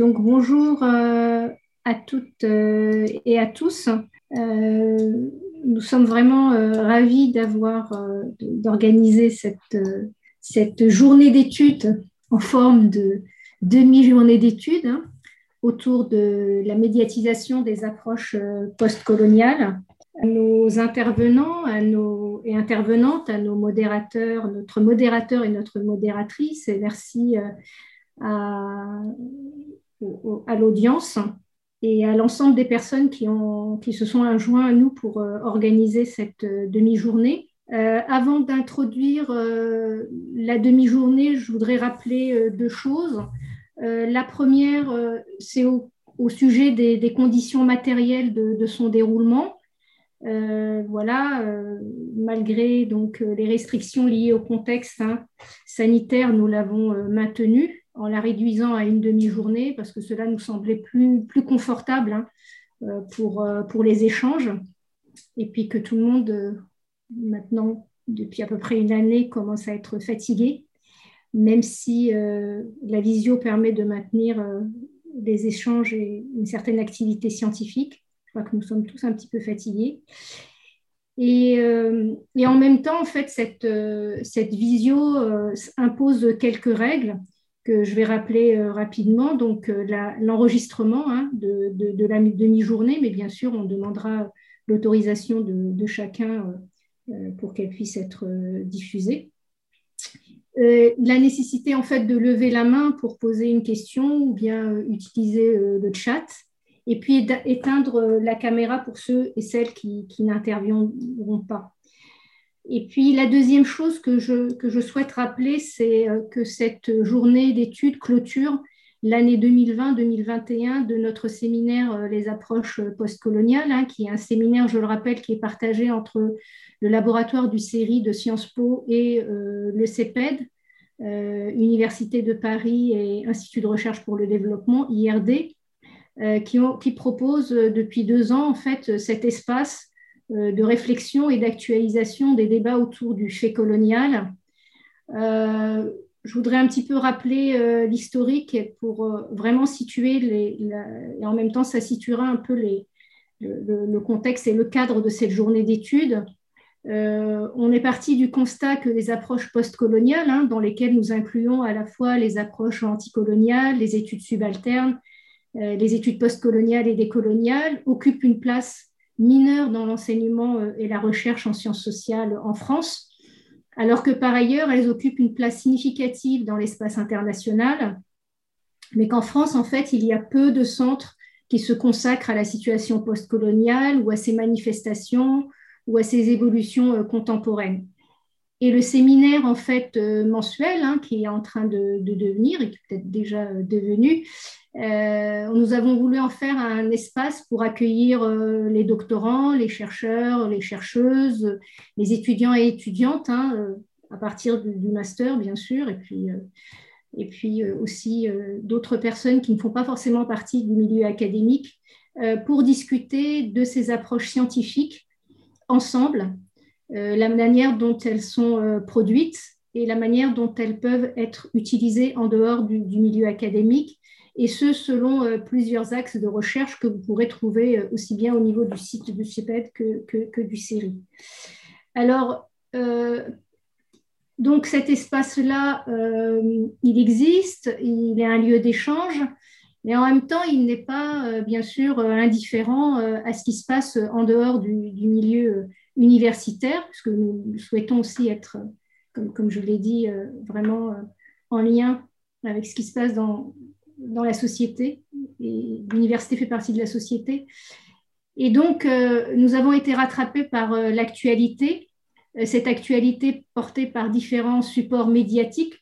Donc bonjour euh, à toutes euh, et à tous. Euh, nous sommes vraiment ravis d'avoir d'organiser cette, cette journée d'études en forme de demi-journée d'études hein, autour de la médiatisation des approches postcoloniales. À nos intervenants à nos, et intervenantes, à nos modérateurs, notre modérateur et notre modératrice, merci à, à l'audience et à l'ensemble des personnes qui, ont, qui se sont joints à nous pour euh, organiser cette euh, demi-journée. Euh, avant d'introduire la demi-journée, je voudrais rappeler deux choses. la première, c'est au, sujet des, conditions matérielles de, son déroulement. voilà, malgré donc les restrictions liées au contexte hein, sanitaire, nous l'avons maintenu en la réduisant à une demi-journée parce que cela nous semblait plus, plus confortable hein, euh, pour, euh, pour les échanges. Et puis que tout le monde, euh, maintenant, depuis à peu près une année, commence à être fatigué, même si la visio permet de maintenir des échanges et une certaine activité scientifique. Je crois que nous sommes tous un petit peu fatigués. Et, et en même temps, en fait, cette, cette visio impose quelques règles que je vais rappeler euh, rapidement. Donc, euh, l'enregistrement hein, de, la demi-journée, mais bien sûr, on demandera l'autorisation de, chacun euh, pour qu'elle puisse être diffusée. la nécessité en fait de lever la main pour poser une question ou bien utiliser le chat et puis éteindre la caméra pour ceux et celles qui, qui n'interviendront pas. Et puis la deuxième chose que je, que je souhaite rappeler, c'est euh, que cette journée d'études clôture l'année 2020-2021 de notre séminaire euh, Les approches postcoloniales, hein, qui est un séminaire, je le rappelle, qui est partagé entre le laboratoire du CERI de Sciences Po et euh, le CEPED, Université de Paris et Institut de recherche pour le développement, IRD, qui, qui proposent depuis deux ans en fait cet espace euh, de réflexion et d'actualisation des débats autour du fait colonial. Euh, je voudrais un petit peu rappeler euh, l'historique pour vraiment situer, les, et en même temps ça situera un peu les, le, contexte et le cadre de cette journée d'études. on est parti du constat que les approches postcoloniales, hein, dans lesquelles nous incluons à la fois les approches anticoloniales, les études subalternes, les études postcoloniales et décoloniales, occupent une place mineures dans l'enseignement euh, et la recherche en sciences sociales en France, alors que par ailleurs, elles occupent une place significative dans l'espace international, mais qu'en France, en fait, il y a peu de centres qui se consacrent à la situation postcoloniale ou à ses manifestations ou à ses évolutions euh, contemporaines. Et le séminaire, en fait, euh, mensuel, hein, qui est en train de, devenir, et qui est peut-être déjà devenu, euh, nous avons voulu en faire un espace pour accueillir euh, les doctorants, les chercheurs, les chercheuses, les étudiants et étudiantes, hein, euh, à partir du, master, bien sûr, et puis, et puis aussi d'autres personnes qui ne font pas forcément partie du milieu académique, pour discuter de ces approches scientifiques ensemble, la manière dont elles sont produites et la manière dont elles peuvent être utilisées en dehors du milieu académique et ce selon euh, plusieurs axes de recherche que vous pourrez trouver euh, aussi bien au niveau du site du CIPED que, que, du CERI. Alors, euh, donc cet espace-là, il existe, il est un lieu d'échange, mais en même temps, il n'est pas, bien sûr, indifférent à ce qui se passe en dehors du, milieu universitaire, puisque nous souhaitons aussi être, comme, comme je l'ai dit, vraiment en lien avec ce qui se passe dans, la société, et l'université fait partie de la société. Et donc, euh, nous avons été rattrapés par euh, l'actualité, euh, cette actualité portée par différents supports médiatiques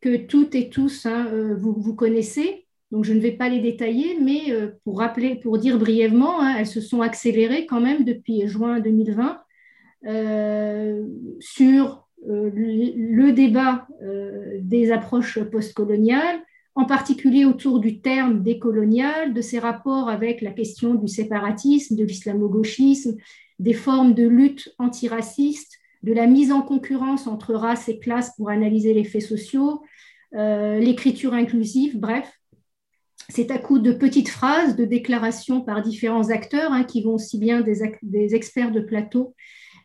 que toutes et tous hein, vous, connaissez. Donc, je ne vais pas les détailler, mais pour rappeler, pour dire brièvement, hein, elles se sont accélérées quand même depuis juin 2020 sur le, débat des approches postcoloniales, en particulier autour du terme décolonial, de ses rapports avec la question du séparatisme, de l'islamo-gauchisme, des formes de lutte antiraciste, de la mise en concurrence entre race et classe pour analyser les faits sociaux, euh, l'écriture inclusive, bref. C'est à coup de petites phrases, de déclarations par différents acteurs, hein, qui vont aussi bien des, experts de plateau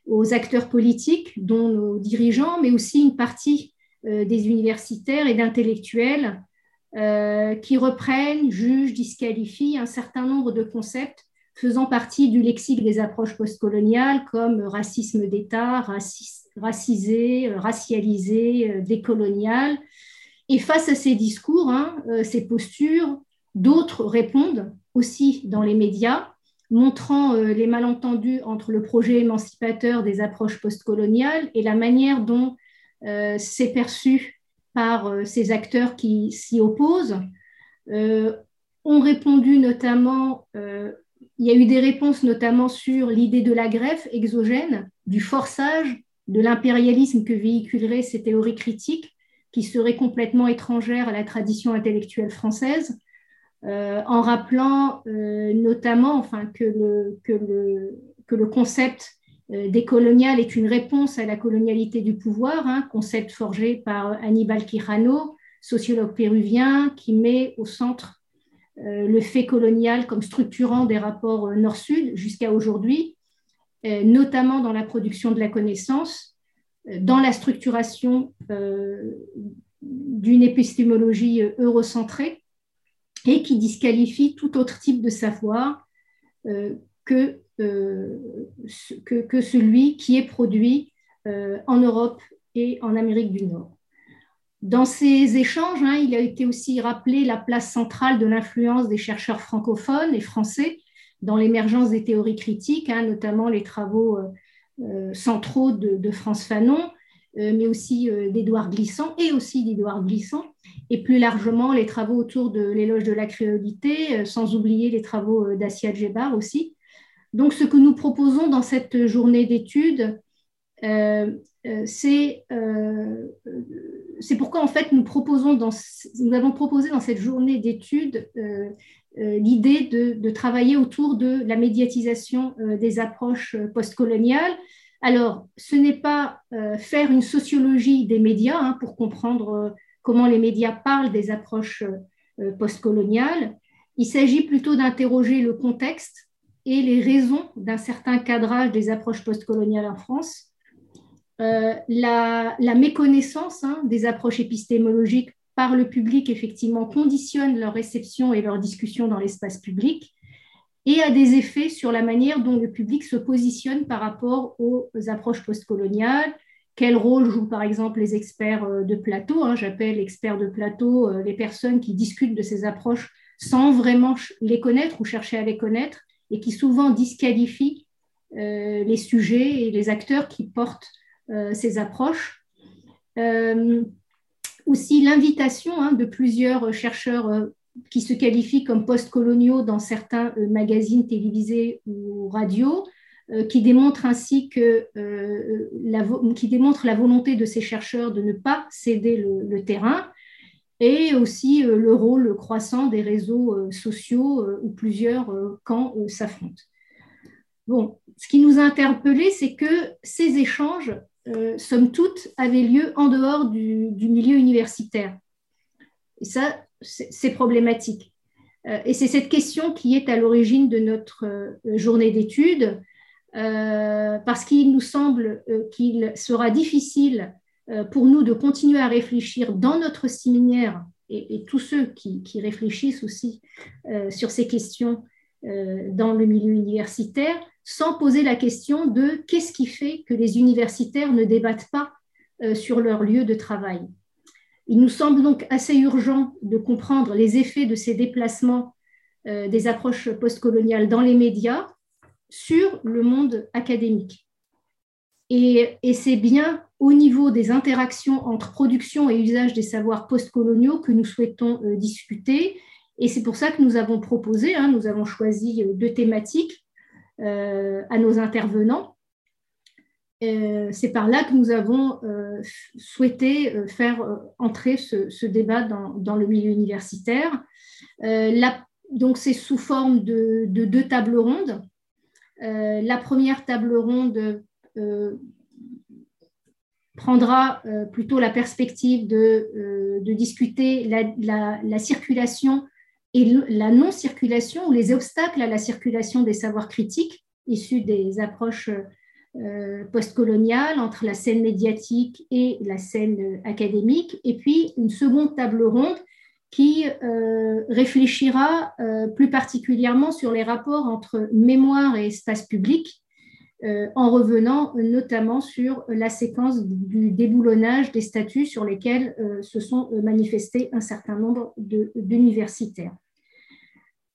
aux acteurs politiques, dont nos dirigeants, mais aussi une partie euh, des universitaires et d'intellectuels euh, qui reprennent, jugent, disqualifient un certain nombre de concepts faisant partie du lexique des approches postcoloniales comme racisme d'État, racisé, racialisé, décolonial. Et face à ces discours, hein, ces postures, D'autres répondent aussi dans les médias, montrant euh, les malentendus entre le projet émancipateur des approches postcoloniales et la manière dont euh, c'est perçu par euh, ces acteurs qui s'y opposent. ont répondu notamment, il y a eu des réponses notamment sur l'idée de la greffe exogène, du forçage, de l'impérialisme que véhiculeraient ces théories critiques qui seraient complètement étrangères à la tradition intellectuelle française. Euh, en rappelant euh, notamment enfin, que, le, concept euh, décolonial est une réponse à la colonialité du pouvoir, hein, concept forgé par Hannibal Quijano, sociologue péruvien, qui met au centre le fait colonial comme structurant des rapports nord-sud jusqu'à aujourd'hui, notamment dans la production de la connaissance, dans la structuration d'une épistémologie eurocentrée et qui disqualifie tout autre type de savoir euh, que, euh, que, celui qui est produit euh, en Europe et en Amérique du Nord. Dans ces échanges, hein, il a été aussi rappelé la place centrale de l'influence des chercheurs francophones et français dans l'émergence des théories critiques, hein, notamment les travaux centraux de, de, France Fanon, mais aussi d'Édouard Glissant et aussi d'Édouard Glissant, et plus largement les travaux autour de l'éloge de la créolité, euh, sans oublier les travaux euh, d'Assia Djebar aussi. Donc, ce que nous proposons dans cette journée d'études, euh, c'est pourquoi en fait nous, proposons nous avons proposé dans cette journée d'études l'idée de, de, travailler autour de la médiatisation des approches postcoloniales. Alors, ce n'est pas faire une sociologie des médias hein, pour comprendre comment les médias parlent des approches euh, postcoloniales. Il s'agit plutôt d'interroger le contexte et les raisons d'un certain cadrage des approches postcoloniales en France. Euh, la, méconnaissance hein, des approches épistémologiques par le public, effectivement, conditionne leur réception et leur discussion dans l'espace public et a des effets sur la manière dont le public se positionne par rapport aux approches postcoloniales, quel rôle jouent par exemple les experts euh, de plateau hein, J'appelle experts de plateau euh, les personnes qui discutent de ces approches sans vraiment les connaître ou chercher à les connaître et qui souvent disqualifient euh, les sujets et les acteurs qui portent ces approches. aussi l'invitation hein, de plusieurs chercheurs qui se qualifient comme postcoloniaux dans certains magazines télévisés ou radios qui démontre ainsi que euh, la, qui démontre la volonté de ces chercheurs de ne pas céder le, terrain et aussi euh, le rôle croissant des réseaux sociaux où plusieurs camps s'affrontent. Bon, ce qui nous a interpellés, c'est que ces échanges, somme toute, avaient lieu en dehors du, du milieu universitaire. Et ça, c'est problématique. Et c'est cette question qui est à l'origine de notre journée d'études. Euh, parce qu'il nous semble euh, qu'il sera difficile euh, pour nous de continuer à réfléchir dans notre séminaire et, tous ceux qui, réfléchissent aussi sur ces questions dans le milieu universitaire, sans poser la question de qu'est-ce qui fait que les universitaires ne débattent pas sur leur lieu de travail. Il nous semble donc assez urgent de comprendre les effets de ces déplacements des approches postcoloniales dans les médias sur le monde académique. Et, c'est bien au niveau des interactions entre production et usage des savoirs postcoloniaux que nous souhaitons euh, discuter. Et c'est pour ça que nous avons proposé, hein, nous avons choisi euh, deux thématiques euh, à nos intervenants. c'est par là que nous avons souhaité faire entrer ce, débat dans, le milieu universitaire. donc, c'est sous forme de, deux tables rondes. Euh, la première table ronde euh, prendra euh, plutôt la perspective de, discuter la, circulation et la non-circulation ou les obstacles à la circulation des savoirs critiques issus des approches postcoloniales entre la scène médiatique et la scène académique, et puis une seconde table ronde qui euh, réfléchira euh, plus particulièrement sur les rapports entre mémoire et espace public, en revenant notamment sur la séquence du déboulonnage des statuts sur lesquels se sont manifestés un certain nombre d'universitaires.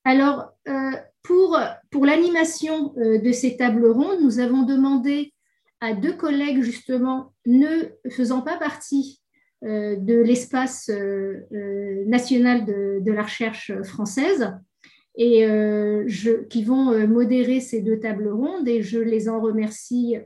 Alors, euh, pour, pour l'animation euh, de ces tables rondes, nous avons demandé à deux collègues, justement, ne faisant pas partie euh, de l'espace national de, la recherche française, et qui vont modérer ces deux tables rondes, et je les en remercie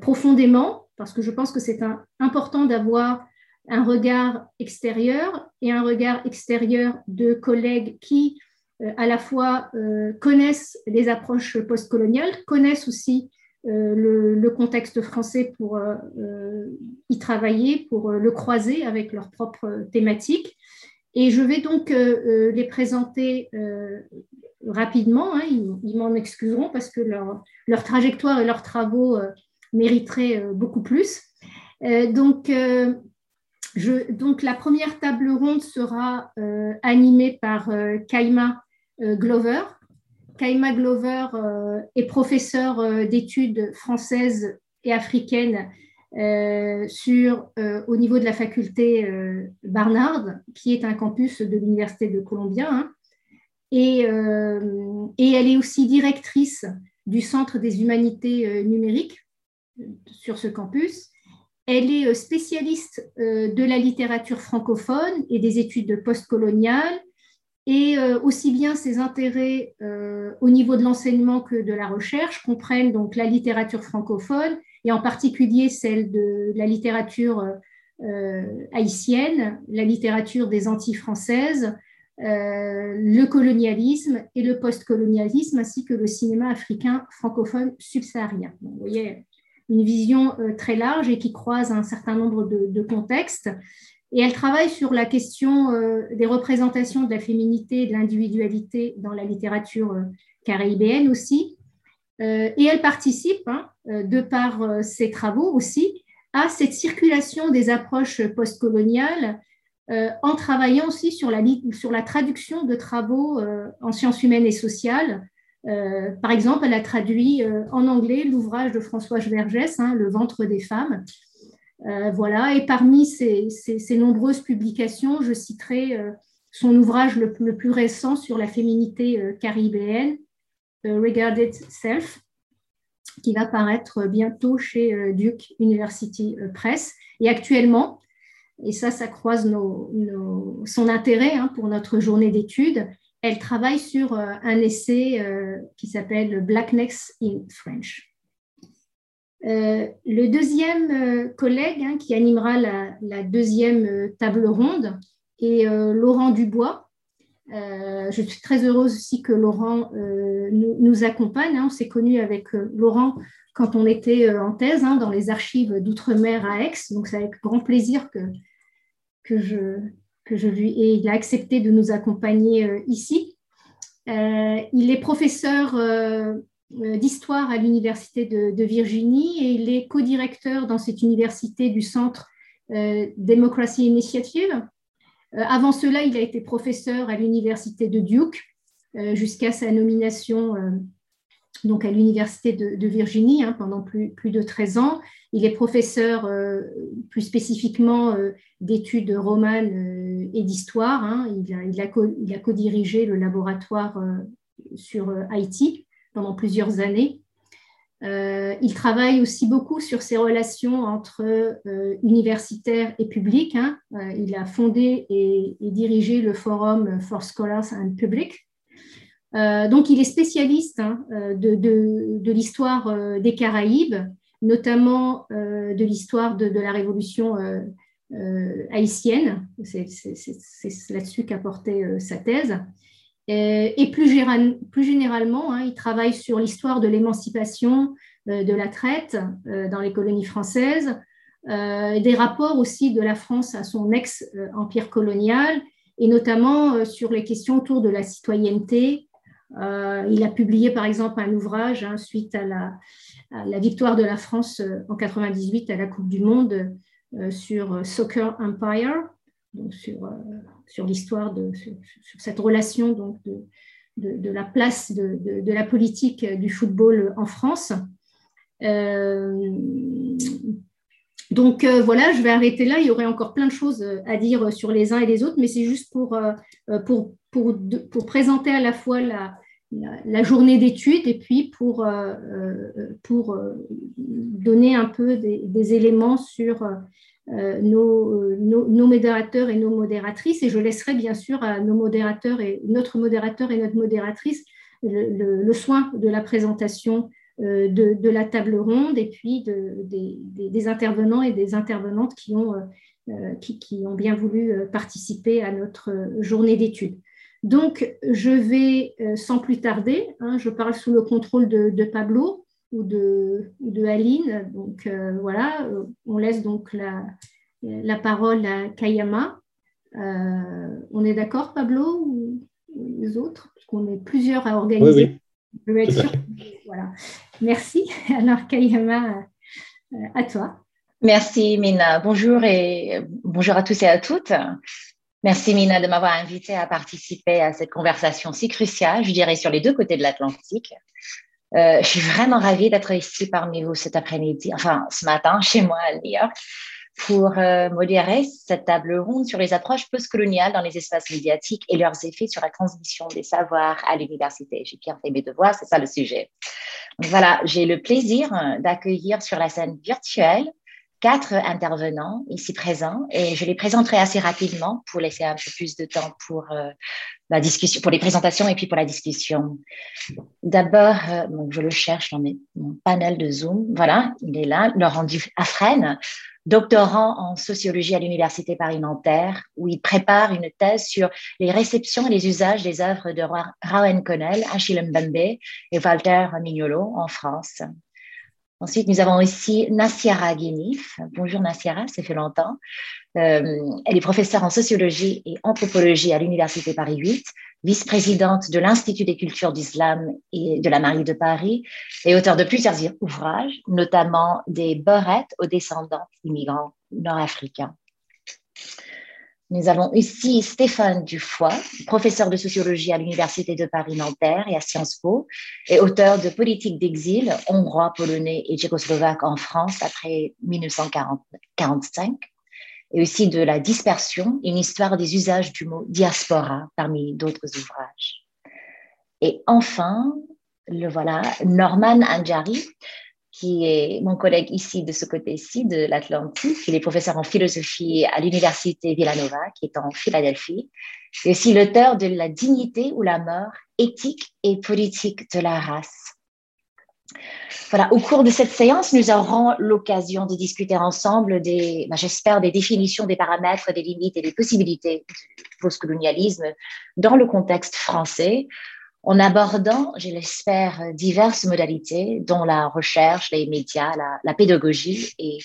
profondément, parce que je pense que c'est important d'avoir un regard extérieur et un regard extérieur de collègues qui, euh, à la fois, euh, connaissent les approches postcoloniales, connaissent aussi euh, le, contexte français pour y travailler, pour le croiser avec leurs propres thématiques. Et je vais donc les présenter rapidement. Hein. ils, m'en excuseront parce que leur, leur, trajectoire et leurs travaux mériteraient beaucoup plus. donc, donc, la première table ronde sera euh, animée par euh, Kaima euh, Glover. Kaima Glover est professeur d'études françaises et africaines sur, au niveau de la faculté Barnard, qui est un campus de l'Université de Columbia. Hein. et, elle est aussi directrice du Centre des humanités numériques sur ce campus. Elle est euh, spécialiste euh, de la littérature francophone et des études postcoloniales, et euh, aussi bien ses intérêts au niveau de l'enseignement que de la recherche comprennent donc la littérature francophone, et en particulier celle de la littérature haïtienne, la littérature des Antilles françaises, le colonialisme et le postcolonialisme, ainsi que le cinéma africain francophone subsaharien. vous voyez, une vision euh, très large et qui croise un certain nombre de, contextes. Et elle travaille sur la question euh, des représentations de la féminité et de l'individualité dans la littérature euh, caribéenne aussi. Et elle participe, hein, de par ses travaux aussi, à cette circulation des approches postcoloniales en travaillant aussi sur la, traduction de travaux en sciences humaines et sociales euh, par exemple, elle a traduit euh, en anglais l'ouvrage de François Vergès, hein, Le ventre des femmes. Euh, voilà, et parmi ces, nombreuses publications, je citerai son ouvrage le, plus récent sur la féminité caribéenne, Regarded Self, qui va paraître bientôt chez Duke University Press. Et actuellement, et ça, ça croise son intérêt hein, pour notre journée d'études, elle travaille sur euh, un essai euh, qui s'appelle Blackness in French. Euh, le deuxième collègue hein, qui animera la, deuxième table ronde est Laurent Dubois. je suis très heureuse aussi que Laurent nous, accompagne. Hein. On s'est connu avec Laurent quand on était en thèse hein, dans les archives d'outre-mer à Aix. Donc c'est avec grand plaisir que, que je, que je lui et il a accepté de nous accompagner euh, ici. Euh, il est professeur euh, d'histoire à l'Université de, Virginie et il est co-directeur dans cette université du Centre Democracy Initiative. avant cela, il a été professeur à l'Université de Duke jusqu'à sa nomination donc à l'Université de, Virginie hein, pendant plus, plus, de 13 ans. Il est professeur euh, plus spécifiquement euh, d'études romanes euh, et d'histoire. Hein. Il a, il, a il a co-dirigé le laboratoire sur Haïti pendant plusieurs années. il travaille aussi beaucoup sur ses relations entre universitaires et publics. Hein. il a fondé et, dirigé le forum For Scholars and Public, euh, donc, il est spécialiste hein, euh, de, l'histoire euh, des Caraïbes, notamment de l'histoire de, la Révolution haïtienne. C'est là-dessus qu'a porté sa thèse. Et, plus, généralement, hein, il travaille sur l'histoire de l'émancipation, de la traite dans les colonies françaises, des rapports aussi de la France à son ex-empire colonial et notamment sur les questions autour de la citoyenneté. il a publié par exemple un ouvrage hein, suite à la, la, victoire de la France en 98 à la Coupe du Monde sur Soccer Empire, donc sur, sur l'histoire de sur, cette relation donc de, de, la place de, de, la politique du football en France. Euh, donc euh, voilà, je vais arrêter là. Il y aurait encore plein de choses à dire sur les uns et les autres, mais c'est juste pour, euh, pour, pour, pour, présenter à la fois la, la, journée d'études et puis pour, pour donner un peu des éléments sur nos, nos, modérateurs et nos modératrices. Et je laisserai bien sûr à nos modérateurs et notre modérateur et notre modératrice le, soin de la présentation euh, de, la table ronde et puis des, intervenants et des intervenantes qui ont, euh, euh, qui, ont bien voulu participer à notre journée d'études. Donc, je vais sans plus tarder, hein, je parle sous le contrôle de, Pablo ou de, de, Aline. Donc, voilà, on laisse donc la, la parole à Kayama. on est d'accord, Pablo, ou, les autres? Parce qu'on est plusieurs à organiser. Je vais être sûr. Voilà. Merci. Alors, Kayama, euh, à toi. Merci, Mina. Bonjour et bonjour à tous et à toutes. Merci, Mina, de m'avoir invité à participer à cette conversation si cruciale, je dirais, sur les deux côtés de l'Atlantique. Euh, je suis vraiment ravie d'être ici parmi vous cet après-midi, enfin ce matin, chez moi York, pour euh, modérer cette table ronde sur les approches postcoloniales dans les espaces médiatiques et leurs effets sur la transmission des savoirs à l'université. J'ai bien fait mes devoirs, c'est ça le sujet. voilà, j'ai le plaisir euh, d'accueillir sur la scène virtuelle quatre intervenants ici présents et je les présenterai assez rapidement pour laisser un peu plus de temps pour euh, la discussion, pour les présentations et puis pour la discussion. D'abord, je le cherche dans mon panel de Zoom. Voilà, il est là, Laurent Dufresne, doctorant en sociologie à l'Université Paris-Nanterre, où il prépare une thèse sur les réceptions et les usages des œuvres de Raoul Connell, Achille Mbembe et Walter Mignolo en France. Ensuite, nous avons ici Nassiara Guénif. Bonjour Nassiara, ça fait longtemps. Euh, elle est professeure en sociologie et anthropologie à l'Université Paris 8, vice-présidente de l'Institut des cultures d'islam et de la Marie de Paris et auteur de plusieurs ouvrages, notamment des Borettes aux descendants immigrants nord-africains. Nous avons ici Stéphane Dufoy, professeur de sociologie à l'Université de Paris-Nanterre et à Sciences Po, et auteur de Politique d'exil, hongrois, polonais et tchécoslovaque en France après 1945, et aussi de La dispersion, une histoire des usages du mot diaspora parmi d'autres ouvrages. Et enfin, le voilà, Norman Anjari, qui est mon collègue ici de ce côté-ci de l'Atlantique. Il est professeur en philosophie à l'Université Villanova, qui est en Philadelphie. Et aussi l'auteur de La dignité ou la mort, éthique et politique de la race. Voilà, au cours de cette séance, nous aurons l'occasion de discuter ensemble des, ben, j'espère, des définitions, des paramètres, des limites et des possibilités du postcolonialisme dans le contexte français, en abordant, je l'espère, diverses modalités, dont la recherche, les médias, la, pédagogie et,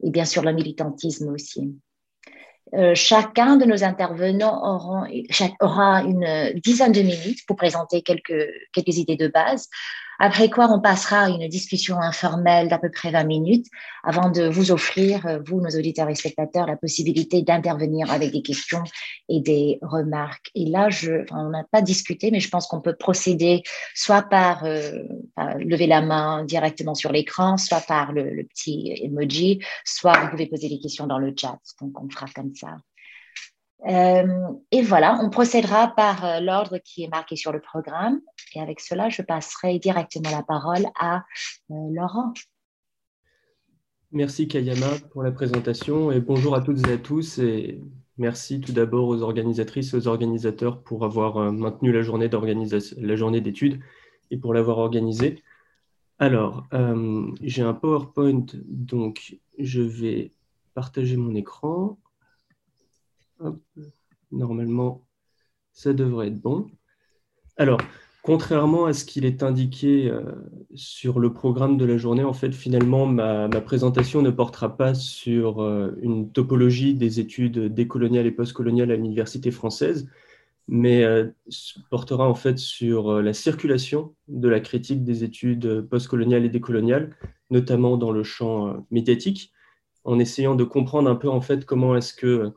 bien sûr le militantisme aussi. Euh, chacun de nos intervenants aura, une dizaine de minutes pour présenter quelques, quelques idées de base après quoi, on passera à une discussion informelle d'à peu près 20 minutes avant de vous offrir, euh, vous, nos auditeurs et spectateurs, la possibilité d'intervenir avec des questions et des remarques. Et là, je, on n'a pas discuté, mais je pense qu'on peut procéder soit par, euh, lever la main directement sur l'écran, soit par le, petit emoji, soit vous pouvez poser des questions dans le chat. Donc, on fera comme ça. Euh, et voilà, on procédera par l'ordre qui est marqué sur le programme. Et avec cela, je passerai directement la parole à euh, Laurent. Merci Kayama pour la présentation et bonjour à toutes et à tous. Et merci tout d'abord aux organisatrices et aux organisateurs pour avoir maintenu la journée la journée d'études et pour l'avoir organisée. Alors, j'ai un PowerPoint, donc je vais partager mon écran. Normalement, ça devrait être bon. Alors, contrairement à ce qu'il est indiqué euh, sur le programme de la journée, en fait, finalement, ma, présentation ne portera pas sur euh, une topologie des études décoloniales et postcoloniales à l'université française, mais euh, portera en fait sur la circulation de la critique des études postcoloniales et décoloniales, notamment dans le champ médiatique, en essayant de comprendre un peu en fait comment est-ce que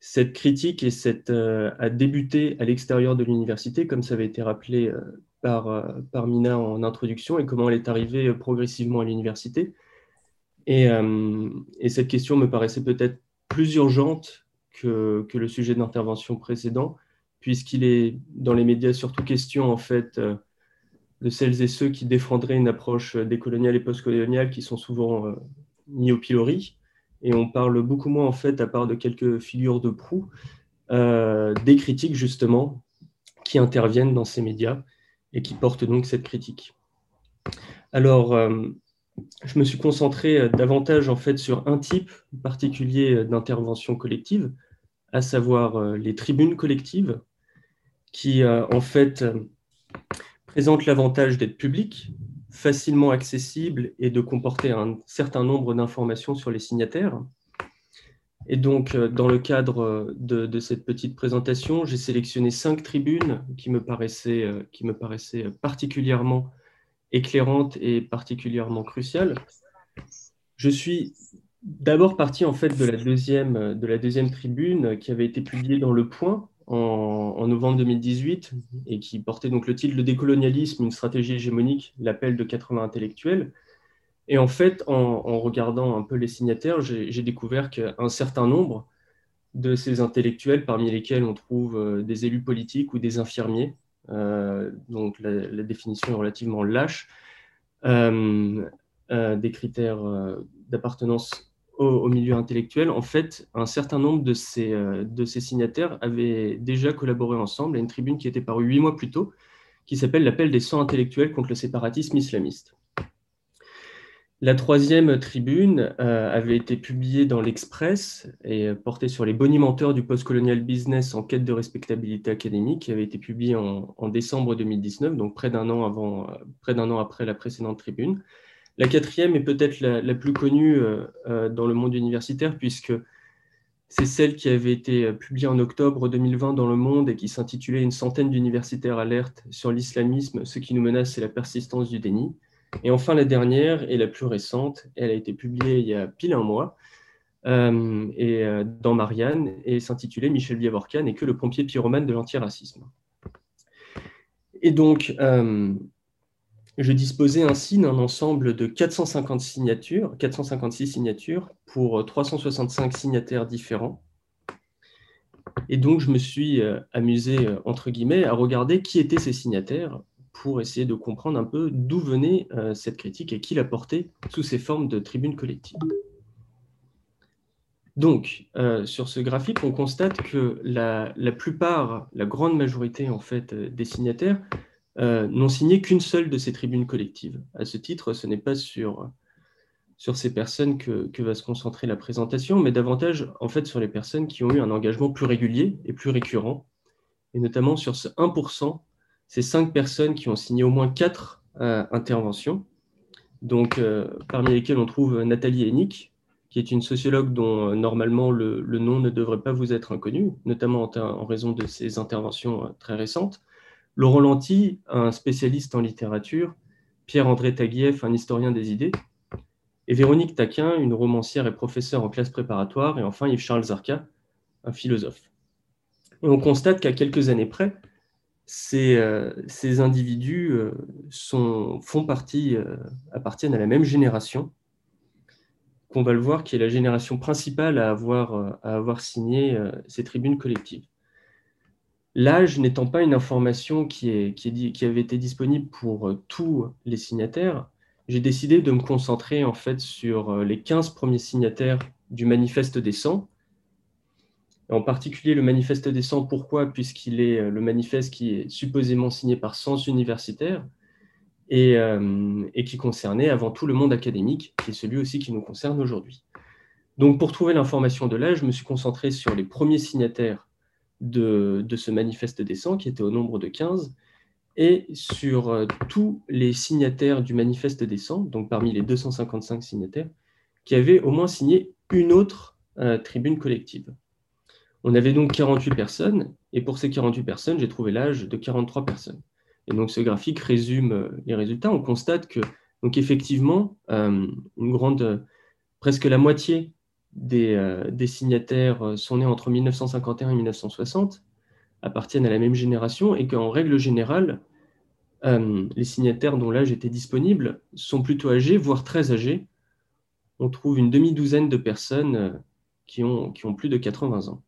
cette critique euh, a débuté à l'extérieur de l'université, comme ça avait été rappelé euh, par, euh, par, Mina en introduction, et comment elle est arrivée progressivement à l'université. Et, et, cette question me paraissait peut-être plus urgente que, que le sujet d'intervention précédent, puisqu'il est dans les médias surtout question en fait de celles et ceux qui défendraient une approche décoloniale et postcoloniale qui sont souvent mis au pilori et on parle beaucoup moins, en fait, à part de quelques figures de proue, euh, des critiques, justement, qui interviennent dans ces médias et qui portent donc cette critique. Alors, euh, je me suis concentré davantage, en fait, sur un type particulier d'intervention collective, à savoir euh, les tribunes collectives, qui, en fait, présentent l'avantage d'être publiques, facilement accessible et de comporter un certain nombre d'informations sur les signataires. Et donc, euh, dans le cadre euh, de, cette petite présentation, j'ai sélectionné cinq tribunes qui me paraissaient, euh, qui me paraissaient particulièrement éclairantes et particulièrement cruciales. Je suis d'abord parti en fait de la deuxième, de la deuxième tribune qui avait été publiée dans Le Point en, novembre 2018 et qui portait donc le titre Le décolonialisme, une stratégie hégémonique, l'appel de 80 intellectuels. Et en fait, en, regardant un peu les signataires, j'ai découvert qu'un certain nombre de ces intellectuels, parmi lesquels on trouve euh, des élus politiques ou des infirmiers, euh, donc la, définition est relativement lâche, euh, des critères d'appartenance au, milieu intellectuel, en fait, un certain nombre de ces, euh, de ces signataires avaient déjà collaboré ensemble à une tribune qui était parue huit mois plus tôt, qui s'appelle L'appel des 100 intellectuels contre le séparatisme islamiste. La troisième tribune euh, avait été publiée dans l'Express et portait sur les bonimenteurs du postcolonial business en quête de respectabilité académique, qui avait été publiée en, décembre 2019, donc euh, près d'un an après la précédente tribune. La quatrième est peut-être la, plus connue euh, euh, dans le monde universitaire, puisque c'est celle qui avait été euh, publiée en octobre 2020 dans Le Monde et qui s'intitulait Une centaine d'universitaires alertent sur l'islamisme, ce qui nous menace, c'est la persistance du déni. Et enfin, la dernière et la plus récente, elle a été publiée il y a pile un mois, et, dans Marianne, et s'intitulait Michel Biavorcan et que le pompier pyromane de l'antiracisme. Et donc, je disposais ainsi d'un ensemble de 450 signatures, 456 signatures pour 365 signataires différents. Et donc, je me suis euh, amusé, euh, entre guillemets, à regarder qui étaient ces signataires pour essayer de comprendre un peu d'où venait euh, cette critique et qui la portait sous ces formes de tribunes collectives. Donc, sur ce graphique, on constate que la, la, plupart, la grande majorité en fait, des signataires euh, n'ont signé qu'une seule de ces tribunes collectives. À ce titre, ce n'est pas sur, sur ces personnes que, va se concentrer la présentation, mais davantage en fait sur les personnes qui ont eu un engagement plus régulier et plus récurrent, et notamment sur ce 1%, ces cinq personnes qui ont signé au moins quatre euh, interventions, donc euh, parmi lesquelles on trouve Nathalie Hennick, qui est une sociologue dont normalement le, nom ne devrait pas vous être inconnu, notamment en, en raison de ses interventions très récentes. Laurent Lanty, un spécialiste en littérature, Pierre-André Taguieff, un historien des idées, et Véronique Taquin, une romancière et professeure en classe préparatoire, et enfin Yves-Charles Zarka, un philosophe. Et on constate qu'à quelques années près, ces, euh, individus euh, font partie, euh, appartiennent à la même génération, qu'on va le voir, qui est la génération principale à avoir signé ces tribunes collectives. L'âge n'étant pas une information qui, avait été disponible pour euh, tous les signataires, j'ai décidé de me concentrer en fait sur euh, les 15 premiers signataires du manifeste des 100. En particulier le manifeste des 100, pourquoi? Puisqu'il est euh, le manifeste qui est supposément signé par 100 universitaires et, et qui concernait avant tout le monde académique, qui est celui aussi qui nous concerne aujourd'hui. Donc pour trouver l'information de l'âge, je me suis concentré sur les premiers signataires de, ce manifeste des 100, qui était au nombre de 15, et sur tous les signataires du manifeste des 100, donc parmi les 255 signataires, qui avaient au moins signé une autre tribune collective. On avait donc 48 personnes, et pour ces 48 personnes, j'ai trouvé l'âge de 43 personnes. Et donc ce graphique résume les résultats. On constate que, donc effectivement, une grande, presque la moitié des, des, signataires sont nés entre 1951 et 1960, appartiennent à la même génération, et qu'en règle générale, les signataires dont l'âge était disponible sont plutôt âgés, voire très âgés. On trouve une demi-douzaine de personnes qui ont, qui ont plus de 80 ans.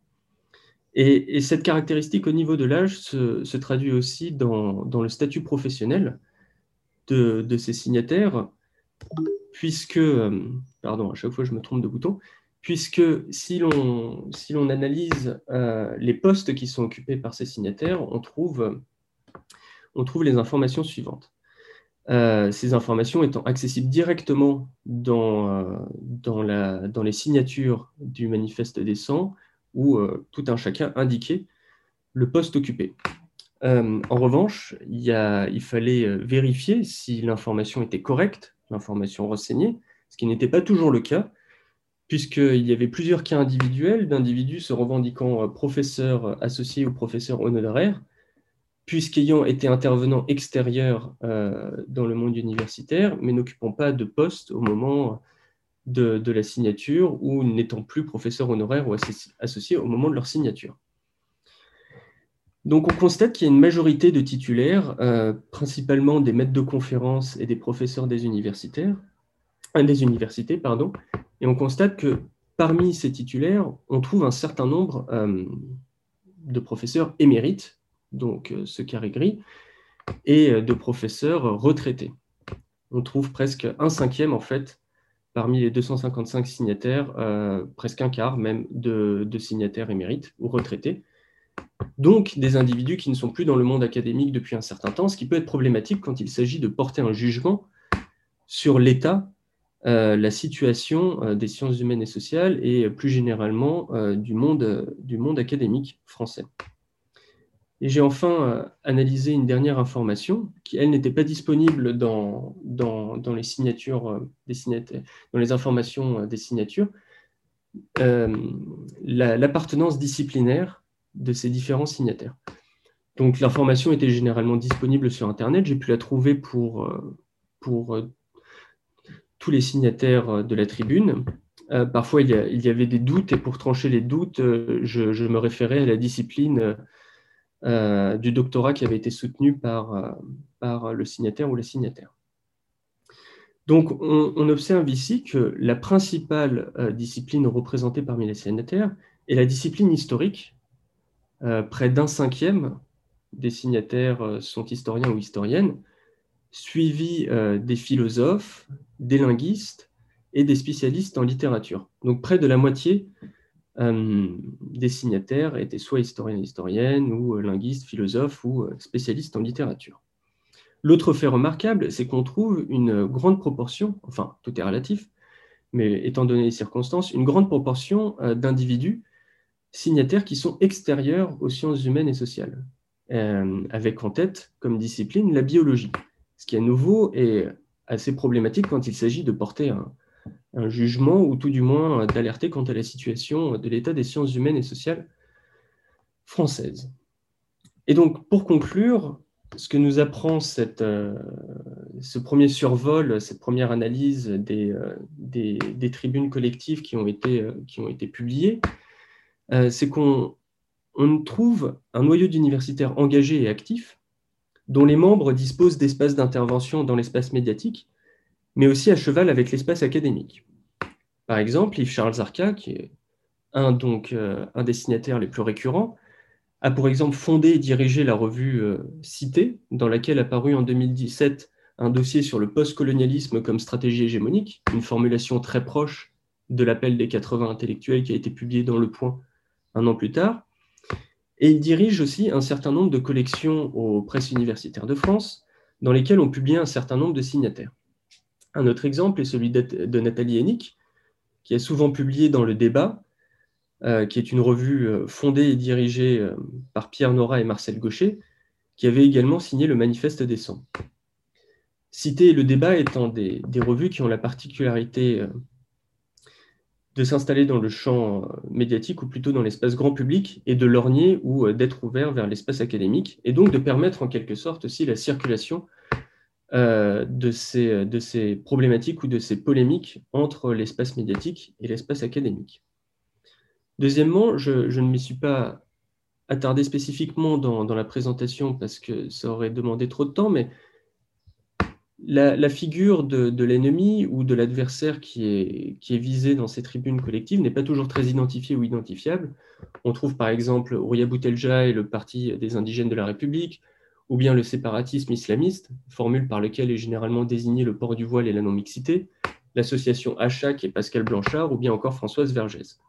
Et, cette caractéristique au niveau de l'âge se, traduit aussi dans, le statut professionnel de, ces signataires, puisque, euh, pardon, à chaque fois je me trompe de bouton, puisque si l'on si analyse euh, les postes qui sont occupés par ces signataires, on trouve, on trouve les informations suivantes. Euh, ces informations étant accessibles directement dans, dans, la, dans les signatures du manifeste des 100, où euh, tout un chacun indiquait le poste occupé. Euh, en revanche, il, il fallait euh, vérifier si l'information était correcte, l'information renseignée, ce qui n'était pas toujours le cas, puisqu'il y avait plusieurs cas individuels d'individus se revendiquant professeurs associés ou professeurs honoraires, puisqu'ayant été intervenants extérieurs dans le monde universitaire, mais n'occupant pas de poste au moment de, la signature ou n'étant plus professeur honoraire ou associé au moment de leur signature. Donc on constate qu'il y a une majorité de titulaires, euh, principalement des maîtres de conférences et des professeurs des universitaires, euh, des universités, pardon, et on constate que parmi ces titulaires, on trouve un certain nombre euh, de professeurs émérites, donc ce carré gris, et de professeurs retraités. On trouve presque un cinquième en fait parmi les 255 signataires, euh, presque un quart même de, signataires émérites ou retraités. Donc des individus qui ne sont plus dans le monde académique depuis un certain temps, ce qui peut être problématique quand il s'agit de porter un jugement sur l'état, euh, la situation euh, des sciences humaines et sociales et plus généralement du, monde, du monde académique français. Et j'ai enfin euh, analysé une dernière information qui, elle, n'était pas disponible dans, dans, les signatures euh, des signataires, dans les informations euh, des signatures, l'appartenance disciplinaire de ces différents signataires. Donc l'information était généralement disponible sur Internet. J'ai pu la trouver pour, pour tous les signataires de la tribune. parfois, il y, avait des doutes et pour trancher les doutes, je, je me référais à la discipline euh, du doctorat qui avait été soutenu par, euh, le signataire ou les signataires. Donc, on, observe ici que la principale euh, discipline représentée parmi les signataires est la discipline historique. près d'un cinquième des signataires sont historiens ou historiennes, suivi des philosophes, des linguistes et des spécialistes en littérature. Donc, près de la moitié euh, des signataires étaient soit historiens et historiennes, ou euh, linguistes, philosophes, ou euh, spécialistes en littérature. L'autre fait remarquable, c'est qu'on trouve une grande proportion, enfin tout est relatif, mais étant donné les circonstances, une grande proportion d'individus signataires qui sont extérieurs aux sciences humaines et sociales, avec en tête comme discipline la biologie, ce qui à nouveau est assez problématique quand il s'agit de porter un, jugement ou tout du moins d'alerter quant à la situation de l'état des sciences humaines et sociales françaises. Et donc, pour conclure, ce que nous apprend euh, ce premier survol, cette première analyse des, euh, tribunes collectives qui ont été, euh, publiées, c'est qu'on on trouve un noyau d'universitaires engagés et actifs, dont les membres disposent d'espaces d'intervention dans l'espace médiatique, mais aussi à cheval avec l'espace académique. Par exemple, Yves Charles Zarka, qui est un, donc, euh, un des signataires les plus récurrents, a pour exemple fondé et dirigé la revue euh, Cité, dans laquelle a paru en 2017 un dossier sur le postcolonialisme comme stratégie hégémonique, une formulation très proche de l'appel des 80 intellectuels qui a été publié dans Le Point un an plus tard. Et il dirige aussi un certain nombre de collections aux presses universitaires de France, dans lesquelles on publie un certain nombre de signataires. Un autre exemple est celui de Nathalie Hennick, qui est souvent publié dans Le Débat, euh, qui est une revue euh, fondée et dirigée euh, par Pierre Nora et Marcel Gaucher, qui avait également signé le Manifeste des 100. Cité et le débat étant des, revues qui ont la particularité de s'installer dans le champ euh, médiatique ou plutôt dans l'espace grand public et de lorgner ou euh, d'être ouvert vers l'espace académique et donc de permettre en quelque sorte aussi la circulation de, ces, de ces problématiques ou de ces polémiques entre l'espace médiatique et l'espace académique. Deuxièmement, je, je ne m'y suis pas attardé spécifiquement dans, dans, la présentation parce que ça aurait demandé trop de temps, mais la, figure de, l'ennemi ou de l'adversaire qui est, visé dans ces tribunes collectives n'est pas toujours très identifiée ou identifiable. On trouve par exemple Rouya Boutelja et le Parti des indigènes de la République, ou bien le séparatisme islamiste, formule par laquelle est généralement désigné le port du voile et la non-mixité, l'association Achak et Pascal Blanchard, ou bien encore Françoise Vergès.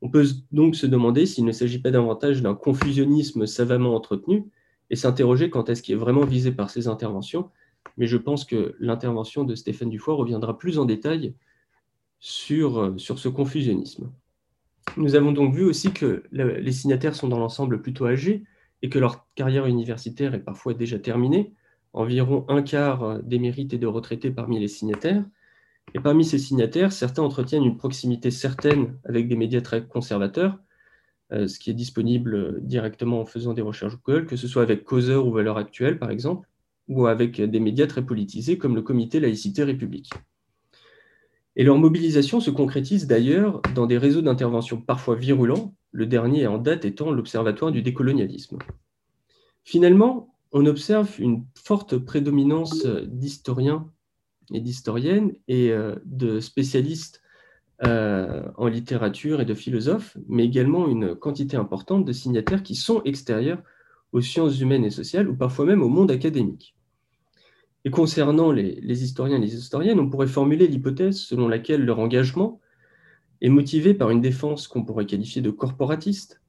On peut donc se demander s'il ne s'agit pas davantage d'un confusionnisme savamment entretenu et s'interroger quant à ce qui est vraiment visé par ces interventions mais je pense que l'intervention de Stéphane Dufoy reviendra plus en détail sur, euh, ce confusionnisme. Nous avons donc vu aussi que les signataires sont dans l'ensemble plutôt âgés et que leur carrière universitaire est parfois déjà terminée, environ un quart euh, des mérites et de retraités parmi les signataires. Et parmi ces signataires, certains entretiennent une proximité certaine avec des médias très conservateurs, euh, ce qui est disponible directement en faisant des recherches Google, que ce soit avec Causeur ou Valeurs Actuelles, par exemple ou avec des médias très politisés comme le comité Laïcité République. Et leur mobilisation se concrétise d'ailleurs dans des réseaux d'intervention parfois virulents, le dernier en date étant l'Observatoire du décolonialisme. Finalement, on observe une forte prédominance d'historiens et d'historiennes et euh, de spécialistes euh, en littérature et de philosophes, mais également une quantité importante de signataires qui sont extérieurs aux sciences humaines et sociales ou parfois même au monde académique. Et concernant les, historiens et les historiennes, on pourrait formuler l'hypothèse selon laquelle leur engagement est motivé par une défense qu'on pourrait qualifier de corporatiste,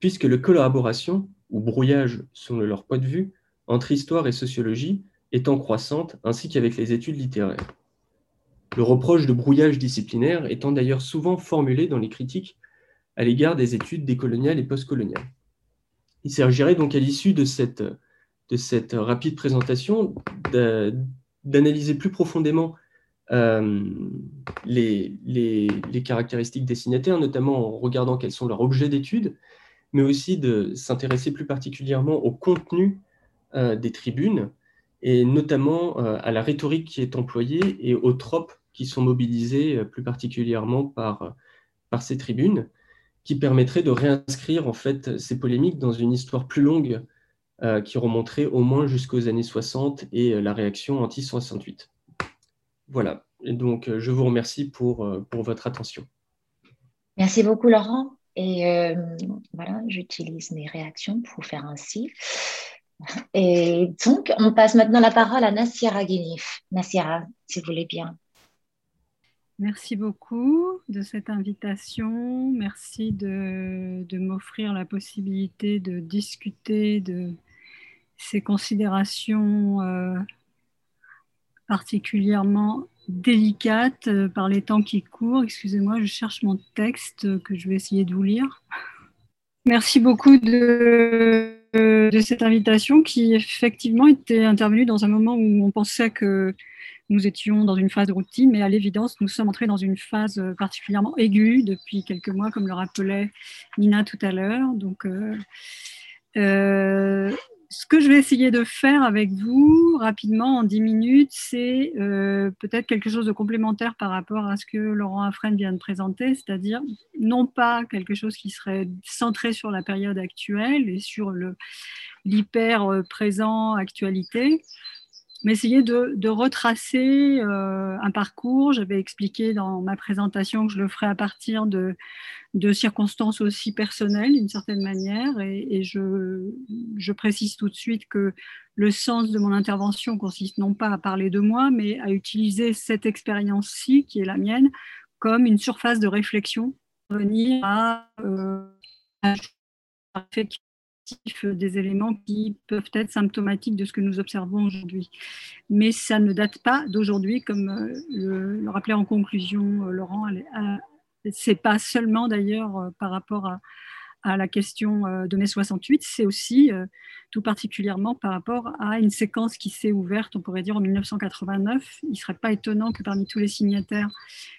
puisque la collaboration, ou brouillage selon leur point de vue, entre histoire et sociologie est en croissante, ainsi qu'avec les études littéraires. Le reproche de brouillage disciplinaire étant d'ailleurs souvent formulé dans les critiques à l'égard des études décoloniales et postcoloniales. Il s'agirait donc à l'issue de cette de cette rapide présentation d'analyser plus profondément euh, les, caractéristiques des signataires, notamment en regardant quels sont leurs objets d'étude, mais aussi de s'intéresser plus particulièrement au contenu euh, des tribunes, et notamment euh, à la rhétorique qui est employée et aux tropes qui sont mobilisés plus particulièrement par, par ces tribunes, qui permettraient de réinscrire en fait ces polémiques dans une histoire plus longue euh, qui remonterait au moins jusqu'aux années 60 et euh, la réaction anti-68. Voilà, et donc euh, je vous remercie pour, pour votre attention. Merci beaucoup Laurent. Et voilà, j'utilise mes réactions pour faire ainsi. Et donc, on passe maintenant la parole à Nassira Guinif. Nassira, si vous voulez bien. Merci beaucoup de cette invitation. Merci de, m'offrir la possibilité de discuter de, ces considérations euh, particulièrement délicates euh, par les temps qui courent. Excusez-moi, je cherche mon texte que je vais essayer de vous lire. Merci beaucoup de, cette invitation qui effectivement était intervenue dans un moment où on pensait que nous étions dans une phase de routine, mais à l'évidence, nous sommes entrés dans une phase particulièrement aiguë depuis quelques mois, comme le rappelait Nina tout à l'heure. Donc, euh, euh, ce que je vais essayer de faire avec vous rapidement en 10 minutes, c'est euh, peut-être quelque chose de complémentaire par rapport à ce que Laurent Afren vient de présenter, c'est-à-dire non pas quelque chose qui serait centré sur la période actuelle et sur l'hyper euh, présent actualité, mais essayer de, retracer euh, un parcours. J'avais expliqué dans ma présentation que je le ferai à partir de, circonstances aussi personnelles d'une certaine manière. Et, je, précise tout de suite que le sens de mon intervention consiste non pas à parler de moi, mais à utiliser cette expérience-ci, qui est la mienne, comme une surface de réflexion, venir à, euh, des éléments qui peuvent être symptomatiques de ce que nous observons aujourd'hui. Mais ça ne date pas d'aujourd'hui, comme euh, le, rappelait en conclusion euh, Laurent. C'est pas seulement d'ailleurs euh, par rapport à, à la question euh, de mai 68, c'est aussi euh, tout particulièrement par rapport à une séquence qui s'est ouverte, on pourrait dire en 1989. Il ne serait pas étonnant que parmi tous les signataires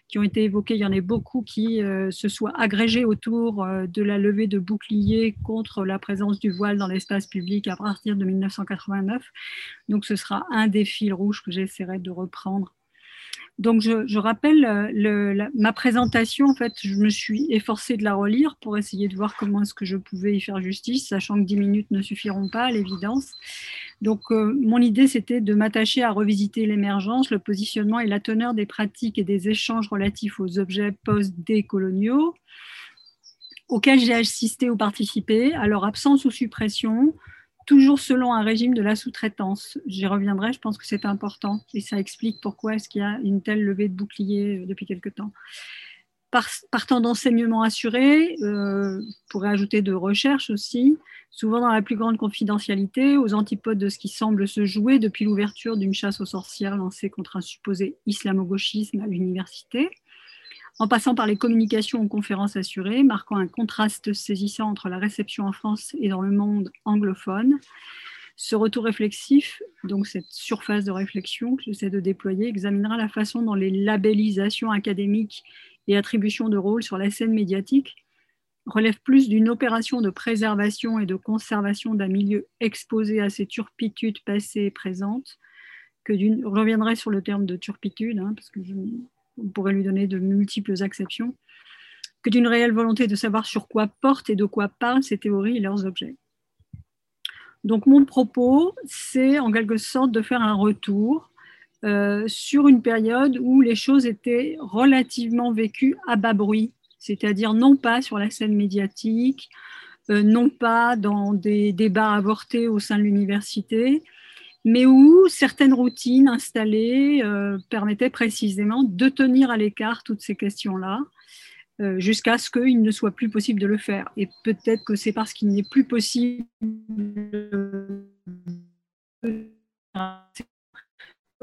qui ont été évoqués, il y en ait beaucoup qui euh, se soient agrégés autour de la levée de boucliers contre la présence du voile dans l'espace public à partir de 1989. Donc ce sera un des fils rouges que j'essaierai de reprendre donc, je, rappelle euh, ma présentation. En fait, je me suis efforcée de la relire pour essayer de voir comment est-ce que je pouvais y faire justice, sachant que 10 minutes ne suffiront pas à l'évidence. Donc, euh, mon idée, c'était de m'attacher à revisiter l'émergence, le positionnement et la teneur des pratiques et des échanges relatifs aux objets post-décoloniaux auxquels j'ai assisté ou participé, à leur absence ou suppression, toujours selon un régime de la sous-traitance. J'y reviendrai, je pense que c'est important et ça explique pourquoi est-ce qu'il y a une telle levée de bouclier euh, depuis quelque temps. partant d'enseignements assurés, euh, pourrait ajouter de recherche aussi, souvent dans la plus grande confidentialité, aux antipodes de ce qui semble se jouer depuis l'ouverture d'une chasse aux sorcières lancée contre un supposé islamo-gauchisme à l'université en passant par les communications ou conférences assurées, marquant un contraste saisissant entre la réception en France et dans le monde anglophone. Ce retour réflexif, donc cette surface de réflexion que j'essaie de déployer, examinera la façon dont les labellisations académiques et attributions de rôle sur la scène médiatique relèvent plus d'une opération de préservation et de conservation d'un milieu exposé à ces turpitudes passées et présentes, que d'une, je reviendrai sur le terme de turpitude, hein, parce que on pourrait lui donner de multiples acceptions, que d'une réelle volonté de savoir sur quoi portent et de quoi parlent ces théories et leurs objets. Donc mon propos, c'est en quelque sorte de faire un retour euh, sur une période où les choses étaient relativement vécues à bas bruit, c'est-à-dire non pas sur la scène médiatique, euh, non pas dans des débats avortés au sein de l'université, mais où certaines routines installées euh, permettaient précisément de tenir à l'écart toutes ces questions-là, euh, jusqu'à ce qu'il ne soit plus possible de le faire. Et peut-être que c'est parce qu'il n'est plus possible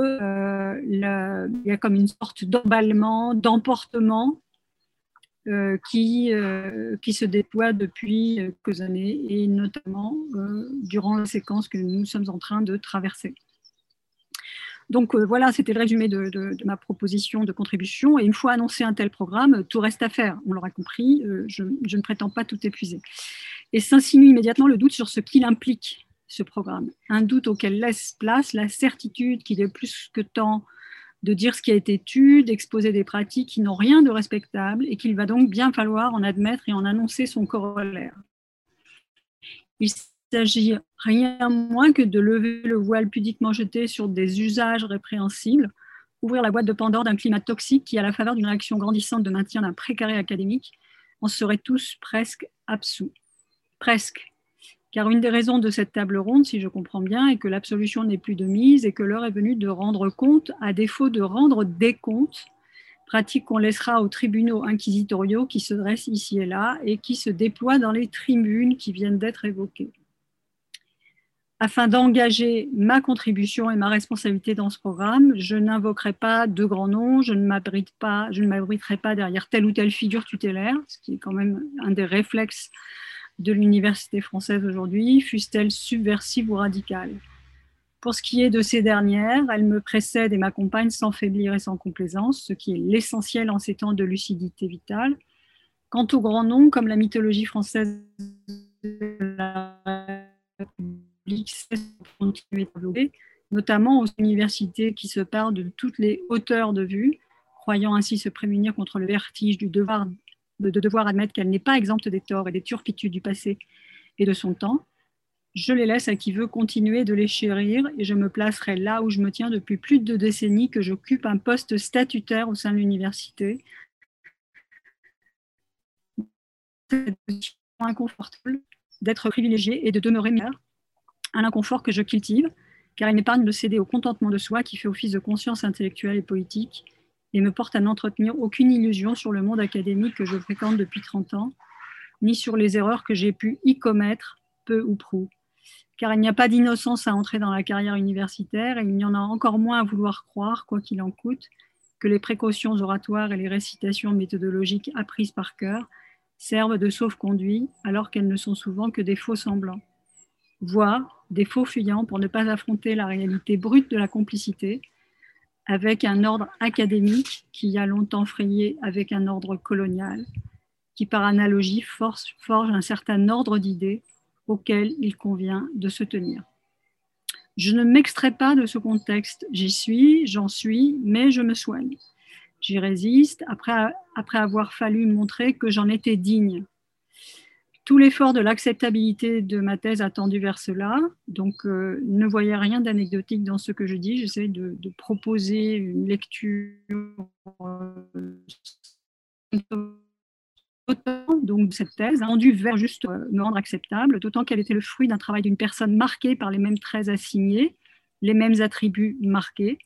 euh, il y a comme une sorte d'emballement, d'emportement euh, qui, euh, qui se déploie depuis quelques années et notamment euh, durant la séquence que nous sommes en train de traverser. Donc voilà, c'était le résumé de, ma proposition de contribution. Et une fois annoncé un tel programme, tout reste à faire. On l'aura compris, je, je, ne prétends pas tout épuiser. Et s'insinue immédiatement le doute sur ce qu'il implique, ce programme. Un doute auquel laisse place la certitude qu'il est plus que temps de dire ce qui a été tu, d'exposer des pratiques qui n'ont rien de respectable et qu'il va donc bien falloir en admettre et en annoncer son corollaire. Il s'agit rien moins que de lever le voile pudiquement jeté sur des usages répréhensibles, ouvrir la boîte de Pandore d'un climat toxique qui, à la faveur d'une réaction grandissante de maintien d'un précaré académique, en seraient tous presque absous. Presque, car une des raisons de cette table ronde, si je comprends bien, est que l'absolution n'est plus de mise et que l'heure est venue de rendre compte, à défaut de rendre des comptes, pratique qu'on laissera aux tribunaux inquisitoriaux qui se dressent ici et là et qui se déploient dans les tribunes qui viennent d'être évoquées. Afin d'engager ma contribution et ma responsabilité dans ce programme, je n'invoquerai pas de grands noms, je ne m'abriterai pas derrière telle ou telle figure tutélaire, ce qui est quand même un des réflexes de l'université française aujourd'hui, fussent-elles subversives ou radicales. Pour ce qui est de ces dernières, elles me précèdent et m'accompagnent sans faiblir et sans complaisance, ce qui est l'essentiel en ces temps de lucidité vitale. Quant aux grands noms, comme la mythologie française la République, notamment aux universités qui se parlent de toutes les hauteurs de vue, croyant ainsi se prémunir contre le vertige du devoir de devoir admettre qu'elle n'est pas exempte des torts et des turpitudes du passé et de son temps, je les laisse à qui veut continuer de les chérir et je me placerai là où je me tiens depuis plus de deux décennies que j'occupe un poste statutaire au sein de l'université. Position inconfortable d'être privilégié et de demeurer meilleur, un inconfort que je cultive, car il m'épargne de céder au contentement de soi qui fait office de conscience intellectuelle et politique et me porte à n'entretenir aucune illusion sur le monde académique que je fréquente depuis 30 ans, ni sur les erreurs que j'ai pu y commettre, peu ou prou. Car il n'y a pas d'innocence à entrer dans la carrière universitaire et il n'y en a encore moins à vouloir croire, quoi qu'il en coûte, que les précautions oratoires et les récitations méthodologiques apprises par cœur servent de sauf-conduit alors qu'elles ne sont souvent que des faux semblants, voire des faux fuyants pour ne pas affronter la réalité brute de la complicité avec un ordre académique qui a longtemps frayé avec un ordre colonial, qui par analogie forge, forge un certain ordre d'idées auquel il convient de se tenir. Je ne m'extrais pas de ce contexte, j'y suis, j'en suis, mais je me soigne. J'y résiste après, après avoir fallu montrer que j'en étais digne. Tout l'effort de l'acceptabilité de ma thèse a tendu vers cela, donc euh, ne voyez rien d'anecdotique dans ce que je dis. J'essaie de, de, proposer une lecture donc cette thèse a rendu vers juste euh, me rendre acceptable, d'autant qu'elle était le fruit d'un travail d'une personne marquée par les mêmes traits assignés, les mêmes attributs marqués,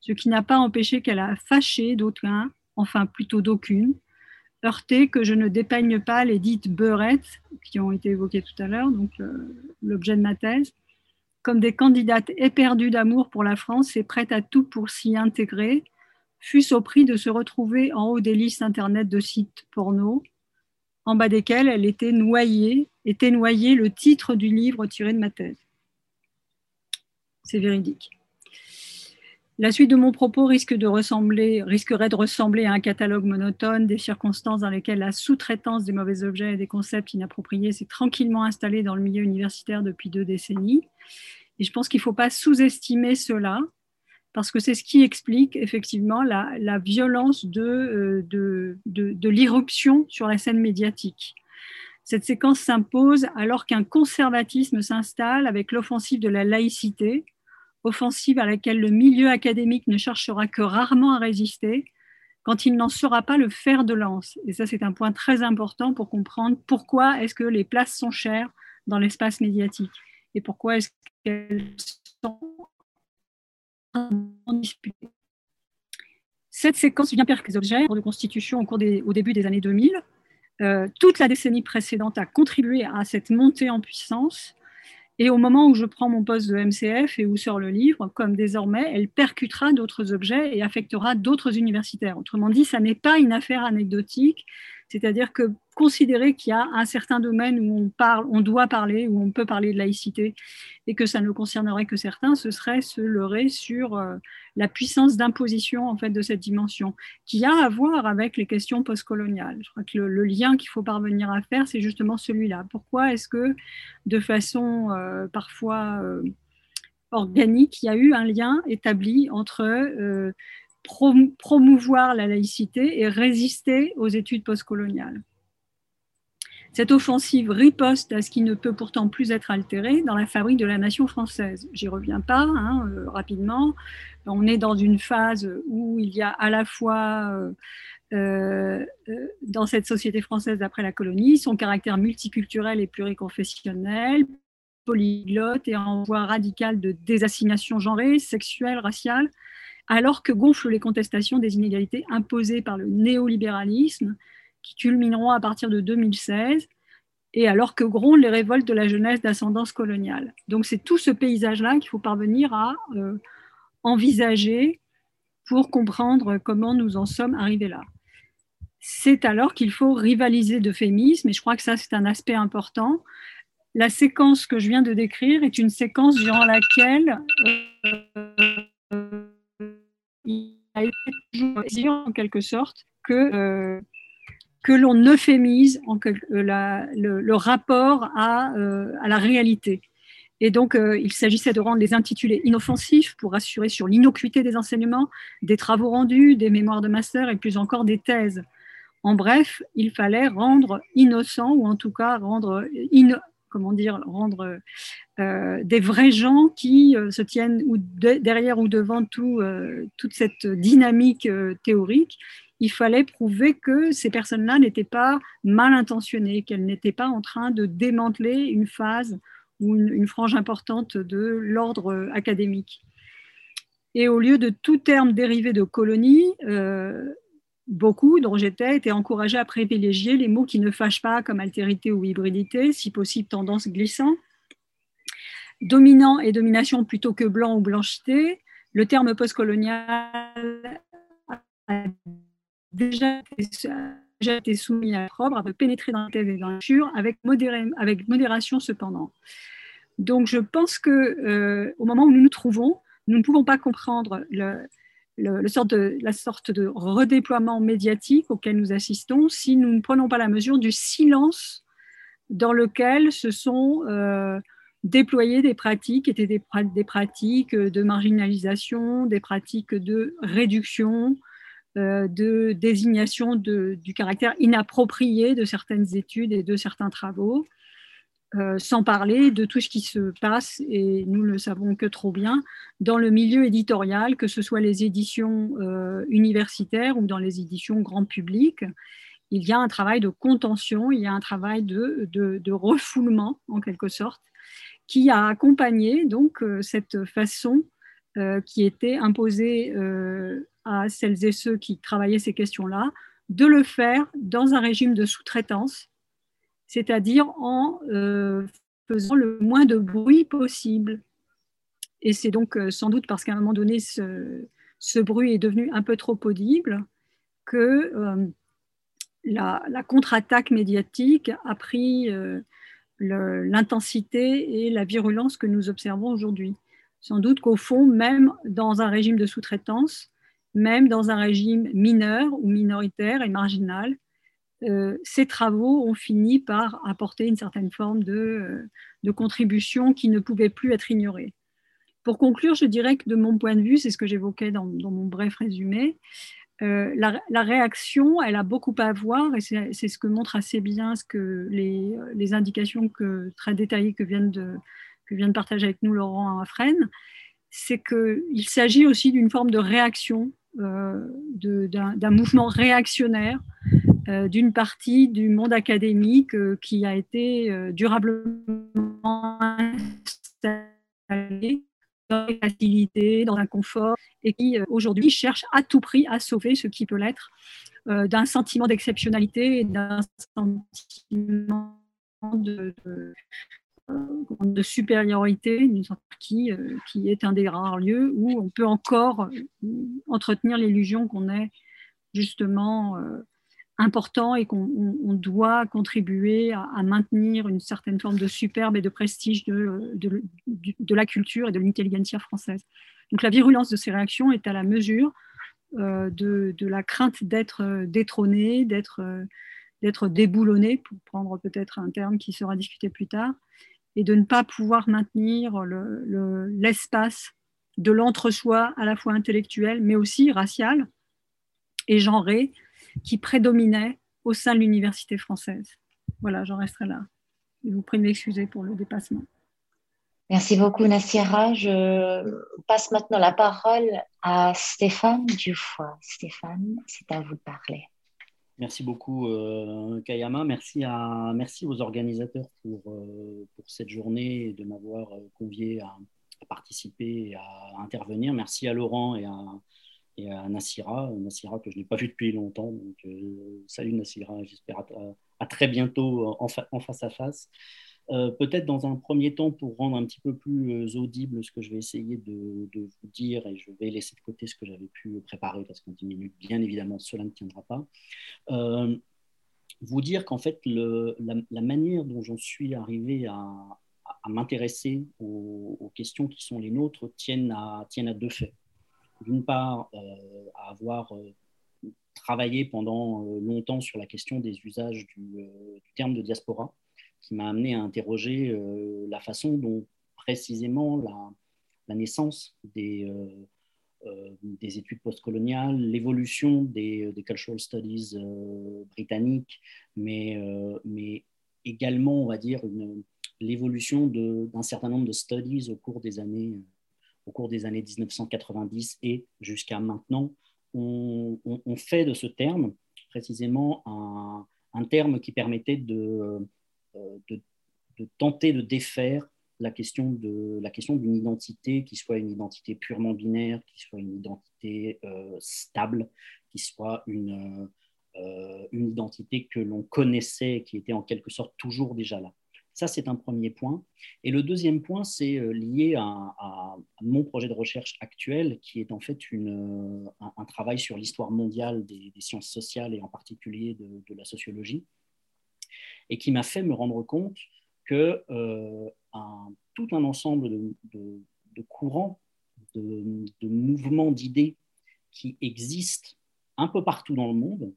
ce qui n'a pas empêché qu'elle a fâché d'aucun, enfin plutôt d'aucune, heurté que je ne dépeigne pas les dites beurettes qui ont été évoquées tout à l'heure, donc euh, l'objet de ma thèse, comme des candidates éperdues d'amour pour la France et prêtes à tout pour s'y intégrer, fût-ce au prix de se retrouver en haut des listes internet de sites porno, en bas desquels elle était noyée, était noyé le titre du livre tiré de ma thèse. C'est véridique. La suite de mon propos risque de ressembler, risquerait de ressembler à un catalogue monotone des circonstances dans lesquelles la sous-traitance des mauvais objets et des concepts inappropriés s'est tranquillement installée dans le milieu universitaire depuis deux décennies. Et je pense qu'il ne faut pas sous-estimer cela, parce que c'est ce qui explique effectivement la, violence euh, de l'irruption sur la scène médiatique. Cette séquence s'impose alors qu'un conservatisme s'installe avec l'offensive de la laïcité, offensive à laquelle le milieu académique ne cherchera que rarement à résister quand il n'en sera pas le fer de lance. Et ça, c'est un point très important pour comprendre pourquoi est-ce que les places sont chères dans l'espace médiatique et pourquoi est-ce qu'elles sont disputées. Cette séquence vient que les objets de constitution au, cours des, début des années 2000. Euh, toute la décennie précédente a contribué à cette montée en puissance et au moment où je prends mon poste de MCF et où sort le livre, comme désormais, elle percutera d'autres objets et affectera d'autres universitaires. Autrement dit, ça n'est pas une affaire anecdotique, c'est-à-dire que considérer qu'il y a un certain domaine où on parle, on doit parler, où on peut parler de laïcité, et que ça ne concernerait que certains, ce serait se leurrer sur euh, la puissance d'imposition en fait de cette dimension, qui a à voir avec les questions postcoloniales. Je crois que le, lien qu'il faut parvenir à faire, c'est justement celui-là. Pourquoi est-ce que, de façon euh, parfois euh, organique, il y a eu un lien établi entre promouvoir la laïcité et résister aux études postcoloniales? Cette offensive riposte à ce qui ne peut pourtant plus être altéré dans la fabrique de la nation française. J'y reviens pas hein, euh, rapidement. On est dans une phase où il y a à la fois euh, euh, dans cette société française d'après la colonie son caractère multiculturel et pluriconfessionnel, polyglotte et en voie radicale de désassignation genrée, sexuelle, raciale, alors que gonflent les contestations des inégalités imposées par le néolibéralisme, qui culmineront à partir de 2016, et alors que grondent les révoltes de la jeunesse d'ascendance coloniale. Donc c'est tout ce paysage-là qu'il faut parvenir à euh, envisager pour comprendre comment nous en sommes arrivés là. C'est alors qu'il faut rivaliser de féminisme, et je crois que ça c'est un aspect important. La séquence que je viens de décrire est une séquence durant laquelle euh, il a été toujours en quelque sorte que, euh, que l'on euphémise en euh, la, le, rapport à, euh, à, la réalité. Et donc, euh, il s'agissait de rendre les intitulés inoffensifs pour assurer sur l'innocuité des enseignements, des travaux rendus, des mémoires de master et plus encore des thèses. En bref, il fallait rendre innocent ou en tout cas rendre comment dire, rendre des vrais gens qui se tiennent ou de, derrière ou devant tout, toute cette dynamique théorique. Il fallait prouver que ces personnes-là n'étaient pas mal intentionnées, qu'elles n'étaient pas en train de démanteler une phase ou une, frange importante de l'ordre académique. Et au lieu de tout terme dérivé de colonie, euh, beaucoup, dont j'étais, étaient encouragés à privilégier les mots qui ne fâchent pas, comme altérité ou hybridité, si possible tendance glissant. Dominant et domination plutôt que blanc ou blancheté. Le terme postcolonial a déjà été soumis à l'opprobre, avait pénétré dans la thèse et dans avec, avec modération cependant. Donc je pense que euh, au moment où nous nous trouvons, nous ne pouvons pas comprendre la sorte de redéploiement médiatique auquel nous assistons si nous ne prenons pas la mesure du silence dans lequel se sont euh, déployées des pratiques, étaient des, pratiques de marginalisation, des pratiques de réduction, de désignation du caractère inapproprié de certaines études et de certains travaux, euh, sans parler de tout ce qui se passe, et nous le savons que trop bien, dans le milieu éditorial, que ce soit les éditions euh, universitaires ou dans les éditions grand public. Il y a un travail de contention, il y a un travail de, de, refoulement, en quelque sorte, qui a accompagné donc euh, cette façon qui était imposée à celles et ceux qui travaillaient ces questions-là, de le faire dans un régime de sous-traitance c'est-à-dire en euh, faisant le moins de bruit possible. Et c'est donc euh, sans doute parce qu'à un moment donné, ce, bruit est devenu un peu trop audible que euh, la, contre-attaque médiatique a pris l'intensité et la virulence que nous observons aujourd'hui. Sans doute qu'au fond, même dans un régime de sous-traitance, même dans un régime mineur ou minoritaire et marginal, euh, ces travaux ont fini par apporter une certaine forme de, euh, contribution qui ne pouvait plus être ignorée. Pour conclure, je dirais que de mon point de vue, c'est ce que j'évoquais dans, mon bref résumé, euh, la, réaction, elle a beaucoup à voir, et c'est ce que montre assez bien les, indications très détaillées que, viennent de, que vient de partager avec nous Laurent Afren, c'est qu'il s'agit aussi d'une forme de réaction, d'un mouvement réactionnaire euh, d'une partie du monde académique euh, qui a été euh, durablement installé dans les facilités, dans un confort, et qui aujourd'hui cherche à tout prix à sauver ce qui peut l'être d'un sentiment d'exceptionnalité et d'un sentiment de, supériorité, qui, qui est un des rares lieux où on peut encore entretenir l'illusion qu'on est justement important et qu'on doit contribuer à, maintenir une certaine forme de superbe et de prestige de, de, la culture et de l'intelligentsia française. Donc la virulence de ces réactions est à la mesure euh, de, la crainte d'être détrôné, d'être déboulonné, pour prendre peut-être un terme qui sera discuté plus tard, et de ne pas pouvoir maintenir l'espace de l'entre-soi à la fois intellectuel, mais aussi racial et genré, qui prédominait au sein de l'université française. Voilà, j'en resterai là. Je vous prie de m'excuser pour le dépassement. Merci beaucoup, Nassira. Je passe maintenant la parole à Stéphane Dufoy. Stéphane, c'est à vous de parler. Merci beaucoup, euh, Kayama. Merci, à, merci aux organisateurs pour, euh, pour cette journée et de m'avoir euh, convié à, participer et à intervenir. Merci à Laurent et à, et à Nassira, Nassira que je n'ai pas vu depuis longtemps. Donc, salut Nassira, j'espère à, très bientôt en, face à face. Euh, peut-être dans un premier temps, pour rendre un petit peu plus euh, audible ce que je vais essayer de, vous dire, et je vais laisser de côté ce que j'avais pu préparer, parce qu'en 10 minutes, bien évidemment, cela ne tiendra pas. vous dire qu'en fait, la, manière dont j'en suis arrivé à, m'intéresser aux, questions qui sont les nôtres tiennent à, deux faits d'une part, euh, à avoir euh, travaillé pendant euh, longtemps sur la question des usages du, terme de diaspora, qui m'a amené à interroger la façon dont précisément la, naissance des, des études postcoloniales, l'évolution des, des, cultural studies britanniques, mais, mais également, on va dire, l'évolution d'un certain nombre de studies au cours des années au cours des années 1990 et jusqu'à maintenant, on, fait de ce terme précisément un, terme qui permettait euh, de, de, tenter de défaire la question de la question d'une identité qui soit une identité purement binaire, qui soit une identité euh, stable, qui soit une, euh, une identité que l'on connaissait, qui était en quelque sorte toujours déjà là. Ça, c'est un premier point. Et le deuxième point, c'est euh, lié à, mon projet de recherche actuel, qui est en fait une, euh, un, travail sur l'histoire mondiale des, sciences sociales et en particulier de, la sociologie, et qui m'a fait me rendre compte que euh, tout un ensemble de, courants, de, mouvements d'idées qui existent un peu partout dans le monde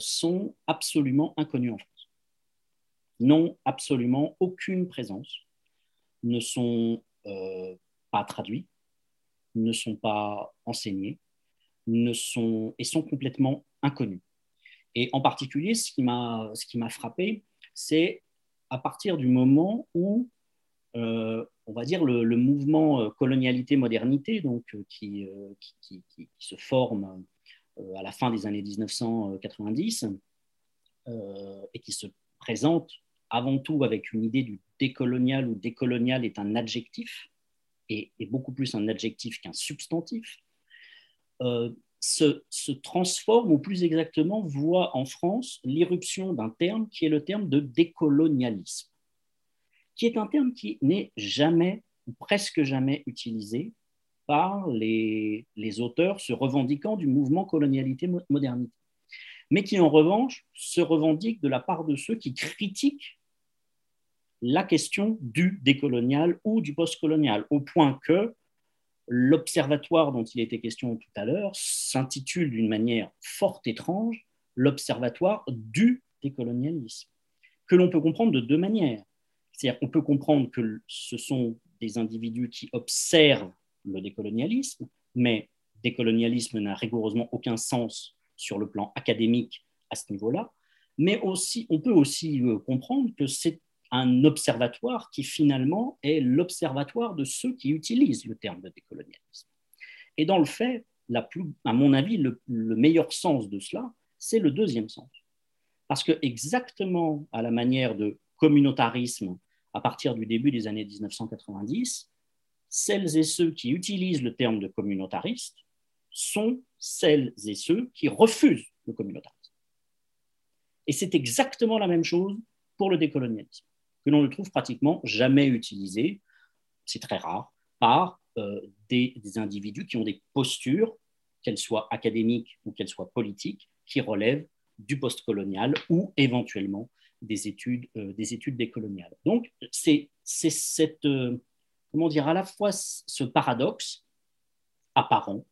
sont absolument inconnus en France n'ont absolument aucune présence, ne sont euh, pas traduits, ne sont pas enseignés, ne sont, et sont complètement inconnus. Et en particulier, ce qui m'a frappé, c'est à partir du moment où, euh, on va dire, le, mouvement euh, colonialité-modernité, donc qui, qui, se forme à la fin des années 1990 et qui se présente avant tout avec une idée du décolonial, où décolonial est un adjectif, et, beaucoup plus un adjectif qu'un substantif, euh, se, transforme, ou plus exactement voit en France l'irruption d'un terme qui est le terme de décolonialisme, qui est un terme qui n'est jamais, ou presque jamais utilisé par les, les auteurs se revendiquant du mouvement colonialité-modernité, mais qui en revanche se revendique de la part de ceux qui critiquent la question du décolonial ou du postcolonial, au point que l'observatoire dont il était question tout à l'heure s'intitule d'une manière fort étrange l'observatoire du décolonialisme, que l'on peut comprendre de deux manières. C'est-à-dire qu'on peut comprendre que ce sont des individus qui observent le décolonialisme, mais décolonialisme n'a rigoureusement aucun sens sur le plan académique à ce niveau-là, mais aussi, on peut aussi euh, comprendre que c'est un observatoire qui finalement est l'observatoire de ceux qui utilisent le terme de décolonialisme. Et dans le fait, à mon avis, le, meilleur sens de cela, c'est le deuxième sens. Parce que exactement à la manière de communautarisme à partir du début des années 1990, celles et ceux qui utilisent le terme de communautariste sont celles et ceux qui refusent le communautarisme. Et c'est exactement la même chose pour le décolonialisme que l'on ne trouve pratiquement jamais utilisé, c'est très rare, par euh, des, individus qui ont des postures, qu'elles soient académiques ou qu'elles soient politiques, qui relèvent du postcolonial ou éventuellement des études, euh, des études décoloniales. Donc, c'est cette, euh, comment dire, à la fois ce paradoxe apparent,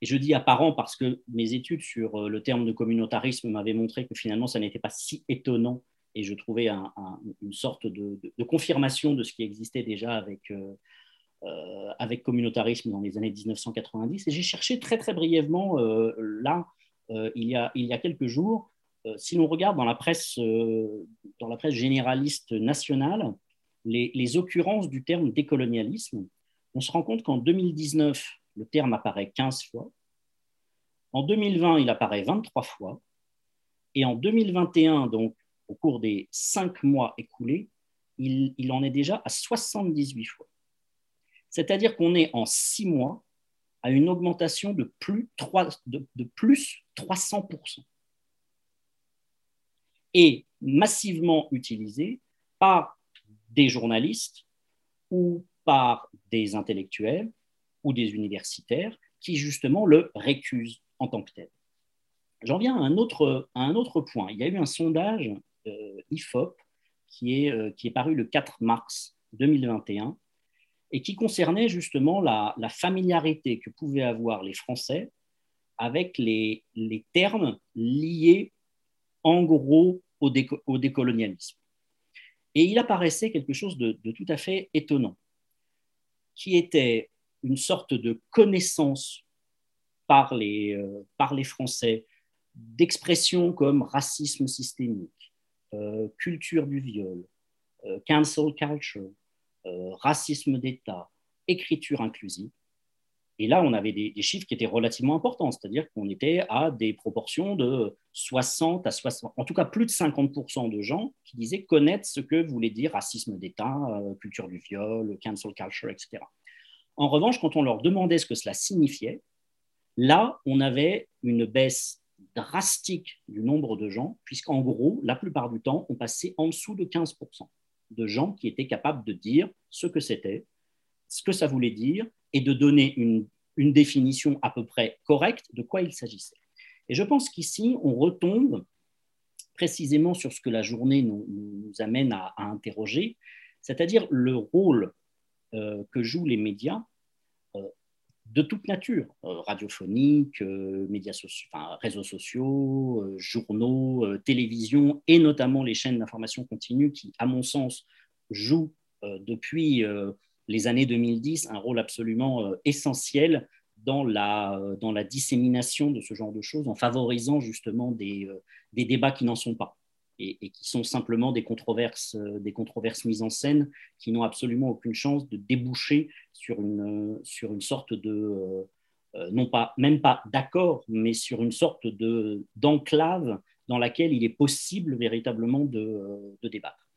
et je dis apparent parce que mes études sur le terme de communautarisme m'avaient montré que finalement, ça n'était pas si étonnant et je trouvais une sorte de, confirmation de ce qui existait déjà avec, euh, euh, avec communautarisme dans les années 1990. Et j'ai cherché très très brièvement euh, là, il, y a, il y a quelques jours, si l'on regarde dans la presse, dans la presse généraliste nationale, les, les, occurrences du terme décolonialisme, on se rend compte qu'en 2019, le terme apparaît 15 fois. En 2020, il apparaît 23 fois. Et en 2021, donc au cours des cinq mois écoulés, il, en est déjà à 78 fois. C'est-à-dire qu'on est en six mois à une augmentation de plus, 3, de, plus 300%. Et massivement utilisé par des journalistes ou par des intellectuels ou des universitaires qui justement le récusent en tant que tel. J'en viens à un, autre, point. Il y a eu un sondage IFOP qui est, euh, qui est paru le 4 mars 2021 et qui concernait justement la, familiarité que pouvaient avoir les Français avec les, les termes liés en gros au, au, décolonialisme. Et il apparaissait quelque chose de, tout à fait étonnant, qui était une sorte de connaissance par les, euh, par les Français d'expressions comme racisme systémique, euh, culture du viol, euh, cancel culture, euh, racisme d'État, écriture inclusive. Et là, on avait des, chiffres qui étaient relativement importants, c'est-à-dire qu'on était à des proportions de 60 à 60, en tout cas plus de 50% de gens qui disaient connaître ce que voulait dire racisme d'État, culture du viol, cancel culture, etc. En revanche, quand on leur demandait ce que cela signifiait, là, on avait une baisse drastique du nombre de gens, puisqu'en gros, la plupart du temps, on passait en dessous de 15%. de gens qui étaient capables de dire ce que c'était, ce que ça voulait dire, et de donner une, définition à peu près correcte de quoi il s'agissait. Et je pense qu'ici, on retombe précisément sur ce que la journée nous, amène à, interroger, c'est-à-dire le rôle euh, que jouent les médias de toute nature, euh, radiophonique, médias sociaux, réseaux sociaux, journaux, télévision, et notamment les chaînes d'information continue qui, à mon sens, jouent depuis les années 2010 un rôle absolument essentiel dans la, dissémination de ce genre de choses, en favorisant justement des débats qui n'en sont pas et, qui sont simplement des controverses, euh, des controverses mises en scène qui n'ont absolument aucune chance de déboucher sur une, sur une sorte de, euh, euh, non pas, même pas d'accord, mais sur une sorte de, d'enclave dans laquelle il est possible véritablement de, de débattre.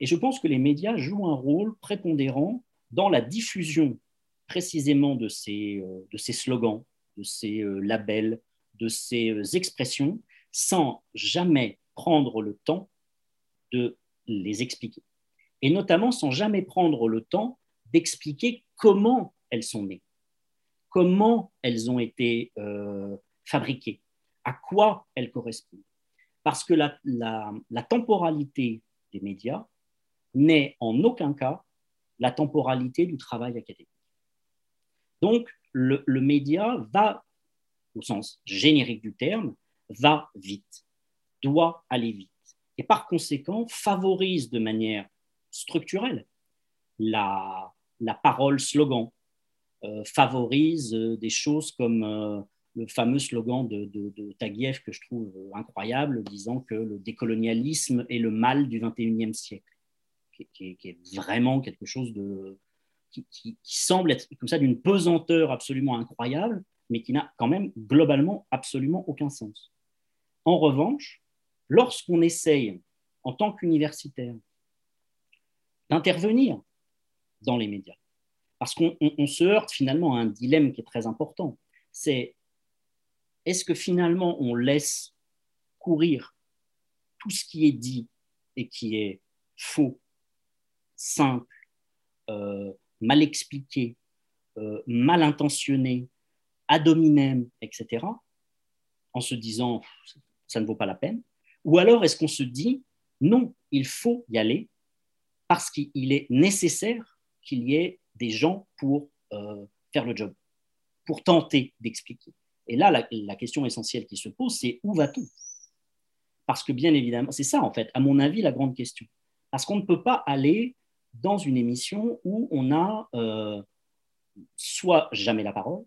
Et je pense que les médias jouent un rôle prépondérant dans la diffusion précisément de ces, de ces slogans, de ces labels, de ces expressions, sans jamais prendre le temps de les expliquer. Et notamment sans jamais prendre le temps d'expliquer comment elles sont nées, comment elles ont été euh, fabriquées, à quoi elles correspondent. Parce que la, temporalité des médias n'est en aucun cas la temporalité du travail académique. Donc, le, le média va, au sens générique du terme, va vite doit aller vite et par conséquent favorise de manière structurelle la, la parole slogan, euh, favorise euh, des choses comme euh, le fameux slogan de, de, que je trouve incroyable, disant que le décolonialisme est le mal du 21e siècle, qui, est vraiment quelque chose de, qui, qui semble être comme ça d'une pesanteur absolument incroyable, mais qui n'a quand même globalement absolument aucun sens. En revanche, lorsqu'on essaye, en tant qu'universitaire, d'intervenir dans les médias, parce qu'on se heurte finalement à un dilemme qui est très important, c'est est-ce que finalement on laisse courir tout ce qui est dit et qui est faux, simple, euh, mal expliqué, euh, mal intentionné, ad hominem, etc., en se disant ça ne vaut pas la peine ou alors est-ce qu'on se dit, non, il faut y aller parce qu'il est nécessaire qu'il y ait des gens pour euh, faire le job, pour tenter d'expliquer? Et là, la, question essentielle qui se pose, c'est où va-t-on? Parce que bien évidemment, c'est ça en fait, à mon avis, la grande question. Parce qu'on ne peut pas aller dans une émission où on a euh, soit jamais la parole,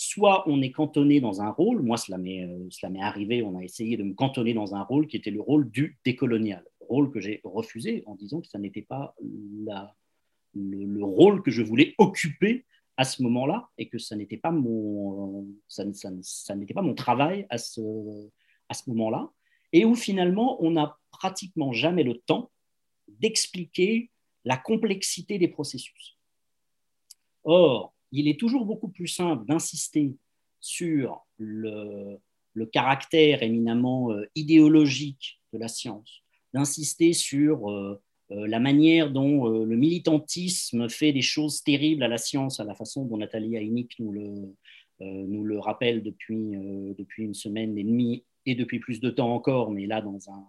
soit on est cantonné dans un rôle, moi cela m'est, euh, cela m'est arrivé, on a essayé de me cantonner dans un rôle qui était le rôle du décolonial, rôle que j'ai refusé en disant que ça n'était pas le, rôle que je voulais occuper à ce moment-là et que ça n'était pas mon, ça, ça, n'était pas mon travail à ce, à ce moment-là, et où finalement on n'a pratiquement jamais le temps d'expliquer la complexité des processus. Or, il est toujours beaucoup plus simple d'insister sur le, caractère éminemment euh, idéologique de la science, d'insister sur euh, euh, la manière dont le militantisme fait des choses terribles à la science, à la façon dont Nathalie Heineck nous le, rappelle depuis, une semaine et demie et depuis plus de temps encore, mais là dans un,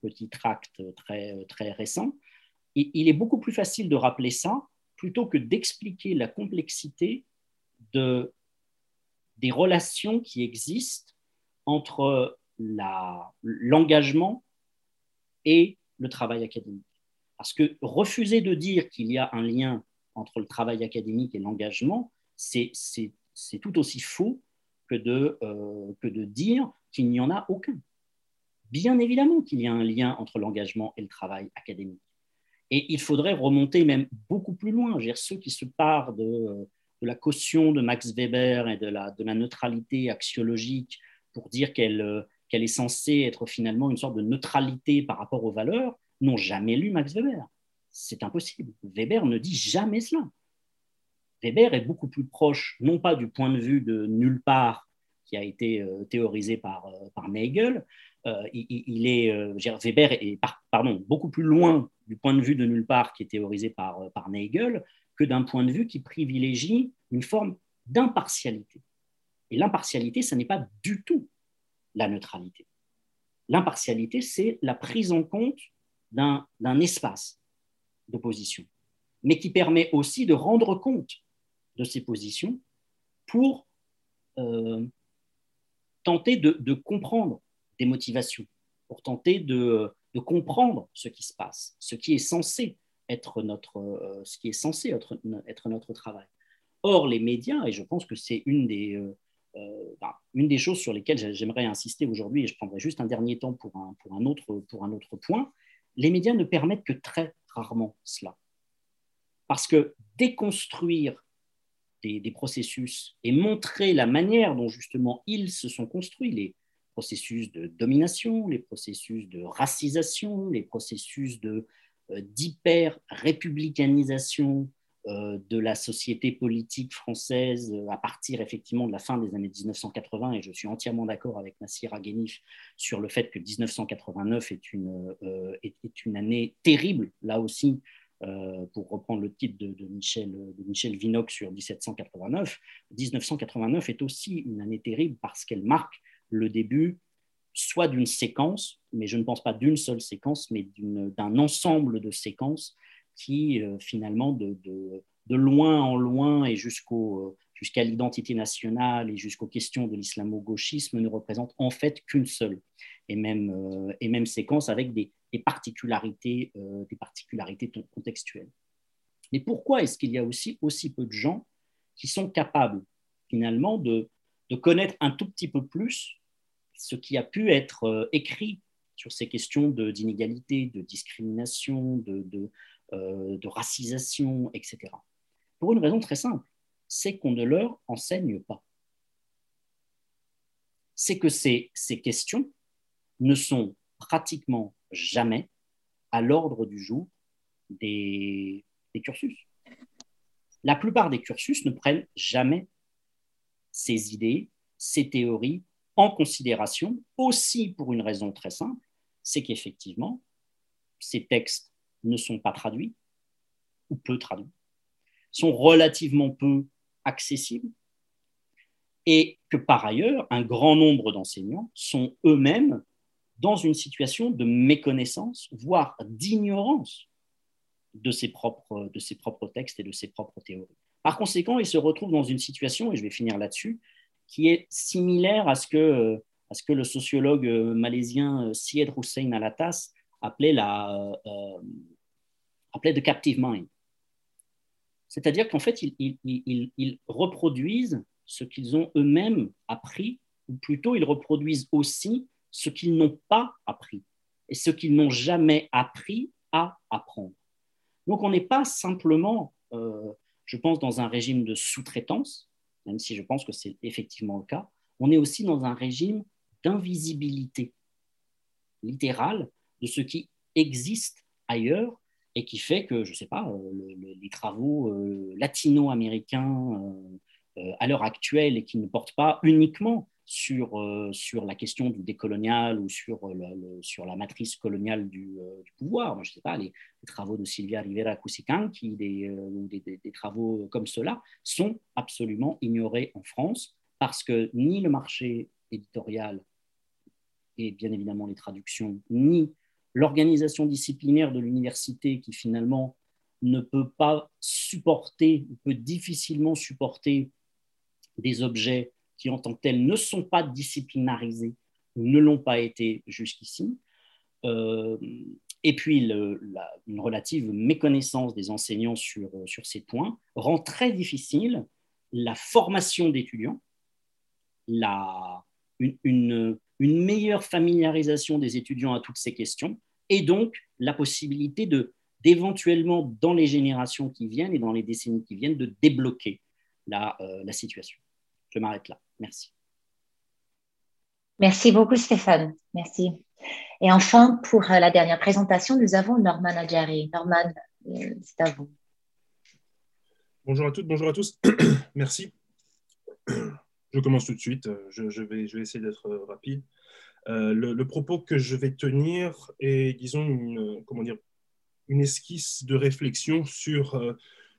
petit tract très récent. il est beaucoup plus facile de rappeler ça plutôt que d'expliquer la complexité de, des relations qui existent entre l'engagement et le travail académique. Parce que refuser de dire qu'il y a un lien entre le travail académique et l'engagement, c'est tout aussi faux euh, que de dire qu'il n'y en a aucun. Bien évidemment qu'il y a un lien entre l'engagement et le travail académique. Et il faudrait remonter même beaucoup plus loin. Dire, ceux qui se partent de, la caution de Max Weber et de la, neutralité axiologique pour dire qu'elle qu'elle est censée être finalement une sorte de neutralité par rapport aux valeurs, n'ont jamais lu Max Weber. C'est impossible. Weber ne dit jamais cela. Weber est beaucoup plus proche, non pas du point de vue de nulle part qui a été euh, théorisé par, euh, par il, est, Weber est pardon, beaucoup plus loin du point de vue de nulle part qui est théorisé par, par Nagel que d'un point de vue qui privilégie une forme d'impartialité. Et l'impartialité, ce n'est pas du tout la neutralité. L'impartialité, c'est la prise en compte d'un espace d'opposition, mais qui permet aussi de rendre compte de ces positions pour euh, tenter de, comprendre des motivations, pour tenter de, comprendre ce qui se passe, ce qui est censé être notre, euh, ce qui est censé être, notre travail. Or, les médias, et je pense que c'est une des, euh, euh, bah, une des choses sur lesquelles j'aimerais insister aujourd'hui, et je prendrai juste un dernier temps pour un, pour un, autre, pour un autre point, les médias ne permettent que très rarement cela. Parce que déconstruire des, des, processus et montrer la manière dont justement ils se sont construits, les processus de domination, les processus de racisation, les processus euh, d'hyper-républicanisation euh, de la société politique française euh, à partir effectivement de la fin des années 1980, et je suis entièrement d'accord avec Nassir Aghenif sur le fait que 1989 est une, année terrible, là aussi, pour reprendre le titre de, Michel, de Michel Vinocq sur 1789. 1989 est aussi une année terrible parce qu'elle marque le début soit d'une séquence, mais je ne pense pas d'une seule séquence, mais d'un ensemble de séquences qui euh, finalement de, loin en loin et jusqu'au euh, jusqu'à l'identité nationale et jusqu'aux questions de l'islamo-gauchisme ne représente en fait qu'une seule et même, euh, et même séquence avec des, particularités, des particularités contextuelles. Mais pourquoi est-ce qu'il y a aussi aussi peu de gens qui sont capables finalement de, de connaître un tout petit peu plus ce qui a pu être écrit sur ces questions d'inégalité, de, discrimination, de, euh, de racisation, etc. Pour une raison très simple, c'est qu'on ne leur enseigne pas. C'est que ces, questions ne sont pratiquement jamais à l'ordre du jour des, cursus. La plupart des cursus ne prennent jamais ces idées, ces théories en considération, aussi pour une raison très simple, c'est qu'effectivement, ces textes ne sont pas traduits ou peu traduits, sont relativement peu accessibles et que par ailleurs, un grand nombre d'enseignants sont eux-mêmes dans une situation de méconnaissance, voire d'ignorance de propres, de ses propres textes et de ses propres théories. Par conséquent, ils se retrouvent dans une situation, et je vais finir là-dessus, qui est similaire à ce que, que le sociologue malaisien Syed Hussein Alatas appelait la, euh, captive mind. C'est-à-dire qu'en fait, ils, reproduisent ce qu'ils ont eux-mêmes appris, ou plutôt ils reproduisent aussi ce qu'ils n'ont pas appris et ce qu'ils n'ont jamais appris à apprendre. Donc on n'est pas simplement, euh, je pense, dans un régime de sous-traitance, même si je pense que c'est effectivement le cas, on est aussi dans un régime d'invisibilité littérale de ce qui existe ailleurs et qui fait que, je ne sais pas, euh, les travaux euh, latino-américains euh, à l'heure actuelle et qui ne portent pas uniquement sur, sur la question du décolonial ou sur, sur la matrice coloniale du, pouvoir. Moi, je ne sais pas, les, travaux de Silvia Rivera Cusican, qui, des, des, des, travaux comme cela, sont absolument ignorés en France parce que ni le marché éditorial et bien évidemment les traductions, ni l'organisation disciplinaire de l'université qui finalement ne peut pas supporter, peut difficilement supporter des objets qui en tant que tels ne sont pas disciplinarisés ou ne l'ont pas été jusqu'ici. Euh, et puis une relative méconnaissance des enseignants sur, sur ces points rend très difficile la formation d'étudiants, la, une, une meilleure familiarisation des étudiants à toutes ces questions, et donc la possibilité de d'éventuellement, dans les générations qui viennent et dans les décennies qui viennent, de débloquer la, euh, la situation. Je m'arrête là. Merci. Merci beaucoup, Stéphane. Merci. Et enfin, pour euh, la dernière présentation, nous avons Norman Adjari. Norman, euh, c'est à vous. Bonjour à toutes, bonjour à tous. Merci. Je commence tout de suite. Je, vais, je vais essayer d'être rapide. le, propos que je vais tenir est, disons, une, comment dire, une esquisse de réflexion sur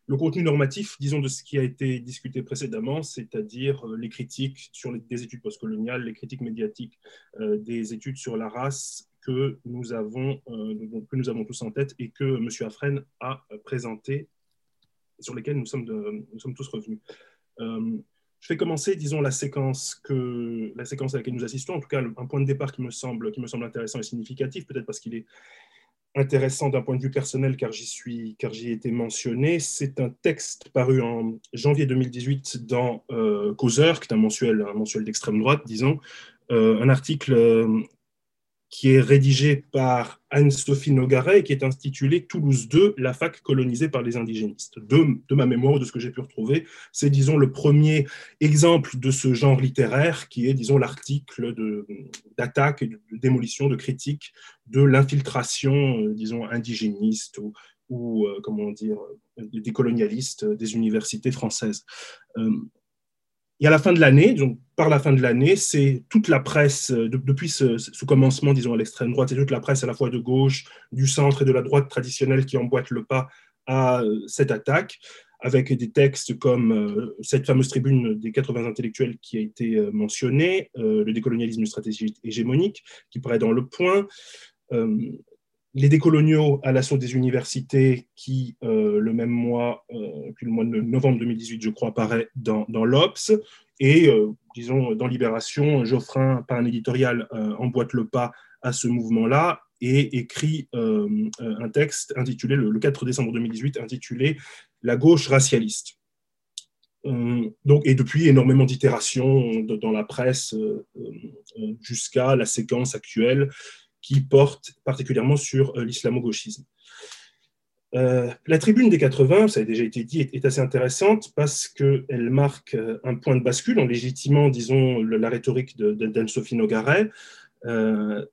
le contenu normatif, disons, de ce qui a été discuté précédemment, c'est-à-dire les critiques sur les, des études postcoloniales, les critiques médiatiques des études sur la race que nous avons, que nous avons tous en tête et que M. Afren a présenté sur lesquels nous sommes, nous sommes tous revenus. Euh, je vais commencer, disons, la séquence, que, la séquence à laquelle nous assistons, en tout cas un point de départ qui me semble, qui me semble intéressant et significatif, peut-être parce qu'il est intéressant d'un point de vue personnel car j'y suis, car j'y ai été mentionné. C'est un texte paru en janvier 2018 dans euh, Causeur, qui est un mensuel, un mensuel d'extrême droite, disons, euh, un article qui est rédigé par Anne-Sophie Nogaret et qui est intitulé Toulouse 2, la fac colonisée par les indigénistes. De, ma mémoire, de ce que j'ai pu retrouver, c'est, disons, le premier exemple de ce genre littéraire qui est, disons, l'article d'attaque, de, de, démolition, de critique de l'infiltration, euh, disons, indigéniste ou, ou euh, comment dire, des colonialistes des universités françaises. Euh, et à la fin de l'année, donc par la fin de l'année, c'est toute la presse, euh, depuis ce, commencement, disons, à l'extrême droite, c'est toute la presse à la fois de gauche, du centre et de la droite traditionnelle qui emboîte le pas à euh, cette attaque, avec des textes comme euh, cette fameuse tribune des 80 intellectuels qui a été mentionnée, le décolonialisme stratégique hégémonique, qui paraît dans le point, les décoloniaux à l'assaut des universités qui, euh, le même mois, euh, puis le mois de novembre 2018, je crois, apparaît dans, dans l'Obs. Et, euh, disons, dans Libération, Geoffrin, par un éditorial, emboîte le pas à ce mouvement-là et écrit un texte intitulé, le, 4 décembre 2018, intitulé La gauche racialiste. donc, et depuis, énormément d'itérations dans la presse jusqu'à la séquence actuelle qui porte particulièrement sur euh, l'islamo-gauchisme. Euh, la tribune des 80, ça a déjà été dit, est, assez intéressante parce qu'elle marque euh, un point de bascule en légitimant, disons, la rhétorique d'Anne-Sophie Nogaret. le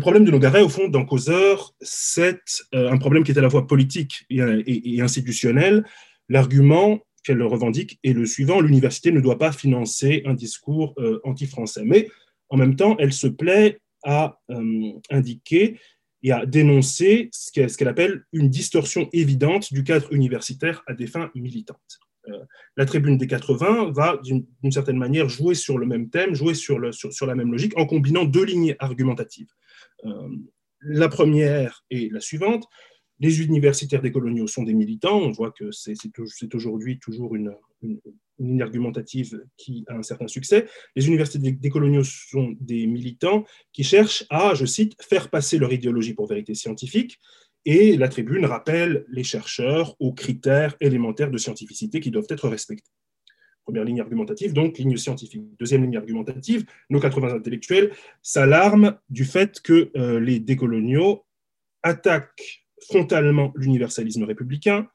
problème de Nogaret, au fond, dans Causeur, c'est un problème qui est à la fois politique et, institutionnel. L'argument qu'elle revendique est le suivant l'université ne doit pas financer un discours anti-français. Mais en même temps, elle se plaît à euh, indiquer et à dénoncer ce qu'elle appelle une distorsion évidente du cadre universitaire à des fins militantes. Euh, la tribune des 80 va, d'une certaine manière, jouer sur le même thème, jouer sur, la même logique, en combinant deux lignes argumentatives. Euh, la première est la suivante. Les universitaires des coloniaux sont des militants. On voit que c'est aujourd'hui toujours une ligne argumentative qui a un certain succès. Les universités des coloniaux sont des militants qui cherchent à, je cite, faire passer leur idéologie pour vérité scientifique. Et la tribune rappelle les chercheurs aux critères élémentaires de scientificité qui doivent être respectés. Première ligne argumentative, donc ligne scientifique. Deuxième ligne argumentative, nos 80 intellectuels s'alarment du fait que euh, les décoloniaux attaquent frontalement l'universalisme républicain,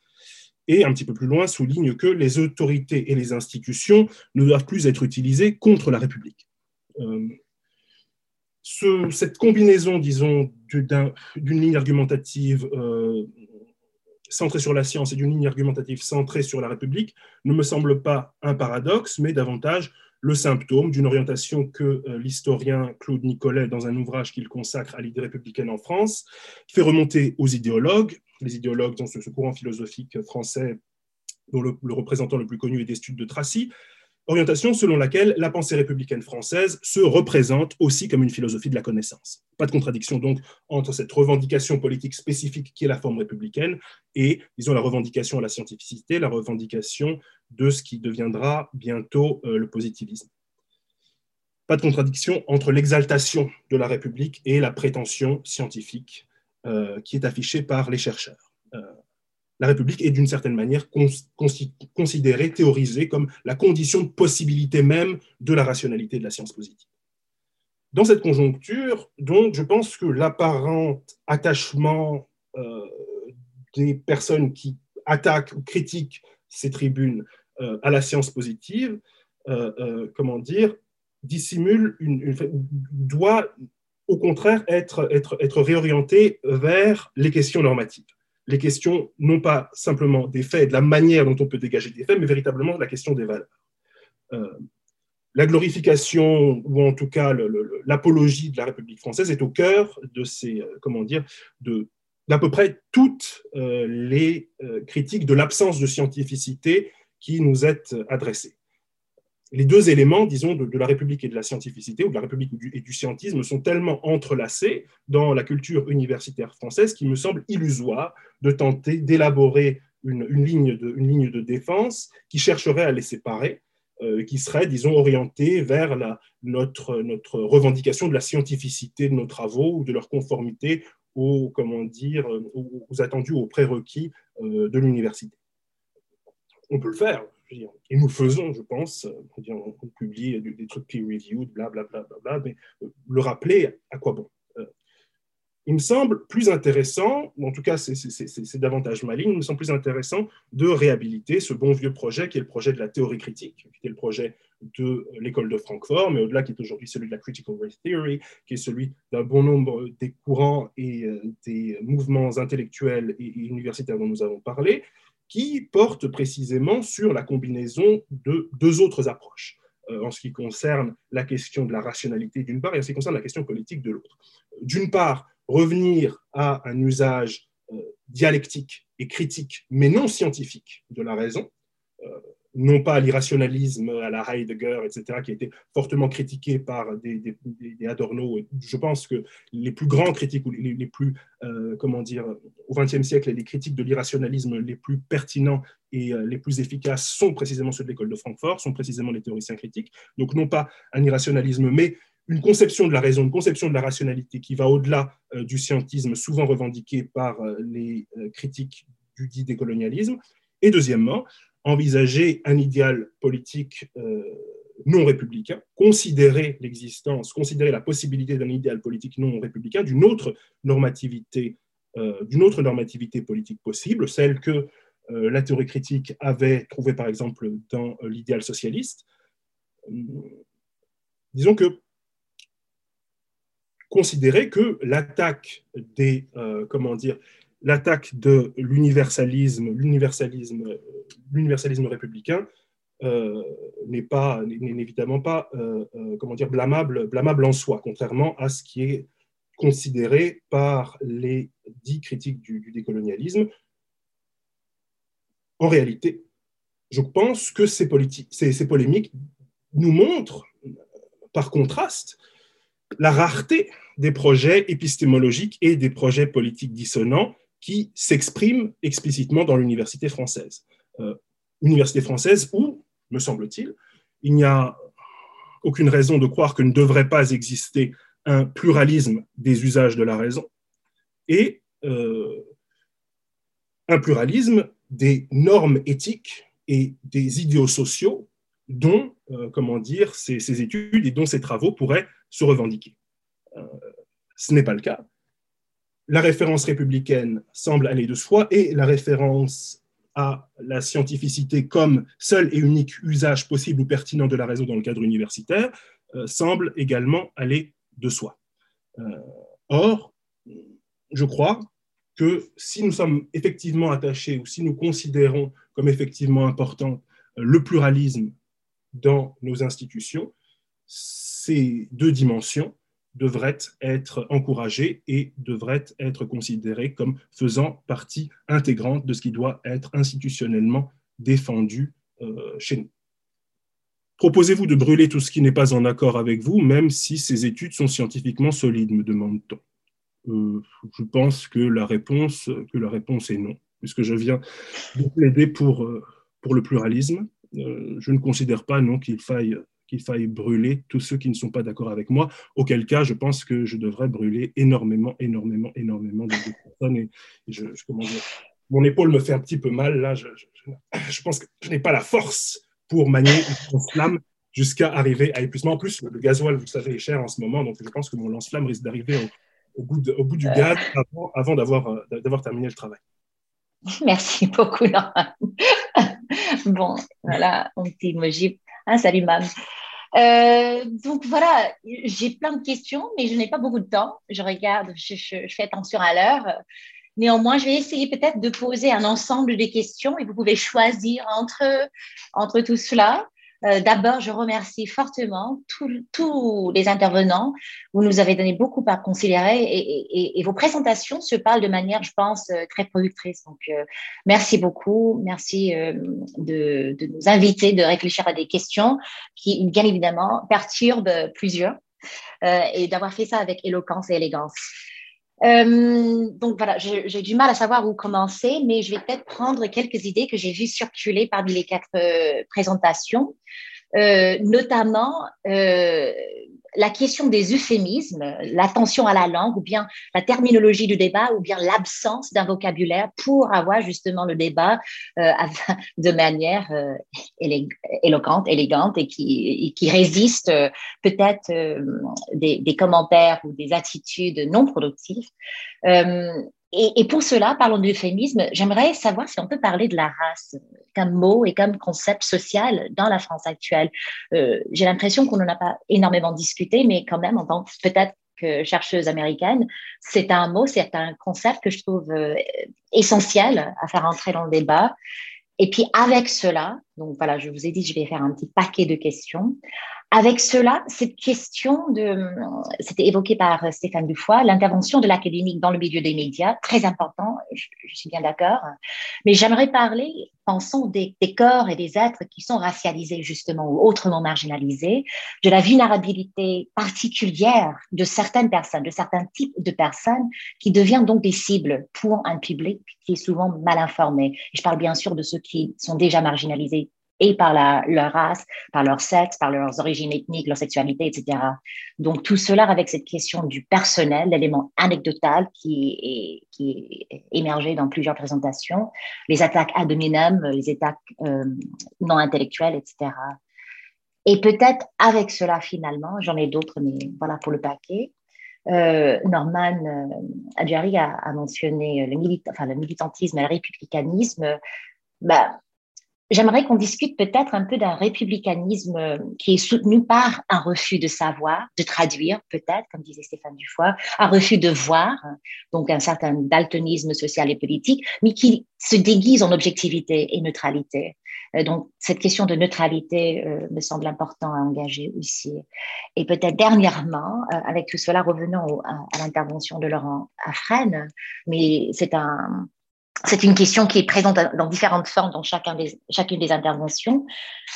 et un petit peu plus loin souligne que les autorités et les institutions ne doivent plus être utilisées contre la République. Euh, cette combinaison, disons, d'une ligne argumentative euh, centrée sur la science et d'une ligne argumentative centrée sur la République ne me semble pas un paradoxe, mais davantage le symptôme d'une orientation que euh, l'historien Claude Nicolet, dans un ouvrage qu'il consacre à l'idée républicaine en France, fait remonter aux idéologues, les idéologues dans ce, courant philosophique français dont le, représentant le plus connu est Destutt de Tracy, orientation selon laquelle la pensée républicaine française se représente aussi comme une philosophie de la connaissance. Pas de contradiction donc entre cette revendication politique spécifique qui est la forme républicaine et, disons, la revendication à la scientificité, la revendication de ce qui deviendra bientôt euh, le positivisme. Pas de contradiction entre l'exaltation de la République et la prétention scientifique euh, qui est affiché par les chercheurs. Euh, la République est d'une certaine manière considérée, théorisée comme la condition de possibilité même de la rationalité de la science positive. Dans cette conjoncture, donc, je pense que l'apparent attachement euh, des personnes qui attaquent ou critiquent ces tribunes à la science positive, comment dire, dissimule une, une, doit au contraire être, réorienté vers les questions normatives. Les questions, non pas simplement des faits et de la manière dont on peut dégager des faits, mais véritablement la question des valeurs. Euh, la glorification, ou en tout cas l'apologie de la République française est au cœur de ces, euh, comment dire, de d'à peu près toutes euh, les critiques de l'absence de scientificité qui nous est adressée. Les deux éléments, disons, de, la République et de la scientificité, ou de la République et du scientisme, sont tellement entrelacés dans la culture universitaire française qu'il me semble illusoire de tenter d'élaborer une, ligne de, défense qui chercherait à les séparer euh, qui serait, disons, orienté vers notre, revendication de la scientificité de nos travaux ou de leur conformité aux, comment dire, aux, attendus, aux prérequis euh, de l'université. On peut le faire, et nous faisons, je pense. On, publie des, trucs peer-reviewed, blablabla, bla, bla, bla, mais euh, le rappeler, à quoi bon il me semble plus intéressant, en tout cas c'est davantage maligne, il me semble plus intéressant de réhabiliter ce bon vieux projet qui est le projet de la théorie critique, qui était le projet de l'école de Francfort, mais au-delà qui est aujourd'hui celui de la Critical Race Theory, qui est celui d'un bon nombre des courants et euh, des mouvements intellectuels et universitaires dont nous avons parlé, qui porte précisément sur la combinaison de deux autres approches euh, en ce qui concerne la question de la rationalité d'une part et en ce qui concerne la question politique de l'autre. D'une part, revenir à un usage euh, dialectique et critique, mais non scientifique de la raison, euh, non pas l'irrationalisme à la Heidegger, etc., qui a été fortement critiqué par des, Adorno. Je pense que les plus grands critiques, ou les, plus, euh, comment dire, au XXe siècle, les critiques de l'irrationalisme les plus pertinents et les plus efficaces sont précisément ceux de l'école de Francfort, sont précisément les théoriciens critiques. Donc non pas un irrationalisme, mais une conception de la raison, une conception de la rationalité qui va au-delà euh, du scientisme souvent revendiqué par euh, les euh, critiques du dit décolonialisme. Et deuxièmement, envisager un idéal politique non républicain, considérer l'existence, considérer la possibilité d'un idéal politique non républicain, d'une autre normativité, normativité politique possible, celle que la théorie critique avait trouvée par exemple dans l'idéal socialiste. Disons que considérer que l'attaque des, euh, comment dire, l'attaque de l'universalisme, l'universalisme, l'universalisme républicain euh, n'est pas, n'est évidemment pas, euh, comment dire, blâmable, en soi, contrairement à ce qui est considéré par les dits critiques du, décolonialisme. En réalité, je pense que ces, ces polémiques nous montrent, par contraste, la rareté des projets épistémologiques et des projets politiques dissonants qui s'expriment explicitement dans l'université française. Euh, université française où, me semble-t-il, il n'y a aucune raison de croire que ne devrait pas exister un pluralisme des usages de la raison et euh, un pluralisme des normes éthiques et des idéaux sociaux dont, euh, comment dire, ces, études et dont ces travaux pourraient se revendiquer. Euh, ce n'est pas le cas. La référence républicaine semble aller de soi et la référence à la scientificité comme seul et unique usage possible ou pertinent de la raison dans le cadre universitaire euh, semble également aller de soi. or, je crois que si nous sommes effectivement attachés ou si nous considérons comme effectivement important le pluralisme dans nos institutions, ces deux dimensions devraient être encouragées et devraient être considérées comme faisant partie intégrante de ce qui doit être institutionnellement défendu euh, chez nous. Proposez-vous de brûler tout ce qui n'est pas en accord avec vous, même si ces études sont scientifiquement solides, me demande-t-on. Euh, je pense que la, réponse, que la réponse est non, puisque je viens de plaider pour, euh, pour le pluralisme je ne considère pas non qu'il faille qu'il faille brûler tous ceux qui ne sont pas d'accord avec moi, auquel cas je pense que je devrais brûler énormément, énormément, énormément de personnes. Et, je, comment dire, mon épaule me fait un petit peu mal, là, je, je, pense que je n'ai pas la force pour manier une lance-flamme jusqu'à arriver à épuisement. En plus, le gasoil, vous savez, est cher en ce moment, donc je pense que mon lance-flamme risque d'arriver au, bout au bout du gaz avant, avant d'avoir euh, terminé le travail. Merci beaucoup, Laurent. bon, voilà, petit emoji. Ah, salut, mam. Euh, donc voilà, j'ai plein de questions, mais je n'ai pas beaucoup de temps. Je regarde, je, fais attention à l'heure. Néanmoins, je vais essayer peut-être de poser un ensemble de questions et vous pouvez choisir entre, entre tout cela. Euh, d'abord, je remercie fortement tous les intervenants. Vous nous avez donné beaucoup à considérer et, vos présentations se parlent de manière, je pense, euh, très productrice. Donc, euh, merci beaucoup. Merci de, de, nous inviter, de réfléchir à des questions qui, bien évidemment, perturbent plusieurs et d'avoir fait ça avec éloquence et élégance. Euh, donc voilà, j'ai du mal à savoir où commencer, mais je vais peut-être prendre quelques idées que j'ai vues circuler parmi les quatre euh, présentations, euh, notamment la question des euphémismes, l'attention à la langue ou bien la terminologie du débat ou bien l'absence d'un vocabulaire pour avoir justement le débat euh, de manière euh, éloquente, élégante et qui, qui résiste euh, peut-être euh, des, des, commentaires ou des attitudes non productives. Et, et, pour cela, parlons d'euphémisme, j'aimerais savoir si on peut parler de la race comme mot et comme concept social dans la France actuelle. Euh, J'ai l'impression qu'on n'en a pas énormément discuté, mais quand même, en tant que peut-être que chercheuse américaine, c'est un mot, c'est un concept que je trouve euh, essentiel à faire entrer dans le débat. Et puis avec cela, donc voilà, je vous ai dit, je vais faire un petit paquet de questions. Avec cela, cette question de, c'était évoqué par Stéphane Dufoy, l'intervention de l'académique dans le milieu des médias, très important, je, suis bien d'accord. Mais j'aimerais parler, pensons, des, des, corps et des êtres qui sont racialisés justement ou autrement marginalisés, de la vulnérabilité particulière de certaines personnes, de certains types de personnes qui deviennent donc des cibles pour un public qui est souvent mal informé. Je parle bien sûr de ceux qui sont déjà marginalisés et par la, leur race, par leur sexe, par leurs origines ethniques, leur sexualité, etc. Donc tout cela avec cette question du personnel, l'élément anecdotal qui est, qui est émergé dans plusieurs présentations, les attaques ad hominem, les attaques euh, non intellectuelles, etc. Et peut-être avec cela finalement, j'en ai d'autres, mais voilà pour le paquet. Euh, Norman euh, Adjari a, mentionné le militantisme et le républicanisme. Bah, J'aimerais qu'on discute peut-être un peu d'un républicanisme euh, qui est soutenu par un refus de savoir, de traduire peut-être, comme disait Stéphane Dufoy, un refus de voir, donc un certain daltonisme social et politique, mais qui se déguise en objectivité et neutralité. Euh, donc cette question de neutralité euh, me semble important à engager aussi. Et peut-être dernièrement, avec tout cela, revenons à, l'intervention de Laurent Afren, mais c'est un c'est une question qui est présente dans différentes formes dans des, chacune des interventions.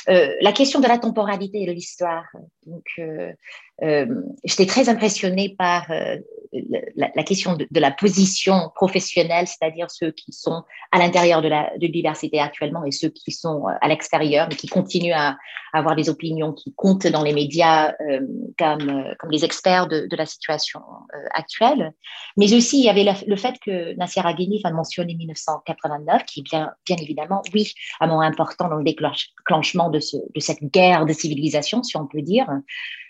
Euh, la question de la temporalité et de l'histoire. Euh, j'étais très impressionnée par euh, la, question de, la position professionnelle, c'est-à-dire ceux qui sont à l'intérieur de diversité actuellement et ceux qui sont à l'extérieur, mais qui continuent à, avoir des opinions qui comptent dans les médias euh, comme, comme les experts de, la situation actuelle. Mais aussi, il y avait le fait que Nasser Aghini a mentionné 1989, qui est bien, évidemment, oui, un moment important dans le déclenchement de cette guerre de civilisation, si on peut dire.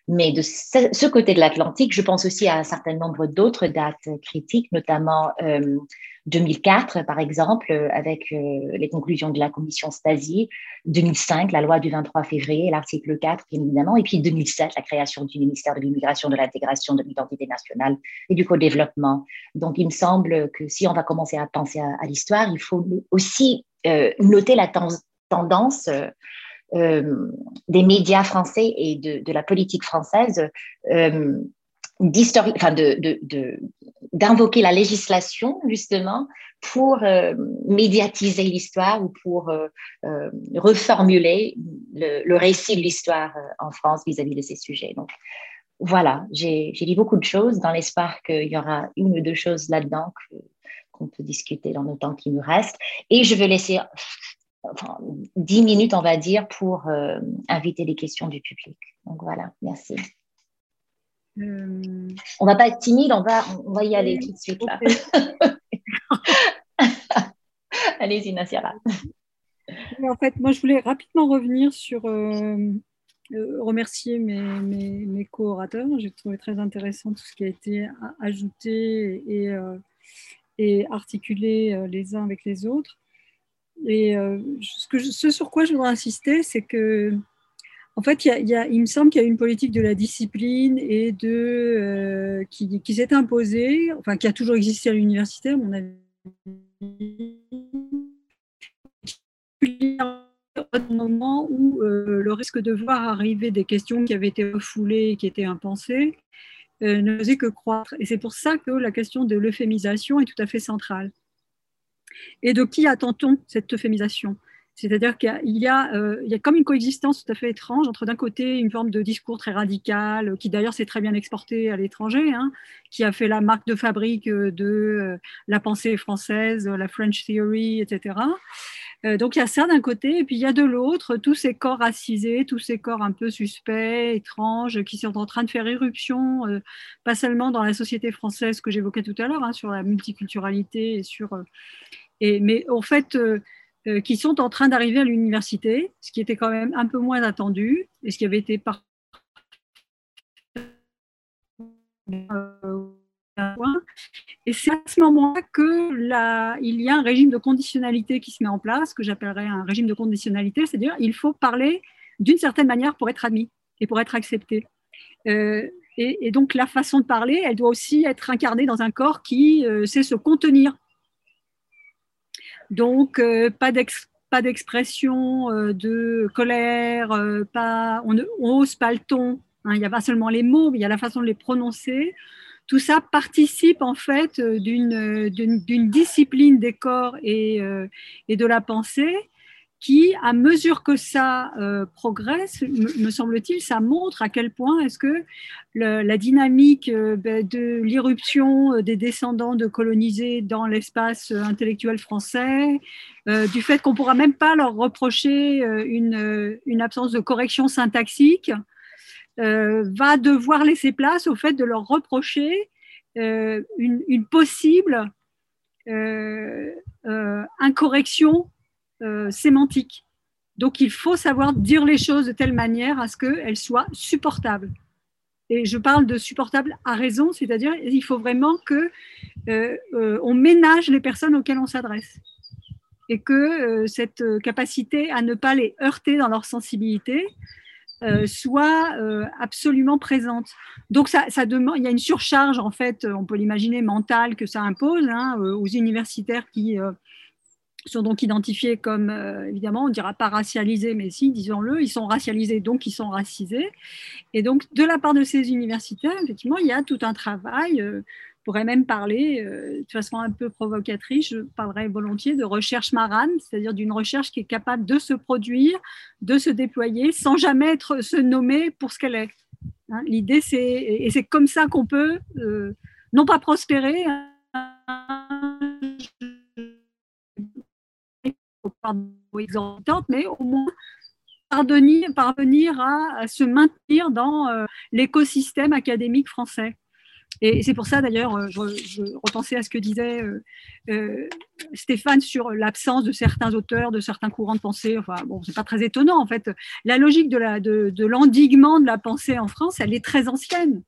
Mais de ce, côté de l'Atlantique, je pense aussi à un certain nombre d'autres dates critiques, notamment euh, 2004, par exemple, avec euh, les conclusions de la commission Stasi, 2005, la loi du 23 février, l'article 4, bien évidemment, et puis 2007, la création du ministère de l'immigration, de l'intégration, de l'identité nationale et du co-développement. Donc, il me semble que si on va commencer à penser à, l'histoire, il faut aussi euh, noter la tendance euh, euh, des médias français et de, la politique française euh, d'invoquer la législation justement pour euh, médiatiser l'histoire ou pour euh, euh, reformuler le, récit de l'histoire euh, en France vis-à-vis de ces sujets. Donc voilà, j'ai, dit beaucoup de choses dans l'espoir qu'il y aura une ou deux choses là-dedans qu'on peut discuter dans le temps qui nous reste. Et je vais laisser enfin, 10 minutes, on va dire, pour euh, inviter les questions du public. Donc voilà, merci. Euh... On va pas être timide, on va, on va y aller tout de suite. Là. Allez-y, Nassira. En fait, moi, je voulais rapidement revenir sur euh, euh, remercier mes, mes, mes co-orateurs. J'ai trouvé très intéressant tout ce qui a été ajouté et, euh, et articulé les uns avec les autres. Et euh, ce, sur quoi je voudrais insister, c'est que, en fait, il, me semble qu'il y a une politique de la discipline et de euh, qui, s'est imposée, enfin qui a toujours existé à l'université, à mon avis, moment où le risque de voir arriver des questions qui avaient été refoulées, qui étaient impensées, ne faisait que croître. Et c'est pour ça que la question de l'euphémisation est tout à fait centrale. Et de qui attend-on cette euphémisation? C'est-à-dire qu'il y, a, euh, y a comme une coexistence tout à fait étrange entre d'un côté une forme de discours très radical, qui d'ailleurs s'est très bien exporté à l'étranger, hein, qui a fait la marque de fabrique de euh, la pensée française, la French Theory, etc. Euh, donc il y a ça d'un côté, et puis il y a de l'autre tous ces corps racisés, tous ces corps un peu suspects, étranges, qui sont en train de faire éruption, pas seulement dans la société française que j'évoquais tout à l'heure, hein, sur la multiculturalité, et sur, mais en fait euh, qui sont en train d'arriver à l'université, ce qui était quand même un peu moins attendu et ce qui avait été par et c'est à ce moment-là qu'il y a un régime de conditionnalité qui se met en place, que j'appellerais un régime de conditionnalité, c'est-à-dire il faut parler d'une certaine manière pour être admis et pour être accepté. Euh, et, donc la façon de parler, elle doit aussi être incarnée dans un corps qui euh, sait se contenir donc, euh, pas d'expression euh, de colère, euh, pas, on n'ose pas le ton. Hein. il n'y a pas seulement les mots, il y a la façon de les prononcer. Tout ça participe en fait d'une discipline des corps et, et de la pensée qui, à mesure que ça euh, progresse, me, semble-t-il, ça montre à quel point est-ce que la dynamique euh, ben, de l'irruption euh, des descendants de colonisés dans l'espace intellectuel français, du fait qu'on ne pourra même pas leur reprocher une, absence de correction syntaxique, va devoir laisser place au fait de leur reprocher une, possible incorrection euh, sémantique. Donc il faut savoir dire les choses de telle manière à ce qu'elles soient supportables. Et je parle de supportable à raison, c'est-à-dire il faut vraiment que euh, euh, on ménage les personnes auxquelles on s'adresse et que cette capacité à ne pas les heurter dans leur sensibilité soit absolument présente. Donc ça, demande, il y a une surcharge en fait, on peut l'imaginer mentale que ça impose hein, aux universitaires qui sont donc identifiés comme, euh, évidemment, on ne dira pas racialisés, mais si, disons-le, ils sont racialisés, donc ils sont racisés. Et donc, de la part de ces universitaires, effectivement, il y a tout un travail, euh, je pourrais même parler, euh, de façon un peu provocatrice, je parlerai volontiers de recherche marane, c'est-à-dire d'une recherche qui est capable de se produire, de se déployer, sans jamais être se nommer pour ce qu'elle est. Hein, l'idée, c'est, et c'est comme ça qu'on peut, non pas prospérer, exorbitante, mais au moins parvenir, à, se maintenir dans euh, l'écosystème académique français. Et c'est pour ça d'ailleurs, euh, je, repensais à ce que disait euh, Stéphane sur l'absence de certains auteurs, de certains courants de pensée. Enfin, bon, c'est pas très étonnant en fait. La logique de l'endiguement de la pensée en France, elle est très ancienne.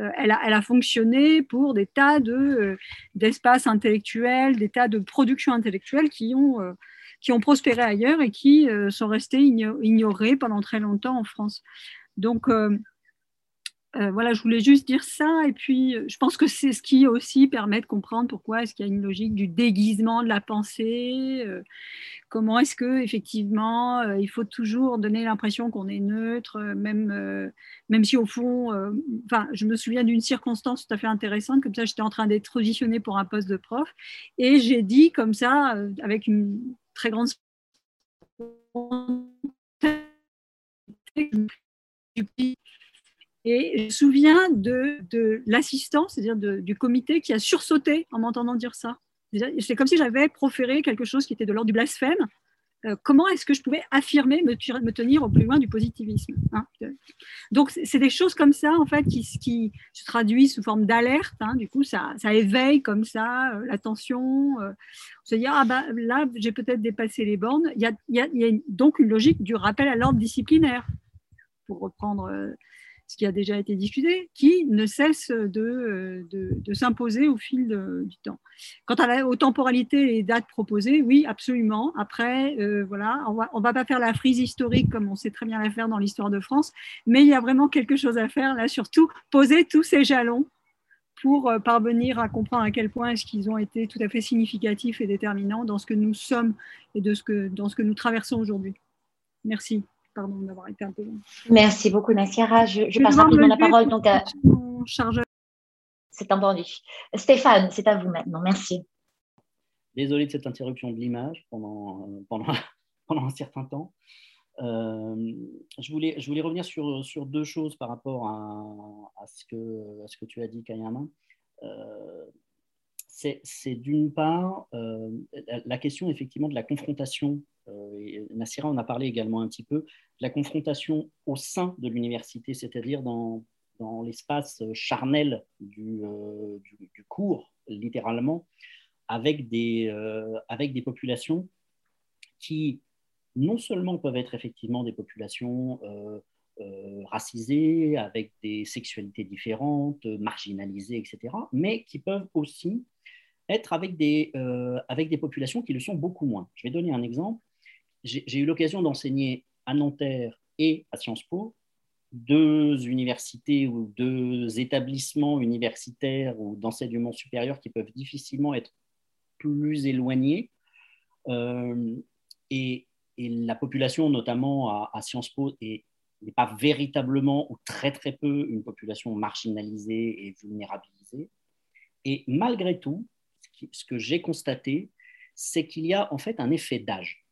Euh, elle a, fonctionné pour des tas euh, d'espaces intellectuels, des tas de productions intellectuelles qui ont, euh, qui ont prospéré ailleurs et qui sont restés ignorés pendant très longtemps en France. Donc, euh, voilà, je voulais juste dire ça. Et puis, je pense que c'est ce qui aussi permet de comprendre pourquoi est-ce qu'il y a une logique du déguisement de la pensée. Euh, comment est-ce que effectivement, euh, il faut toujours donner l'impression qu'on est neutre, même, même si au fond, enfin, je me souviens d'une circonstance tout à fait intéressante. Comme ça, j'étais en train d'être positionnée pour un poste de prof, et j'ai dit comme ça, avec une très grande et je me souviens de, de l'assistant, c'est-à-dire du comité, qui a sursauté en m'entendant dire ça. C'est comme si j'avais proféré quelque chose qui était de l'ordre du blasphème. Euh, comment est-ce que je pouvais affirmer, me, tenir au plus loin du positivisme hein Donc, c'est des choses comme ça, en fait, qui, se traduisent sous forme d'alerte. Hein. du coup, ça, éveille comme ça euh, l'attention. Euh, on se dit, ah bah là, j'ai peut-être dépassé les bornes. Il y a, il y a donc une logique du rappel à l'ordre disciplinaire, pour reprendre ce qui a déjà été discuté, qui ne cesse de, de, s'imposer au fil du temps. Quant à la, aux temporalités et dates proposées, oui, absolument. Après, euh, voilà, on ne va pas faire la frise historique comme on sait très bien la faire dans l'histoire de France, mais il y a vraiment quelque chose à faire là, surtout poser tous ces jalons pour euh, parvenir à comprendre à quel point est-ce qu'ils ont été tout à fait significatifs et déterminants dans ce que nous sommes et de ce que, dans ce que nous traversons aujourd'hui. Merci. Pardon d'avoir été un peu long. Merci beaucoup, Nassiara. Je, je passe rapidement la parole donc à. C'est entendu. Stéphane, c'est à vous maintenant. Merci. Désolé de cette interruption de l'image pendant, pendant, pendant un certain temps. Euh, je, voulais, je voulais revenir sur, sur deux choses par rapport à, à, ce, que, à ce que tu as dit, Kayama. Euh, c'est d'une part euh, la question effectivement de la confrontation. Euh, Nassira en a parlé également un petit peu, la confrontation au sein de l'université, c'est-à-dire dans, dans l'espace charnel du, du, du, cours, littéralement, avec des, avec des populations qui non seulement peuvent être effectivement des populations euh, euh, racisées, avec des sexualités différentes, marginalisées, etc., mais qui peuvent aussi être avec des, euh, avec des populations qui le sont beaucoup moins. Je vais donner un exemple. J'ai eu l'occasion d'enseigner à Nanterre et à Sciences Po, deux universités ou deux établissements universitaires ou d'enseignement supérieur qui peuvent difficilement être plus éloignés. et et la population, notamment à, Sciences Po, n'est pas véritablement ou très très peu une population marginalisée et vulnérabilisée. Et malgré tout, ce que j'ai constaté, c'est qu'il y a en fait un effet d'âge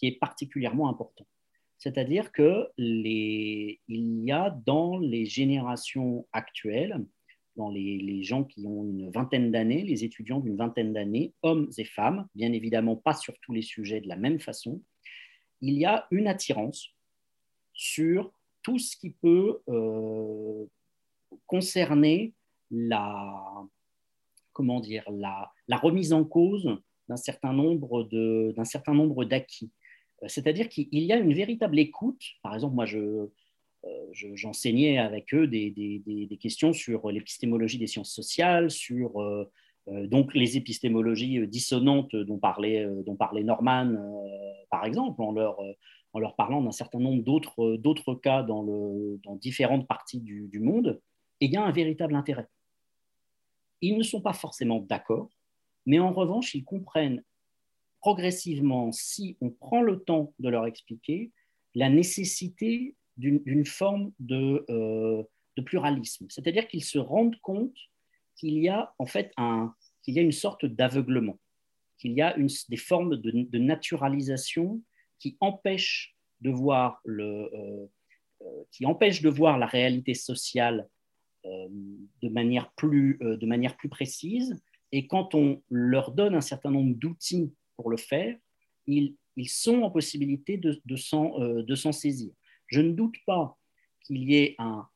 qui est particulièrement important. C'est-à-dire que les, il y a dans les générations actuelles, dans les, les gens qui ont une vingtaine d'années, les étudiants d'une vingtaine d'années, hommes et femmes, bien évidemment pas sur tous les sujets de la même façon, il y a une attirance sur tout ce qui peut euh, concerner la, comment dire, la, la remise en cause d'un certain nombre de, d'un certain nombre d'acquis. Euh, c'est-à-dire qu'il y a une véritable écoute. Par exemple, moi, je, euh, j'enseignais avec eux des, des, questions sur l'épistémologie des sciences sociales, sur euh, donc les épistémologies euh, dissonantes dont parlait, euh, dont parlait Norman, par exemple, en leur, en leur parlant d'un certain nombre d'autres cas dans, le, dans, différentes parties du, du monde, et il y a un véritable intérêt. Ils ne sont pas forcément d'accord, mais en revanche, ils comprennent progressivement, si on prend le temps de leur expliquer, la nécessité d'une forme de, de pluralisme. C'est-à-dire qu'ils se rendent compte qu'il y a en fait un, qu'il y a une sorte d'aveuglement, qu'il y a des formes de, naturalisation qui empêchent de voir le, euh, euh, qui de voir la réalité sociale euh, de, manière plus, de manière plus précise. Et quand on leur donne un certain nombre d'outils pour le faire, ils, sont en possibilité de, de s'en saisir. Je ne doute pas qu'il y ait un,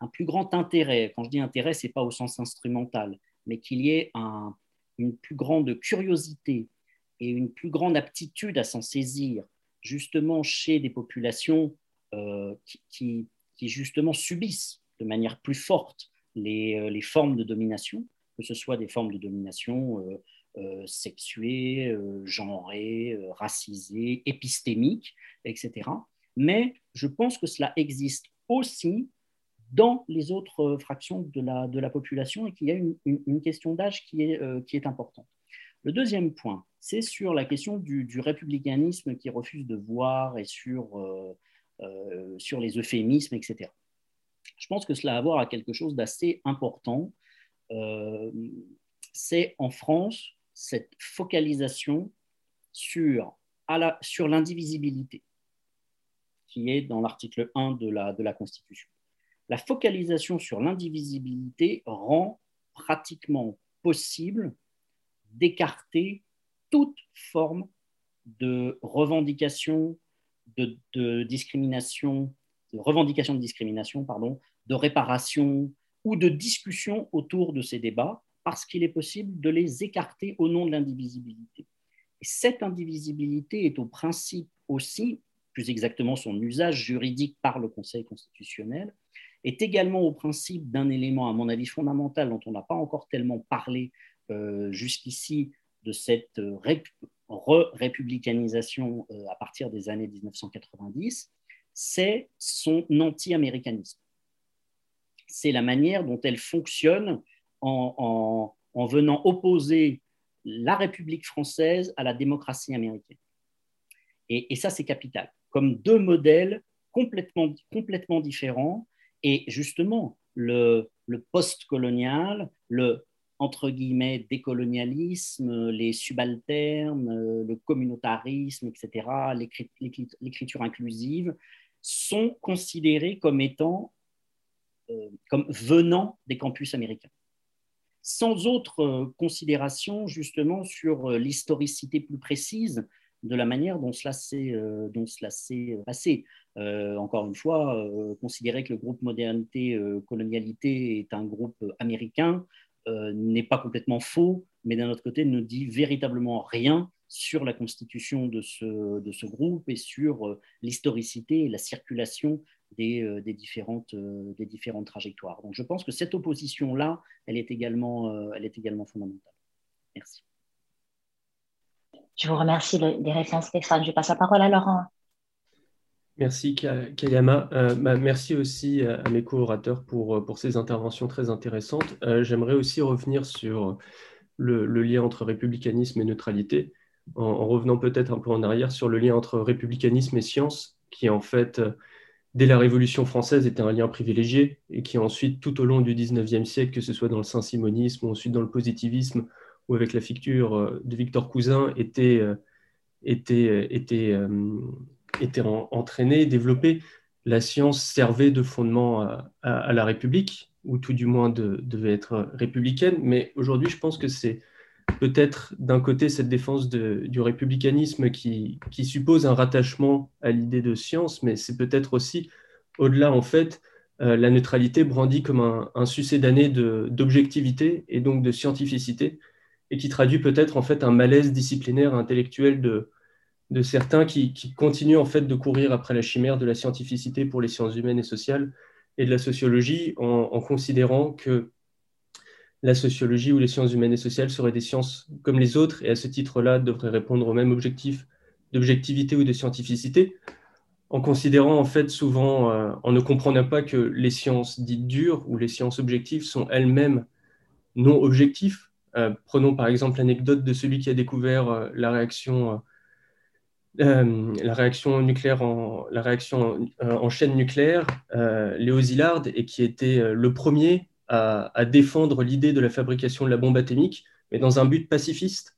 un plus grand intérêt, quand je dis intérêt, ce n'est pas au sens instrumental, mais qu'il y ait une plus grande curiosité et une plus grande aptitude à s'en saisir, justement chez des populations euh, qui, justement subissent de manière plus forte les, euh, formes de domination, que ce soit des formes de domination euh, sexuées, genrées, racisées, épistémiques, etc. Mais je pense que cela existe aussi dans les autres euh, fractions de la, de la population et qu'il y a une, une, question d'âge qui, est euh, qui est importante. Le deuxième point, c'est sur la question du, du, républicanisme qui refuse de voir et sur, euh, sur les euphémismes, etc. Je pense que cela a à voir à quelque chose d'assez important. c'est en France cette focalisation sur, l'indivisibilité qui est dans l'article 1 de la, Constitution. La focalisation sur l'indivisibilité rend pratiquement possible d'écarter toute forme de revendication de, discrimination, revendication de discrimination, pardon, de réparation ou de discussion autour de ces débats, parce qu'il est possible de les écarter au nom de l'indivisibilité. Et cette indivisibilité est au principe aussi, plus exactement son usage juridique par le Conseil constitutionnel, est également au principe d'un élément, à mon avis, fondamental dont on n'a pas encore tellement parlé euh, jusqu'ici de cette euh, re-républicanisation euh, à partir des années 1990, c'est son anti-américanisme. C'est la manière dont elle fonctionne en, venant opposer la République française à la démocratie américaine. Et, ça, c'est capital. comme deux modèles complètement, complètement différents. Et justement, le, le post-colonial, le entre guillemets décolonialisme, les subalternes, le communautarisme, etc., l'écriture inclusive, sont considérés comme étant, euh, comme venant des campus américains. Sans autre euh, considération justement sur euh, l'historicité plus précise de la manière dont cela s'est passé. encore une fois, considérer que le groupe modernité-colonialité est un groupe américain n'est pas complètement faux, mais d'un autre côté ne dit véritablement rien sur la constitution de ce, groupe et sur euh, l'historicité et la circulation des, euh, des, différentes, euh, des différentes trajectoires. Donc je pense que cette opposition-là, elle, est également, elle est également fondamentale. Merci. Je vous remercie des réponses, Stéphane. Je passe la parole à Laurent. Merci Kayama. Bah, merci aussi à, mes co-orateurs pour, pour ces interventions très intéressantes. J'aimerais aussi revenir sur le, le, lien entre républicanisme et neutralité en, revenant peut-être un peu en arrière sur le lien entre républicanisme et science, qui en fait, euh, dès la Révolution française, était un lien privilégié, et qui ensuite, tout au long du XIXe siècle, que ce soit dans le saint-simonisme ou ensuite dans le positivisme, ou avec la figure euh, de Victor Cousin, était, euh, était, était, était entraîné, développé. La science servait de fondement à, la République, ou tout du moins devait être républicaine, mais aujourd'hui, je pense que c'est peut-être d'un côté cette défense du républicanisme qui, suppose un rattachement à l'idée de science, mais c'est peut-être aussi, au-delà en fait, euh, la neutralité brandie comme un, un succédané d'objectivité et donc de scientificité, et qui traduit peut-être en fait un malaise disciplinaire intellectuel de, de certains qui, continuent en fait de courir après la chimère de la scientificité pour les sciences humaines et sociales et de la sociologie en considérant que la sociologie ou les sciences humaines et sociales seraient des sciences comme les autres et à ce titre-là devraient répondre au même objectif d'objectivité ou de scientificité, en considérant en fait souvent, euh, en ne comprenant pas que les sciences dites dures ou les sciences objectives sont elles-mêmes non objectives. Euh, prenons par exemple l'anecdote de celui qui a découvert euh, la réaction. nucléaire en, la réaction en chaîne nucléaire, Léo Szilard, et qui était le premier à, défendre l'idée de la fabrication de la bombe atomique, mais dans un but pacifiste,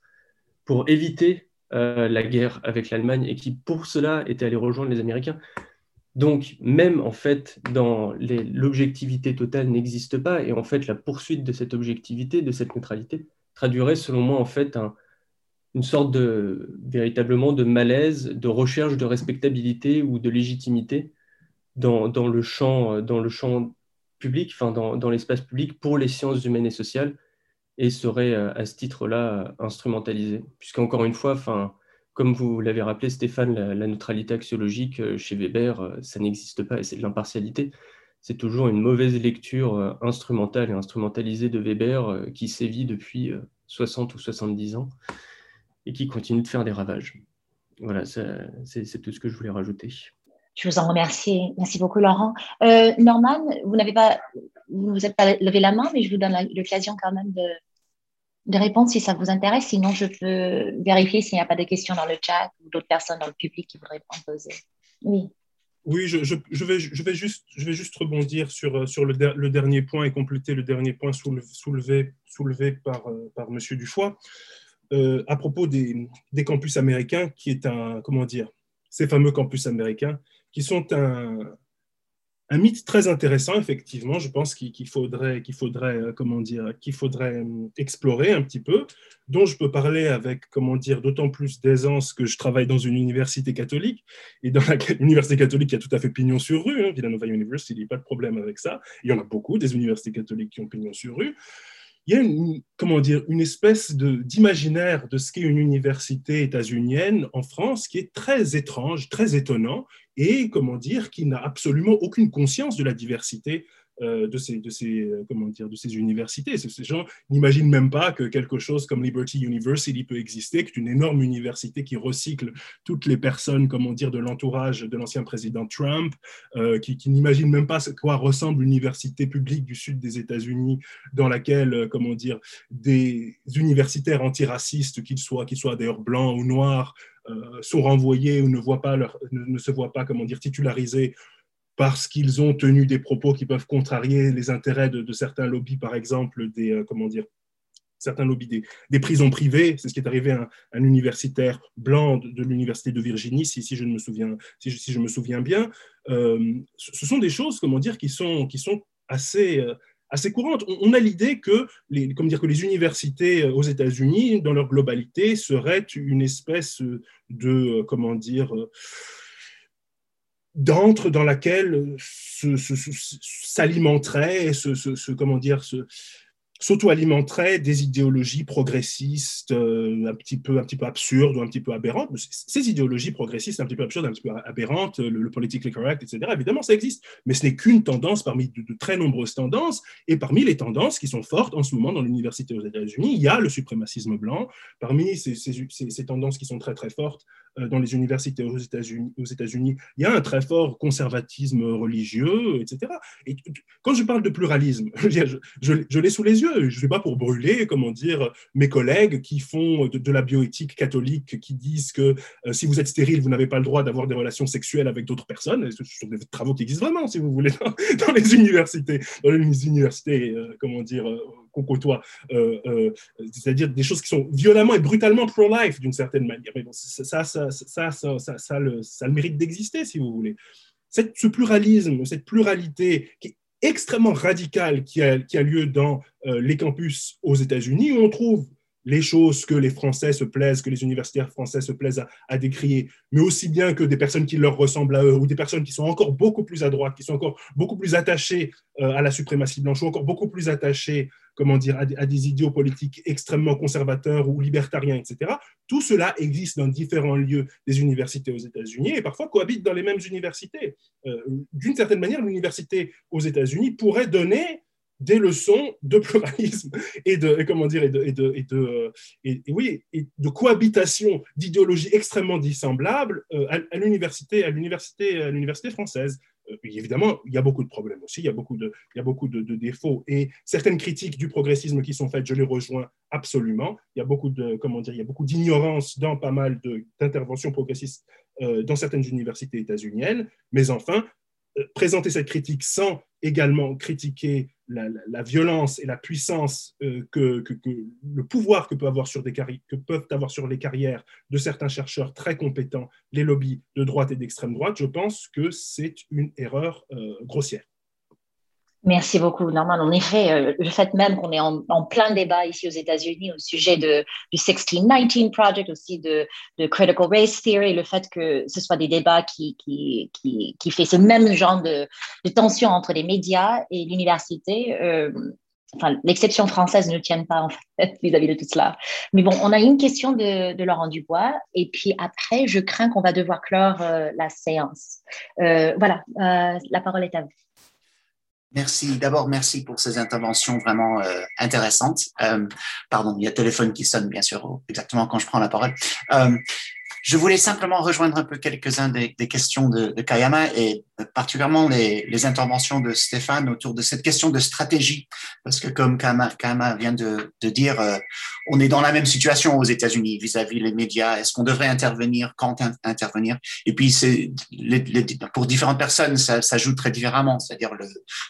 pour éviter euh, la guerre avec l'Allemagne, et qui pour cela était allé rejoindre les Américains. Donc, même en fait, dans l'objectivité totale n'existe pas, et en fait, la poursuite de cette objectivité, de cette neutralité, traduirait, selon moi, en fait, une sorte de véritablement de malaise, de recherche de respectabilité ou de légitimité dans, le champ, dans le champ public, enfin dans, l'espace public pour les sciences humaines et sociales, et serait euh, à ce titre-là instrumentalisé. Puisqu'encore une fois, enfin, comme vous l'avez rappelé, Stéphane, la, neutralité axiologique euh, chez Weber, euh, ça n'existe pas et c'est de l'impartialité. C'est toujours une mauvaise lecture instrumentale et instrumentalisée de Weber qui sévit depuis 60 ou 70 ans et qui continue de faire des ravages. Voilà, c'est tout ce que je voulais rajouter. Je vous en remercie. Merci beaucoup, Laurent. Euh, Norman, vous n'avez pas, vous n'êtes pas levé la main, mais je vous donne l'occasion quand même de, répondre si ça vous intéresse. Sinon, je peux vérifier s'il n'y a pas de questions dans le chat ou d'autres personnes dans le public qui voudraient en poser. Oui. Oui, je, vais, juste, je vais juste rebondir sur, sur le, dernier point et compléter le dernier point soulevé, soulevé par, euh, par M. Dufoy euh, à propos des, des campus américains, qui est un, comment dire, ces fameux campus américains qui sont un, un mythe très intéressant, effectivement. Je pense qu'il faudrait, qu'il faudrait, euh, comment dire, qu'il faudrait euh, explorer un petit peu, dont je peux parler avec, comment dire, d'autant plus d'aisance que je travaille dans une université catholique et dans la université catholique, il y a tout à fait pignon sur rue. Hein, Villanova University, il n'y a pas de problème avec ça. Il y en a beaucoup des universités catholiques qui ont pignon sur rue il y a une, comment dire, une espèce d'imaginaire de, ce qu'est une université états-unienne en France qui est très étrange, très étonnant et comment dire, qui n'a absolument aucune conscience de la diversité euh, de, ces, de, ces, euh, comment dire, de ces universités. Ces gens n'imaginent même pas que quelque chose comme Liberty University peut exister, que c'est une énorme université qui recycle toutes les personnes, comment dire, de l'entourage de l'ancien président Trump, euh, qui, qui n'imaginent même pas quoi ressemble l'université publique du sud des États-Unis, dans laquelle, comment dire, des universitaires antiracistes, qu'ils soient, qu'ils soient d'ailleurs blancs ou noirs, sont renvoyés ou ne, voient pas leur, ne, se voient pas comment dire, titularisés parce qu'ils ont tenu des propos qui peuvent contrarier les intérêts de, certains lobbies, par exemple, des, comment dire, certains lobbies des, prisons privées. C'est ce qui est arrivé à un, universitaire blanc de, l'université de Virginie, si, si, je me souviens, si, si je me souviens bien. ce sont des choses, comment dire, qui sont, qui sont assez, assez courante. On, a l'idée que les, dire, que les universités euh, aux États-Unis, dans leur globalité, seraient une espèce de, euh, comment dire, euh, d'antre dans laquelle s'alimenterait, ce, comment dire, s'auto-alimenterait des idéologies progressistes euh, un, petit peu, un petit peu absurdes ou un petit peu aberrantes. Ces idéologies progressistes un petit peu absurdes, un petit peu aberrantes, le, politically correct, etc., évidemment, ça existe. Mais ce n'est qu'une tendance parmi de, très nombreuses tendances. Et parmi les tendances qui sont fortes en ce moment dans l'université aux États-Unis, il y a le suprémacisme blanc. Parmi ces, ces, ces, tendances qui sont très, très fortes dans les universités aux États-Unis, il y a un très fort conservatisme religieux, etc. Et quand je parle de pluralisme, je, l'ai sous les yeux je ne suis pas pour brûler, comment dire, mes collègues qui font de, la bioéthique catholique, qui disent que euh, si vous êtes stérile, vous n'avez pas le droit d'avoir des relations sexuelles avec d'autres personnes. Ce sont des travaux qui existent vraiment, si vous voulez, dans, les universités, dans les universités, euh, comment dire, euh, qu'on côtoie, c'est-à-dire des choses qui sont violemment et brutalement pro-life d'une certaine manière. Mais bon, ça, ça, ça, ça, le, le mérite d'exister, si vous voulez. Cette, ce pluralisme, cette pluralité qui extrêmement radical qui a, qui a lieu dans euh, les campus aux États-Unis, où on trouve les choses que les Français se plaisent, que les universitaires français se plaisent à, décrire, mais aussi bien que des personnes qui leur ressemblent à eux, ou des personnes qui sont encore beaucoup plus à droite, qui sont encore beaucoup plus attachées euh, à la suprématie blanche, ou encore beaucoup plus attachées comment dire, à, des idéaux politiques extrêmement conservateurs ou libertariens, etc. Tout cela existe dans différents lieux des universités aux États-Unis et parfois cohabite dans les mêmes universités. Euh, d'une certaine manière, l'université aux États-Unis pourrait donner des leçons de pluralisme et de comment dire et de, et de, et de euh, et, oui et de cohabitation d'idéologies extrêmement dissemblables euh, à, l'université à l'université à l'université française. Euh, évidemment il y a beaucoup de problèmes aussi il y a beaucoup de il y a beaucoup de, défauts et certaines critiques du progressisme qui sont faites je les rejoins absolument. Il y a beaucoup de comment dire il y a beaucoup d'ignorance dans pas mal d'interventions progressistes dans certaines universités états-uniennes. Mais enfin présenter cette critique sans également critiquer la, violence et la puissance euh, que, le pouvoir que, peut avoir sur des peuvent avoir sur les carrières de certains chercheurs très compétents, les lobbies de droite et d'extrême droite, je pense que c'est une erreur euh, grossière. Merci beaucoup, Norman. En effet, euh, le fait même qu'on est en, plein débat ici aux États-Unis au sujet de, du 1619 Project, aussi de, de, Critical Race Theory, le fait que ce soit des débats qui, qui, qui, qui fait ce même genre de, de, tension entre les médias et l'université, euh, enfin, l'exception française ne tient pas en fait vis-à-vis de tout cela. Mais bon, on a une question de, de Laurent Dubois, et puis après, je crains qu'on va devoir clore euh, la séance. voilà, la parole est à vous. Merci. D'abord, merci pour ces interventions vraiment euh, intéressantes. Euh, pardon, il y a téléphone qui sonne, bien sûr, exactement quand je prends la parole. Euh, je voulais simplement rejoindre un peu quelques-uns des, des, questions de, de, Kayama et particulièrement les, les, interventions de Stéphane autour de cette question de stratégie. Parce que comme Kayama, Kayama vient de, de dire, euh, on est dans la même situation aux États-Unis vis-à-vis les médias. Est-ce qu'on devrait intervenir? Quand intervenir? Et puis, c'est pour différentes personnes, ça, ça joue très différemment. C'est-à-dire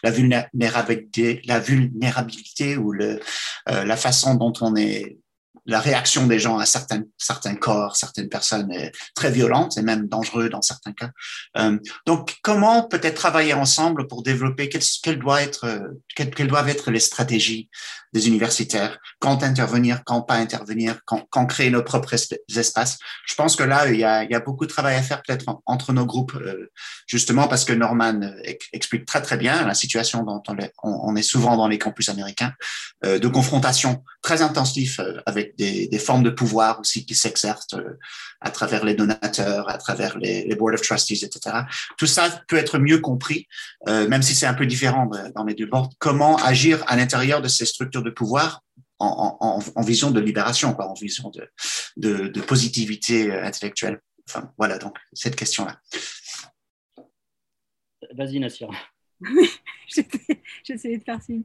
la vulnérabilité, la vulnérabilité ou le, euh, la façon dont on est la réaction des gens à certains, certains corps, certaines personnes est très violente et même dangereuse dans certains cas. Euh, donc, comment peut-être travailler ensemble pour développer? Quelles, doit être, quelles, quelles, doivent être les stratégies des universitaires, quand intervenir, quand pas intervenir, quand, créer nos propres espaces. Je pense que là, il y a, beaucoup de travail à faire peut-être entre nos groupes, euh, justement parce que Norman explique très très bien la situation dont on est, souvent dans les campus américains, euh, de confrontation très intensive avec des, formes de pouvoir aussi qui s'exercent euh, à travers les donateurs, à travers les, les, board of trustees, etc. Tout ça peut être mieux compris, euh, même si c'est un peu différent dans les deux boards. Comment agir à l'intérieur de ces structures de pouvoir en, en, en vision de libération, quoi, en vision de, de, de positivité intellectuelle. Enfin, voilà donc cette question-là. Vas-y, Nassir. J'essayais de faire signe.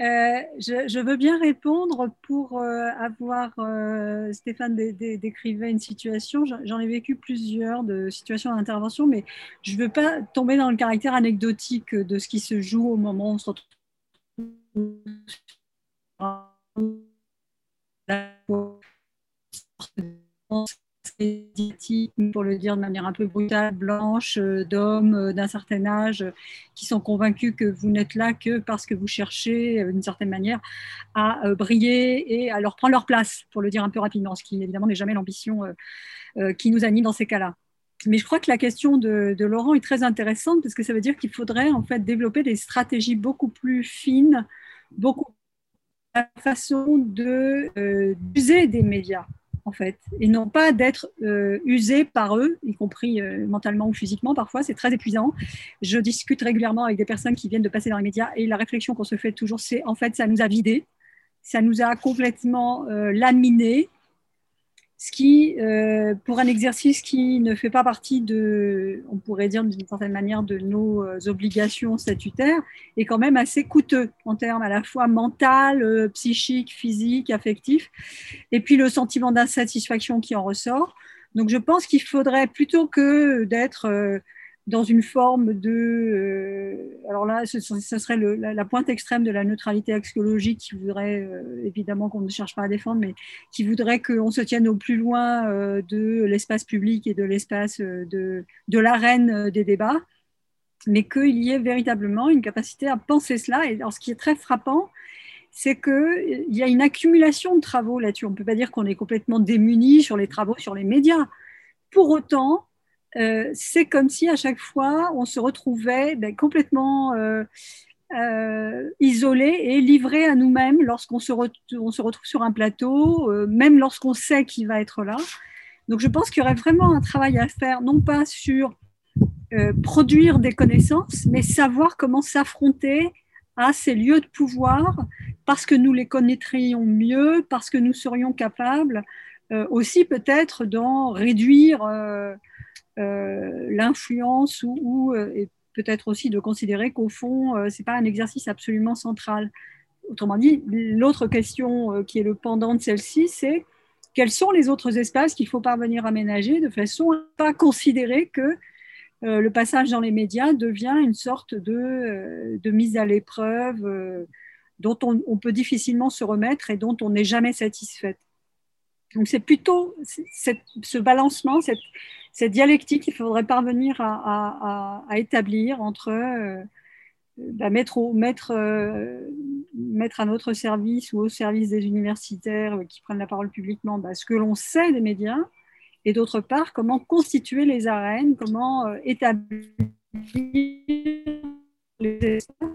Euh, je, veux bien répondre pour euh, avoir. Euh, Stéphane décrivait une situation. J'en ai vécu plusieurs de situations d'intervention, mais je ne veux pas tomber dans le caractère anecdotique de ce qui se joue au moment où on se retrouve pour le dire de manière un peu brutale, blanche, euh, d'hommes euh, d'un certain âge, euh, qui sont convaincus que vous n'êtes là que parce que vous cherchez, d'une certaine manière, à briller et à leur prendre leur place, pour le dire un peu rapidement, ce qui évidemment n'est jamais l'ambition qui nous anime dans ces cas-là. Mais je crois que la question de, de, Laurent est très intéressante parce que ça veut dire qu'il faudrait en fait développer des stratégies beaucoup plus fines, beaucoup la façon de d'user des médias en fait, et non pas d'être euh, usé par eux, y compris euh, mentalement ou physiquement parfois. C'est très épuisant. Je discute régulièrement avec des personnes qui viennent de passer dans les médias et la réflexion qu'on se fait toujours, c'est en fait, ça nous a vidé, ça nous a complètement euh, laminé ce qui, euh, pour un exercice qui ne fait pas partie de, on pourrait dire d'une certaine manière, de nos euh, obligations statutaires, est quand même assez coûteux en termes à la fois mental, euh, psychique, physique, affectif, et puis le sentiment d'insatisfaction qui en ressort. Donc je pense qu'il faudrait plutôt que d'être dans une forme de... Euh, alors là, ce, serait la, pointe extrême de la neutralité axiologique qui voudrait, euh, évidemment qu'on ne cherche pas à défendre, mais qui voudrait qu'on se tienne au plus loin euh, de l'espace public et de l'espace de, de l'arène des débats, mais qu'il y ait véritablement une capacité à penser cela. Et alors, ce qui est très frappant, c'est qu'il y a une accumulation de travaux là-dessus. On ne peut pas dire qu'on est complètement démuni sur les travaux sur les médias. Pour autant, euh, c'est comme si à chaque fois on se retrouvait ben, complètement euh, euh, isolé et livré à nous-mêmes lorsqu'on se, se, retrouve sur un plateau, même lorsqu'on sait qui va être là. Donc je pense qu'il y aurait vraiment un travail à faire, non pas sur produire des connaissances, mais savoir comment s'affronter à ces lieux de pouvoir parce que nous les connaîtrions mieux, parce que nous serions capables aussi peut-être d'en réduire l'influence ou, euh, peut-être aussi de considérer qu'au fond, euh, ce n'est pas un exercice absolument central. Autrement dit, l'autre question qui est le pendant de celle-ci, c'est quels sont les autres espaces qu'il faut parvenir à aménager de façon à ne pas considérer que le passage dans les médias devient une sorte de, de mise à l'épreuve dont on, peut difficilement se remettre et dont on n'est jamais satisfait. Donc c'est plutôt ce balancement, cette, cette dialectique qu'il faudrait parvenir à, établir entre euh, bah, mettre, mettre, euh, à notre service ou au service des universitaires qui prennent la parole publiquement bah, ce que l'on sait des médias, et d'autre part, comment constituer les arènes, comment euh, établir les espaces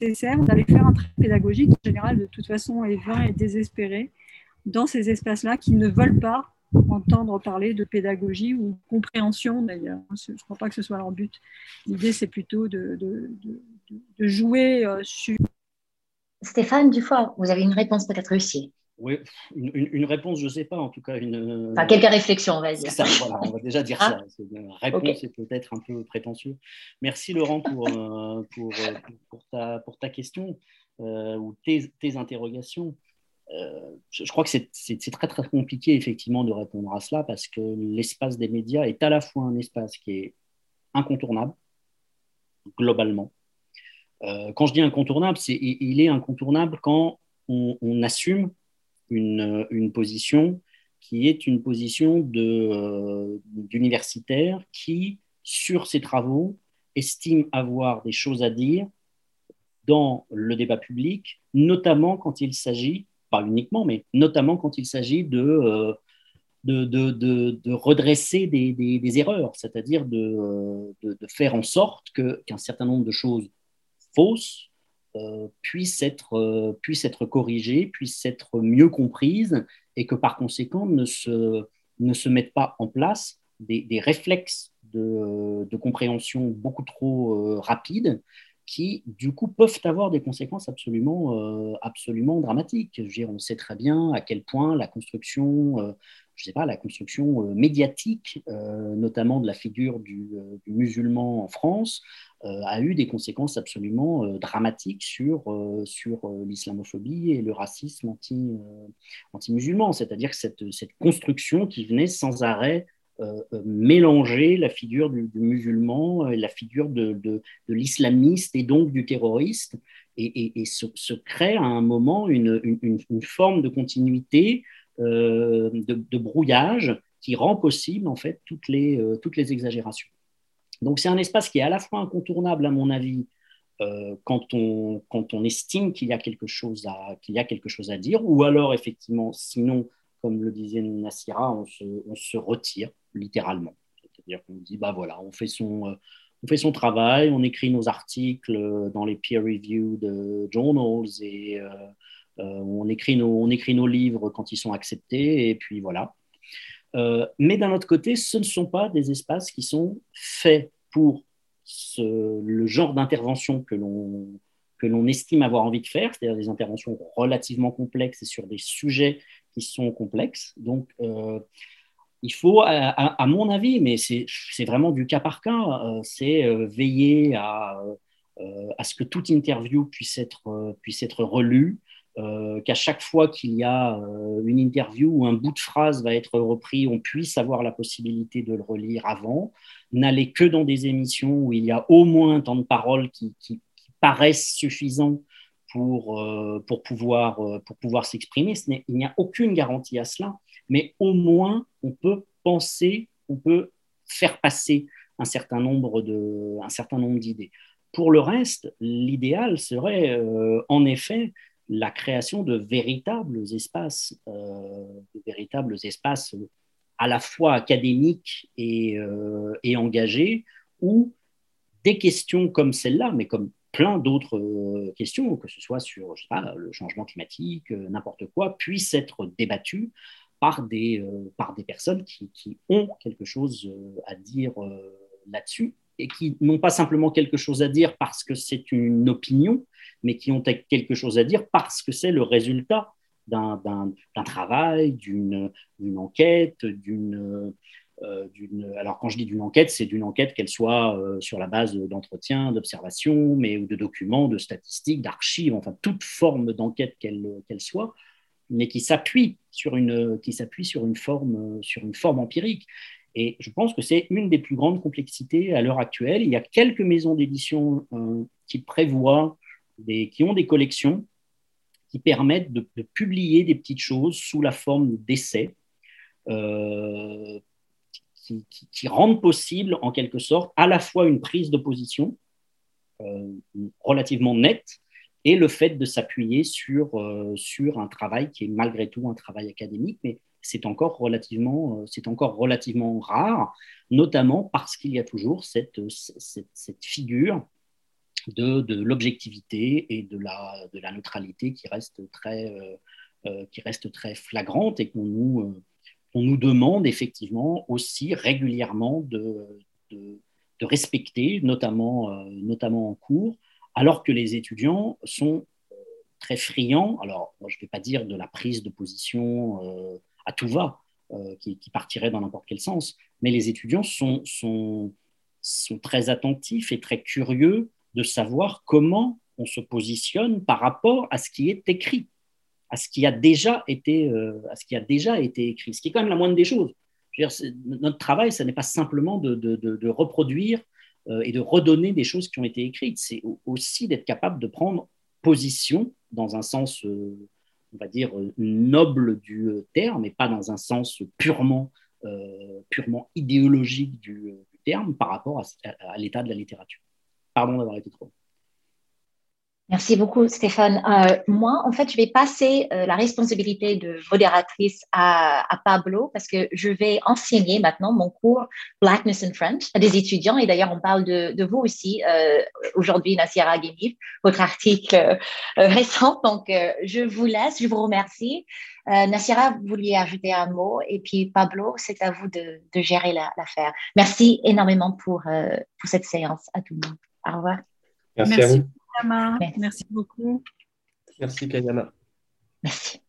nécessaires d'aller faire un travail pédagogique, en général, de toute façon, est vain et désespéré dans ces espaces-là qui ne veulent pas entendre parler de pédagogie ou compréhension d'ailleurs. Je ne crois pas que ce soit leur but. L'idée, c'est plutôt de, de, de, jouer euh, sur... Stéphane Dufoy, vous avez une réponse peut-être réussie Oui, une, une, réponse, je ne sais pas, en tout cas. Une, enfin, quelques réflexions, on va dire. Ça, voilà, on va déjà dire ça. Ah. Une réponse est peut-être un peu prétentieux. Merci Laurent pour, euh, pour, euh, pour, ta, pour ta question ou tes, tes interrogations. Euh, je, crois que c'est très très compliqué effectivement de répondre à cela parce que l'espace des médias est à la fois un espace qui est incontournable globalement. Euh, quand je dis incontournable, c'est il est incontournable quand on, assume une, position qui est une position euh, d'universitaire qui, sur ses travaux, estime avoir des choses à dire dans le débat public, notamment quand il s'agit pas uniquement, mais notamment quand il s'agit de, euh, de, de, redresser des, des, erreurs, c'est-à-dire de, faire en sorte qu'un certain nombre de choses fausses euh, puissent, être, euh, puissent être corrigées, puissent être mieux comprises et que par conséquent ne se, ne se mettent pas en place des, réflexes de, compréhension beaucoup trop rapides qui, du coup, peuvent avoir des conséquences absolument, euh, absolument dramatiques. Je veux dire, on sait très bien à quel point la construction, euh, je sais pas, la construction euh, médiatique, notamment de la figure du, musulman en France, a eu des conséquences absolument dramatiques sur, sur l'islamophobie et le racisme anti, anti-musulman. C'est-à-dire cette, cette construction qui venait sans arrêt mélanger la figure du, musulman et la figure de, l'islamiste et donc du terroriste, et, se, crée à un moment une, forme de continuité, de, de, brouillage qui rend possible en fait toutes les, exagérations. Donc c'est un espace qui est à la fois incontournable, à mon avis, euh, quand, on, estime qu'il y a quelque chose à dire, ou alors effectivement, sinon, comme le disait Nassira, on se, retire littéralement. C'est-à-dire qu'on dit, bah voilà, on fait son... Euh, on fait son travail, on écrit nos articles dans les peer-reviewed journals et euh, on, écrit nos, on écrit nos livres quand ils sont acceptés, et puis voilà. Euh, mais d'un autre côté, ce ne sont pas des espaces qui sont faits pour le genre d'intervention que l'on que l'on estime avoir envie de faire, c'est-à-dire des interventions relativement complexes et sur des sujets qui sont complexes. Donc, euh, il faut, à, mon avis, mais c'est vraiment du cas par cas, euh, c'est veiller à, ce que toute interview puisse être, puisse être relue, euh, qu'à chaque fois qu'il y a euh, une interview ou un bout de phrase va être repris, on puisse avoir la possibilité de le relire avant, n'aller que dans des émissions où il y a au moins un temps de parole qui, paraissent suffisants pour, euh, pour pouvoir, pour pouvoir s'exprimer. Il n'y a aucune garantie à cela, mais au moins on peut penser, on peut faire passer un certain nombre d'idées. Pour le reste, l'idéal serait en effet la création de véritables espaces, euh, de véritables espaces à la fois académiques euh, et engagés, où des questions comme celle-là, mais comme plein d'autres euh, questions, que ce soit sur le changement climatique, n'importe quoi, puissent être débattues par des, par des personnes qui, qui, ont quelque chose à dire là-dessus et qui n'ont pas simplement quelque chose à dire parce que c'est une opinion, mais qui ont quelque chose à dire parce que c'est le résultat d'un travail, d'une enquête, d'une... Euh, alors quand je dis d'une enquête, c'est d'une enquête qu'elle soit euh, sur la base d'entretiens, d'observations, mais ou de documents, de statistiques, d'archives, enfin toute forme d'enquête qu'elle soit, mais qui s'appuie sur une qui s'appuie sur une forme sur une forme empirique. Et je pense que c'est une des plus grandes complexités à l'heure actuelle. Il y a quelques maisons d'édition euh, qui prévoient, des, qui ont des collections qui permettent de, publier des petites choses sous la forme d'essais, qui, rendent possible en quelque sorte à la fois une prise de position euh, relativement nette et le fait de s'appuyer sur, sur un travail qui est malgré tout un travail académique, mais c'est encore relativement, euh, c'est encore relativement rare, notamment parce qu'il y a toujours cette, cette, figure de, de l'objectivité et de la, de la neutralité qui reste très, euh, euh, qui reste très flagrante et qu'on nous, on nous demande effectivement aussi régulièrement de, respecter, notamment, notamment en cours, alors que les étudiants sont très friands. Alors, je ne vais pas dire de la prise de position à tout va, euh, qui, partirait dans n'importe quel sens. Mais les étudiants sont très attentifs et très curieux de savoir comment on se positionne par rapport à ce qui est écrit, à ce qui a déjà été, euh, à ce qui a déjà été écrit, ce qui est quand même la moindre des choses. Notre travail, ce n'est pas simplement de, reproduire euh, et de redonner des choses qui ont été écrites, c'est aussi d'être capable de prendre position dans un sens on va dire, noble du euh, terme, et pas dans un sens purement, euh, purement idéologique du, euh, terme par rapport à, l'état de la littérature. Pardon d'avoir été trop. Merci beaucoup, Stéphane. Euh, moi, en fait, je vais passer euh, la responsabilité de modératrice à, à, Pablo parce que je vais enseigner maintenant mon cours Blackness in French à des étudiants. Et d'ailleurs, on parle de, de vous aussi euh, aujourd'hui, Nassira Guimif, votre article euh, récent. Donc, euh, je vous laisse, je vous remercie. Nassira, vous vouliez ajouter un mot et puis Pablo, c'est à vous de, de gérer l'affaire. Merci énormément pour, pour cette séance à tout le monde. Au revoir. Merci, Merci. à vous. Merci. beaucoup. Merci Kayama. Merci.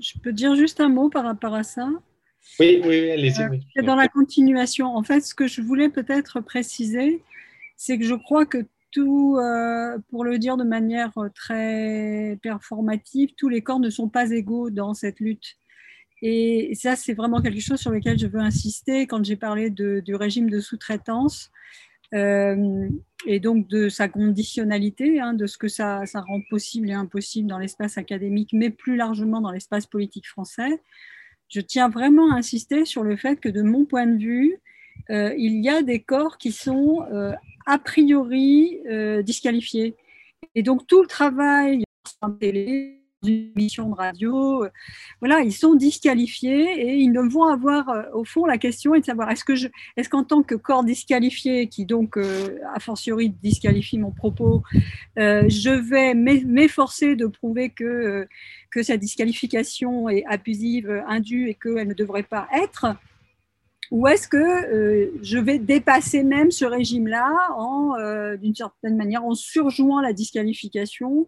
Je, peux dire juste un mot par rapport à ça? Oui, oui, allez-y. C'est dans la continuation. En fait, ce que je voulais peut-être préciser, c'est que je crois que tout, pour le dire de manière très performative, tous les corps ne sont pas égaux dans cette lutte. Et ça, c'est vraiment quelque chose sur lequel je veux insister quand j'ai parlé du régime de sous-traitance euh, et donc de sa conditionnalité, hein, de ce que ça, rend possible et impossible dans l'espace académique, mais plus largement dans l'espace politique français. Je tiens vraiment à insister sur le fait que de mon point de vue, euh, il y a des corps qui sont euh, a priori disqualifiés. Et donc tout le travail en télé, une de radio. Euh, voilà, ils sont disqualifiés et ils ne vont avoir, euh, au fond, la question est de savoir est-ce que je, est-ce qu'en tant que corps disqualifié, qui donc, euh, a fortiori disqualifie mon propos, je vais m'efforcer de prouver que, que cette disqualification est abusive, indue et qu'elle ne devrait pas être ou est-ce que je vais dépasser même ce régime-là en, d'une certaine manière, en surjouant la disqualification,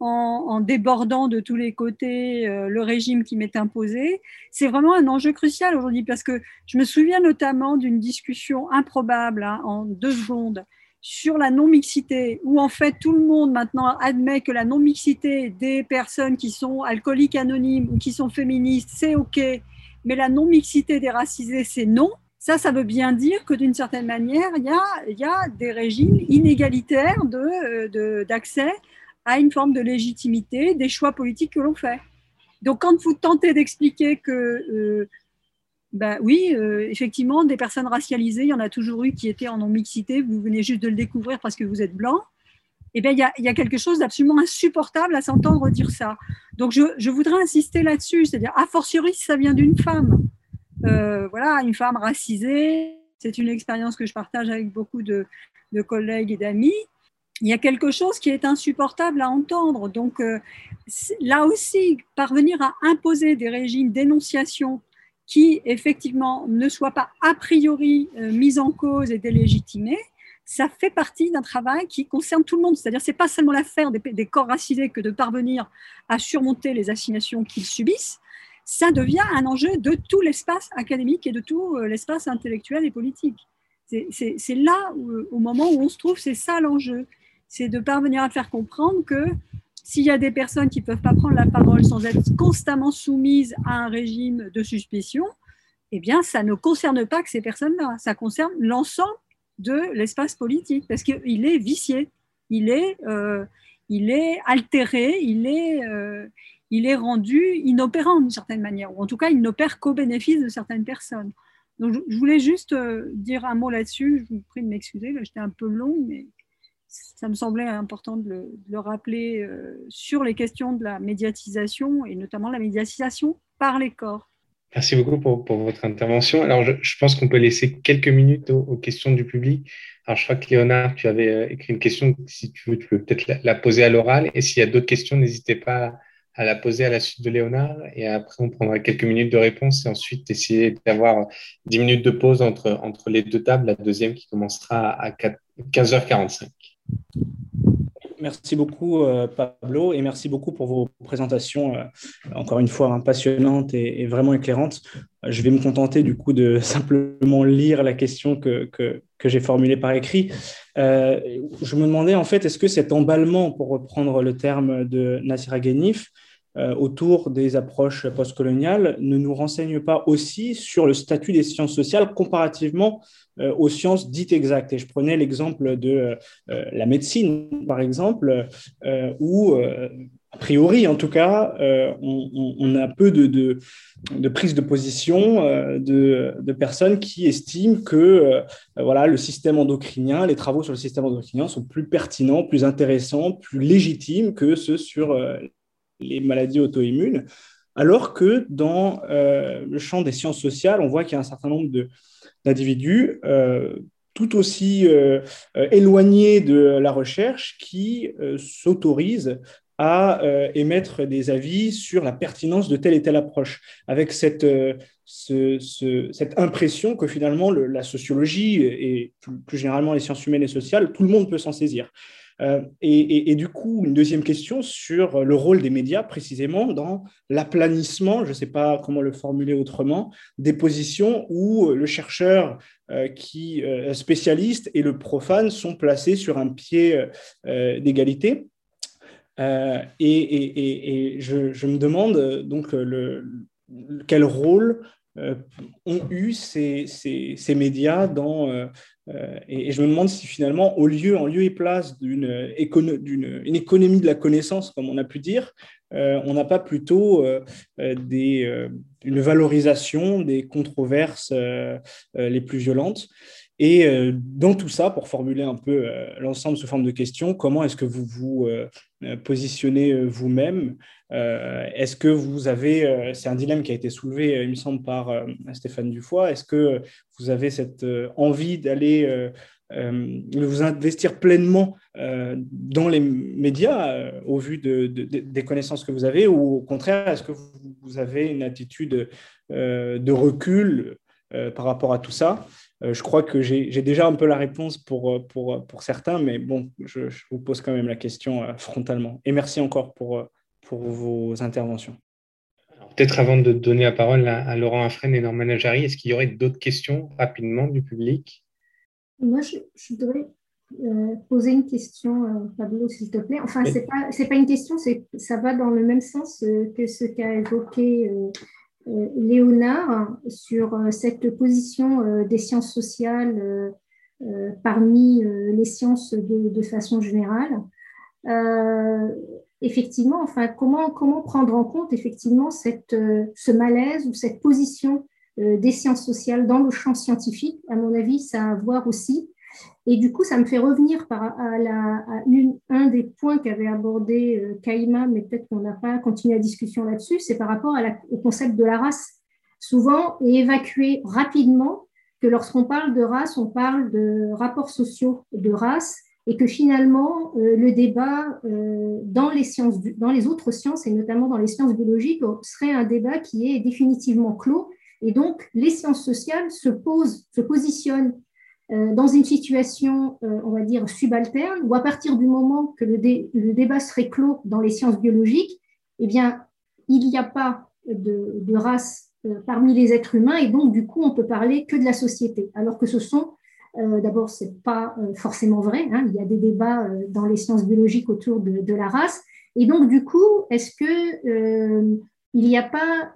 en, débordant de tous les côtés euh, le régime qui m'est imposé, c'est vraiment un enjeu crucial aujourd'hui parce que je me souviens notamment d'une discussion improbable hein, en deux secondes sur la non-mixité, où en fait tout le monde maintenant admet que la non-mixité des personnes qui sont alcooliques anonymes ou qui sont féministes, c'est OK, mais la non-mixité des racisés, c'est non. Ça, ça veut bien dire que d'une certaine manière, il y a, des régimes inégalitaires d'accès de, à une forme de légitimité des choix politiques que l'on fait. Donc, quand vous tentez d'expliquer que, euh, ben oui, euh, effectivement, des personnes racialisées, il y en a toujours eu qui étaient en non-mixité, vous venez juste de le découvrir parce que vous êtes blanc, eh bien, il y a, a quelque chose d'absolument insupportable à s'entendre dire ça. Donc, je, voudrais insister là-dessus, c'est-à-dire, a fortiori, si ça vient d'une femme, euh, voilà, une femme racisée, c'est une expérience que je partage avec beaucoup de collègues et d'amis, il y a quelque chose qui est insupportable à entendre. Donc euh, là aussi, parvenir à imposer des régimes d'énonciation qui effectivement ne soient pas a priori euh, mis en cause et délégitimés, ça fait partie d'un travail qui concerne tout le monde. C'est-à-dire, c'est pas seulement l'affaire des, corps racisés que de parvenir à surmonter les assignations qu'ils subissent. Ça devient un enjeu de tout l'espace académique et de tout euh, l'espace intellectuel et politique. C'est là, au moment où on se trouve, c'est ça l'enjeu c'est de parvenir à faire comprendre que s'il y a des personnes qui ne peuvent pas prendre la parole sans être constamment soumises à un régime de suspicion, eh bien, ça ne concerne pas que ces personnes-là, ça concerne l'ensemble de l'espace politique, parce qu'il est vicié, il est, euh, il est altéré, il est, euh, il est rendu inopérant d'une certaine manière, ou en tout cas, il n'opère qu'au bénéfice de certaines personnes. Donc, je voulais juste euh, dire un mot là-dessus, je vous prie de m'excuser, j'étais un peu long, mais ça me semblait important de le, rappeler euh, sur les questions de la médiatisation et notamment la médiatisation par les corps. Merci beaucoup pour, votre intervention. Alors, je, pense qu'on peut laisser quelques minutes aux, questions du public. Alors, je crois que Léonard, tu avais euh, écrit une question. Si tu veux, tu peux peut-être la, poser à l'oral. Et s'il y a d'autres questions, n'hésitez pas à la poser à la suite de Léonard. Et après, on prendra quelques minutes de réponse et ensuite essayer d'avoir 10 minutes de pause entre, entre les deux tables. La deuxième qui commencera à 15h45. Merci beaucoup, euh, Pablo, et merci beaucoup pour vos présentations, euh, encore une fois, passionnantes et, vraiment éclairantes. Je vais me contenter du coup de simplement lire la question que, que, j'ai formulée par écrit. Euh, je me demandais en fait, est-ce que cet emballement, pour reprendre le terme de Nassira Ghenif, autour des approches postcoloniales ne nous renseigne pas aussi sur le statut des sciences sociales comparativement euh, aux sciences dites exactes. Et je prenais l'exemple de euh, la médecine, par exemple, euh, où a priori, en tout cas, on, a peu de, de, prise de position de, de, personnes qui estiment que voilà, le système endocrinien, les travaux sur le système endocrinien sont plus pertinents, plus intéressants, plus légitimes que ceux sur les maladies auto-immunes. Alors que dans le champ des sciences sociales, on voit qu'il y a un certain nombre d'individus euh, tout aussi euh, euh, éloignés de la recherche qui s'autorisent à émettre des avis sur la pertinence de telle et telle approche, avec cette, cette impression que finalement la sociologie et plus, généralement les sciences humaines et sociales, tout le monde peut s'en saisir. Euh, et, du coup, une deuxième question sur le rôle des médias, précisément dans l'aplanissement, je ne sais pas comment le formuler autrement, des positions où le chercheur euh, qui euh, spécialiste et le profane sont placés sur un pied d'égalité. et, je, me demande donc quel rôle ont eu ces, médias dans euh, et, je me demande si finalement, au lieu, en lieu et place d'une une économie de la connaissance, comme on a pu dire, euh, on n'a pas plutôt euh, des, une valorisation des controverses les plus violentes. Et dans tout ça, pour formuler un peu l'ensemble sous forme de questions, comment est-ce que vous vous positionnez vous-même Est-ce que vous avez, c'est un dilemme qui a été soulevé, il me semble, par Stéphane Dufoy, est-ce que vous avez cette envie d'aller vous investir pleinement dans les médias au vu de, des connaissances que vous avez ou au contraire, est-ce que vous avez une attitude de recul par rapport à tout ça? Euh, je crois que j'ai déjà un peu la réponse pour, euh, pour, pour certains, mais bon, je, vous pose quand même la question euh, frontalement. Et merci encore pour, pour vos interventions. Peut-être avant de donner la parole à, Laurent Afren et Norman Najari, est-ce qu'il y aurait d'autres questions rapidement du public? Moi, je, je voudrais poser une question, Pablo, s'il te plaît. Enfin, ce n'est pas, pas, une question, ça va dans le même sens que ce qu'a évoqué euh, Léonard sur euh, cette position euh, des sciences sociales parmi les sciences de, façon générale. Effectivement, enfin, comment, comment prendre en compte effectivement cette, ce malaise ou cette position des sciences sociales dans le champ scientifique? À mon avis, ça a à voir aussi et du coup, ça me fait revenir par, à, un des points qu'avait abordé euh, Kaïma, mais peut-être qu'on n'a pas continué la discussion là-dessus, c'est par rapport au concept de la race. Souvent, est évacué rapidement que lorsqu'on parle de race, on parle de rapports sociaux de race et que finalement, euh, le débat euh, dans, les sciences, dans les autres sciences, et notamment dans les sciences biologiques, serait un débat qui est définitivement clos. Et donc, les sciences sociales se, posent, se positionnent euh, dans une situation, euh, on va dire, subalterne, ou à partir du moment que le, débat serait clos dans les sciences biologiques, eh bien, il n'y a pas de, race euh, parmi les êtres humains, et donc, du coup, on peut parler que de la société, alors que ce sont, d'abord, ce n'est pas forcément vrai, hein, il y a des débats dans les sciences biologiques autour de, la race, et donc, du coup, est-ce que il n'y a pas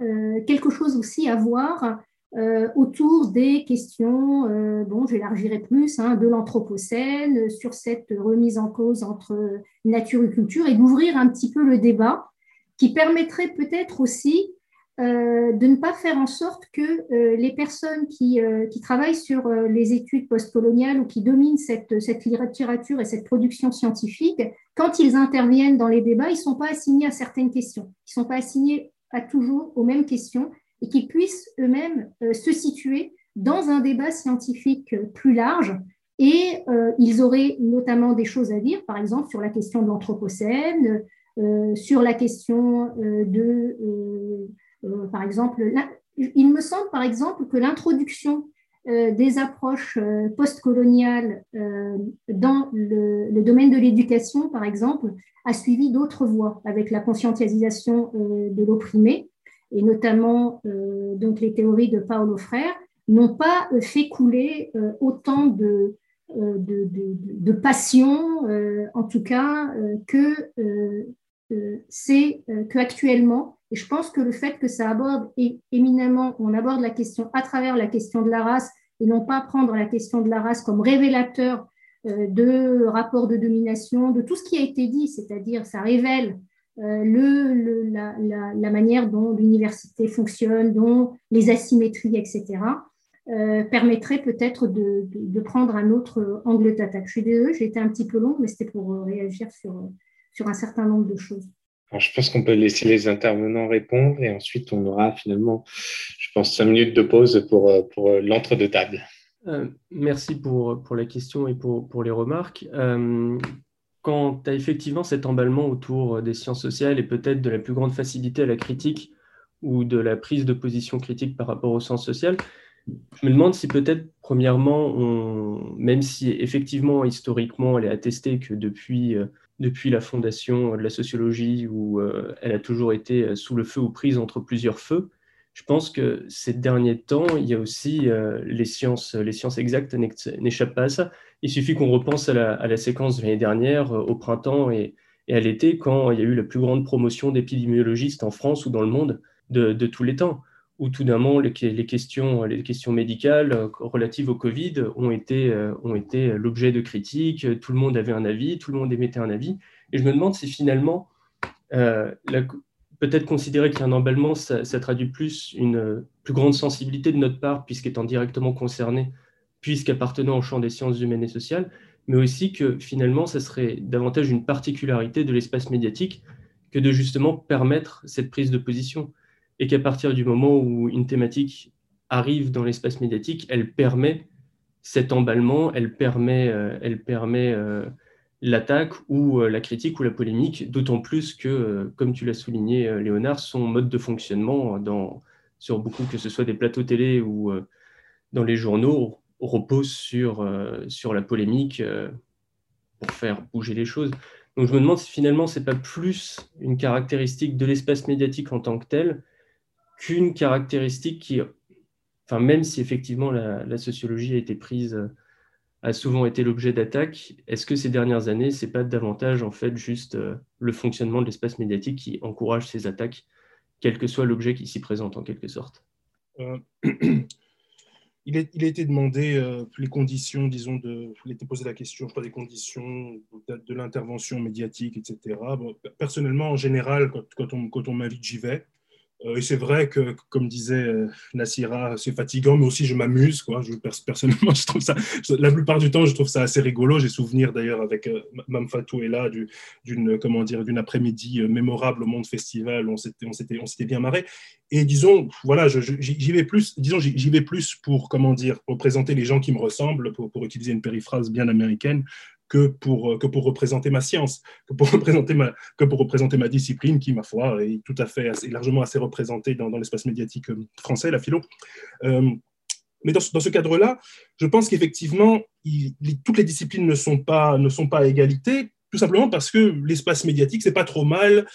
quelque chose aussi à voir euh, autour des questions, euh, bon, j'élargirai plus, hein, de l'anthropocène, sur cette remise en cause entre nature et culture, et d'ouvrir un petit peu le débat, qui permettrait peut-être aussi euh, de ne pas faire en sorte que les personnes qui, qui, travaillent sur les études postcoloniales ou qui dominent cette, cette, littérature et cette production scientifique, quand ils interviennent dans les débats, ils ne sont pas assignés à certaines questions, ils ne sont pas assignés à toujours aux mêmes questions, et qu'ils puissent eux-mêmes euh, se situer dans un débat scientifique plus large. Et euh, ils auraient notamment des choses à dire, par exemple, sur la question de l'Anthropocène, euh, sur la question de, par exemple, il me semble, par exemple, que l'introduction des approches postcoloniales dans le, domaine de l'éducation, par exemple, a suivi d'autres voies, avec la conscientisation de l'opprimé et notamment euh, donc les théories de Paolo Frère, n'ont pas euh, fait couler euh, autant de, de, de, passion, en tout cas, que c'est qu'actuellement. Et je pense que le fait que ça aborde éminemment, on aborde la question à travers la question de la race et non pas prendre la question de la race comme révélateur de rapports de domination, de tout ce qui a été dit, c'est-à-dire ça révèle euh, la, manière dont l'université fonctionne, dont les asymétries, etc., euh, permettrait peut-être de, prendre un autre angle d'attaque. Je suis désolée, j'ai été un petit peu longue, mais c'était pour euh, réagir sur, sur un certain nombre de choses. Je pense qu'on peut laisser les intervenants répondre et ensuite on aura finalement, je pense, cinq minutes de pause pour, pour l'entre-deux tables. merci pour, pour la question et pour, pour les remarques quand tu as effectivement cet emballement autour des sciences sociales et peut-être de la plus grande facilité à la critique ou de la prise de position critique par rapport aux sciences sociales, je me demande si peut-être, premièrement, même si effectivement, historiquement, elle est attestée que depuis, euh, depuis la fondation de la sociologie, où euh, elle a toujours été sous le feu ou prise entre plusieurs feux, je pense que ces derniers temps, il y a aussi euh, les, sciences, les sciences exactes n'échappent pas à ça. Il suffit qu'on repense à la, séquence de l'année dernière, au printemps et, à l'été, quand il y a eu la plus grande promotion d'épidémiologistes en France ou dans le monde de, de tous les temps où tout d'un moment, les, questions, les questions médicales euh, relatives au Covid ont été, euh, ont été l'objet de critiques, tout le monde avait un avis, tout le monde émettait un avis. Et je me demande si finalement, euh, peut-être considérer qu'il y a un emballement, ça, traduit plus une plus grande sensibilité de notre part, puisqu'étant directement concerné, puisqu'appartenant au champ des sciences humaines et sociales, mais aussi que finalement, ça serait davantage une particularité de l'espace médiatique que de justement permettre cette prise de position et qu'à partir du moment où une thématique arrive dans l'espace médiatique, elle permet cet emballement, elle permet, euh, elle permet euh, l'attaque ou euh, la critique ou la polémique, d'autant plus que, comme tu l'as souligné, Léonard, son mode de fonctionnement dans, sur beaucoup, que ce soit des plateaux télé ou dans les journaux, repose sur, sur la polémique pour faire bouger les choses. Donc je me demande si finalement ce n'est pas plus une caractéristique de l'espace médiatique en tant que tel, qu'une caractéristique qui, enfin, même si effectivement la, sociologie a été prise, a souvent été l'objet d'attaques, est-ce que ces dernières années, c'est pas davantage en fait juste euh, le fonctionnement de l'espace médiatique qui encourage ces attaques, quel que soit l'objet qui s'y présente en quelque sorte? Euh, il, il, a, été demandé euh, les conditions, disons, il a été posé la question, je crois, des conditions de, l'intervention médiatique, etc. personnellement, en général, quand on m'invite, j'y vais. Euh, et c'est vrai que, comme disait euh, Nassira, c'est fatigant, mais aussi je m'amuse. Quoi. Je, personnellement, je trouve ça, la plupart du temps, je trouve ça assez rigolo. J'ai souvenir d'ailleurs avec euh, Mme Fatou et là d'une comment dire d'une après-midi mémorable au Monde Festival. On s'était on s'était on s'était bien marré. Et disons, voilà, j'y vais plus. Disons, j'y vais plus pour comment dire pour présenter les gens qui me ressemblent, pour, pour utiliser une périphrase bien américaine, que pour, que pour représenter ma science, que pour représenter ma, que pour représenter ma discipline qui, ma foi, est tout à fait assez, largement assez représentée dans, dans l'espace médiatique euh, français, la philo. Euh, mais dans, dans ce cadre-là, je pense qu'effectivement, toutes les disciplines ne sont pas, ne sont pas à égalité, tout simplement parce que l'espace médiatique, c'est pas trop mal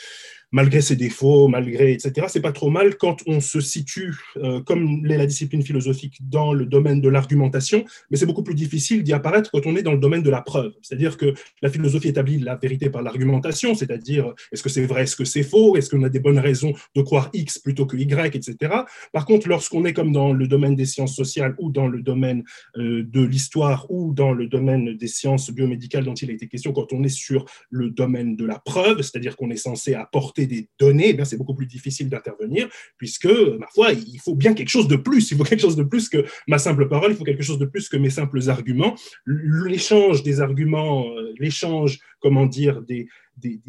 malgré ses défauts, malgré, etc., c'est pas trop mal quand on se situe, euh, comme l'est la discipline philosophique, dans le domaine de l'argumentation, mais c'est beaucoup plus difficile d'y apparaître quand on est dans le domaine de la preuve. C'est-à-dire que la philosophie établit la vérité par l'argumentation, c'est-à-dire est-ce que c'est vrai, est-ce que c'est faux, est-ce qu'on a des bonnes raisons de croire X plutôt que Y, etc. Par contre, lorsqu'on est comme dans le domaine des sciences sociales ou dans le domaine euh, de l'histoire ou dans le domaine des sciences biomédicales dont il a été question, quand on est sur le domaine de la preuve, c'est-à-dire qu'on est censé apporter des données, eh c'est beaucoup plus difficile d'intervenir, puisque, ma foi, il faut bien quelque chose de plus. Il faut quelque chose de plus que ma simple parole, il faut quelque chose de plus que mes simples arguments. L'échange des arguments, euh, l'échange, comment dire, des, des,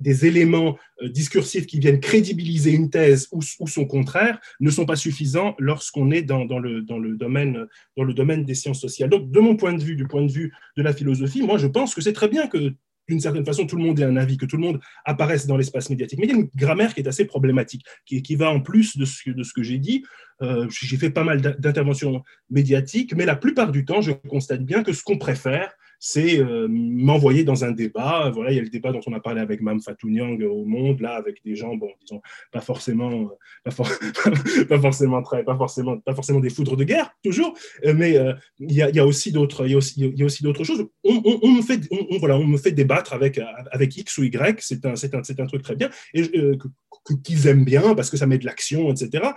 des, éléments euh, discursifs qui viennent crédibiliser une thèse ou, son contraire ne sont pas suffisants lorsqu'on est dans, dans, le, dans, le domaine, dans le domaine des sciences sociales. Donc, de mon point de vue, du point de vue de la philosophie, moi, je pense que c'est très bien que d'une certaine façon, tout le monde ait un avis, que tout le monde apparaisse dans l'espace médiatique. Mais il y a une grammaire qui est assez problématique, qui, va en plus de ce, de ce que j'ai dit. Euh, j'ai fait pas mal d'interventions médiatiques, mais la plupart du temps, je constate bien que ce qu'on préfère, c'est euh, m'envoyer dans un débat. Voilà, il y a le débat dont on a parlé avec Mme Fatou Nyang au Monde, là, avec des gens, bon, disons, pas forcément, pas, pas forcément très, pas forcément, pas forcément des foudres de guerre, toujours, euh, mais euh, il y, a, y, a, aussi d'autres, il y a aussi, d'autres choses. On, me fait, voilà, on me fait débattre avec, avec X ou Y, c'est un, c'est un, un truc très bien, et qu'ils aiment bien parce que ça met de l'action, etc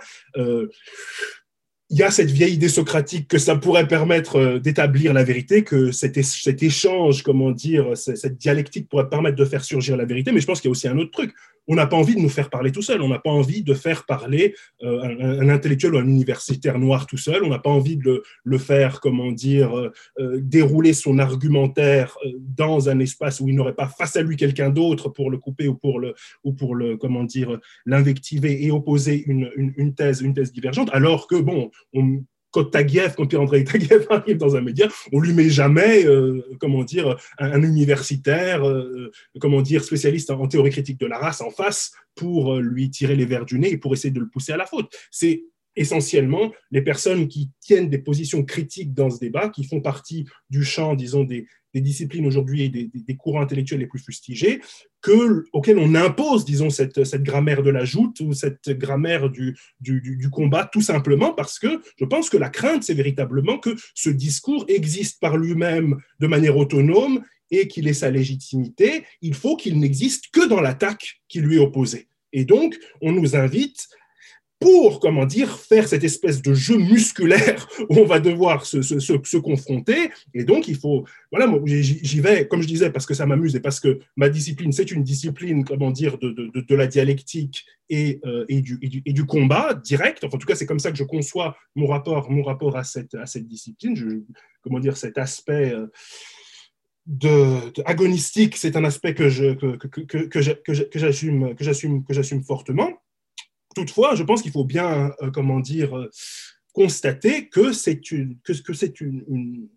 il y a cette vieille idée socratique que ça pourrait permettre euh, d'établir la vérité, que cet, cet échange, comment dire, cette dialectique pourrait permettre de faire surgir la vérité. Mais je pense qu'il y a aussi un autre truc on n'a pas envie de nous faire parler tout seul, on n'a pas envie de faire parler euh, un, intellectuel ou un universitaire noir tout seul, on n'a pas envie de le, faire, comment dire, euh, euh, dérouler son argumentaire dans un espace où il n'aurait pas face à lui quelqu'un d'autre pour le couper ou pour le, ou pour le comment dire, l'invectiver et opposer une, thèse, une thèse divergente, alors que, bon, on, quand quand Pierre-André Taguieff arrive dans un média, on lui met jamais, euh, comment dire, un, universitaire, euh, comment dire, spécialiste en, théorie critique de la race en face pour euh, lui tirer les verres du nez et pour essayer de le pousser à la faute. C'est essentiellement les personnes qui tiennent des positions critiques dans ce débat, qui font partie du champ, disons, des, des disciplines aujourd'hui et des, courants intellectuels les plus fustigés, que, auxquels on impose, disons, cette, cette grammaire de la joute ou cette grammaire du, du, du, combat, tout simplement parce que je pense que la crainte, c'est véritablement que ce discours existe par lui-même de manière autonome et qu'il ait sa légitimité. Il faut qu'il n'existe que dans l'attaque qui lui est opposée. Et donc, on nous invite pour, comment dire, faire cette espèce de jeu musculaire où on va devoir se, se, se, confronter. Et donc, il faut, voilà, j'y vais, comme je disais, parce que ça m'amuse et parce que ma discipline, c'est une discipline, comment dire, de, de, de la dialectique et, euh, et, du, et, du, combat direct. Enfin, en tout cas, c'est comme ça que je conçois mon rapport, mon rapport à, cette, à cette discipline. Je, comment dire, cet aspect. Euh, de, agonistique, c'est un aspect que que, que, que, que j'assume fortement. Toutefois, je pense qu'il faut bien, euh, comment dire, euh, constater que c'est une, que, que c'est une,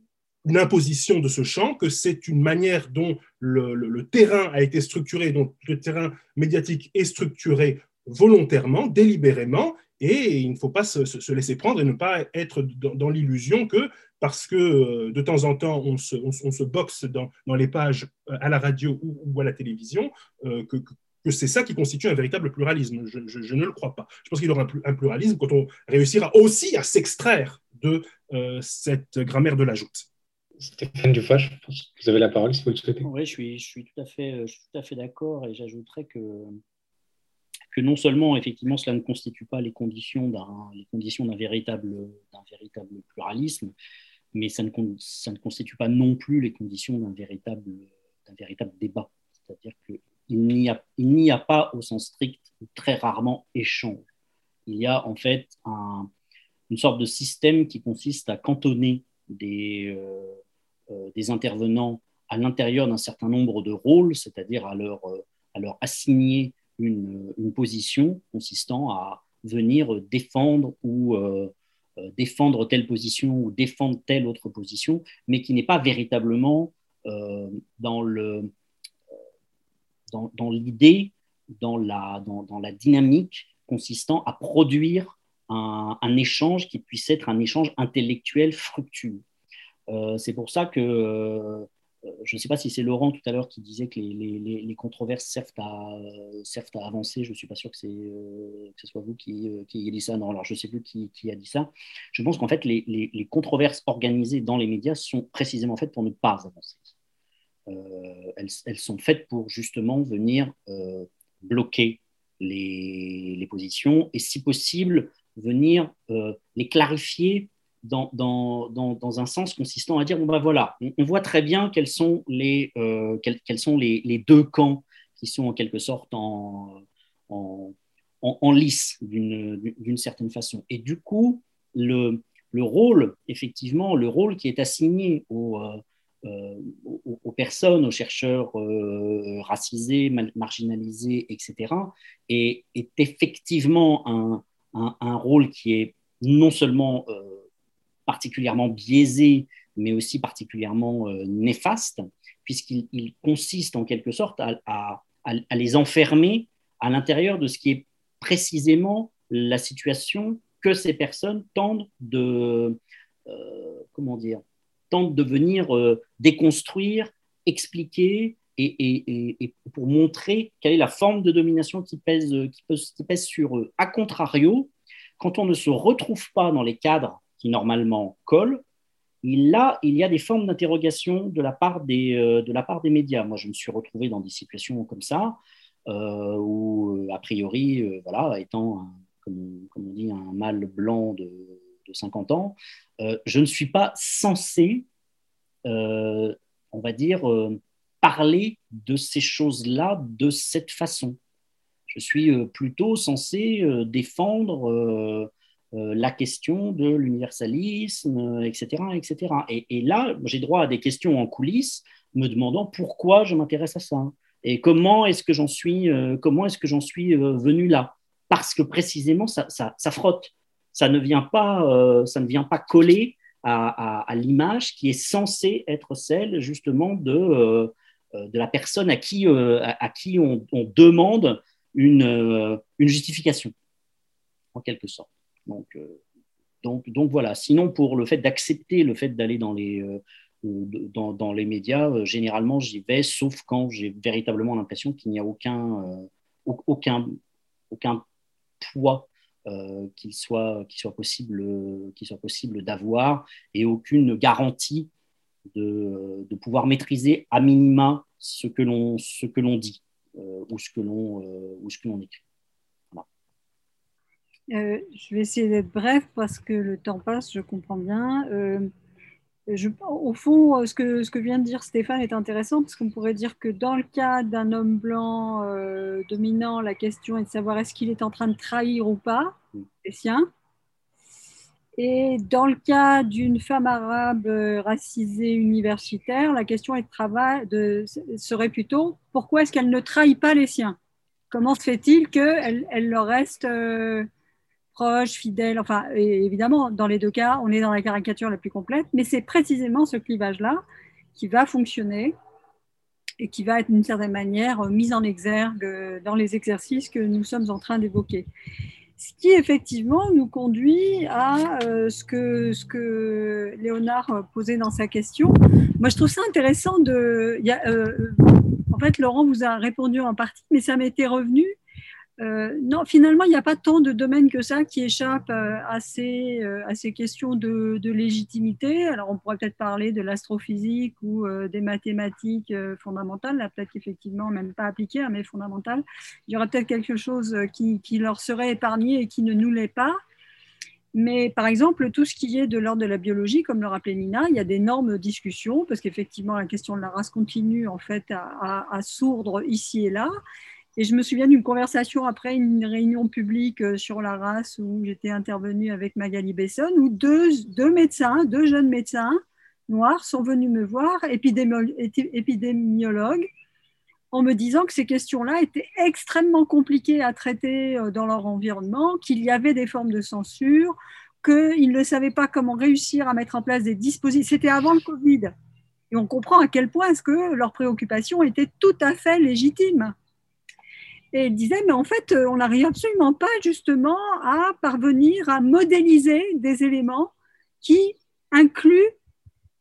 imposition de ce champ, que c'est une manière dont le, terrain a été structuré, dont le terrain médiatique est structuré volontairement, délibérément, et il ne faut pas se, se laisser prendre et ne pas être dans, l'illusion que parce que euh, de temps en temps on se, boxe dans, les pages à la radio ou à la télévision, que, que c'est ça qui constitue un véritable pluralisme. Je, ne le crois pas. Je pense qu'il y aura un, pluralisme quand on réussira aussi à s'extraire de euh, cette grammaire de l'ajoute. Stéphane Dufoy, vous avez la parole si vous le souhaitez. Oui, je suis, je suis tout à fait, je suis tout à fait d'accord et j'ajouterais que, que non seulement effectivement cela ne constitue pas les conditions d'un, les conditions d'un véritable, d'un véritable pluralisme, mais ça ne, ça ne constitue pas non plus les conditions d'un véritable, d'un véritable débat. C'est-à-dire que il n'y a, pas au sens strict très rarement échange. Il y a en fait une sorte de système qui consiste à cantonner des, euh, euh, des intervenants à l'intérieur d'un certain nombre de rôles, c'est-à-dire à leur, à leur assigner une, position consistant à venir défendre ou euh, défendre telle position ou défendre telle autre position, mais qui n'est pas véritablement dans le, dans, l'idée, dans la, dans, la dynamique consistant à produire un, échange qui puisse être un échange intellectuel fructueux. Euh, c'est pour ça que, euh, je ne sais pas si c'est Laurent tout à l'heure qui disait que les, les, controverses servent à, servent à avancer. Je ne suis pas sûr que, euh, que ce soit vous qui, qui ayez dit ça. Non, alors je ne sais plus qui, qui, a dit ça. Je pense qu'en fait, les, controverses organisées dans les médias sont précisément faites pour ne pas avancer. Euh, elles, sont faites pour justement venir euh, bloquer les, positions et si possible venir euh, les clarifier dans, dans, dans, un sens consistant à dire bon ben voilà, on, voit très bien quels sont les, quels, sont les, les, deux camps qui sont en quelque sorte en, en, en, lice d'une certaine façon. Et du coup, le, le, rôle, effectivement, le rôle qui est assigné au, euh, aux, personnes, aux chercheurs euh, racisés, marginalisés, etc., est, effectivement un, rôle qui est non seulement euh, particulièrement biaisé, mais aussi particulièrement néfaste, puisqu'il consiste en quelque sorte à, les enfermer à l'intérieur de ce qui est précisément la situation que ces personnes tendent de, comment dire, tente de venir euh, déconstruire, expliquer et, pour montrer quelle est la forme de domination qui pèse, euh, qui, pèse sur eux. A contrario, quand on ne se retrouve pas dans les cadres qui normalement collent, a, il y a des formes d'interrogation de, la part des, euh, de la part des médias. Moi, je me suis retrouvé dans des situations comme ça, où, a priori, voilà, étant, comme, on dit, un mâle blanc de, de 50 ans, euh, je ne suis pas censé, euh, on va dire, euh, parler de ces choses-là de cette façon. Je suis plutôt censé défendre la question de l'universalisme, etc. etc. Et, là, j'ai droit à des questions en coulisses me demandant pourquoi je m'intéresse à ça et comment est-ce que j'en suis, comment est-ce que j'en suis venu là? Parce que précisément, ça, ça frotte ça ne vient pas, ça ne vient pas coller à, l'image qui est censée être celle justement de, de la personne à qui, à, qui on, demande une, une justification, en quelque sorte. Donc, donc, donc voilà. Sinon, pour le fait d'accepter le fait d'aller dans les, dans, dans, les médias, généralement, j'y vais, sauf quand j'ai véritablement l'impression qu'il n'y a aucun, aucun, aucun poids euh, qu'il soit, soit possible, soit possible d'avoir et aucune garantie de, de, pouvoir maîtriser à minima ce que l'on, dit euh, euh, ou ce que l'on écrit. je vais essayer d'être bref parce que le temps passe, je comprends bien au fond, euh, ce que, ce que vient de dire Stéphane est intéressant parce qu'on pourrait dire que dans le cas d'un homme blanc euh, dominant, la question est de savoir est-ce qu'il est en train de trahir ou pas les siens. Et dans le cas d'une femme arabe euh, racisée universitaire, la question est de travail, de, serait plutôt pourquoi est-ce qu'elle ne trahit pas les siens? Comment se fait-il qu'elle elle leur reste proche, fidèle, enfin, évidemment, dans les deux cas, on est dans la caricature la plus complète, mais c'est précisément ce clivage-là qui va fonctionner et qui va être d'une certaine manière mis en exergue dans les exercices que nous sommes en train d'évoquer. Ce qui effectivement nous conduit à euh, ce, que, ce que Léonard posait dans sa question. Moi, je trouve ça intéressant de... Euh, en fait, Laurent vous a répondu en partie, mais ça m'était revenu euh, non, finalement, il n'y a pas tant de domaines que ça qui échappent euh, à ces, euh, à ces questions de, légitimité. Alors, on pourrait peut-être parler de l'astrophysique ou des mathématiques fondamentales, là, peut-être qu'effectivement, même pas appliquées, hein, mais fondamentales. Il y aurait peut-être quelque chose qui, leur serait épargné et qui ne nous l'est pas. Mais par exemple, tout ce qui est de l'ordre de la biologie, comme le rappelait Nina, il y a d'énormes discussions, parce qu'effectivement, la question de la race continue en fait à, à sourdre ici et là. Et je me souviens d'une conversation après une réunion publique euh, sur la race où j'étais intervenue avec Magali Besson, où deux, deux, médecins, deux jeunes médecins noirs sont venus me voir, épidémiologues, en me disant que ces questions-là étaient extrêmement compliquées à traiter euh, dans leur environnement, qu'il y avait des formes de censure, qu'ils ne savaient pas comment réussir à mettre en place des dispositifs. C'était avant le Covid. Et on comprend à quel point est-ce que leurs préoccupations étaient tout à fait légitimes. Et il disait, mais en fait, on n'arrive absolument pas justement à parvenir à modéliser des éléments qui incluent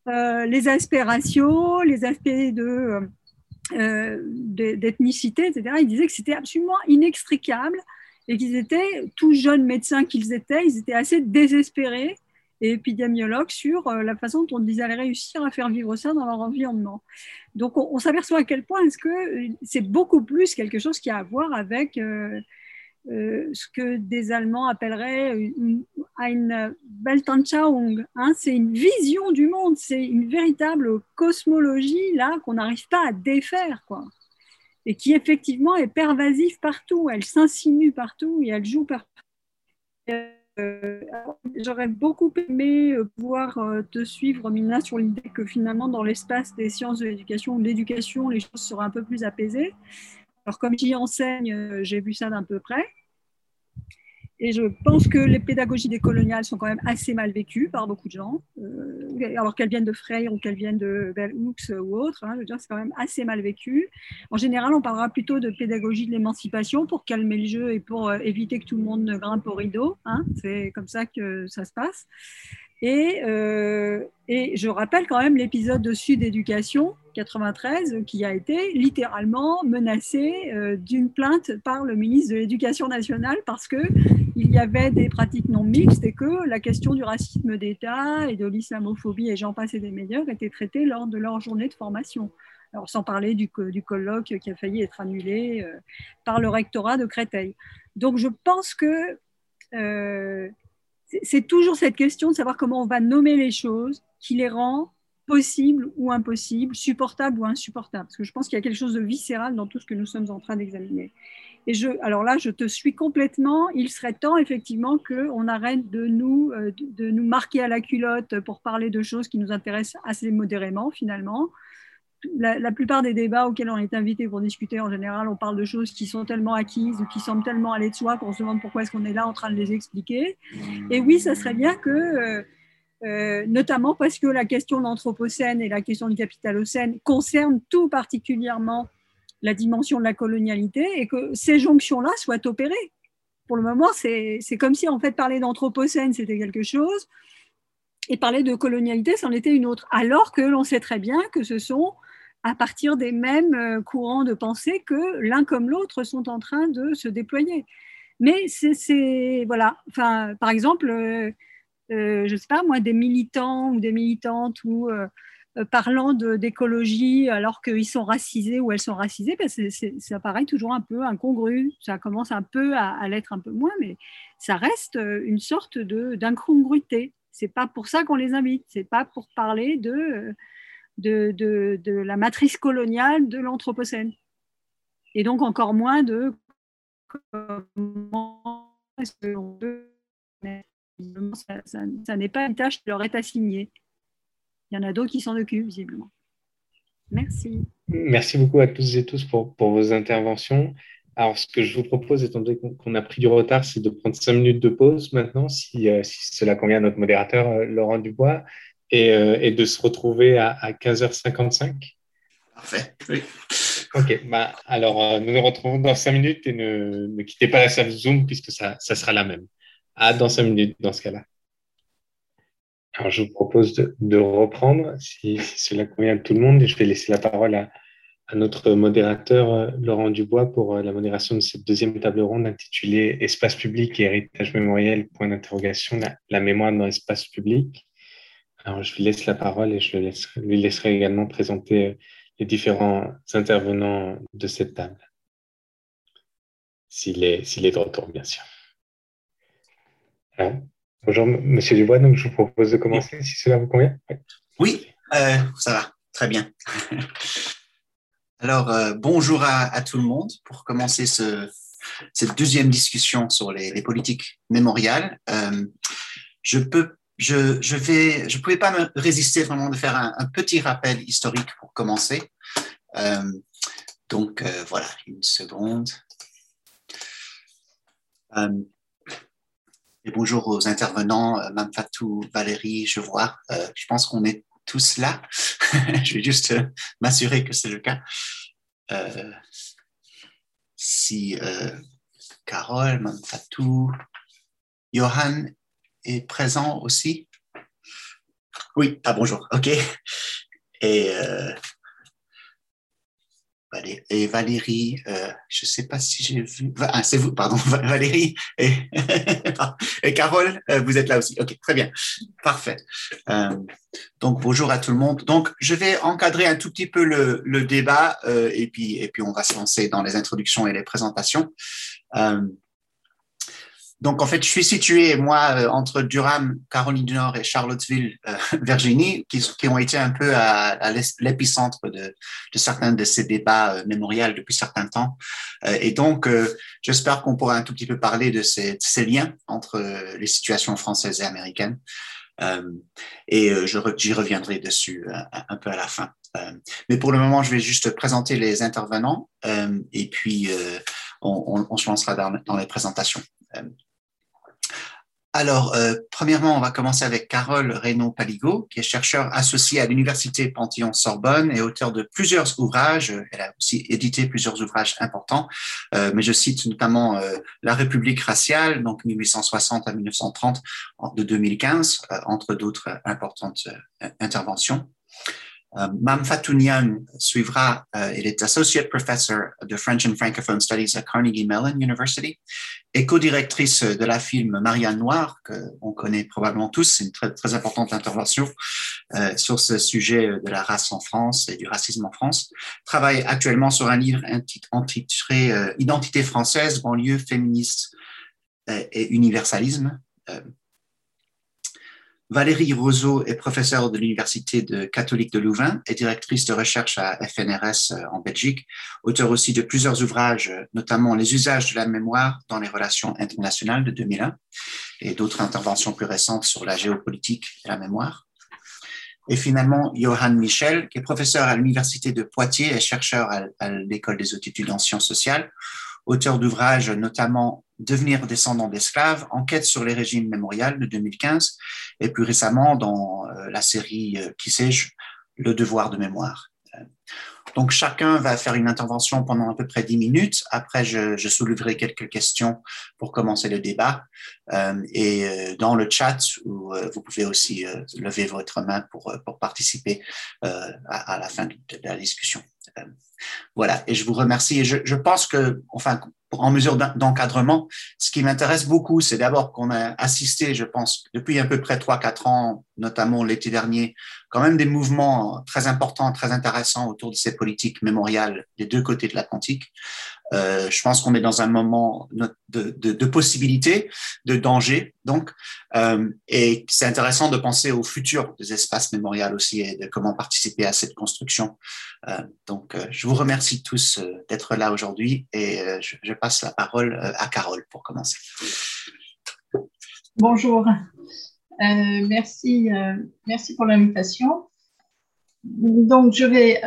euh, les aspirations, les aspects de, euh, d'ethnicité, etc. Il disait que c'était absolument inextricable et qu'ils étaient, tous jeunes médecins qu'ils étaient, ils étaient assez désespérés et épidémiologues sur euh, la façon dont ils allaient réussir à faire vivre ça dans leur environnement. Donc on, s'aperçoit à quel point est-ce que euh, c'est beaucoup plus quelque chose qui a à voir avec euh, ce que des Allemands appelleraient une, une Weltanschauung. Hein, c'est une vision du monde, c'est une véritable cosmologie là qu'on n'arrive pas à défaire, quoi. Et qui effectivement est pervasive partout, elle s'insinue partout et elle joue partout. J'aurais beaucoup aimé euh, pouvoir euh, te suivre, Mina, sur l'idée que finalement, dans l'espace des sciences de l'éducation ou de l'éducation, les choses seraient un peu plus apaisées. Alors, comme j'y enseigne, j'ai vu ça d'un peu près. Et je pense que les pédagogies décoloniales sont quand même assez mal vécues par beaucoup de gens, euh, alors qu'elles viennent de Freyre ou qu'elles viennent de Bell Hooks ou autre. Hein, je veux dire, c'est quand même assez mal vécu. En général, on parlera plutôt de pédagogie de l'émancipation pour calmer le jeu et pour euh, éviter que tout le monde ne grimpe au rideau. Hein, c'est comme ça que ça se passe. Et, euh, et, je rappelle quand même l'épisode de Sud Éducation 93 qui a été littéralement menacé euh, d'une plainte par le ministre de l'Éducation nationale parce que il y avait des pratiques non mixtes et que la question du racisme d'État et de l'islamophobie et j'en passe et des meilleurs était traitée lors de leur journée de formation. Alors sans parler du, colloque qui a failli être annulé euh, par le rectorat de Créteil. Donc je pense que c'est toujours cette question de savoir comment on va nommer les choses qui les rend possibles ou impossibles, supportables ou insupportables. Parce que je pense qu'il y a quelque chose de viscéral dans tout ce que nous sommes en train d'examiner. Et je, alors là, je te suis complètement. Il serait temps, effectivement, qu'on arrête de nous, euh, de nous marquer à la culotte pour parler de choses qui nous intéressent assez modérément, finalement, la, plupart des débats auxquels on est invité pour discuter, en général, on parle de choses qui sont tellement acquises ou qui semblent tellement aller de soi qu'on se demande pourquoi est-ce qu'on est là en train de les expliquer. Et oui, ça serait bien que, euh, euh, notamment parce que la question de l'Anthropocène et la question du capitalocène concernent tout particulièrement la dimension de la colonialité et que ces jonctions-là soient opérées. Pour le moment, c'est comme si en fait parler d'Anthropocène, c'était quelque chose, et parler de colonialité, c'en était une autre, alors que l'on sait très bien que ce sont à partir des mêmes euh, courants de pensée que l'un comme l'autre sont en train de se déployer. Mais c'est, voilà, enfin, par exemple, euh, euh, je ne sais pas, moi, des militants ou des militantes ou parlant d'écologie alors qu'ils sont racisés ou elles sont racisées, ben ça paraît toujours un peu incongru. Ça commence un peu à, l'être un peu moins, mais ça reste une sorte d'incongruité. C'est pas pour ça qu'on les invite. C'est pas pour parler de de, de, la matrice coloniale de l'Anthropocène. Et donc encore moins de comment est-ce que ça, ça, n'est pas une tâche qui leur est assignée. Il y en a d'autres qui s'en occupent, visiblement. Merci. Merci beaucoup à tous et tous pour, pour vos interventions. Alors, ce que je vous propose, étant donné qu'on a pris du retard, c'est de prendre cinq minutes de pause maintenant, si, euh, si cela convient à notre modérateur, euh, Laurent Dubois. Euh, et, de se retrouver à, 15h55 Parfait, oui. Ok, bah, alors euh, nous nous retrouvons dans cinq minutes et ne, quittez pas la salle Zoom puisque ça, ça sera la même. À dans cinq minutes dans ce cas-là. Alors je vous propose de, reprendre si, cela convient à tout le monde et je vais laisser la parole à, notre modérateur euh, Laurent Dubois pour la modération de cette deuxième table ronde intitulée Espace public et héritage mémoriel, point d'interrogation, la, mémoire dans l'espace public. Alors, je lui laisse la parole et je lui laisserai également présenter euh, les différents intervenants de cette table. S'il est de retour, bien sûr. Bonjour, Monsieur Dubois. Donc, je vous propose de commencer, si cela vous convient. Oui, euh, ça va. Très bien. Alors, euh, bonjour à, tout le monde pour commencer cette deuxième discussion sur les, politiques mémoriales. je peux je, je vais, je pouvais pas me résister vraiment de faire un, petit rappel historique pour commencer. Euh, donc euh, voilà, une seconde. Euh, bonjour aux intervenants, Mamfatou, Valérie, je vois. je pense qu'on est tous là. je vais juste m'assurer que c'est le cas. si Carole, Mamfatou, Johan est présent aussi? Oui, ah bonjour, ok. Et, euh, et Valérie, euh, je ne sais pas si j'ai vu. Ah, c'est vous, pardon, Valérie et, Carole, euh, vous êtes là aussi. Ok, très bien, parfait. donc bonjour à tout le monde. Donc je vais encadrer un tout petit peu le, le débat et puis et puis on va se lancer dans les introductions et les présentations. Donc, en fait, je suis situé, moi, euh, entre Durham, Caroline du Nord et Charlottesville, euh, Virginie, qui, qui, ont été un peu à, à l'épicentre de, de, certains de ces débats euh, mémorials depuis certains temps. et donc, j'espère qu'on pourra un tout petit peu parler de ces, ces liens entre les situations françaises et américaines. et j'y reviendrai dessus un, peu à la fin. mais pour le moment, je vais juste présenter les intervenants et puis on, on, on, se lancera dans les présentations. Alors, euh, premièrement, on va commencer avec Carole Reynaud-Paligo, qui est chercheur associé à l'Université Panthéon-Sorbonne et auteur de plusieurs ouvrages. Elle a aussi édité plusieurs ouvrages importants, euh, mais je cite notamment euh, La République raciale, donc 1860 à 1930, de 2015, entre d'autres importantes interventions. Euh, Mam Fatounian suivra, euh, il est Associate Professor de French and Francophone Studies à Carnegie Mellon University et co-directrice de la film Marianne Noire, qu'on connaît probablement tous, c'est une très, très importante intervention euh, sur ce sujet de la race en France et du racisme en France. Travaille actuellement sur un livre intitulé Identité française, banlieue féministe et universalisme Valérie Roseau est professeure de l'Université catholique de Louvain et directrice de recherche à FNRS euh, en Belgique, auteur aussi de plusieurs ouvrages, euh, notamment Les usages de la mémoire dans les relations internationales de 2001 et d'autres interventions plus récentes sur la géopolitique et la mémoire. et finalement Johan Michel, qui est professeur à l'Université de Poitiers et chercheur à, l'École des hautes études en sciences sociales, auteur d'ouvrages notamment Devenir descendant d'esclaves, enquête sur les régimes mémorials de 2015, et plus récemment dans euh, la série euh, Qui sais-je, Le devoir de mémoire. Donc, chacun va faire une intervention pendant à peu près 10 minutes. Après, je, je soulèverai quelques questions pour commencer le débat. Euh, et euh, dans le chat, où, euh, vous pouvez aussi euh, lever votre main pour, pour participer à, à, la fin de, de la discussion. voilà, et je vous remercie. Et je, je pense que, enfin, en mesure d'encadrement. Ce qui m'intéresse beaucoup, c'est d'abord qu'on a assisté, je pense, depuis à peu près 3-4 ans, notamment l'été dernier, quand même des mouvements très importants, très intéressants autour de ces politiques mémoriales des deux côtés de l'Atlantique. Euh, je pense qu'on est dans un moment de, de, de possibilité, de danger, donc, euh, et c'est intéressant de penser au futur des espaces mémorials aussi et de comment participer à cette construction. Euh, donc, je vous remercie tous d'être là aujourd'hui et je, je, passe la parole à Carole pour commencer. Bonjour, merci, merci pour l'invitation. Donc, je vais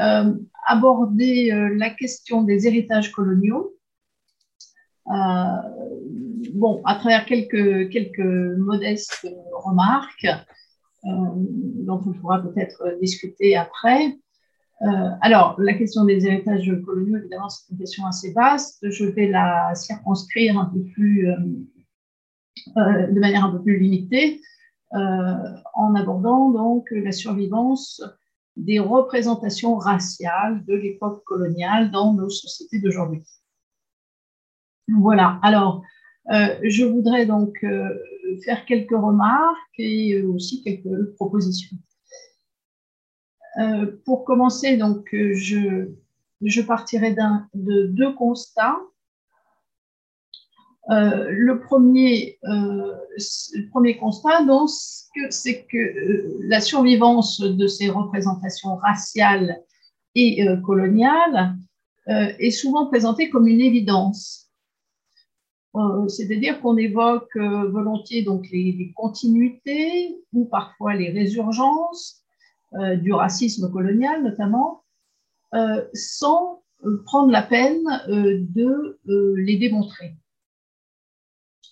aborder euh, la question des héritages coloniaux. Euh, bon, à travers quelques, quelques modestes remarques euh, dont on pourra peut-être discuter après. alors, la question des héritages coloniaux, évidemment, c'est une question assez vaste. Je vais la circonscrire un peu plus, de manière un peu plus limitée, en abordant donc la survivance des représentations raciales de l'époque coloniale dans nos sociétés d'aujourd'hui. Voilà, alors euh, je voudrais donc euh, faire quelques remarques et aussi quelques propositions. Euh, pour commencer, donc, je partirai de deux constats euh, le, premier, euh, le premier constat, c'est que euh, la survivance de ces représentations raciales et coloniales est souvent présentée comme une évidence. C'est-à-dire qu'on évoque volontiers donc les, les, continuités ou parfois les résurgences du racisme colonial notamment, sans prendre la peine de les démontrer.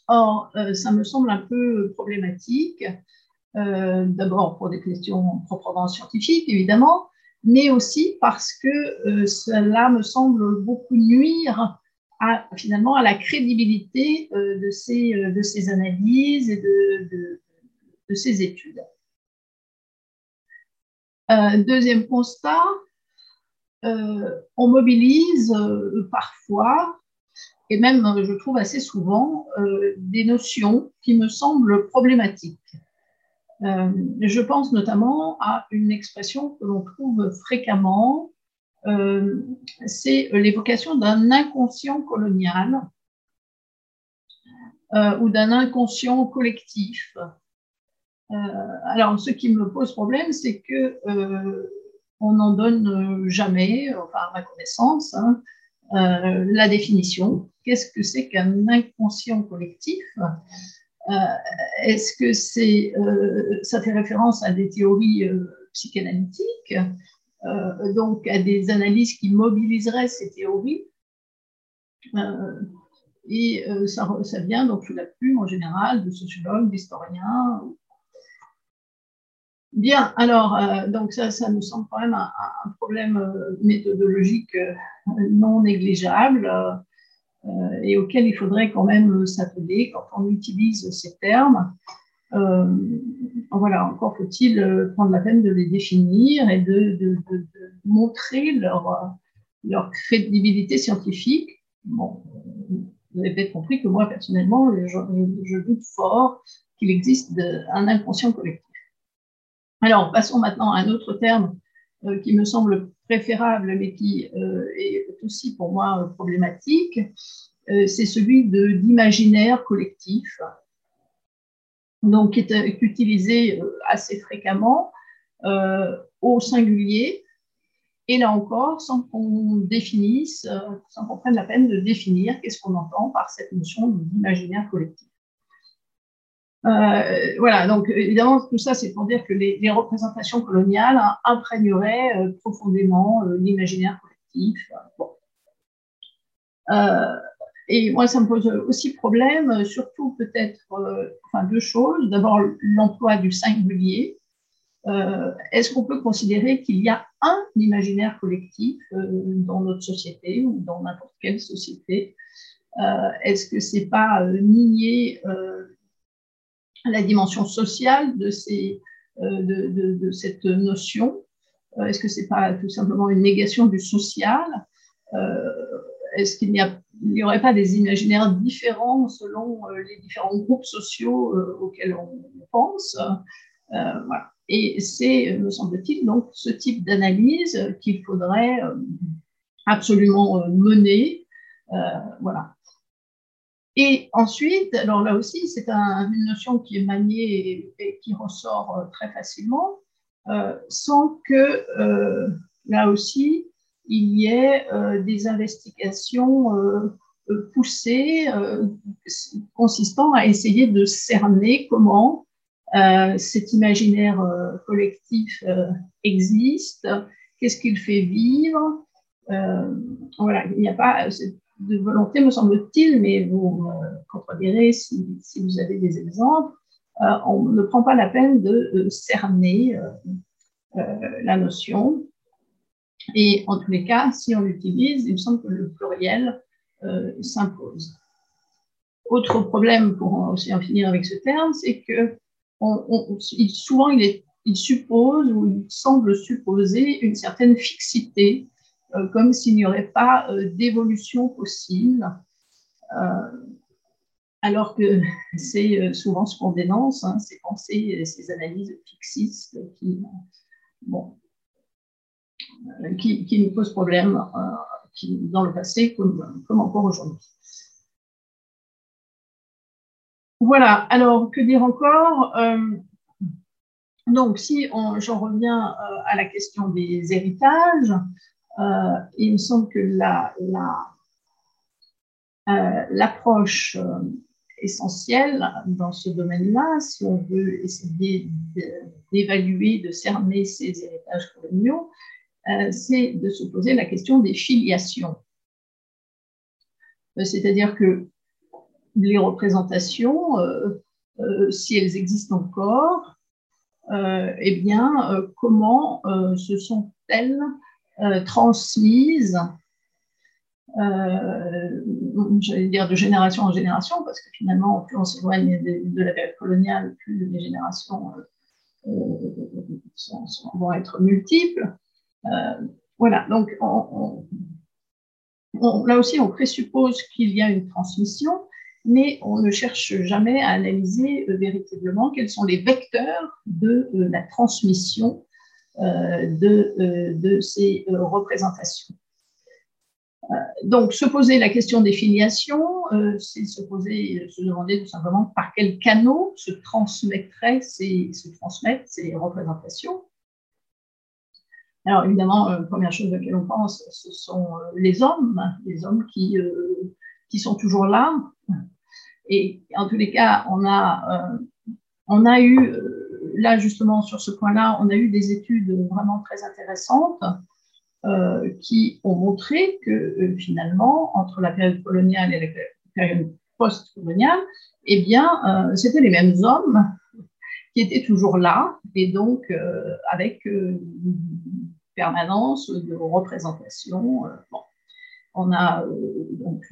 Or, euh, ça me semble un peu problématique, euh, d'abord pour des questions proprement scientifiques, évidemment, mais aussi parce que euh, cela me semble beaucoup nuire finalement à la crédibilité de, ces, analyses et de ces études. deuxième constat, on mobilise parfois et même, je trouve assez souvent, euh, des notions qui me semblent problématiques. Euh, je pense notamment à une expression que l'on trouve fréquemment, euh, c'est l'évocation d'un inconscient colonial ou d'un inconscient collectif. Alors, ce qui me pose problème, c'est que on n'en donne jamais, enfin à ma connaissance, hein, la définition qu'est-ce que c'est qu'un inconscient collectif? Euh, Est-ce que c'est, euh, ça fait référence à des théories euh, psychanalytiques, euh, donc à des analyses qui mobiliseraient ces théories? Euh, Et euh, ça, vient donc sous la plume en général de sociologues, d'historiens. Bien, alors, donc ça, ça nous semble quand même un, un problème méthodologique non négligeable euh, et auquel il faudrait quand même s'atteler quand on utilise ces termes. Euh, voilà, encore faut-il euh, prendre la peine de les définir et de, de, de, de montrer leur, leur crédibilité scientifique. Bon, vous avez peut-être compris que moi, personnellement, je, je doute fort qu'il existe un inconscient collectif. Alors, passons maintenant à un autre terme euh, qui me semble préférable, mais qui euh, est aussi pour moi problématique, euh, c'est celui d'imaginaire collectif, donc qui est, utilisé assez fréquemment au singulier, et là encore, sans qu'on définisse, sans qu'on prenne la peine de définir qu'est-ce qu'on entend par cette notion d'imaginaire collectif? Voilà, donc évidemment, tout ça, c'est pour dire que les, représentations coloniales hein, imprégneraient profondément l'imaginaire collectif. et moi, ça me pose aussi problème, surtout peut-être enfin, deux choses. D'abord, l'emploi du singulier. Euh, est-ce qu'on peut considérer qu'il y a un imaginaire collectif euh, dans notre société ou dans n'importe quelle société? Euh, Est-ce que c'est pas nier la dimension sociale de, de, cette notion Est-ce que c'est pas tout simplement une négation du social? Est-ce qu'il n'y aurait pas des imaginaires différents selon les différents groupes sociaux auxquels on pense? Voilà. Et c'est, me semble-t-il, donc ce type d'analyse qu'il faudrait euh, absolument euh, mener. Euh, voilà. Et ensuite, alors là aussi, c'est une notion qui est maniée et, qui ressort très facilement, sans que là aussi, il y ait des investigations poussées consistant à essayer de cerner comment euh, cet imaginaire euh, collectif euh, existe, qu'est-ce qu'il fait vivre. voilà, il n'y a pas de volonté, me semble-t-il, mais vous me contredirez si, vous avez des exemples. on ne prend pas la peine de cerner la notion. Et en tous les cas, si on l'utilise, il me semble que le pluriel s'impose. Autre problème, pour aussi en finir avec ce terme, c'est que souvent il, suppose ou il semble supposer une certaine fixité, euh, comme s'il n'y aurait pas euh, d'évolution possible, euh, alors que c'est souvent ce qu'on dénonce, hein, ces pensées, ces analyses fixistes qui, qui, nous posent problème dans le passé comme, encore aujourd'hui. Voilà, alors que dire encore euh, Donc, si j'en reviens euh, à la question des héritages, euh, il me semble que l'approche essentielle dans ce domaine-là, si on veut essayer d'évaluer, de cerner ces héritages coloniaux, c'est de se poser la question des filiations. C'est-à-dire que les représentations, euh, euh, si elles existent encore, euh, eh bien, comment se sont-elles transmises j'allais dire de génération en génération, parce que finalement, plus on s'éloigne de, la période coloniale, plus les générations vont être multiples. voilà, donc là aussi, on présuppose qu'il y a une transmission, mais on ne cherche jamais à analyser euh, véritablement quels sont les vecteurs de euh, la transmission euh, de, ces représentations. donc, se poser la question des filiations, c'est se poser, se demander tout simplement par quel canaux se transmettraient ces, transmettent ces représentations. Alors, évidemment, première chose à laquelle on pense, ce sont les hommes, les hommes qui, qui sont toujours là, et en tous les cas, on a, euh, on a eu, euh, là justement sur ce point-là, on a eu des études vraiment très intéressantes euh, qui ont montré que finalement, entre la période coloniale et la période post-coloniale, eh bien, c'était les mêmes hommes qui étaient toujours là et donc avec une permanence de représentation. Bon on a euh, donc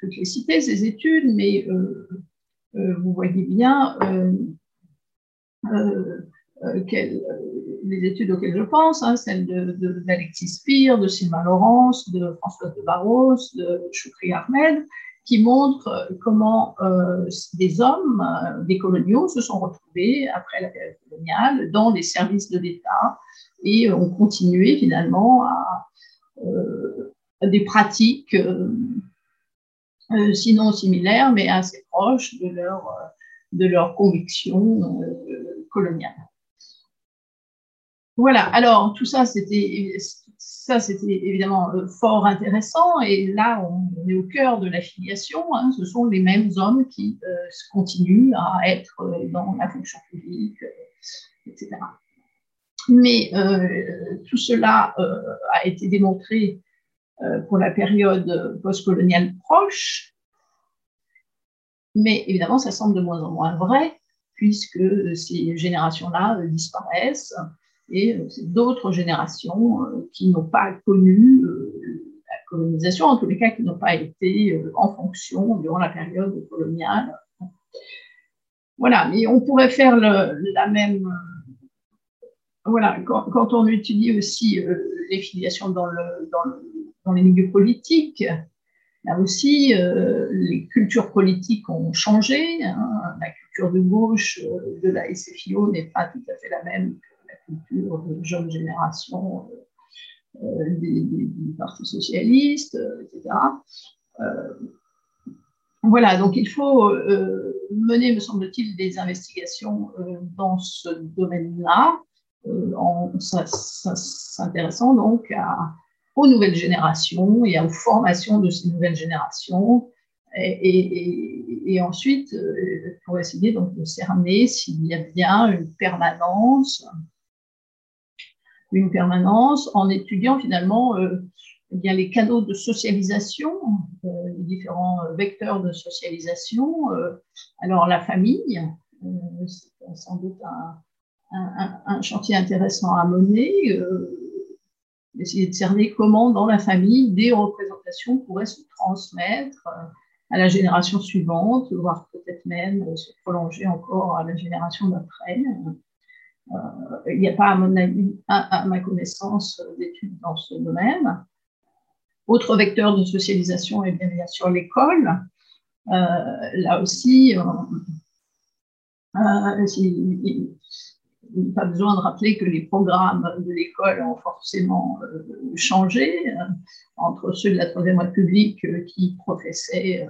toutes les citer ces études, mais euh, euh, vous voyez bien les études auxquelles je pense, hein, celles d'Alexis de, Spire, de Sylvain Laurence, de Françoise de Barros, de Choukri Ahmed, qui montrent comment des hommes, des coloniaux, se sont retrouvés après la période coloniale dans les services de l'État et ont continué finalement à, des pratiques, euh, euh, sinon similaires, mais assez proches de leur, euh, de leur conviction coloniale. Voilà, alors tout ça, c'était ça, c'était évidemment fort intéressant. Et là, on, est au cœur de l'affiliation. Hein. Ce sont les mêmes hommes qui continuent à être dans la fonction publique, etc. Mais tout cela a été démontré pour la période postcoloniale proche. Mais évidemment, ça semble de moins en moins vrai puisque ces générations-là euh, disparaissent et euh, d'autres générations euh, qui n'ont pas connu la colonisation, en tous les cas qui n'ont pas été en fonction durant la période coloniale. Voilà, mais on pourrait faire la même. Voilà, quand, on étudie aussi les filiations le, dans, les milieux politiques, Là aussi, les cultures politiques ont changé. Hein culture de gauche euh, de la SFIO n'est pas tout à fait la même que la culture de jeune génération euh, euh, du Parti socialiste, etc. Voilà, donc il faut mener, me semble-t-il, des investigations dans ce domaine-là, en s'intéressant donc aux nouvelles générations et aux formations de ces nouvelles générations, et, ensuite, euh, pour essayer donc de cerner s'il y a bien une permanence, une permanence en étudiant finalement euh, eh bien, les canaux de socialisation, euh, les différents vecteurs de socialisation. alors la famille, c'est sans doute un, un, chantier intéressant à mener essayer de cerner comment dans la famille des représentations pourraient se transmettre à la génération suivante, voire peut-être même euh, se prolonger encore à la génération d'après. Euh, il n'y a pas, à mon avis, à, ma connaissance, d'études dans ce domaine. Autre vecteur de socialisation est bien, sûr l'école. Euh, là aussi, a pas besoin de rappeler que les programmes de l'école ont forcément euh, changé euh, entre ceux de la Troisième République euh, qui professaient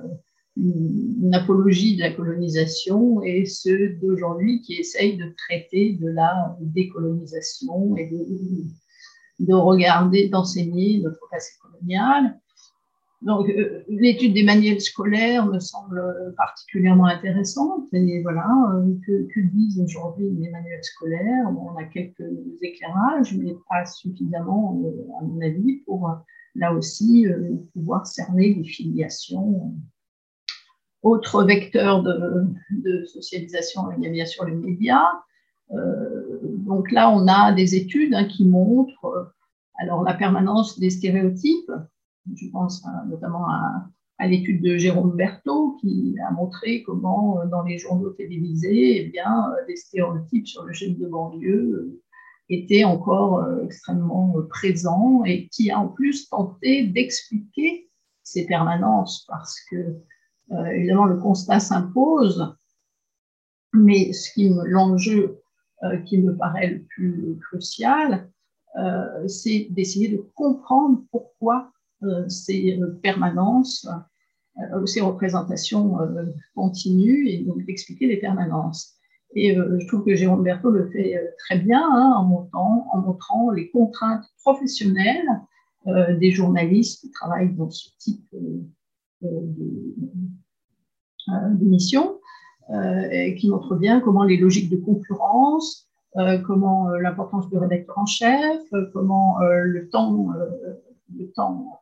une, apologie de la colonisation et ceux d'aujourd'hui qui essayent de traiter de la décolonisation et de, de regarder, d'enseigner notre passé colonial. Euh, l'étude des manuels scolaires me semble particulièrement intéressante. Et voilà, euh, que, disent aujourd'hui les manuels scolaires? On a quelques éclairages, mais pas suffisamment, euh, à mon avis, pour là aussi pouvoir cerner les filiations. Autre vecteur de, de, socialisation, il y a bien sûr les médias. donc là, on a des études hein, qui montrent alors la permanence des stéréotypes je pense notamment à, l'étude de Jérôme Berthaud qui a montré comment euh, dans les journaux télévisés, eh bien, euh, des stéréotypes sur le jeune de banlieue euh, étaient encore extrêmement présents et qui a en plus tenté d'expliquer ces permanences parce que évidemment le constat s'impose, mais ce qui l'enjeu qui me paraît le plus crucial, c'est d'essayer de comprendre pourquoi ces euh, permanences, euh, ces représentations continues et donc d'expliquer les permanences. Et je trouve que Jérôme Berthaud le fait très bien hein, en montrant les contraintes professionnelles des journalistes qui travaillent dans ce type d'émission, et qui montre bien comment les logiques de concurrence, comment l'importance du rédacteur en chef, comment le temps, le temps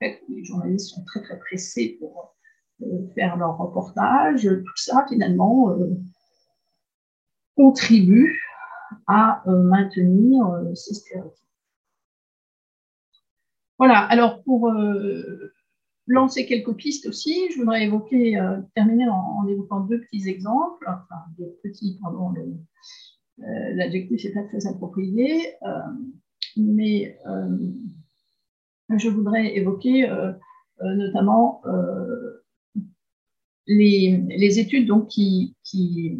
les journalistes sont très très pressés pour euh, faire leur reportage. Tout ça, finalement, euh, contribue à euh, maintenir ces stéréotypes. Voilà, alors pour lancer quelques pistes aussi, je voudrais terminer en, évoquant deux petits exemples, enfin deux petits, pardon, l'adjectif n'est pas très approprié, mais je voudrais évoquer euh, euh, notamment euh, les, études donc, qui, qui,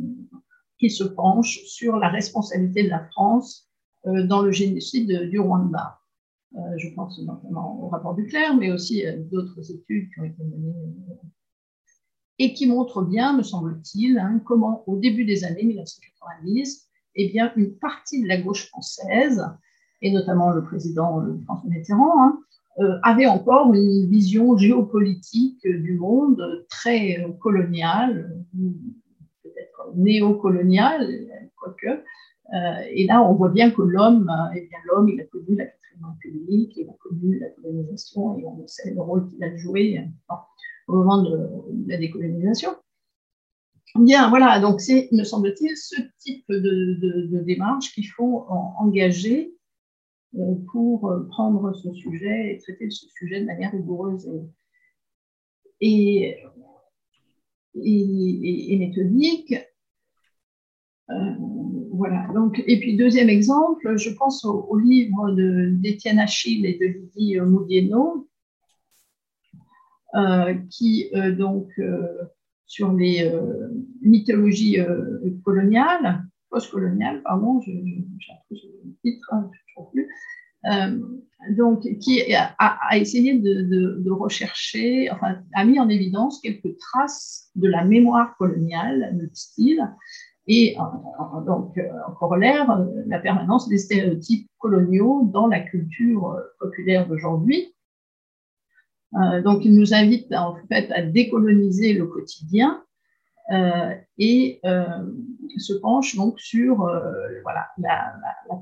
se penchent sur la responsabilité de la France dans le génocide du Rwanda. je pense notamment au rapport du Claire, mais aussi d'autres études qui ont été menées et qui montrent bien, me semble-t-il, hein, comment au début des années 1990, eh bien, une partie de la gauche française et notamment le président François Mitterrand, hein, avaient encore une vision géopolitique du monde très coloniale, peut-être néocoloniale, quoique. et là, on voit bien que l'homme, eh bien l'homme, il a connu la quatrième république, il a connu la colonisation, et on sait le rôle qu'il a joué au moment de la décolonisation. Bien, voilà, donc c'est, me semble-t-il, ce type de, démarche qu'il faut engager euh, pour euh, prendre ce sujet et traiter ce sujet de manière rigoureuse et, et, méthodique. Euh, voilà, donc, et puis deuxième exemple, je pense au, livre d'Étienne Achille et de Lydie Moudienot, qui donc sur les euh, mythologies euh, coloniales, postcoloniales, pardon, je, je, le titre, hein, Euh, donc, qui a, essayé de, rechercher, enfin, a mis en évidence quelques traces de la mémoire coloniale, me dit-il, et donc, en corollaire, la permanence des stéréotypes coloniaux dans la culture populaire d'aujourd'hui, euh, donc, il nous invite en fait à décoloniser le quotidien euh, et euh, se penche donc sur voilà, la,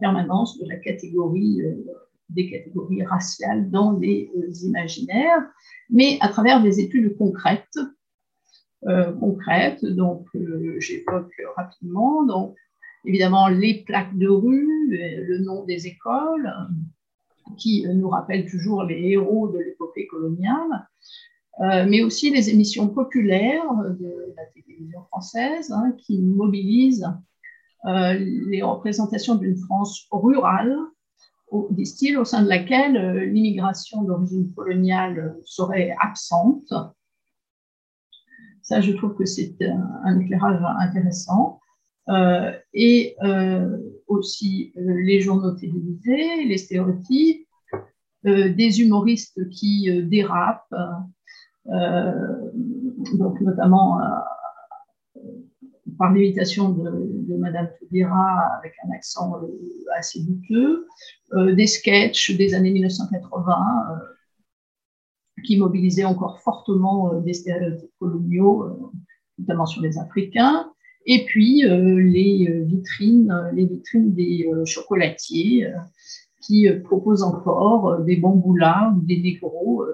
permanence de la catégorie, des catégories raciales dans les imaginaires, mais à travers des études concrètes. concrètes, donc j'évoque rapidement, donc évidemment les plaques de rue, le nom des écoles, qui nous rappellent toujours les héros de l'épopée coloniale, euh, mais aussi les émissions populaires de la télévision française hein, qui mobilisent euh, les représentations d'une France rurale, disent-ils, au sein de laquelle euh, l'immigration d'origine coloniale serait absente. Ça, je trouve que c'est un, éclairage intéressant. et aussi les journaux télévisés, les stéréotypes, euh, des humoristes qui euh, dérapent, euh, donc notamment par l'imitation de, Madame Taubira avec un accent assez douteux, des sketchs des années 1980 qui mobilisaient encore fortement des stéréotypes coloniaux, notamment sur les Africains, et puis les vitrines, les vitrines des chocolatiers qui euh, proposent encore euh, des bamboulas ou des négros.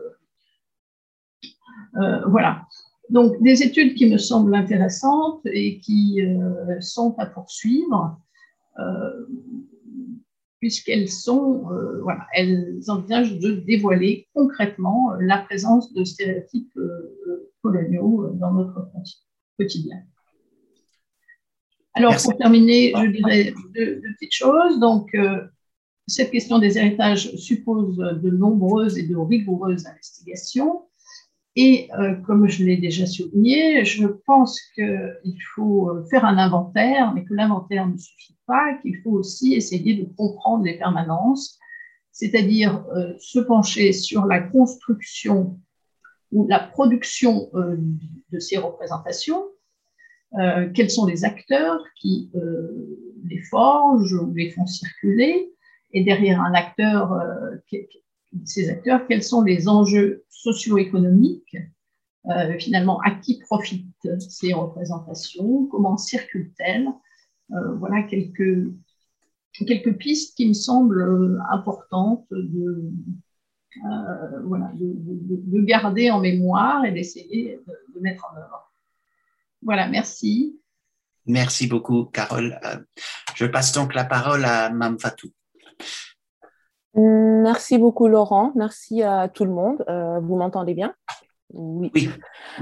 Euh, voilà. Donc, des études qui me semblent intéressantes et qui sont à poursuivre, puisqu'elles sont, voilà, elles envisagent de dévoiler concrètement la présence de stéréotypes coloniaux dans notre quotidien. Alors, pour terminer, je dirais deux, petites choses. Donc, cette question des héritages suppose de nombreuses et de rigoureuses investigations. Et euh, comme je l'ai déjà souligné, je pense qu'il faut faire un inventaire, mais que l'inventaire ne suffit pas, qu'il faut aussi essayer de comprendre les permanences, c'est-à-dire euh, se pencher sur la construction ou la production euh, de ces représentations, quels sont les acteurs qui les forgent ou les font circuler, et derrière un acteur, euh, ces acteurs, quels sont les enjeux socio-économiques euh, finalement, à qui profitent ces représentations Comment circulent-elles euh, Voilà quelques, quelques pistes qui me semblent importantes de, voilà, de, garder en mémoire et d'essayer de, mettre en œuvre. Voilà, merci. Merci beaucoup, Carole. je passe donc la parole à Mme Fatou. Merci beaucoup, Laurent. Merci à tout le monde. Euh, vous m'entendez bien? Oui.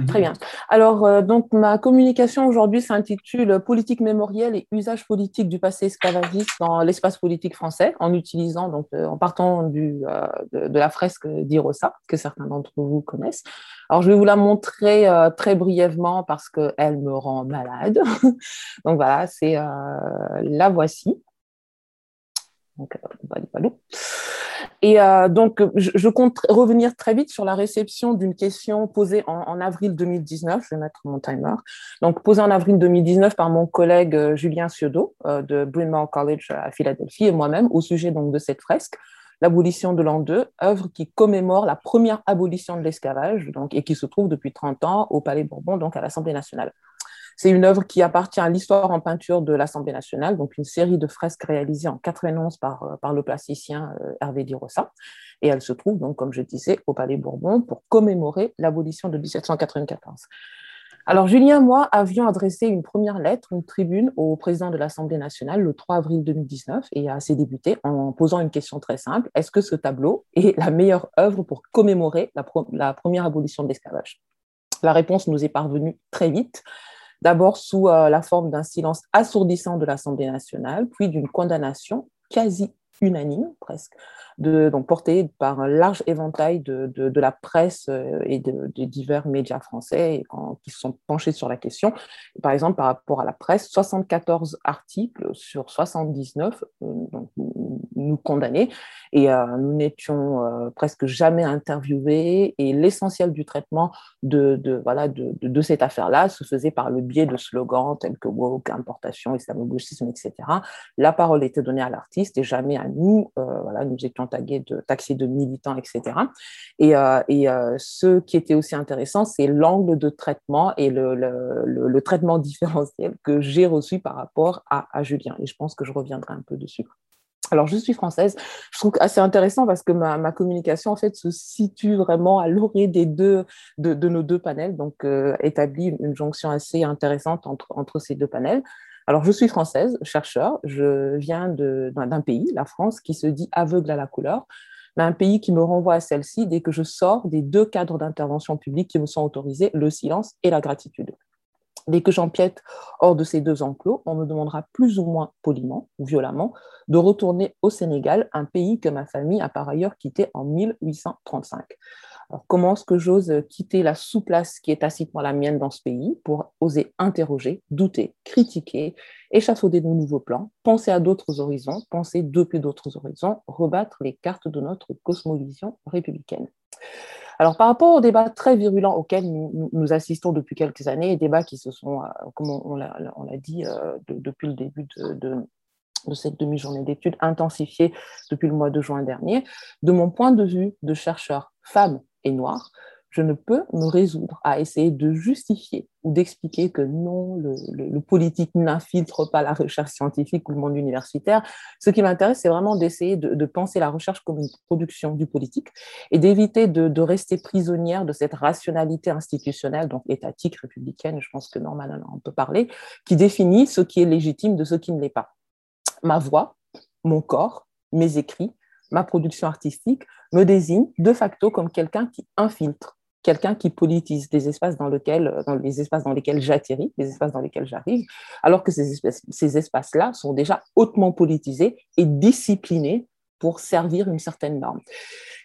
Très bien. Alors, euh, donc, ma communication aujourd'hui s'intitule Politique mémorielle et usage politique du passé esclavagiste dans l'espace politique français, en utilisant, donc, euh, en partant du, de, la fresque d'Irosa, que certains d'entre vous connaissent. Alors, je vais vous la montrer très brièvement parce qu'elle me rend malade. donc, voilà, c'est la voici. Donc, Et euh, donc, je, compte revenir très vite sur la réception d'une question posée en, avril 2019. Je vais mettre mon timer. Donc, posée en avril 2019 par mon collègue euh, Julien Ciodo de Bryn Mawr College à Philadelphie et moi-même au sujet donc de cette fresque l'abolition de l'an 2, œuvre qui commémore la première abolition de l'esclavage et qui se trouve depuis 30 ans au Palais Bourbon, donc à l'Assemblée nationale. C'est une œuvre qui appartient à l'histoire en peinture de l'Assemblée nationale, donc une série de fresques réalisées en 91 par, euh, par le plasticien euh, Hervé Dirossa. Et elle se trouve, donc, comme je disais, au Palais Bourbon pour commémorer l'abolition de 1794. Alors, Julien et moi avions adressé une première lettre, une tribune au président de l'Assemblée nationale le 3 avril 2019 et à ses députés en posant une question très simple. Est-ce que ce tableau est la meilleure œuvre pour commémorer la, la première abolition de l'esclavage? La réponse nous est parvenue très vite d'abord sous euh, la forme d'un silence assourdissant de l'Assemblée nationale, puis d'une condamnation quasi unanime presque de, donc porté par un large éventail de, de, la presse euh, et de, divers médias français qui se sont penchés sur la question. Par exemple, par rapport à la presse, 74 articles sur 79 euh, donc, nous condamnaient et euh, nous n'étions presque jamais interviewés et l'essentiel du traitement de, voilà, de, cette affaire-là se faisait par le biais de slogans tels que woke, importation, islamo-gauchisme, etc. La parole était donnée à l'artiste et jamais à nous. voilà, nous étions de, taxés de militants, etc. Et, euh, et euh, ce qui était aussi intéressant, c'est l'angle de traitement et le, le, traitement différentiel que j'ai reçu par rapport à, Julien. Et je pense que je reviendrai un peu dessus. Alors, je suis française. Je trouve assez intéressant parce que ma, ma, communication, en fait, se situe vraiment à l'orée des deux, de, de, nos deux panels, donc euh, établit une, une, jonction assez intéressante entre, entre ces deux panels. Alors, je suis française, chercheur, je viens d'un pays, la France, qui se dit aveugle à la couleur, mais un pays qui me renvoie à celle-ci dès que je sors des deux cadres d'intervention publique qui me sont autorisés, le silence et la gratitude. Dès que j'empiète hors de ces deux enclos, on me demandera plus ou moins poliment ou violemment de retourner au Sénégal, un pays que ma famille a par ailleurs quitté en 1835 comment est-ce que j'ose quitter la sous-place qui est tacitement la mienne dans ce pays pour oser interroger, douter, critiquer, échafauder de nouveaux plans, penser à d'autres horizons, penser depuis d'autres horizons, rebattre les cartes de notre cosmovision républicaine? Alors, par rapport aux débats très virulents auxquels nous, assistons depuis quelques années, débats qui se sont, euh, comme on, l'a dit euh, depuis le début de, de cette demi-journée d'études intensifiée depuis le mois de juin dernier, de mon point de vue de chercheur femme et noir, je ne peux me résoudre à essayer de justifier ou d'expliquer que non, le, politique n'infiltre pas la recherche scientifique ou le monde universitaire. Ce qui m'intéresse, c'est vraiment d'essayer de, penser la recherche comme une production du politique et d'éviter de, rester prisonnière de cette rationalité institutionnelle, donc étatique, républicaine, je pense que normalement on peut parler, qui définit ce qui est légitime de ce qui ne l'est pas. Ma voix, mon corps, mes écrits, ma production artistique me désigne de facto comme quelqu'un qui infiltre, quelqu'un qui politise des espaces dans, dans lesquels j'atterris, les espaces dans lesquels j'arrive, alors que ces, ces espaces-là sont déjà hautement politisés et disciplinés pour servir une certaine norme.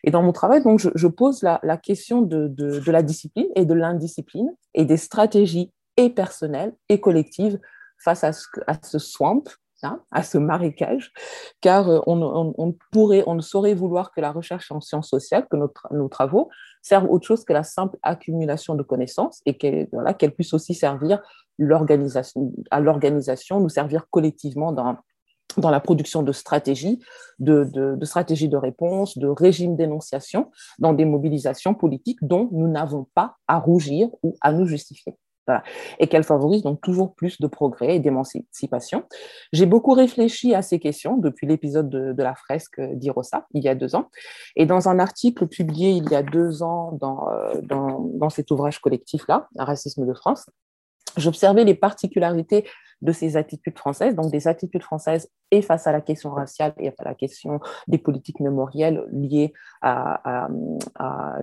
Et dans mon travail, donc, je, pose la, question de, la discipline et de l'indiscipline et des stratégies et personnelles et collectives face à ce, à ce swamp, À ce marécage, car euh, on, ne saurait vouloir que la recherche en sciences sociales, que nos, travaux servent autre chose que la simple accumulation de connaissances et qu'elle voilà, puisse aussi servir à l'organisation, nous servir collectivement dans, la production de stratégies, de stratégies de réponse, de régimes d'énonciation, dans des mobilisations politiques dont nous n'avons pas à rougir ou à nous justifier et qu'elle favorise donc toujours plus de progrès et d'émancipation. J'ai beaucoup réfléchi à ces questions depuis l'épisode de, la fresque d'Irosa, il y a deux ans, et dans un article publié il y a deux ans dans, euh, dans, dans cet ouvrage collectif-là, racisme de France, j'observais les particularités de ces attitudes françaises, donc des attitudes françaises et face à la question raciale et à la question des politiques mémorielles liées à,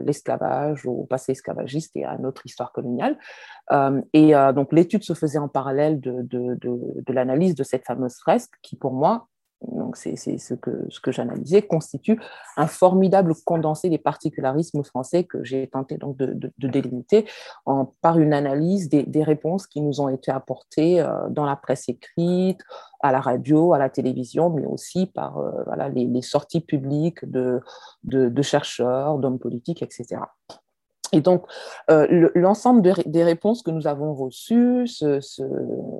l'esclavage, au passé esclavagiste et à notre histoire coloniale. Euh, et euh, donc l'étude se faisait en parallèle de, de l'analyse de cette fameuse fresque qui, pour moi, c'est ce que, j'analysais, constitue un formidable condensé des particularismes français que j'ai tenté de, délimiter par une analyse des, réponses qui nous ont été apportées euh, dans la presse écrite, à la radio, à la télévision, mais aussi par euh, les, sorties publiques de chercheurs, d'hommes politiques, etc. Et donc, euh, l'ensemble des réponses que nous avons reçues,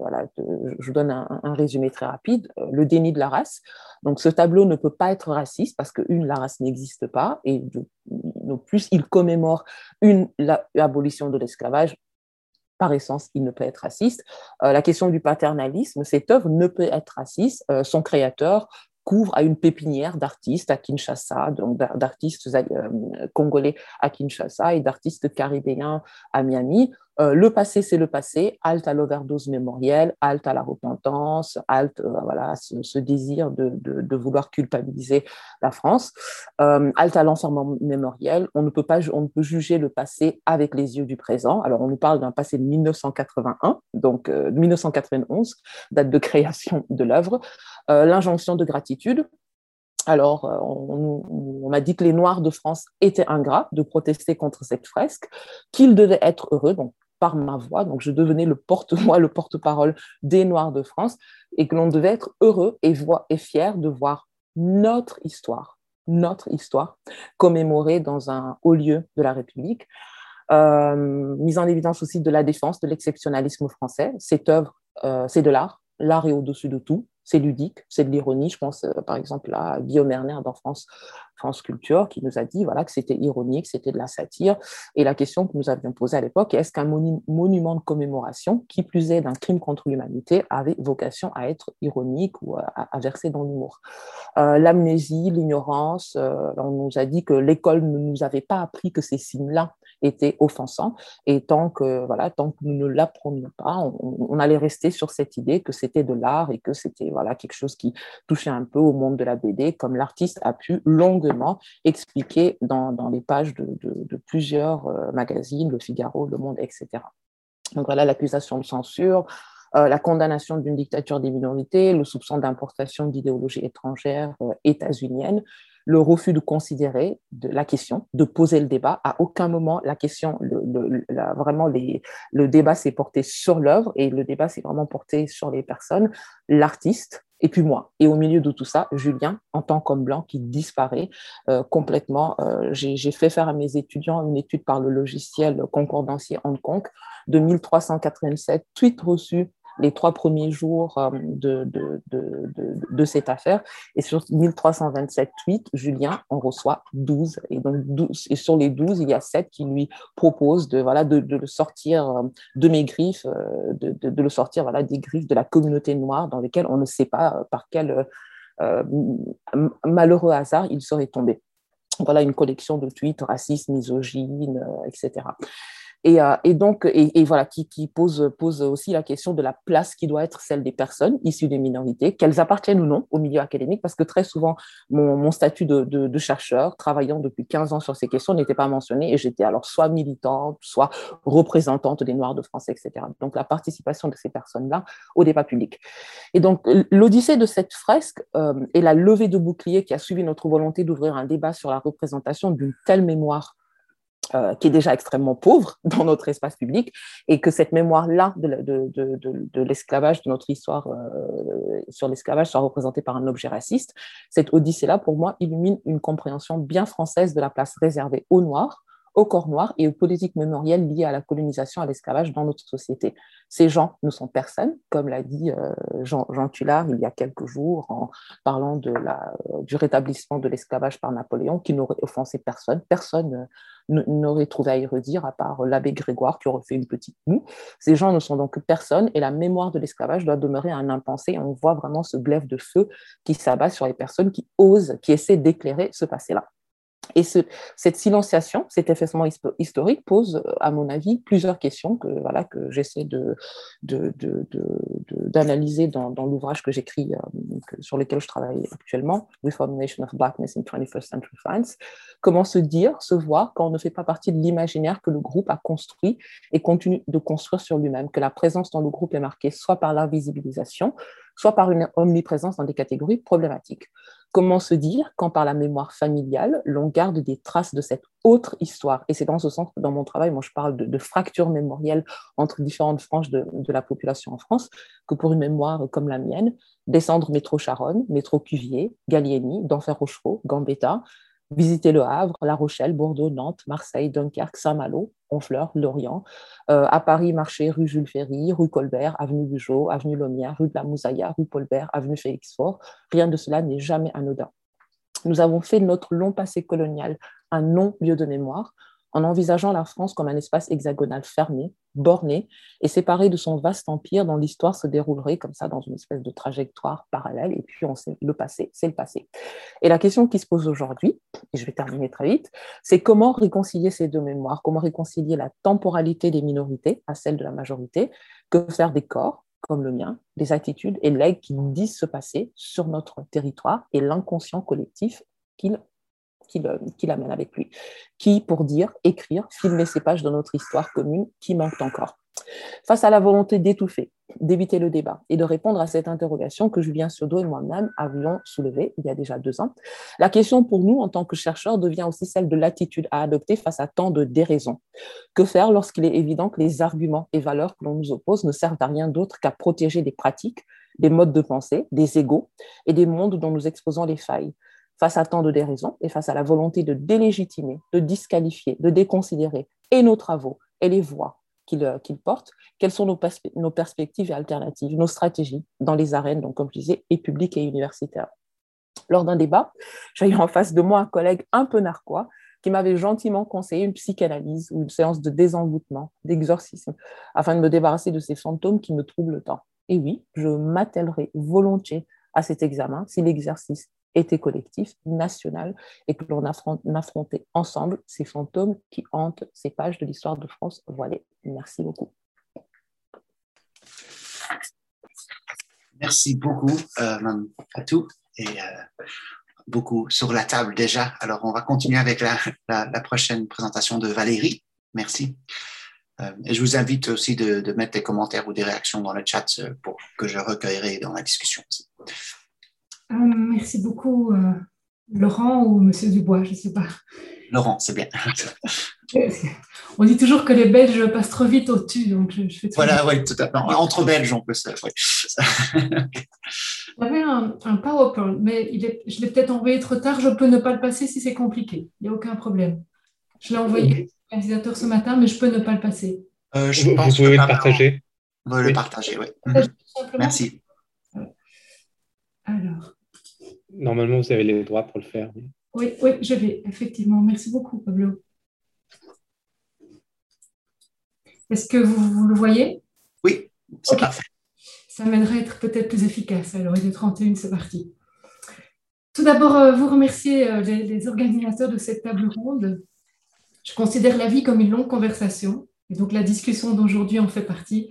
voilà, je vous donne un, résumé très rapide, euh, le déni de la race. Donc, ce tableau ne peut pas être raciste parce que, une, la race n'existe pas, et de, plus, il commémore une, l'abolition de l'esclavage. Par essence, il ne peut être raciste. Euh, la question du paternalisme, cette œuvre ne peut être raciste. son créateur, couvre à une pépinière d'artistes à Kinshasa, donc d'artistes euh, congolais à Kinshasa et d'artistes caribéens à Miami. Euh, le passé, c'est le passé. Halte à l'overdose mémorielle, halte à la repentance, halte euh, voilà, ce, désir de, de, vouloir culpabiliser la France, euh, halte à l'enfermement mémoriel. On ne, peut pas, on ne peut juger le passé avec les yeux du présent. Alors, on nous parle d'un passé de 1981, donc 1991, date de création de l'œuvre. L'injonction de gratitude, alors, on, on m'a dit que les Noirs de France étaient ingrats de protester contre cette fresque, qu'ils devaient être heureux, donc par ma voix, donc je devenais le porte-voix, le porte-parole des Noirs de France, et que l'on devait être heureux et, fier de voir notre histoire, notre histoire commémorée dans un haut lieu de la République. Euh, mise en évidence aussi de la défense de l'exceptionnalisme français. Cette œuvre, euh, c'est de l'art. L'art est au-dessus de tout c'est ludique, c'est de l'ironie. Je pense euh, par exemple à Guillaume Erner dans France, France Culture qui nous a dit voilà, que c'était ironique, c'était de la satire. Et la question que nous avions posée à l'époque, est-ce qu'un monument de commémoration, qui plus est d'un crime contre l'humanité, avait vocation à être ironique ou à, verser dans l'humour? Euh, L'amnésie, l'ignorance, euh, on nous a dit que l'école ne nous avait pas appris que ces signes-là était offensant. Et tant que, voilà, tant que nous ne l'apprenions pas, on, allait rester sur cette idée que c'était de l'art et que c'était voilà, quelque chose qui touchait un peu au monde de la BD, comme l'artiste a pu longuement expliquer dans, dans les pages de, plusieurs euh, magazines, Le Figaro, Le Monde, etc. Donc voilà l'accusation de censure, euh, la condamnation d'une dictature des minorités, le soupçon d'importation d'idéologie étrangère euh, états-unienne, le refus de considérer de la question, de poser le débat. À aucun moment, la question, le, vraiment, les, le débat s'est porté sur l'œuvre et le débat s'est vraiment porté sur les personnes, l'artiste, et puis moi. Et au milieu de tout ça, Julien, en tant qu'homme blanc, qui disparaît euh, complètement. Euh, j'ai fait faire à mes étudiants une étude par le logiciel concordancier Hong Kong de 1387 tweets reçus les trois premiers jours euh, de, de, de, de, cette affaire. Et sur 1327 tweets, Julien en reçoit 12. Et, donc 12, et sur les 12, il y a 7 qui lui proposent de, voilà, de, le sortir euh, de mes griffes, euh, de, le sortir voilà, des griffes de la communauté noire dans lesquelles on ne sait pas par quel malheureux hasard il serait tombé. Voilà une collection de tweets racistes, misogynes, etc. Euh, et, donc, et, voilà, qui, pose, pose aussi la question de la place qui doit être celle des personnes issues des minorités, qu'elles appartiennent ou non au milieu académique, parce que très souvent, mon, statut de, chercheur, travaillant depuis 15 ans sur ces questions, n'était pas mentionné, et j'étais alors soit militante, soit représentante des Noirs de France, etc. Donc, la participation de ces personnes-là au débat public. Et donc, l'odyssée de cette fresque euh, et la levée de bouclier qui a suivi notre volonté d'ouvrir un débat sur la représentation d'une telle mémoire euh, qui est déjà extrêmement pauvre dans notre espace public, et que cette mémoire-là de, de, de, l'esclavage, de notre histoire euh, sur l'esclavage, soit représentée par un objet raciste, cette odyssée-là, pour moi, illumine une compréhension bien française de la place réservée aux Noirs, au corps noir et aux politiques mémorielles liées à la colonisation, à l'esclavage dans notre société. Ces gens ne sont personne, comme l'a dit euh, Jean, Jean Tullard il y a quelques jours en parlant la, du rétablissement de l'esclavage par Napoléon, qui n'aurait offensé personne. Personne n'aurait trouvé à y redire, à part l'abbé Grégoire qui aurait fait une petite moue. Ces gens ne sont donc personne et la mémoire de l'esclavage doit demeurer un impensé. On voit vraiment ce glaive de feu qui s'abat sur les personnes qui osent, qui essaient d'éclairer ce passé-là. Et cette silenciation, cet effacement historique pose, à mon avis, plusieurs questions que, voilà, que j'essaie d'analyser de, dans, l'ouvrage que j'écris, euh, sur lequel je travaille actuellement, Reformation of Blackness in 21st Century France. Comment se dire, se voir quand on ne fait pas partie de l'imaginaire que le groupe a construit et continue de construire sur lui-même, que la présence dans le groupe est marquée soit par l'invisibilisation, soit par une omniprésence dans des catégories problématiques. Comment se dire quand par la mémoire familiale, l'on garde des traces de cette autre histoire. Et c'est dans ce sens que dans mon travail, moi je parle de, fracture mémorielle entre différentes franges de, la population en France, que pour une mémoire comme la mienne, descendre métro Charonne, métro Cuvier, Gallieni, d'Enfer Rochereau, Gambetta, visiter Le Havre, La Rochelle, Bordeaux, Nantes, Marseille, Dunkerque, Saint-Malo, Honfleur, Lorient. Euh, à Paris, marché rue Jules Ferry, rue Colbert, avenue Bugeaud, avenue Lomière, rue de la Mousaïa, rue Paulbert, avenue Félix-Faure. Rien de cela n'est jamais anodin. Nous avons fait de notre long passé colonial un non-lieu de mémoire en envisageant la France comme un espace hexagonal fermé, borné et séparé de son vaste empire dont l'histoire se déroulerait comme ça dans une espèce de trajectoire parallèle. Et puis on sait le passé, c'est le passé. Et la question qui se pose aujourd'hui, et je vais terminer très vite, c'est comment réconcilier ces deux mémoires, comment réconcilier la temporalité des minorités à celle de la majorité, que faire des corps comme le mien, des attitudes et legs qui nous disent se passer sur notre territoire et l'inconscient collectif qu'il qui l'amène avec lui, qui, pour dire, écrire, filmer ces pages de notre histoire commune qui manquent encore. Face à la volonté d'étouffer, d'éviter le débat et de répondre à cette interrogation que Julien Siodo et moi-même avions soulevée il y a déjà deux ans, la question pour nous, en tant que chercheurs, devient aussi celle de l'attitude à adopter face à tant de déraisons. Que faire lorsqu'il est évident que les arguments et valeurs que l'on nous oppose ne servent à rien d'autre qu'à protéger des pratiques, des modes de pensée, des égaux et des mondes dont nous exposons les failles? Face à tant de déraisons et face à la volonté de délégitimer, de disqualifier, de déconsidérer et nos travaux et les voix qu'ils euh, portent, quelles sont nos, perspectives et alternatives, nos stratégies dans les arènes, donc comme je disais, et publiques et universitaires. Lors d'un débat, j'ai eu en face de moi un collègue un peu narquois qui m'avait gentiment conseillé une psychanalyse ou une séance de désenvoûtement, d'exorcisme, afin de me débarrasser de ces fantômes qui me troublent tant. Et oui, je m'attellerai volontiers à cet examen si l'exercice était collectif, national, et que l'on affrontait ensemble ces fantômes qui hantent ces pages de l'histoire de France voilée. Merci beaucoup. Merci beaucoup, euh, tous, et euh, beaucoup sur la table déjà. Alors, on va continuer avec la, prochaine présentation de Valérie. Merci. Euh, et je vous invite aussi de, mettre des commentaires ou des réactions dans le chat euh, pour que je recueillerai dans la discussion merci beaucoup, euh, Laurent ou Monsieur Dubois, je ne sais pas. Laurent, c'est bien. on dit toujours que les Belges passent trop vite au-dessus, donc je, fais Voilà, oui, tout à fait. Entre Belges, on peut se. J'avais un, un, PowerPoint, mais il est, je l'ai peut-être envoyé trop tard. Je peux ne pas le passer si c'est compliqué. Il n'y a aucun problème. Je l'ai envoyé au organisateur ce matin, mais je peux ne pas le passer. Euh, je vous, pouvez le partager. Vous le partager, oui. Merci. Alors. Normalement, vous avez les droits pour le faire. Oui, oui, je vais, effectivement. Merci beaucoup, Pablo. Est-ce que vous, le voyez? Oui, c'est parfait. Ça m'aiderait à être peut-être plus efficace. Alors, il est 31, c'est parti. Tout d'abord, euh, vous remercier euh, les, les, organisateurs de cette table ronde. Je considère la vie comme une longue conversation. Et donc, la discussion d'aujourd'hui en fait partie.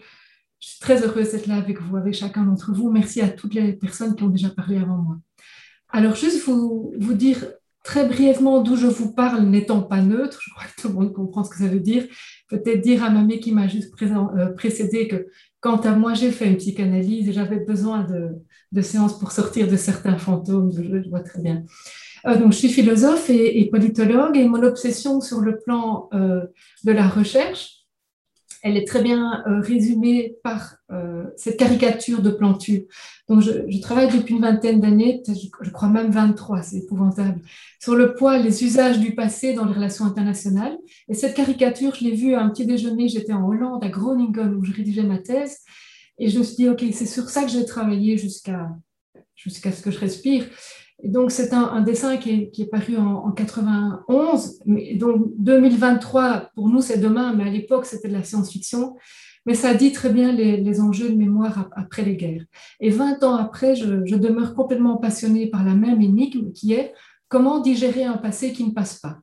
Je suis très heureuse d'être là avec vous, avec chacun d'entre vous. Merci à toutes les personnes qui ont déjà parlé avant moi. Alors, juste vous, vous dire très brièvement d'où je vous parle, n'étant pas neutre, je crois que tout le monde comprend ce que ça veut dire. Peut-être dire à Mamie qui m'a juste euh, précédé que quant à moi, j'ai fait une psychanalyse et j'avais besoin de, de, séances pour sortir de certains fantômes, je vois très bien. Euh, donc, je suis philosophe et, politologue et mon obsession sur le plan euh, de la recherche, elle est très bien euh, résumée par euh, cette caricature de Plantu. Donc, je, travaille depuis une vingtaine d'années, je, crois même 23, c'est épouvantable, sur le poids, les usages du passé dans les relations internationales. Et cette caricature, je l'ai vue à un petit déjeuner, j'étais en Hollande, à Groningen, où je rédigeais ma thèse. Et je me suis dit, OK, c'est sur ça que j'ai travaillé jusqu'à jusqu'à ce que je respire donc, c'est un, dessin qui est, paru en, 91. Mais, donc, 2023, pour nous, c'est demain, mais à l'époque, c'était de la science-fiction. Mais ça dit très bien les, enjeux de mémoire après les guerres. Et 20 ans après, je, demeure complètement passionnée par la même énigme qui est comment digérer un passé qui ne passe pas.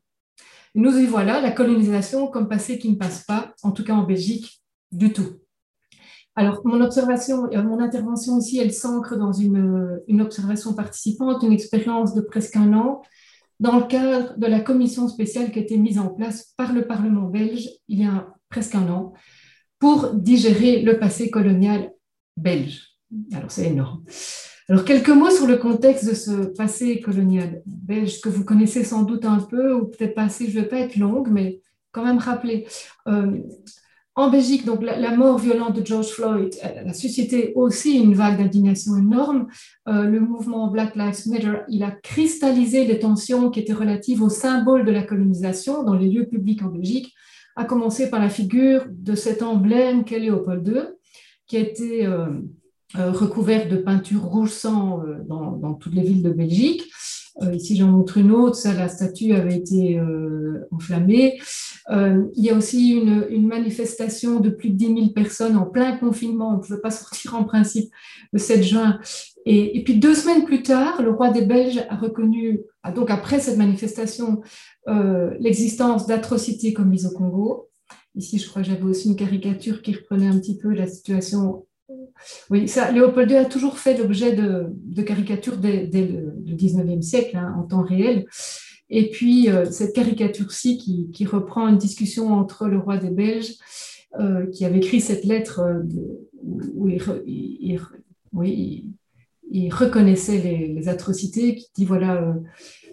Nous y voilà, la colonisation comme passé qui ne passe pas, en tout cas en Belgique, du tout. Alors, mon observation, mon intervention ici, elle s'ancre dans une, une, observation participante, une expérience de presque un an, dans le cadre de la commission spéciale qui a été mise en place par le Parlement belge il y a presque un an pour digérer le passé colonial belge. Alors, c'est énorme. Alors, quelques mots sur le contexte de ce passé colonial belge que vous connaissez sans doute un peu, ou peut-être pas assez, je ne vais pas être longue, mais quand même rappeler. Euh, en Belgique, donc, la, mort violente de George Floyd a suscité aussi une vague d'indignation énorme. Euh, le mouvement Black Lives Matter, a cristallisé les tensions qui étaient relatives au symbole de la colonisation dans les lieux publics en Belgique, à commencer par la figure de cet emblème qu'est Léopold II, qui a été... Euh, euh, recouverte de peinture rouge sang euh, dans, toutes les villes de Belgique. Euh, ici, j'en montre une autre, la statue avait été enflammée. il y a aussi une, manifestation de plus de 10 000 personnes en plein confinement, on ne pouvait pas sortir en principe le 7 juin. Et, puis deux semaines plus tard, le roi des Belges a reconnu, donc après cette manifestation, l'existence d'atrocités commises au Congo. Ici, je crois que j'avais aussi une caricature qui reprenait un petit peu la situation oui, ça, Léopold II a toujours fait l'objet de, caricatures dès, le, 19e siècle, hein, en temps réel. Et puis, euh, cette caricature-ci qui, reprend une discussion entre le roi des Belges, euh, qui avait écrit cette lettre euh, où il, reconnaissait les, atrocités, qui dit voilà,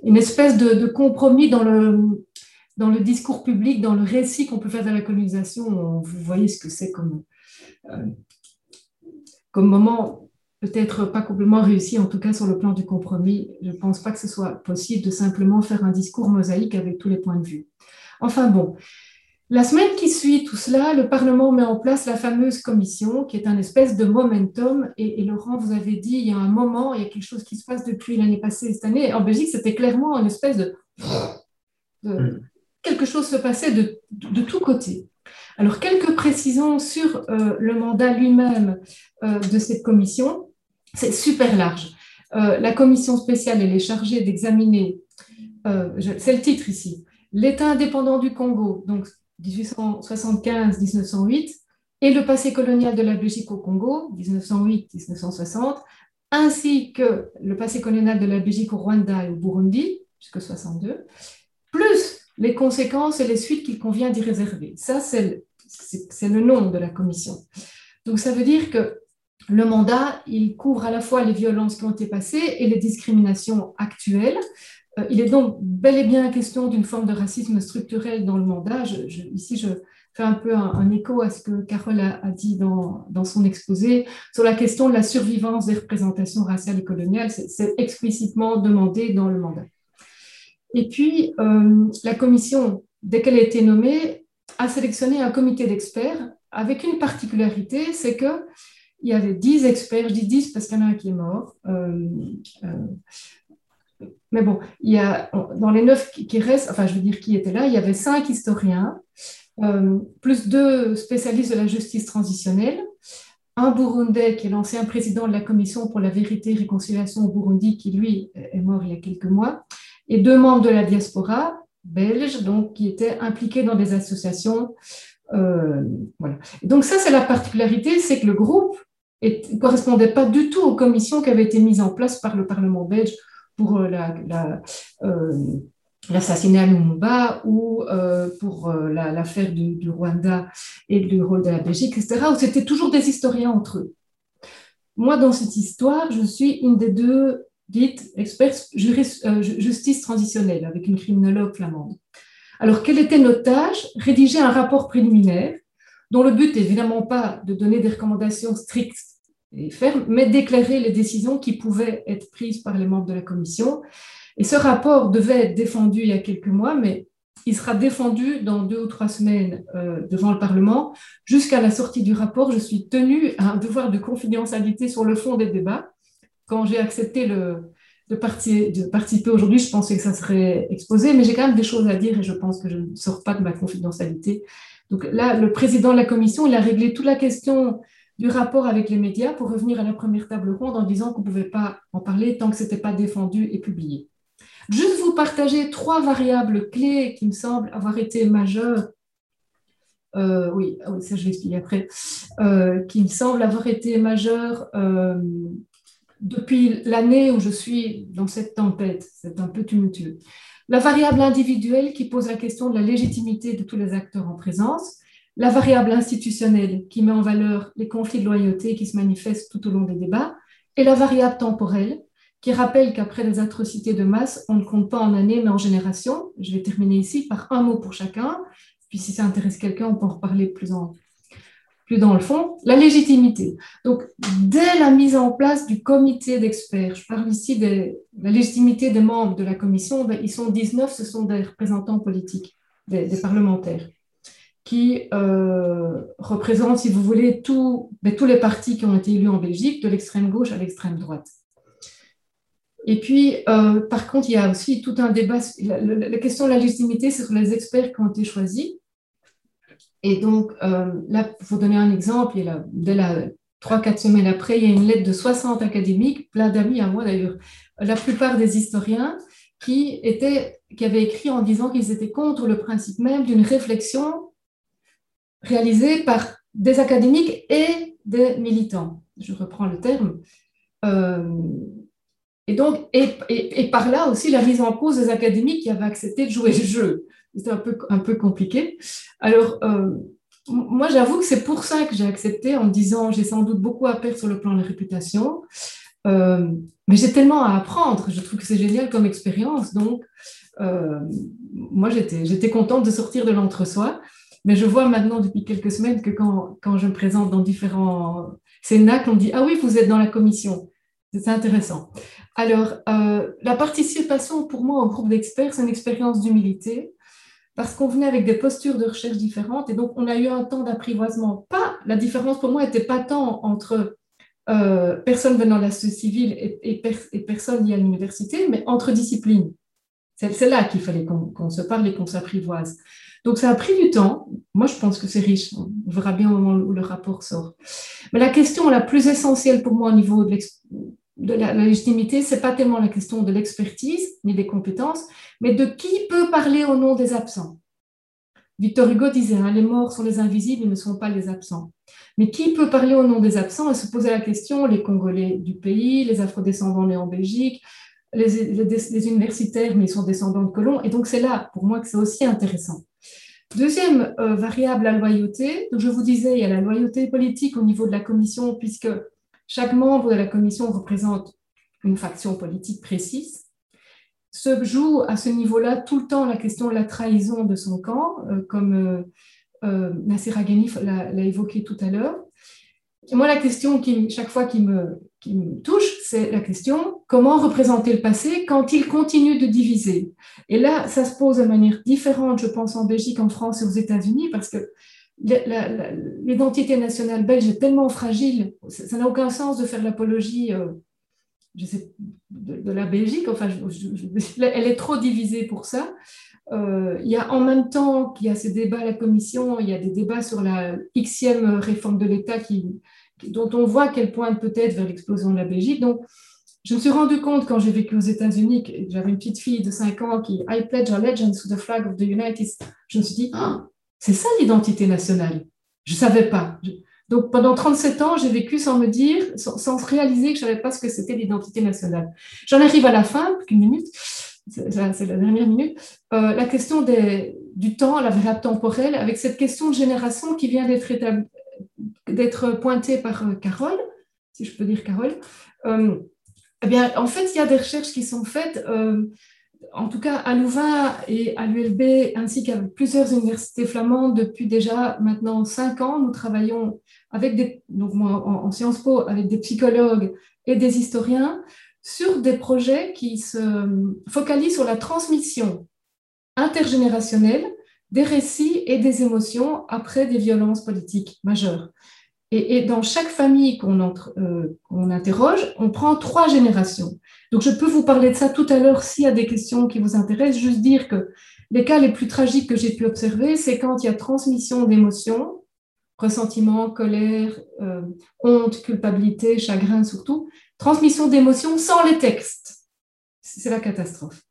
une espèce de, compromis le, dans le discours public, dans le récit qu'on peut faire de la colonisation. Vous voyez ce que c'est comme comme moment peut-être pas complètement réussi, en tout cas sur le plan du compromis. Je ne pense pas que ce soit possible de simplement faire un discours mosaïque avec tous les points de vue. Enfin bon, la semaine qui suit tout cela, le Parlement met en place la fameuse commission, qui est un espèce de momentum. Et, Laurent, vous avez dit, il y a un moment, il y a quelque chose qui se passe depuis l'année passée, cette année. En Belgique, c'était clairement une espèce de... Mm. quelque chose se passait de, de, de tous côtés. Alors, quelques précisions sur euh, le mandat lui-même euh, de cette commission. C'est super large. Euh, la commission spéciale, elle est chargée d'examiner, c'est le titre ici, l'État indépendant du Congo, donc 1875-1908, et le passé colonial de la Belgique au Congo, 1908-1960, ainsi que le passé colonial de la Belgique au Rwanda et au Burundi, jusqu'en 62, plus les conséquences et les suites qu'il convient d'y réserver. Ça, c'est le nom de la commission. Donc, ça veut dire que le mandat, il couvre à la fois les violences qui ont été passées et les discriminations actuelles. Euh, il est donc bel et bien question d'une forme de racisme structurel dans le mandat. ici, je fais un peu un, écho à ce que Carole a, dit dans, dans, son exposé sur la question de la survivance des représentations raciales et coloniales. C'est explicitement demandé dans le mandat. Et puis, euh, la commission, dès qu'elle a été nommée, a sélectionné un comité d'experts avec une particularité, c'est qu'il y avait 10 experts, je dis 10 parce qu'il y en a un qui est mort. Euh, euh, mais bon, il dans les 9 qui restent, enfin je veux dire qui étaient là, il y avait 5 historiens, plus deux spécialistes de la justice transitionnelle, un Burundais qui est l'ancien président de la commission pour la vérité et réconciliation au Burundi, qui lui est mort il y a quelques mois, et deux membres de la diaspora belge, donc qui étaient impliqués dans des associations. Euh, voilà. donc ça, c'est la particularité, c'est que le groupe ne correspondait pas du tout aux commissions qui avaient été mises en place par le Parlement belge pour euh, euh, l'assassinat à Lumumba ou pour l'affaire du, Rwanda et du rôle de la Belgique, etc., c'était toujours des historiens entre eux. Moi, dans cette histoire, je suis une des deux dite expert euh, justice transitionnelle avec une criminologue flamande. Alors, quelle était notre tâche Rédiger un rapport préliminaire dont le but n'est évidemment pas de donner des recommandations strictes et fermes, mais d'éclairer les décisions qui pouvaient être prises par les membres de la commission. Et ce rapport devait être défendu il y a quelques mois, mais il sera défendu dans deux ou trois semaines euh, devant le Parlement. Jusqu'à la sortie du rapport, je suis tenue à un devoir de confidentialité sur le fond des débats quand j'ai accepté de, participer aujourd'hui, je pensais que ça serait exposé, mais j'ai quand même des choses à dire et je pense que je ne sors pas de ma confidentialité. Donc là, le président de la commission, il a réglé toute la question du rapport avec les médias pour revenir à la première table ronde en disant qu'on ne pouvait pas en parler tant que ce n'était pas défendu et publié. Juste vous partager trois variables clés qui me semblent avoir été majeures. Euh, ah oui, ça je vais expliquer après. Euh, qui me semblent avoir été majeures euh, depuis l'année où je suis dans cette tempête. C'est un peu tumultueux. La variable individuelle qui pose la question de la légitimité de tous les acteurs en présence. La variable institutionnelle qui met en valeur les conflits de loyauté qui se manifestent tout au long des débats. Et la variable temporelle qui rappelle qu'après les atrocités de masse, on ne compte pas en années mais en générations. Je vais terminer ici par un mot pour chacun. Puis si ça intéresse quelqu'un, on peut en reparler plus, en, plus dans le fond. La légitimité. Donc, dès la mise en place du comité d'experts, je parle ici de la légitimité des membres de la commission, ben, ils sont 19, ce sont des représentants politiques, des, parlementaires qui euh, représentent, si vous voulez, tous, ben, tous les partis qui ont été élus en Belgique, de l'extrême gauche à l'extrême droite. Et puis, euh, par contre, il y a aussi tout un débat. La, la, question de la légitimité, sur les experts qui ont été choisis. Et donc, euh, là, pour donner un exemple, là, dès la 3-4 semaines après, il y a une lettre de 60 académiques, plein d'amis à moi d'ailleurs, la plupart des historiens, qui, étaient, qui avaient écrit en disant qu'ils étaient contre le principe même d'une réflexion réalisée par des académiques et des militants. Je reprends le terme. Euh, et donc, et, et, par là aussi la mise en cause des académiques qui avaient accepté de jouer le jeu. C'était un peu, un peu compliqué. Alors, euh, moi, j'avoue que c'est pour ça que j'ai accepté en me disant j'ai sans doute beaucoup à perdre sur le plan de la réputation, euh, mais j'ai tellement à apprendre. Je trouve que c'est génial comme expérience. Donc, euh, moi, j'étais contente de sortir de l'entre-soi. Mais je vois maintenant depuis quelques semaines que quand, quand je me présente dans différents cénacles, on dit Ah oui, vous êtes dans la commission. C'est intéressant. Alors, la participation pour moi au groupe d'experts, c'est une expérience d'humilité parce qu'on venait avec des postures de recherche différentes et donc on a eu un temps d'apprivoisement. Pas, la différence pour moi n'était pas tant entre euh, personnes venant de la société civile et, personnes liées à l'université, mais entre disciplines. C'est là qu'il fallait qu'on se parle et qu'on s'apprivoise. Donc ça a pris du temps. Moi, je pense que c'est riche. On verra bien au moment où le rapport sort. Mais la question la plus essentielle pour moi au niveau de de la, légitimité, ce n'est pas tellement la question de l'expertise ni des compétences, mais de qui peut parler au nom des absents. Victor Hugo disait, hein, les morts sont les invisibles, ils ne sont pas les absents. Mais qui peut parler au nom des absents et se poser la question, les Congolais du pays, les Afro-descendants nés en Belgique, les, universitaires, mais ils sont descendants de colons. Et donc c'est là, pour moi, que c'est aussi intéressant. Deuxième euh, variable, la loyauté. Donc, je vous disais, il y a la loyauté politique au niveau de la commission, puisque chaque membre de la commission représente une faction politique précise. Se joue à ce niveau-là tout le temps la question de la trahison de son camp, euh, comme euh, euh, Nasser Aghanif l'a évoqué tout à l'heure. Moi, la question qui, chaque fois me, qui me touche, c'est la question comment représenter le passé quand il continue de diviser? Et là, ça se pose de manière différente, je pense, en Belgique, en France et aux États-Unis, parce que l'identité nationale belge est tellement fragile, ça n'a aucun sens de faire l'apologie euh, de, la Belgique, enfin, elle est trop divisée pour ça. Euh, il y a en même temps qu'il y a ces débats à la Commission, il y a des débats sur la xème réforme de l'État dont on voit qu'elle pointe peut-être vers l'explosion de la Belgique. Donc, je me suis rendu compte quand j'ai vécu aux États-Unis, j'avais une petite fille de 5 ans qui I pledge allegiance to the flag of the United States. Je me suis dit, ah, c'est ça l'identité nationale. Je ne savais pas. Donc pendant 37 ans, j'ai vécu sans me dire, sans, réaliser que je ne savais pas ce que c'était l'identité nationale. J'en arrive à la fin, plus qu'une minute, c'est la dernière minute, euh, la question du temps, la variable temporelle, avec cette question de génération qui vient d'être pointée par euh, Carole, si je peux dire Carole. Euh, eh bien, en fait, il y a des recherches qui sont faites en tout cas à Louvain et à l'ULB, ainsi qu'avec plusieurs universités flamandes, depuis déjà maintenant cinq ans, nous travaillons avec des, donc moi, en, Sciences Po, avec des psychologues et des historiens sur des projets qui se focalisent sur la transmission intergénérationnelle des récits et des émotions après des violences politiques majeures. Et, dans chaque famille euh, qu'on interroge, on prend trois générations. Donc, je peux vous parler de ça tout à l'heure s'il y a des questions qui vous intéressent. Juste dire que les cas les plus tragiques que j'ai pu observer, c'est quand il y a transmission d'émotions, ressentiment, colère, euh, honte, culpabilité, chagrin surtout, transmission d'émotions sans les textes. C'est la catastrophe.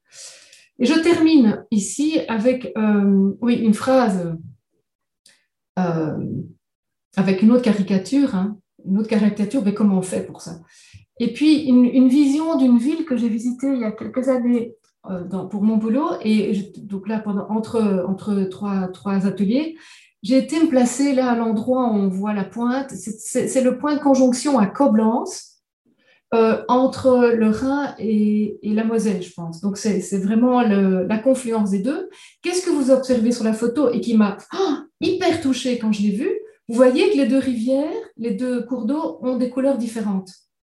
Et je termine ici avec oui, une phrase, avec une autre caricature, hein, une autre caricature, mais comment on fait pour ça? Et puis une, vision d'une ville que j'ai visitée il y a quelques années pour mon boulot, et donc là, pendant, entre, entre trois, trois ateliers, j'ai été me placer là à l'endroit où on voit la pointe. C'est le point de conjonction à Coblence, euh, entre le Rhin et, la Moselle, je pense. Donc c'est vraiment la confluence des deux. Qu'est-ce que vous observez sur la photo et qui m'a oh, hyper touchée quand je l'ai vu Vous voyez que les deux rivières, les deux cours d'eau ont des couleurs différentes.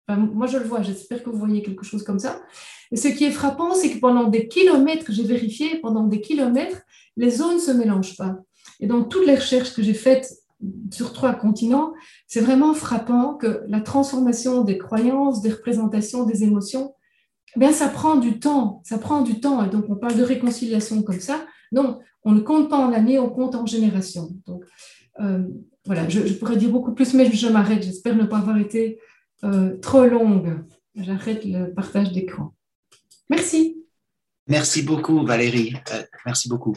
Moi, je le vois, j'espère que vous voyez quelque chose comme ça. Et ce qui est frappant, c'est que pendant des kilomètres, j'ai vérifié, pendant des kilomètres, les zones ne se mélangent pas. Et dans toutes les recherches que j'ai faites sur trois continents, c'est vraiment frappant que la transformation des croyances, des représentations, des émotions, eh bien, ça prend du temps, ça prend du temps. Et donc, on parle de réconciliation comme ça. Non, on ne compte pas en années, on compte en générations. Donc, euh, voilà, je, pourrais dire beaucoup plus, mais je m'arrête. J'espère ne pas avoir été euh, trop longue. J'arrête le partage d'écran. Merci. Merci beaucoup, Valérie. Euh, merci beaucoup.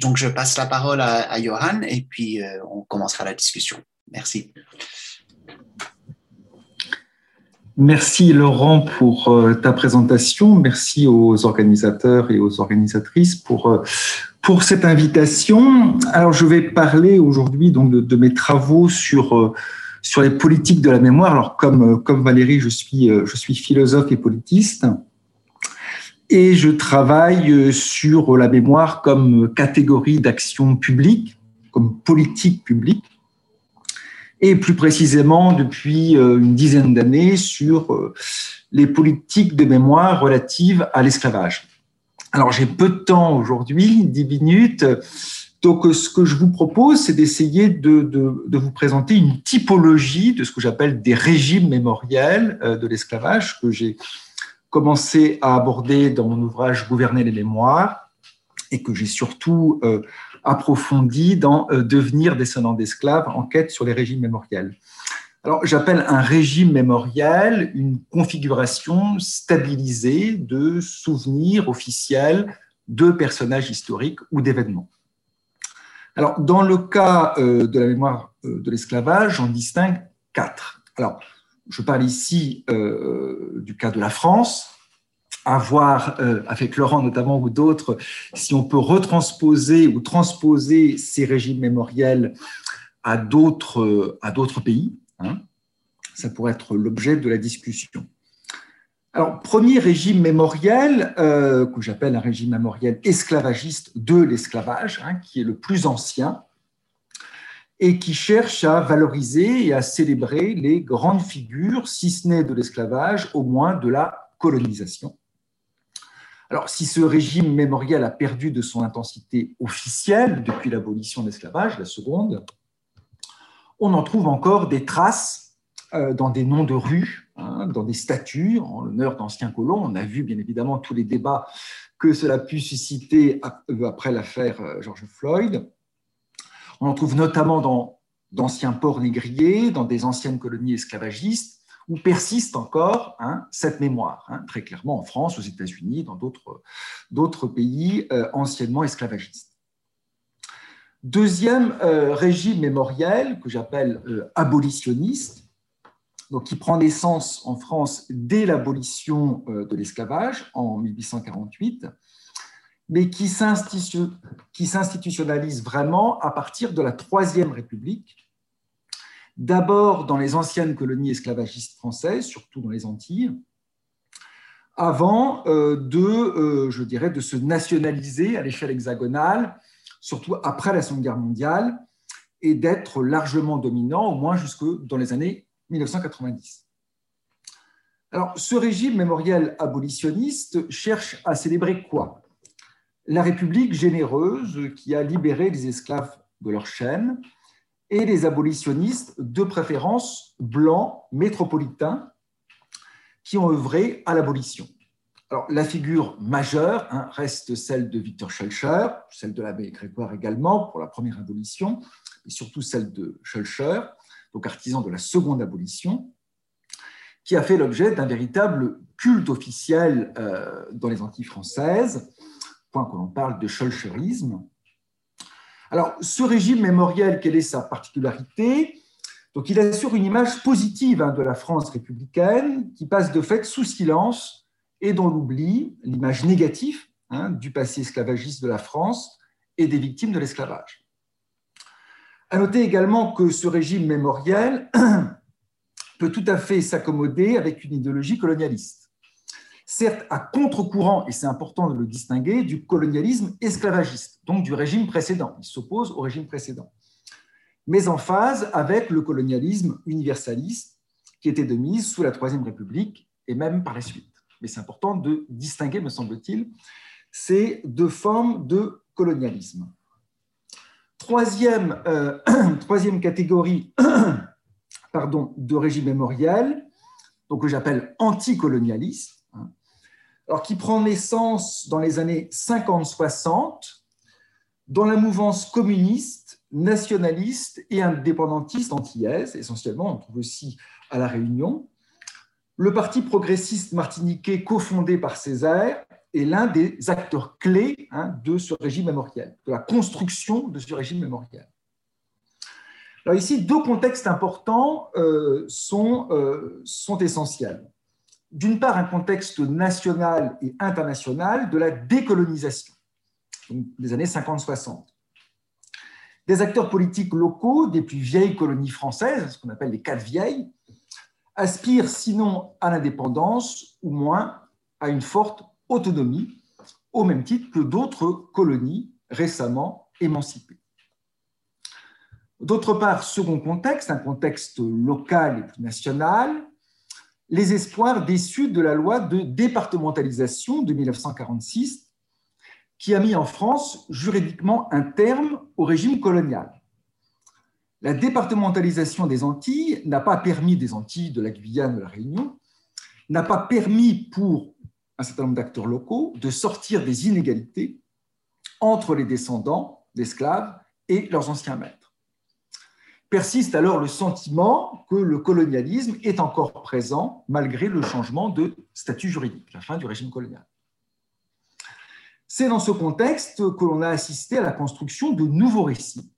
Donc, je passe la parole à, Johan et puis euh, on commencera la discussion. Merci. Merci Laurent pour euh, ta présentation. Merci aux organisateurs et aux organisatrices pour, euh, pour cette invitation. Alors, je vais parler aujourd'hui donc de, mes travaux sur, sur les politiques de la mémoire. Alors, comme, comme Valérie, je suis, je suis philosophe et politiste et je travaille euh, sur la mémoire comme catégorie d'action publique, comme politique publique, et plus précisément depuis euh, une dizaine d'années sur euh, les politiques de mémoire relatives à l'esclavage. Alors j'ai peu de temps aujourd'hui, dix minutes, donc ce que je vous propose, c'est d'essayer de, vous présenter une typologie de ce que j'appelle des régimes mémoriels de l'esclavage que j'ai commencé à aborder dans mon ouvrage Gouverner les mémoires et que j'ai surtout euh, approfondi dans euh, Devenir descendant d'esclaves, enquête sur les régimes mémoriels. Alors, j'appelle un régime mémoriel une configuration stabilisée de souvenirs officiels de personnages historiques ou d'événements. Alors, dans le cas euh, de la mémoire de l'esclavage, j'en distingue quatre. Alors, je parle ici euh, du cas de la France, à voir euh, avec Laurent notamment ou d'autres si on peut retransposer ou transposer ces régimes mémoriels à d'autres à d'autres pays. Hein. Ça pourrait être l'objet de la discussion. Alors, premier régime mémoriel, euh, que j'appelle un régime mémoriel esclavagiste de l'esclavage, hein, qui est le plus ancien, et qui cherche à valoriser et à célébrer les grandes figures, si ce n'est de l'esclavage, au moins de la colonisation. Alors, si ce régime mémoriel a perdu de son intensité officielle depuis l'abolition de l'esclavage, la seconde, on en trouve encore des traces euh, dans des noms de rues, hein, dans des statues en l'honneur d'anciens colons. On a vu bien évidemment tous les débats que cela a pu susciter après l'affaire euh, George Floyd. On en trouve notamment dans d'anciens ports négriers, dans des anciennes colonies esclavagistes, où persiste encore hein, cette mémoire, hein, très clairement en France, aux États-Unis, dans d'autres pays euh, anciennement esclavagistes. Deuxième euh, régime mémoriel que j'appelle euh, abolitionniste, donc qui prend naissance en France dès l'abolition de l'esclavage en 1848 mais qui s'institutionnalise vraiment à partir de la Troisième République, d'abord dans les anciennes colonies esclavagistes françaises, surtout dans les Antilles, avant euh, de, euh, je dirais, de se nationaliser à l'échelle hexagonale, surtout après la Seconde Guerre mondiale, et d'être largement dominant, au moins jusque dans les années 1990. Alors, ce régime mémoriel abolitionniste cherche à célébrer quoi? La République généreuse qui a libéré les esclaves de leur chaîne et les abolitionnistes, de préférence blancs métropolitains, qui ont œuvré à l'abolition. Alors, la figure majeure hein, reste celle de Victor Schulcher, celle de l'abbé Grégoire également pour la première abolition, et surtout celle de Schulcher, donc de la seconde abolition, qui a fait l'objet d'un véritable culte officiel euh, dans les Antilles françaises, point que l'on parle de scholcherisme. Alors, ce régime mémoriel, quelle est sa particularité? Donc, il assure une image positive hein, de la France républicaine qui passe de fait sous silence et dans l'oubli l'image négative hein, du passé esclavagiste de la France et des victimes de l'esclavage. À noter également que ce régime mémoriel peut tout à fait s'accommoder avec une idéologie colonialiste. Certes, à contre-courant, et c'est important de le distinguer, du colonialisme esclavagiste, donc du régime précédent. Il s'oppose au régime précédent. Mais en phase avec le colonialisme universaliste qui était de mise sous la Troisième République et même par la suite. Mais c'est important de distinguer, me semble-t-il, ces deux formes de colonialisme. Troisième, euh, troisième catégorie pardon, de régime mémoriel, donc que j'appelle anticolonialiste, hein, qui prend naissance dans les années 50-60 dans la mouvance communiste, nationaliste et indépendantiste antillaise, essentiellement, on trouve aussi à La Réunion. Le Parti progressiste martiniquais, cofondé par Césaire, est l'un des acteurs clés hein, de ce régime mémoriel, de la construction de ce régime mémoriel. Alors ici, deux contextes importants euh, sont, euh, sont essentiels. D'une part, un contexte national et international de la décolonisation des années 50-60. Des acteurs politiques locaux des plus vieilles colonies françaises, ce qu'on appelle les quatre vieilles, aspirent sinon à l'indépendance ou moins à une forte autonomie, au même titre que d'autres colonies récemment émancipées. D'autre part, second contexte, un contexte local et national, les espoirs déçus de la loi de départementalisation de 1946 qui a mis en France juridiquement un terme au régime colonial. La départementalisation des Antilles n'a pas permis des Antilles, de la Guyane, de la Réunion, n'a pas permis pour un certain nombre d'acteurs locaux de sortir des inégalités entre les descendants d'esclaves et leurs anciens maîtres. Persiste alors le sentiment que le colonialisme est encore présent malgré le changement de statut juridique, la fin du régime colonial. C'est dans ce contexte que l'on a assisté à la construction de nouveaux récits,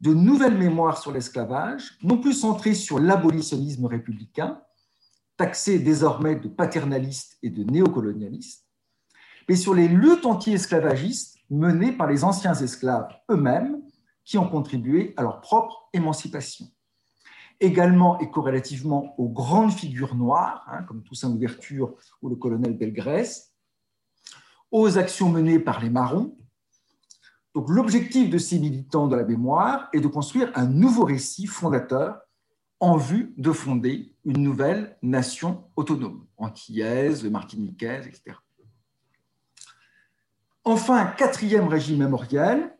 de nouvelles mémoires sur l'esclavage, non plus centrées sur l'abolitionnisme républicain, taxé désormais de paternaliste et de néocolonialiste, mais sur les luttes anti-esclavagistes menées par les anciens esclaves eux-mêmes qui ont contribué à leur propre émancipation. Également et corrélativement aux grandes figures noires, hein, comme Toussaint Louverture ou le colonel Belgrès, aux actions menées par les marrons. Donc l'objectif de ces militants de la mémoire est de construire un nouveau récit fondateur en vue de fonder une nouvelle nation autonome, antillaise, martiniquaise, etc. Enfin, quatrième régime mémoriel,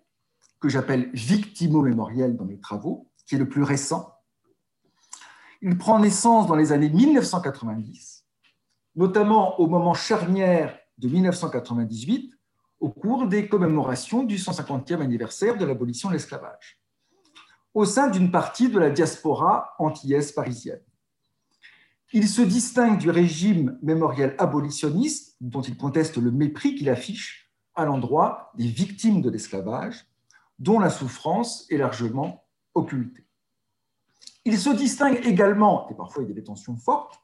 que j'appelle victimo-mémoriel dans mes travaux, qui est le plus récent. Il prend naissance dans les années 1990, notamment au moment charnière de 1998, au cours des commémorations du 150e anniversaire de l'abolition de l'esclavage, au sein d'une partie de la diaspora antillaise parisienne. Il se distingue du régime mémoriel abolitionniste, dont il conteste le mépris qu'il affiche à l'endroit des victimes de l'esclavage, dont la souffrance est largement occultée. Il se distingue également, et parfois il y a des tensions fortes,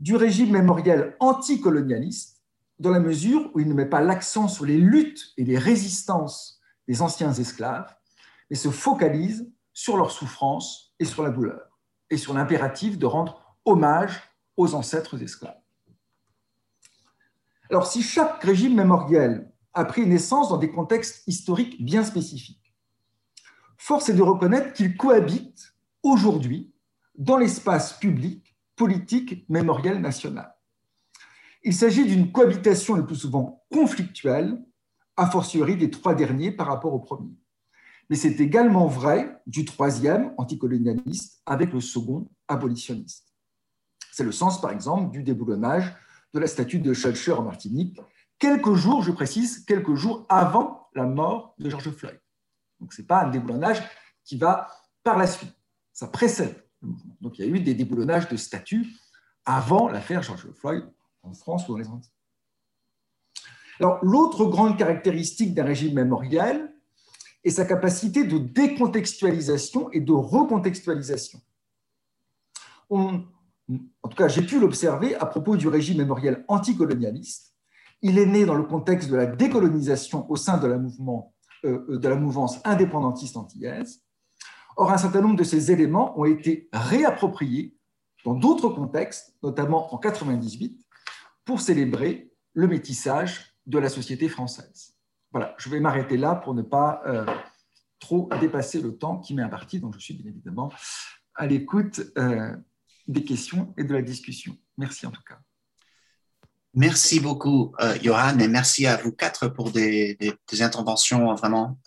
du régime mémoriel anticolonialiste, dans la mesure où il ne met pas l'accent sur les luttes et les résistances des anciens esclaves, mais se focalise sur leur souffrance et sur la douleur, et sur l'impératif de rendre hommage aux ancêtres esclaves. Alors si chaque régime mémoriel a pris naissance dans des contextes historiques bien spécifiques. Force est de reconnaître qu'ils cohabitent aujourd'hui dans l'espace public, politique, mémoriel national. Il s'agit d'une cohabitation le plus souvent conflictuelle, a fortiori des trois derniers par rapport au premier. Mais c'est également vrai du troisième, anticolonialiste, avec le second, abolitionniste. C'est le sens, par exemple, du déboulonnage de la statue de Schulcher en Martinique, quelques jours, je précise, quelques jours avant la mort de George Floyd. Donc ce n'est pas un déboulonnage qui va par la suite, ça précède le mouvement. Donc il y a eu des déboulonnages de statuts avant l'affaire George Floyd en France ou dans les Antilles. Alors, l'autre grande caractéristique d'un régime mémoriel est sa capacité de décontextualisation et de recontextualisation. en tout cas, j'ai pu l'observer à propos du régime mémoriel anticolonialiste. Il est né dans le contexte de la décolonisation au sein de la, mouvement, euh, de la mouvance indépendantiste antillaise. Or, un certain nombre de ces éléments ont été réappropriés dans d'autres contextes, notamment en 98, pour célébrer le métissage de la société française. Voilà, je vais m'arrêter là pour ne pas euh, trop dépasser le temps qui m'est imparti, donc je suis bien évidemment à l'écoute euh, des questions et de la discussion. Merci en tout cas. Merci beaucoup, euh, Johan, et merci à vous quatre pour des, interventions vraiment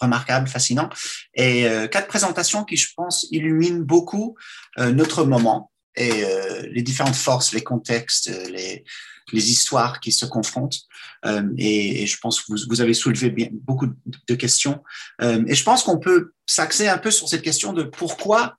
remarquables, fascinantes, et quatre présentations qui, je pense, illuminent beaucoup notre moment et les différentes forces, les contextes, les, histoires qui se confrontent. Et, je pense que vous, avez soulevé beaucoup de questions. et je pense qu'on peut s'axer un peu sur cette question de pourquoi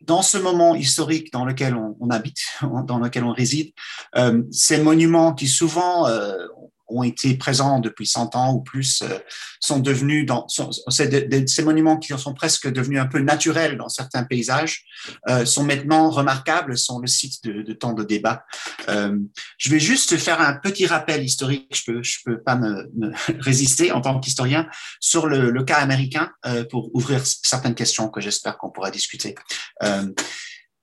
dans ce moment historique dans lequel on, habite, dans lequel on réside, euh, ces monuments qui souvent euh, ont été présents depuis 100 ans ou plus euh, sont devenus dans ces monuments qui sont presque devenus un peu naturels dans certains paysages euh, sont maintenant remarquables sont le site de, tant de débats euh, je vais juste faire un petit rappel historique je peux je peux pas me, résister en tant qu'historien sur le, cas américain pour ouvrir certaines questions que j'espère qu'on pourra discuter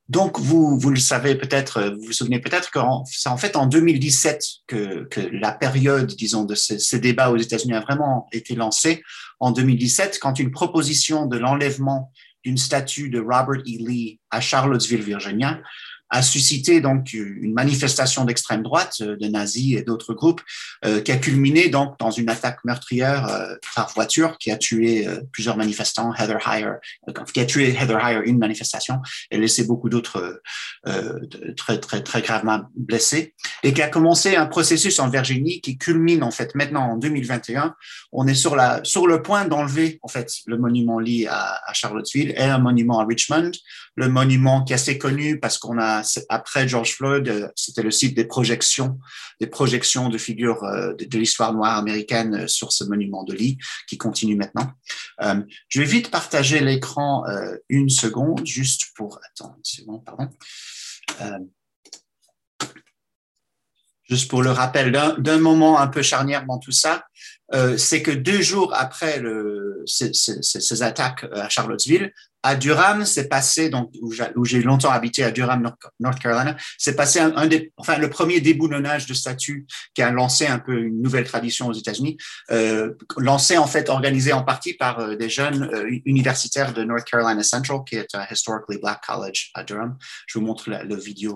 donc, vous, vous le savez peut-être, vous vous souvenez peut-être que c'est en fait en 2017 que, la période, disons, de ces débats aux États-Unis a vraiment été lancée. En 2017, quand une proposition de l'enlèvement d'une statue de Robert E. Lee à Charlottesville, Virginia, a suscité donc une manifestation d'extrême droite euh, de nazis et d'autres groupes euh, qui a culminé donc dans une attaque meurtrière euh, par voiture qui a tué plusieurs manifestants, Heather Heyer, qui a tué Heather Heyer une manifestation et laissé beaucoup d'autres très très très gravement blessés et qui a commencé un processus en Virginie qui culmine en fait maintenant en 2021. On est sur la sur le point d'enlever en fait le monument Lee à, à Charlottesville et un monument à Richmond, le monument qui est assez connu parce qu'on a après George Floyd, euh, c'était le site des projections, des projections de figures euh, de, l'histoire noire américaine euh, sur ce monument de Lee qui continue maintenant. je vais vite partager l'écran une seconde, juste pour attends une seconde, pardon. juste pour le rappel d'un moment un peu charnière dans tout ça, c'est que deux jours après le, ces, ces, attaques à Charlottesville, à Durham, c'est passé, donc, où j'ai longtemps habité à Durham, North Carolina, c'est passé un, des, enfin, le premier déboulonnage de statues qui a lancé un peu une nouvelle tradition aux États-Unis, euh, lancé en fait, organisé en partie par euh, des jeunes euh, universitaires de North Carolina Central, qui est un historically black college à Durham. Je vous montre la, le vidéo.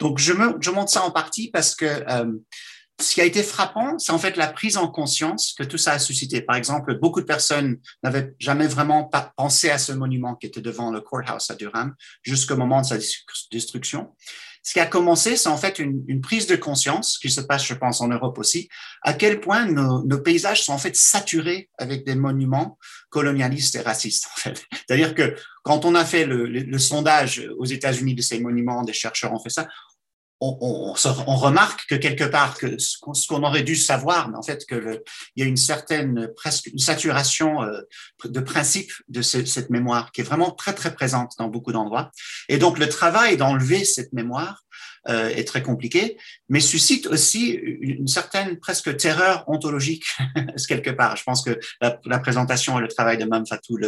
donc, je, me, montre ça en partie parce que euh, ce qui a été frappant, c'est en fait la prise en conscience que tout ça a suscité. Par exemple, beaucoup de personnes n'avaient jamais vraiment pensé à ce monument qui était devant le courthouse à Durham jusqu'au moment de sa destruction. Ce qui a commencé, c'est en fait une, prise de conscience qui se passe, je pense, en Europe aussi, à quel point nos, paysages sont en fait saturés avec des monuments colonialistes et racistes. En fait. C'est-à-dire que quand on a fait le, le sondage aux États-Unis de ces monuments, des chercheurs ont fait ça, on, remarque que quelque part, que ce qu'on aurait dû savoir, mais en fait, qu'il y a une certaine, presque une saturation euh, de principe de cette mémoire qui est vraiment très, très présente dans beaucoup d'endroits. Et donc, le travail d'enlever cette mémoire euh, est très compliqué, mais suscite aussi une certaine presque terreur ontologique, quelque part. Je pense que la, présentation et le travail de Mme Fatou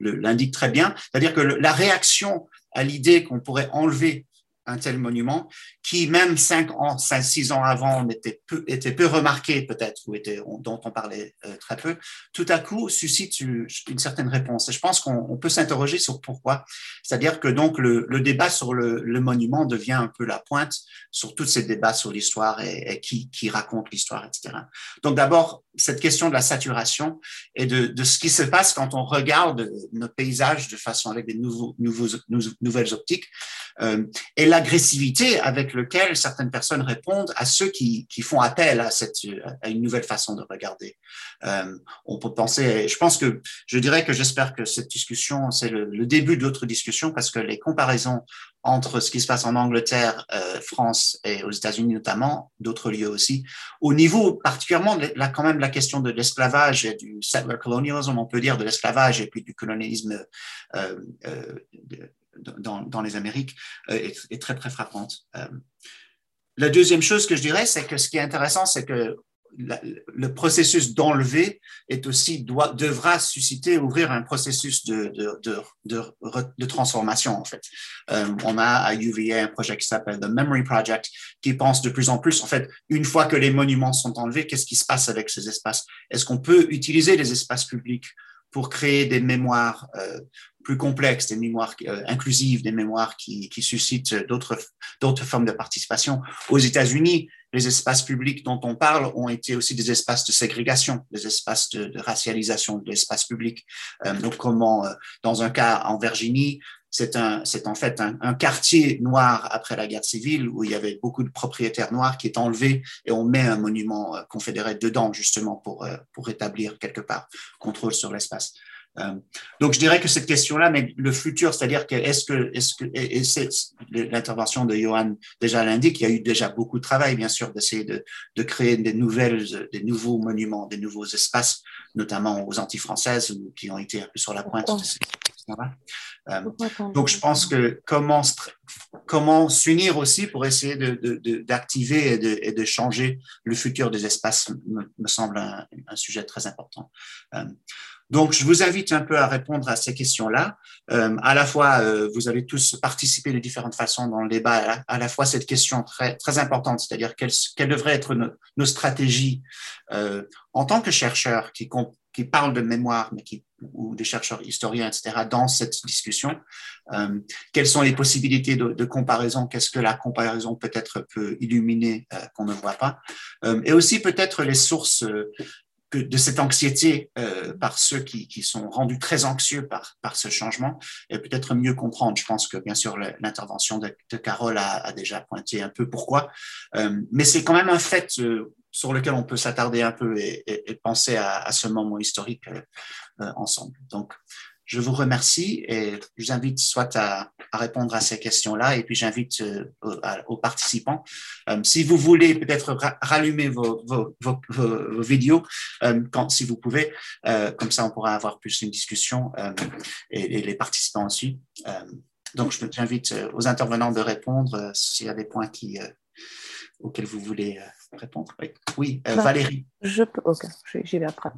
l'indiquent très bien. C'est-à-dire que la réaction à l'idée qu'on pourrait enlever un tel monument qui, même cinq ans, cinq, six ans avant, était peu, remarqué peut-être, ou dont on parlait euh, très peu, tout à coup suscite une, certaine réponse. Et je pense qu'on peut s'interroger sur pourquoi. C'est-à-dire que donc le, débat sur le, monument devient un peu la pointe sur tous ces débats sur l'histoire et, qui, raconte l'histoire, etc. Donc d'abord, cette question de la saturation et de, ce qui se passe quand on regarde nos paysages de façon avec des nouvelles optiques euh, et l'agressivité avec laquelle certaines personnes répondent à ceux qui, qui font appel à, cette, à une nouvelle façon de regarder. Euh, on peut penser, je pense que je dirais que j'espère que cette discussion, c'est le, début d'autres discussions parce que les comparaisons entre ce qui se passe en Angleterre, euh, France et aux États-Unis notamment, d'autres lieux aussi, au niveau particulièrement là quand même la question de l'esclavage et du settler colonialism, on peut dire de l'esclavage et puis du colonialisme euh, dans, les Amériques euh, est, très très frappante. Euh, la deuxième chose que je dirais, c'est que ce qui est intéressant, c'est que le processus d'enlever est aussi doit, devra susciter ouvrir un processus de, de, de, de, de transformation en fait. Euh, on a à UVA un projet qui s'appelle The Memory Project qui pense de plus en plus en fait une fois que les monuments sont enlevés, qu'est-ce qui se passe avec ces espaces? Est-ce qu'on peut utiliser les espaces publics pour créer des mémoires euh, plus complexes, des mémoires euh, inclusives, des mémoires qui, qui suscitent d'autres formes de participation. Aux États-Unis, les espaces publics dont on parle ont été aussi des espaces de ségrégation, des espaces de, de racialisation de l'espace public. Euh, donc, comment, euh, dans un cas en Virginie, c'est un, c'est en fait un, un, quartier noir après la guerre civile où il y avait beaucoup de propriétaires noirs qui est enlevé et on met un monument euh, confédéré dedans justement pour, euh, pour établir quelque part contrôle sur l'espace. Euh, donc, je dirais que cette question-là, mais le futur, c'est-à-dire que est-ce que, est-ce que, et, c'est l'intervention de Johan déjà l'indique, il y a eu déjà beaucoup de travail, bien sûr, d'essayer de, de créer des nouvelles, des nouveaux monuments, des nouveaux espaces, notamment aux Antilles françaises, qui ont été un peu sur la pointe de ces euh, donc, je pense que comment, comment s'unir aussi pour essayer d'activer et, de, et, de, changer le futur des espaces me, me semble un, un, sujet très important. Euh, donc, je vous invite un peu à répondre à ces questions-là. Euh, à la fois, euh, vous avez tous participé de différentes façons dans le débat. À la, fois, cette question très, très importante, c'est-à-dire quelles, quelles devraient être nos, nos stratégies euh, en tant que chercheurs qui, qui parlent de mémoire, mais qui, ou des chercheurs historiens, etc., dans cette discussion. Euh, quelles sont les possibilités de, comparaison? Qu'est-ce que la comparaison peut-être peut illuminer euh, qu'on ne voit pas? Euh, Et aussi peut-être les sources de cette anxiété par ceux qui, sont rendus très anxieux par, par ce changement et peut-être mieux comprendre. Je pense que bien sûr l'intervention de, Carole a, déjà pointé un peu pourquoi, mais c'est quand même un fait sur lequel on peut s'attarder un peu et, penser à, ce moment historique euh, euh, ensemble. Donc, je vous remercie et je vous invite soit à, répondre à ces questions-là et puis j'invite euh, aux, participants. Si vous voulez peut-être ra rallumer vos, vos, vos, vidéos, quand, si vous pouvez, comme ça on pourra avoir plus une discussion et, et, les participants aussi. Donc j'invite aux intervenants de répondre s'il y a des points qui, auxquels vous voulez répondre. Oui, oui bah, Valérie. Je peux, ok, j'y vais après.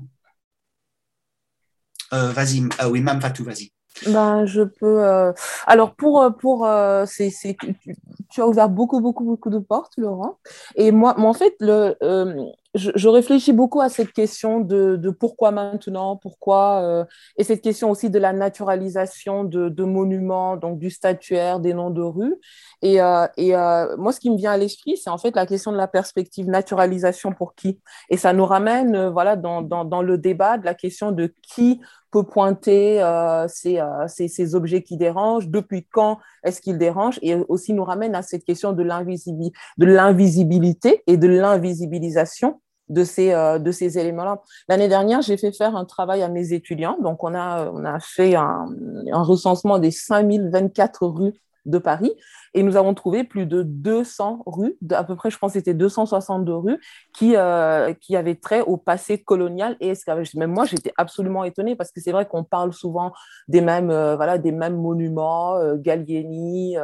Euh, vas-y, euh, oui, Mme Fatou, vas-y. Ben, je peux. Euh... Alors, pour. Euh, pour euh, c'est, c'est, tu, tu, as ouvert beaucoup, beaucoup, beaucoup de portes, Laurent. Et moi, moi en fait, le, euh, je, réfléchis beaucoup à cette question de, pourquoi maintenant, pourquoi. Euh, et cette question aussi de la naturalisation de, monuments, donc du statuaire, des noms de rues. Et, et moi, ce qui me vient à l'esprit, c'est en fait la question de la perspective naturalisation pour qui. Et ça nous ramène voilà, dans, le débat de la question de qui peut pointer euh, euh, ces, objets qui dérangent, depuis quand est-ce qu'ils dérangent, et aussi nous ramène à cette question de l'invisibilité et de l'invisibilisation de ces, euh, de ces éléments-là. L'année dernière, j'ai fait faire un travail à mes étudiants, donc on a, fait un, un recensement des 5024 rues de Paris et nous avons trouvé plus de 200 rues, à peu près, je pense, c'était 262 rues qui, euh, qui avaient trait au passé colonial et esclavage. Même moi, j'étais absolument étonnée parce que c'est vrai qu'on parle souvent des mêmes, euh, voilà, des mêmes monuments, euh, Gallieni,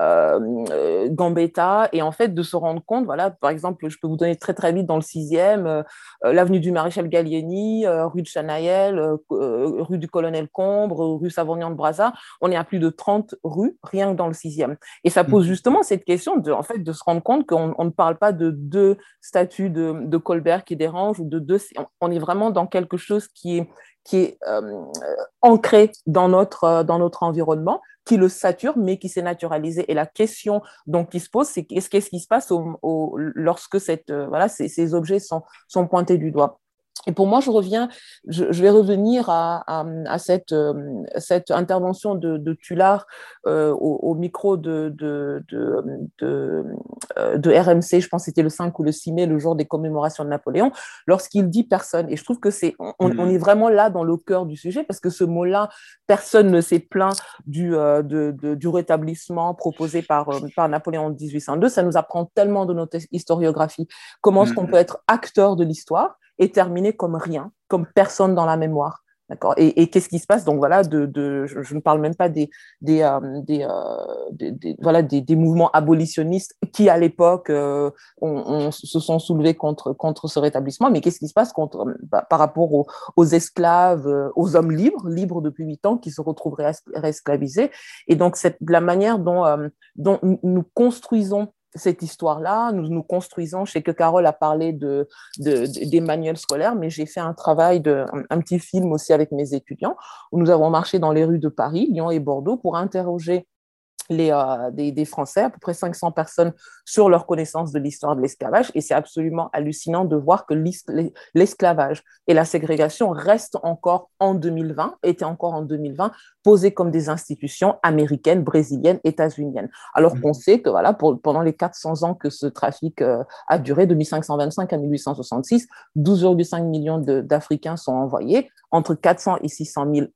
euh, Gambetta, et en fait, de se rendre compte, voilà, par exemple, je peux vous donner très très vite dans le sixième, euh, l'avenue du Maréchal Gallieni, rue de Chanaël, rue du Colonel Combre, rue Savognan de Brazza, on est à plus de 30 rues, rien que dans le sixième. Et ça pose justement cette question de, en fait, de se rendre compte qu'on ne parle pas de deux statuts de, de, Colbert qui dérangent ou de deux. On est vraiment dans quelque chose qui est, qui est euh, ancré dans notre, dans notre environnement, qui le sature, mais qui s'est naturalisé. Et la question donc, qui se pose, c'est qu'est-ce qui se passe au, lorsque cette, euh, voilà, ces, ces objets sont, sont pointés du doigt? Et pour moi, je reviens, je, vais revenir à, à, cette, euh, cette intervention de, de Tullard euh, au, micro de, de, de, euh, de, RMC, je pense que c'était le 5 ou le 6 mai, le jour des commémorations de Napoléon, lorsqu'il dit personne. Et je trouve que c'est, on, mm. est vraiment là dans le cœur du sujet parce que ce mot-là, personne ne s'est plaint du, du rétablissement proposé par, par Napoléon en 1802. Ça nous apprend tellement de notre historiographie. Comment est-ce qu'on mm. peut être acteur de l'histoire est terminé comme rien, comme personne dans la mémoire. D'accord? Et, qu'est-ce qui se passe? Donc voilà, de, je, ne parle même pas des, euh, euh, voilà, des, mouvements abolitionnistes qui, à l'époque, euh, se sont soulevés contre, contre ce rétablissement, mais qu'est-ce qui se passe bah, par rapport aux, esclaves, aux hommes libres, libres depuis huit ans, qui se retrouvent réesclavisés Et donc, c'est la manière dont nous construisons cette histoire-là. Nous nous construisons. Je sais que Carole a parlé de, des manuels scolaires, mais j'ai fait un travail, de, un, petit film aussi avec mes étudiants, où nous avons marché dans les rues de Paris, Lyon et Bordeaux pour interroger les, euh, des, Français, à peu près 500 personnes, sur leur connaissance de l'histoire de l'esclavage. Et c'est absolument hallucinant de voir que l'esclavage et la ségrégation restent encore en 2020, étaient encore en 2020, posées comme des institutions américaines, brésiliennes, états-uniennes. Alors qu'on mmh. sait que voilà, pour, pendant les 400 ans que ce trafic euh, a duré, de 1525 à 1866, 12,5 millions d'Africains sont envoyés, entre 400 et 600 000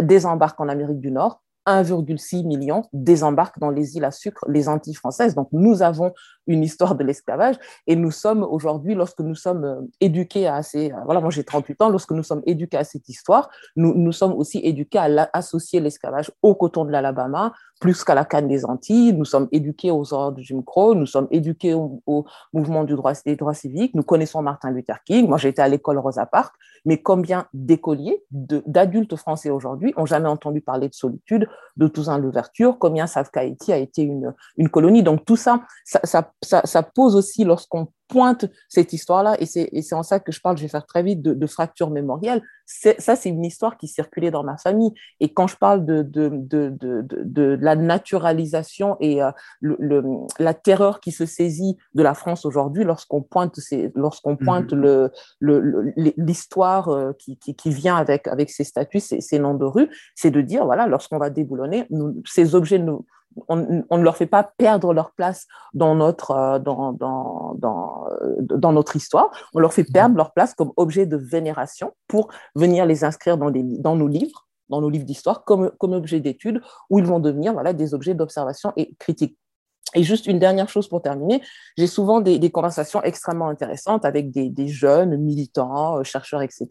désembarquent en Amérique du Nord 1,6 million désembarquent dans les îles à sucre, les Antilles françaises. Donc nous avons une histoire de l'esclavage et nous sommes aujourd'hui, lorsque nous sommes euh, éduqués à ces, euh, voilà, moi j'ai 38 ans, lorsque nous sommes éduqués à cette histoire, nous, nous sommes aussi éduqués à associer l'esclavage au coton de l'Alabama, plus qu'à la canne des Antilles. Nous sommes éduqués aux ordres du Jim Crow, nous sommes éduqués au, mouvement des droits civiques, nous connaissons Martin Luther King. Moi j'étais à l'école Rosa Parks, mais combien d'écoliers, d'adultes français aujourd'hui ont jamais entendu parler de solitude, de Toussaint Louverture, combien qu'Haïti a été une, une colonie. Donc tout ça, ça, ça, ça pose aussi lorsqu'on pointe cette histoire-là, et c'est en ça que je parle, je vais faire très vite, de, de fracture mémorielle. Ça, c'est une histoire qui circulait dans ma famille. Et quand je parle de, de, de la naturalisation et euh, le, la terreur qui se saisit de la France aujourd'hui lorsqu'on pointe, lorsqu'on pointe mmh. le, l'histoire euh, qui, qui, qui, vient avec, avec ces statuts, ces, ces noms de rue, c'est de dire, voilà, lorsqu'on va déboulonner, nous, ces objets nous, on, ne leur fait pas perdre leur place dans notre, euh, euh, dans, notre histoire, on leur fait perdre leur place comme objet de vénération pour venir les inscrire dans nos livres dans nos livres d'histoire comme, comme objet d'étude, où ils vont devenir voilà, des objets d'observation et critique. Et juste une dernière chose pour terminer, j'ai souvent des, des, conversations extrêmement intéressantes avec des, des, jeunes militants, euh, chercheurs, etc.,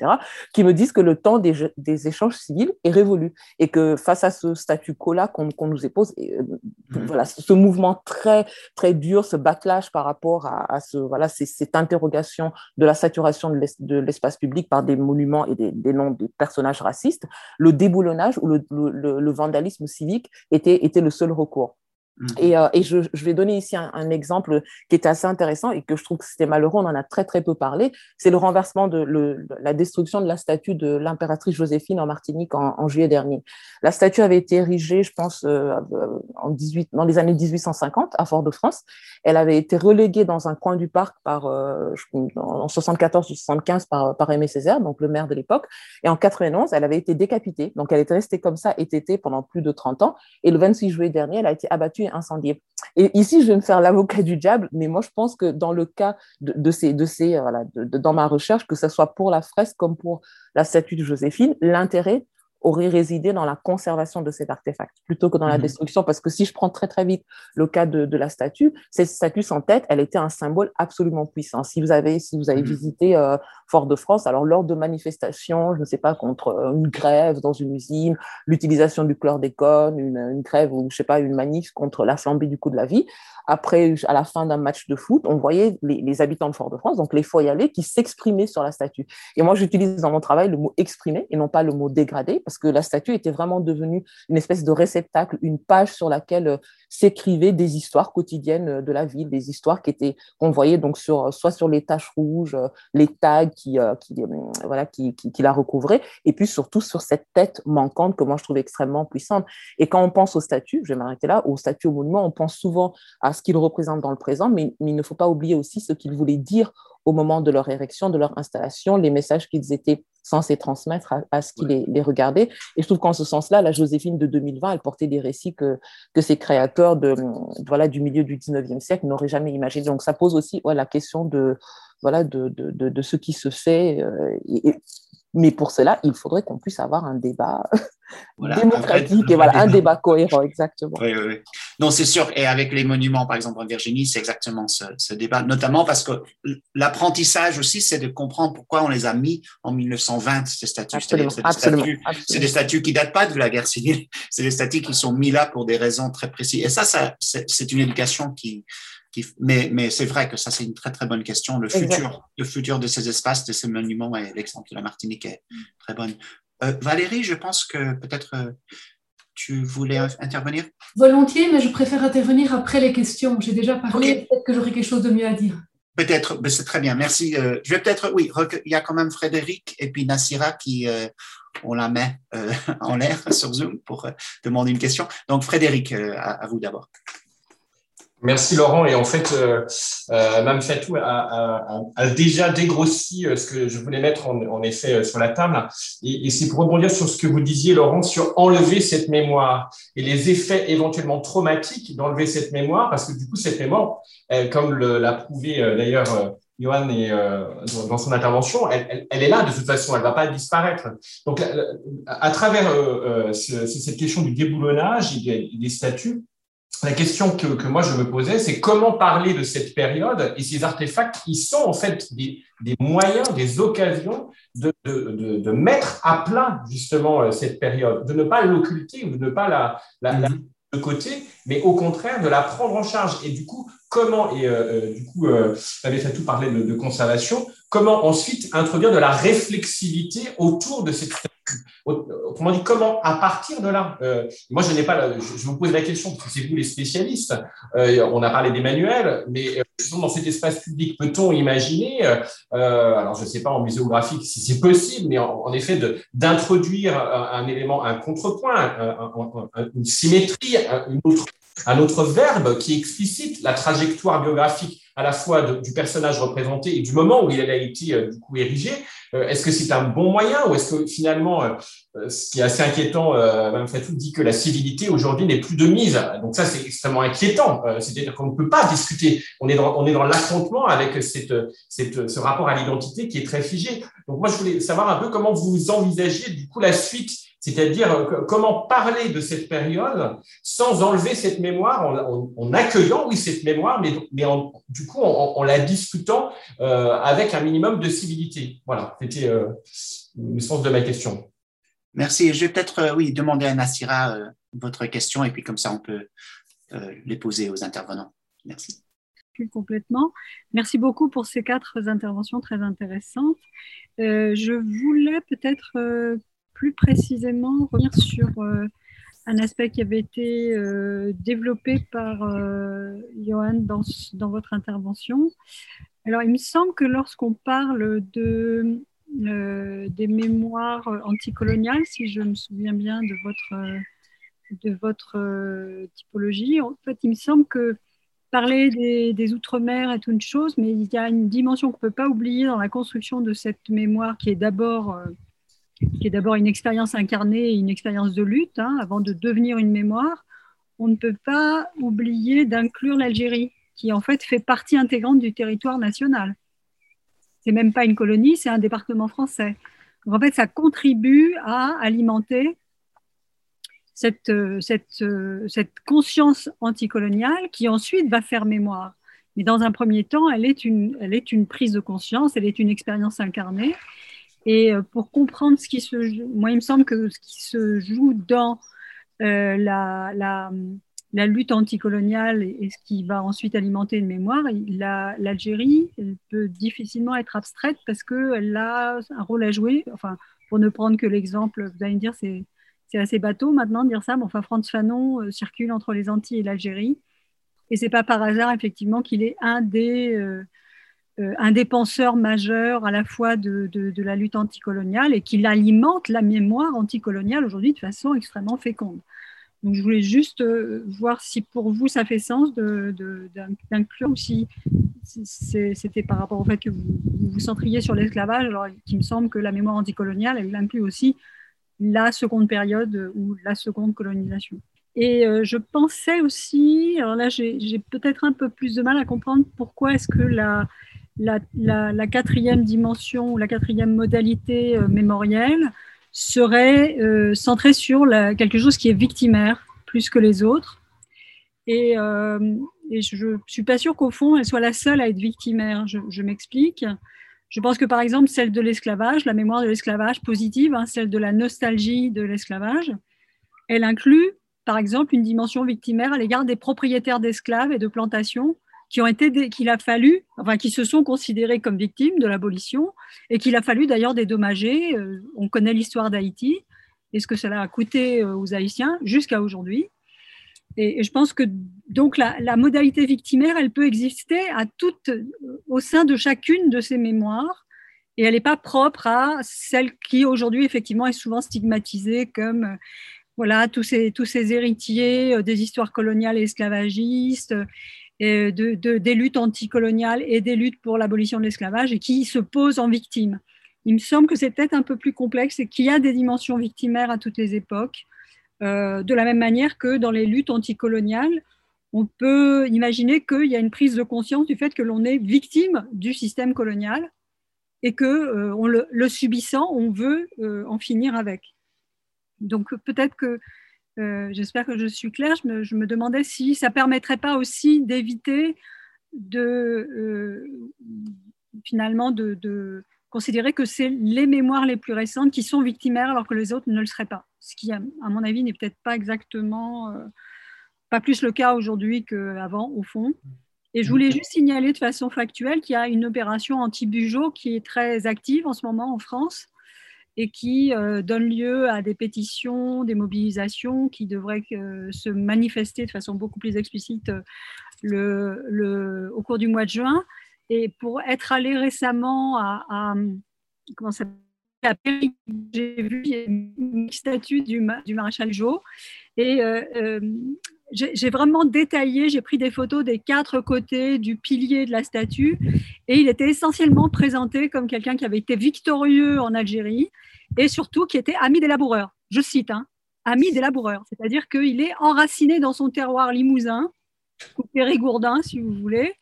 qui me disent que le temps des, des échanges civils est révolu et que face à ce statu quo-là qu'on nous épose, euh, mmh. voilà, ce mouvement très très dur, ce backlash par rapport à, à ce voilà, cette interrogation de la saturation de l'espace public par des monuments et des, des, noms de personnages racistes, le déboulonnage ou le, le, le vandalisme civique était, était le seul recours. Et, euh, je, vais donner ici un, exemple qui est assez intéressant et que je trouve que c'était malheureux, on en a très très peu parlé, c'est le renversement de la destruction de la statue de l'impératrice Joséphine en Martinique en, en, juillet dernier. La statue avait été érigée, je pense, euh, en 18, dans les années 1850 à Fort-de-France. Elle avait été reléguée dans un coin du parc par, euh, en 74 ou 75 par, par Aimé Césaire, donc le maire de l'époque. Et en 91, elle avait été décapitée. Donc elle était restée comme ça, été pendant plus de 30 ans. Et le 26 juillet dernier, elle a été abattue incendié. Et ici, je vais me faire l'avocat du diable, mais moi, je pense que dans le cas de, ces, de ces euh, dans ma recherche, que ce soit pour la fresque comme pour la statue de Joséphine, l'intérêt, aurait résidé dans la conservation de cet artefact plutôt que dans la mhm. destruction. Parce que si je prends très très vite le cas de, de la statue, cette statue sans tête, elle était un symbole absolument puissant. Si vous avez, si vous avez mhm. visité euh, Fort-de-France, alors lors de manifestations, je ne sais pas, contre euh, une grève dans une usine, l'utilisation du chlordécone, une, une grève ou je sais pas, une manif contre la flambée du coût de la vie, après, à la fin d'un match de foot, on voyait les, les habitants de Fort-de-France, donc les aller qui s'exprimaient sur la statue. Et moi, j'utilise dans mon travail le mot exprimer et non pas le mot dégradé, parce que la statue était vraiment devenue une espèce de réceptacle, une page sur laquelle s'écrivaient des histoires quotidiennes de la ville, des histoires qui étaient qu'on voyait donc sur soit sur les taches rouges, les tags qui voilà qui la recouvraient, et puis surtout sur cette tête manquante que moi je trouve extrêmement puissante. Et quand on pense aux statues, je vais m'arrêter là, aux statues au monument, on pense souvent à ce qu'ils représentent dans le présent, mais, mais il ne faut pas oublier aussi ce qu'ils voulaient dire au moment de leur érection, de leur installation, les messages qu'ils étaient censés transmettre à, ce qui les, regardait. Et je trouve qu'en ce sens-là, la Joséphine de 2020, elle portait des récits que, que ces créateurs de, voilà, du milieu du 19e siècle n'auraient jamais imaginé. Donc ça pose aussi la question de, voilà, de, de, de, ce qui se fait. Euh, mais pour cela, il faudrait qu'on puisse avoir un débat démocratique et voilà, un débat cohérent, exactement. Oui, oui, oui. Non, c'est sûr. Et avec les monuments, par exemple, en Virginie, c'est exactement ce, débat, notamment parce que l'apprentissage aussi, c'est de comprendre pourquoi on les a mis en 1920, ces statues. C'est des, des statues qui datent pas de la guerre civile, c'est des statues qui sont mises là pour des raisons très précises. Et ça, ça c'est une éducation qui, mais, mais c'est vrai que ça, c'est une très, très bonne question. Le futur, le futur de ces espaces, de ces monuments, et l'exemple de la Martinique est très bonne. Euh, Valérie, je pense que peut-être euh, tu voulais intervenir? Volontiers, mais je préfère intervenir après les questions. J'ai déjà parlé, peut-être que j'aurai quelque chose de mieux à dire. Peut-être, mais c'est très bien, merci. Euh, je vais peut-être, oui, il y a quand même Frédéric et puis Nassira qui, on la met en l'air sur Zoom pour demander une question. Donc Frédéric, à vous d'abord. Merci Laurent. Et en fait, euh, euh, Mme Fatou a, déjà dégrossi euh, ce que je voulais mettre en, effet euh, sur la table. Et, c'est pour rebondir sur ce que vous disiez, Laurent, sur enlever cette mémoire et les effets éventuellement traumatiques d'enlever cette mémoire, parce que du coup, cette mémoire, comme l'a prouvé d'ailleurs Johan et, dans son intervention, elle, elle, est là de toute façon, elle ne va pas disparaître. Donc, à, travers cette question du déboulonnage et des statuts, la question que, que, moi je me posais, c'est comment parler de cette période et ces artefacts qui sont en fait des, des moyens, des occasions de, de, de, mettre à plat justement euh, cette période, de ne pas l'occulter ou de ne pas la, la, la, mhm. de côté, mais au contraire de la prendre en charge. Et du coup, comment, et euh, euh du coup, euh, fait tout parler de, de, conservation, comment ensuite introduire de la réflexivité autour de cette Autrement dit, comment à partir de là euh, Moi, je n'ai pas. je, vous pose la question parce que c'est vous les spécialistes. Euh, on a parlé des manuels, mais euh, dans cet espace public, peut-on imaginer Alors, je ne sais pas en muséographique si c'est possible, mais en, effet, d'introduire un, élément, un contrepoint, une symétrie, autre, un autre verbe qui explicite la trajectoire biographique à la fois du personnage représenté et du moment où il a été du coup érigé, euh, est-ce que c'est un bon moyen ou est-ce que finalement, euh, euh, ce qui est assez inquiétant, Mme Fatou dit que la civilité aujourd'hui n'est plus de mise. Donc ça, c'est extrêmement inquiétant. C'est-à-dire qu'on ne peut pas discuter. On est dans, on est dans l'affrontement avec cette, cette, ce rapport à l'identité qui est très figé. Donc moi, je voulais savoir un peu comment vous envisagez du coup la suite c'est-à-dire euh, comment parler de cette période sans enlever cette mémoire, en, accueillant, oui, cette mémoire, mais, mais du coup, en, la discutant euh, avec un minimum de civilité. Voilà, c'était euh, le sens de ma question. Merci. Je vais peut-être, oui, demander à Nassira votre question et puis comme ça, on peut les poser aux intervenants. Merci complètement. Merci beaucoup pour ces quatre interventions très intéressantes. je voulais peut-être plus précisément revenir sur euh, un aspect qui avait été euh, développé par euh, Johan dans, dans, votre intervention. Alors, il me semble que lorsqu'on parle de, des mémoires anticoloniales, si je me souviens bien de votre, de votre typologie, en fait, il me semble que parler des, des Outre-mer est une chose, mais il y a une dimension qu'on ne peut pas oublier dans la construction de cette mémoire qui est d'abord qui est d'abord une expérience incarnée et une expérience de lutte, hein, avant de devenir une mémoire, on ne peut pas oublier d'inclure l'Algérie, qui en fait fait partie intégrante du territoire national. C'est même pas une colonie, c'est un département français. Donc en fait, ça contribue à alimenter cette, cette, cette conscience anticoloniale qui ensuite va faire mémoire. Mais dans un premier temps, elle est une, elle est une prise de conscience, elle est une expérience incarnée. Et euh, pour comprendre ce qui se joue, moi, il me semble que ce qui se joue dans euh, la, la, la lutte anticoloniale et, ce qui va ensuite alimenter une mémoire, l'Algérie peut difficilement être abstraite parce qu'elle a un rôle à jouer. Enfin, pour ne prendre que l'exemple, vous allez me dire, c'est assez bateau maintenant de dire ça, mais enfin, Franz Fanon euh, circule entre les Antilles et l'Algérie. Et c'est pas par hasard, effectivement, qu'il est un des, un des penseurs majeurs à la fois de, de la lutte anticoloniale et qu'il alimente la mémoire anticoloniale aujourd'hui de façon extrêmement féconde. Donc, je voulais juste euh, voir si pour vous ça fait sens d'inclure ou si c'était par rapport au fait que vous vous, centriez sur l'esclavage, alors qu'il me semble que la mémoire anticoloniale, elle inclut aussi la seconde période ou la seconde colonisation. Et euh, je pensais aussi, alors là j'ai peut-être un peu plus de mal à comprendre pourquoi est-ce que la, quatrième dimension ou la quatrième modalité euh, mémorielle serait euh, centrée sur quelque chose qui est victimaire plus que les autres. Et, euh, je ne suis pas sûre qu'au fond, elle soit la seule à être victimaire. Je, m'explique. Je pense que par exemple, celle de l'esclavage, la mémoire de l'esclavage positive, hein, celle de la nostalgie de l'esclavage, elle inclut par exemple une dimension victimaire à l'égard des propriétaires d'esclaves et de plantations qui ont été qu'il a fallu, enfin qui se sont considérés comme victimes de l'abolition et qu'il a fallu d'ailleurs dédommager. Euh, on connaît l'histoire d'Haïti et ce que cela a coûté euh, aux Haïtiens jusqu'à aujourd'hui. Et, je pense que donc la, modalité victimaire, elle peut exister à toute, au sein de chacune de ces mémoires et elle n'est pas propre à celle qui aujourd'hui effectivement est souvent stigmatisée comme euh, voilà tous ces, tous ces héritiers des histoires coloniales et esclavagistes de, des luttes anticoloniales et des luttes pour l'abolition de l'esclavage et qui se posent en victime. Il me semble que c'est peut-être un peu plus complexe et qu'il y a des dimensions victimaires à toutes les époques, euh, de la même manière que dans les luttes anticoloniales, on peut imaginer qu'il y a une prise de conscience du fait que l'on est victime du système colonial et que euh, on le, subissant, on veut euh, en finir avec. Donc peut-être que euh, j'espère que je suis claire. Je me, demandais si ça ne permettrait pas aussi d'éviter de euh, finalement de, considérer que c'est les mémoires les plus récentes qui sont victimaires alors que les autres ne le seraient pas. Ce qui, à mon avis, n'est peut-être pas exactement, euh, pas plus le cas aujourd'hui qu'avant, au fond. Et je voulais juste signaler de façon factuelle qu'il y a une opération anti-bugeot qui est très active en ce moment en France et qui euh, donne lieu à des pétitions, des mobilisations qui devraient euh, se manifester de façon beaucoup plus explicite euh, le, au cours du mois de juin. Et pour être allé récemment à, comment ça j'ai vu une statue du, du maréchal Jo et j'ai vraiment détaillé, j'ai pris des photos des quatre côtés du pilier de la statue et il était essentiellement présenté comme quelqu'un qui avait été victorieux en Algérie et surtout qui était ami des laboureurs. Je cite, hein, ami des laboureurs, c'est-à-dire qu'il est enraciné dans son terroir limousin, ou périgourdin si vous voulez,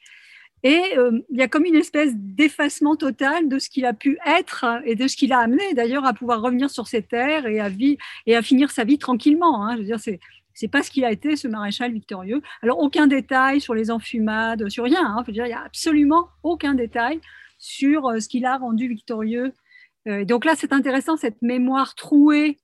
et euh, il y a comme une espèce d'effacement total de ce qu'il a pu être et de ce qu'il a amené d'ailleurs à pouvoir revenir sur ses terres et à, finir sa vie tranquillement. Hein. Je veux dire, c'est c'est pas ce qu'il a été, ce maréchal victorieux. Alors, aucun détail sur les enfumades, sur rien. Hein. dire, il n'y a absolument aucun détail sur euh, ce qu'il a rendu victorieux. Euh, donc là, c'est intéressant, cette mémoire trouée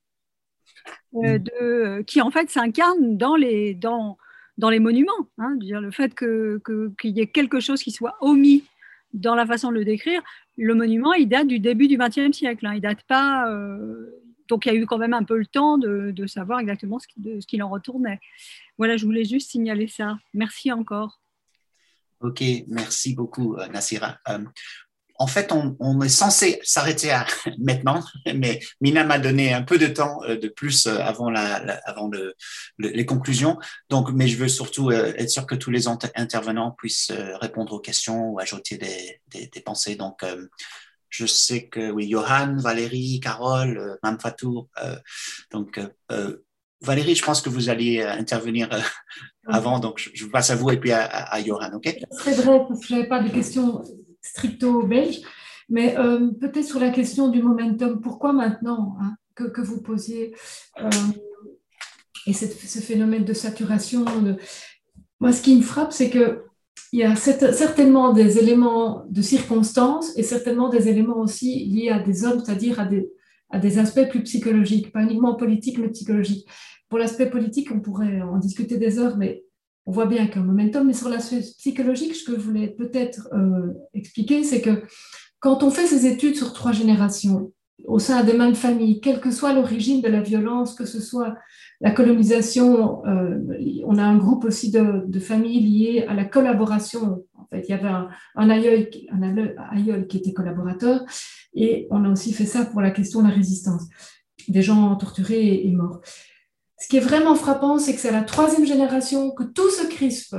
euh, de, qui, en fait, s'incarne dans les, dans, dans les monuments. Hein. dire, le fait qu'il que, y ait quelque chose qui soit omis dans la façon de le décrire, le monument, il date du début du XXe siècle. Hein. Il date pas, donc il y a eu quand même un peu le temps de, savoir exactement ce qu'il en retournait. Voilà, je voulais juste signaler ça. Merci encore. Ok, merci beaucoup, euh, Nassira. Euh, en fait, on, est censé s'arrêter maintenant, mais Mina m'a donné un peu de temps euh, de plus avant, les conclusions. Donc, mais je veux surtout être sûr que tous les intervenants puissent répondre aux questions ou ajouter des pensées. Donc, je sais que oui, Johan, Valérie, Carole, euh, Mme. Euh, donc, euh, Valérie, je pense que vous alliez intervenir avant, donc je, passe à vous et puis à, Johan, ok? C'est vrai, parce que je n'avais pas de questions stricto belges, mais peut-être sur la question du momentum, pourquoi maintenant hein, que, vous posiez et ce phénomène de saturation Moi, ce qui me frappe, c'est que il y a certainement des éléments de circonstances et certainement des éléments aussi liés à des hommes, c'est-à-dire à des, à des aspects plus psychologiques, pas uniquement politiques, mais psychologiques. Pour l'aspect politique, on pourrait en discuter des heures, mais on voit bien qu'un momentum. Mais sur l'aspect psychologique, ce que je voulais peut-être euh, expliquer, c'est que quand on fait ces études sur trois générations, au sein des mêmes familles, quelle que soit l'origine de la violence, que ce soit la colonisation, euh, on a un groupe aussi de, familles liées à la collaboration. En fait, il y avait un, aïeul, qui était collaborateur, et on a aussi fait ça pour la question de la résistance, des gens torturés et, morts. Ce qui est vraiment frappant, c'est que c'est la troisième génération que tout se crispe.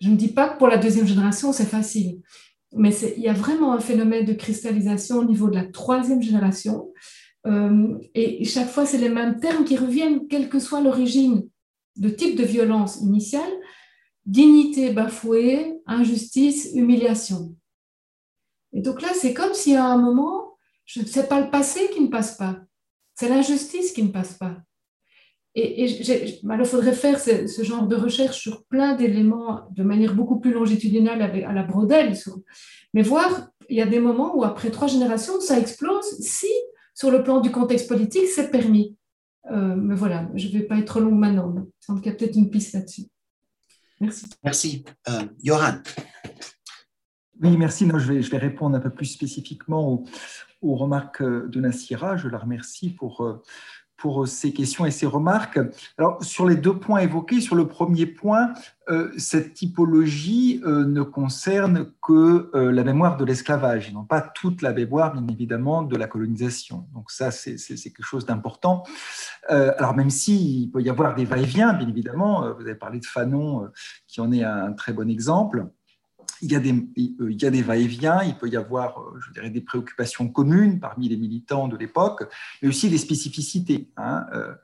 Je ne dis pas que pour la deuxième génération, c'est facile, mais il y a vraiment un phénomène de cristallisation au niveau de la troisième génération. Euh, et chaque fois, c'est les mêmes termes qui reviennent, quelle que soit l'origine, le type de violence initiale, dignité bafouée, injustice, humiliation. Et donc là, c'est comme si à un moment, ce n'est pas le passé qui ne passe pas, c'est l'injustice qui ne passe pas. Et, il faudrait faire ce, genre de recherche sur plein d'éléments de manière beaucoup plus longitudinale à la brodelle. mais voir, il y a des moments où après trois générations, ça explose si, sur le plan du contexte politique, c'est permis. Euh, mais voilà, je ne vais pas être longue maintenant. Il semble qu'il y a peut-être une piste là-dessus. Merci. Merci. Euh, Johan. Oui, merci. Non, je, vais, je vais répondre un peu plus spécifiquement aux, aux remarques de Nassira. Je la remercie pour, euh, pour ces questions et ces remarques. Alors, sur les deux points évoqués, sur le premier point, euh, cette typologie euh, ne concerne que euh, la mémoire de l'esclavage, et non pas toute la mémoire, bien évidemment, de la colonisation. Donc ça, c'est quelque chose d'important. alors, même s'il peut y avoir des va-et-vient, bien évidemment, vous avez parlé de Fanon, qui en est un très bon exemple il y a des, il y a des va-et-vient, il peut y avoir, euh, je dirais, des préoccupations communes parmi les militants de l'époque, mais aussi des spécificités. Hein. Euh,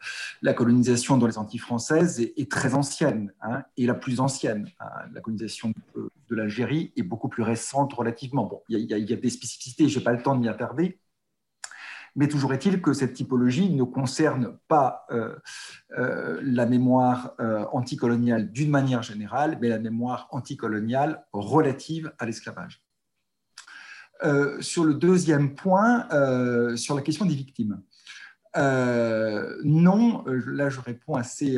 la colonisation dans les Antilles françaises est, très ancienne, hein, et la plus ancienne. Hein. La colonisation de, l'Algérie est beaucoup plus récente relativement. Bon, il y a, il y a des spécificités, je n'ai pas le temps de m'y attarder, mais toujours est-il que cette typologie ne concerne pas euh, euh, la mémoire euh, anticoloniale d'une manière générale, mais la mémoire anticoloniale relative à l'esclavage. sur le deuxième point, sur la question des victimes. non, là je réponds assez,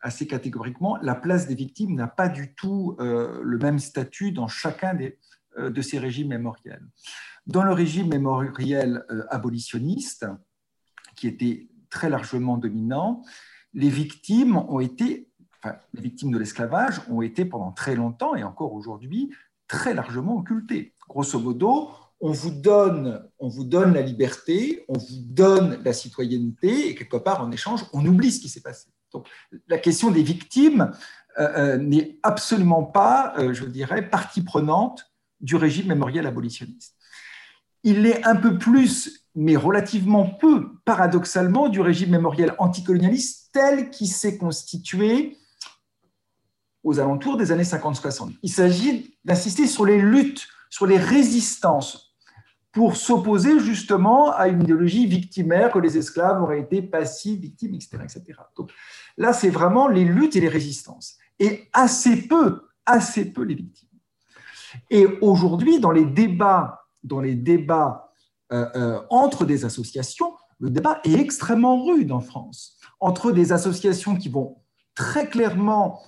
assez catégoriquement, la place des victimes n'a pas du tout le même statut dans chacun des, de ces régimes mémoriels. Dans le régime mémoriel euh, abolitionniste, qui était très largement dominant, les victimes ont été, les victimes de l'esclavage ont été pendant très longtemps et encore aujourd'hui très largement occultées. Grosso modo, on vous donne, on vous donne la liberté, on vous donne la citoyenneté et quelque part en échange, on oublie ce qui s'est passé. Donc, la question des victimes euh, euh, n'est absolument pas, je dirais, partie prenante du régime mémoriel abolitionniste il est un peu plus, mais relativement peu, paradoxalement, du régime mémoriel anticolonialiste tel qu'il s'est constitué aux alentours des années 50-60. Il s'agit d'insister sur les luttes, sur les résistances, pour s'opposer justement à une idéologie victimaire que les esclaves auraient été passifs, victimes, etc. etc. Donc, là, c'est vraiment les luttes et les résistances. Et assez peu, assez peu les victimes. Et aujourd'hui, dans les débats dans les débats euh, euh, entre des associations, le débat est extrêmement rude en France. Entre des associations qui vont très clairement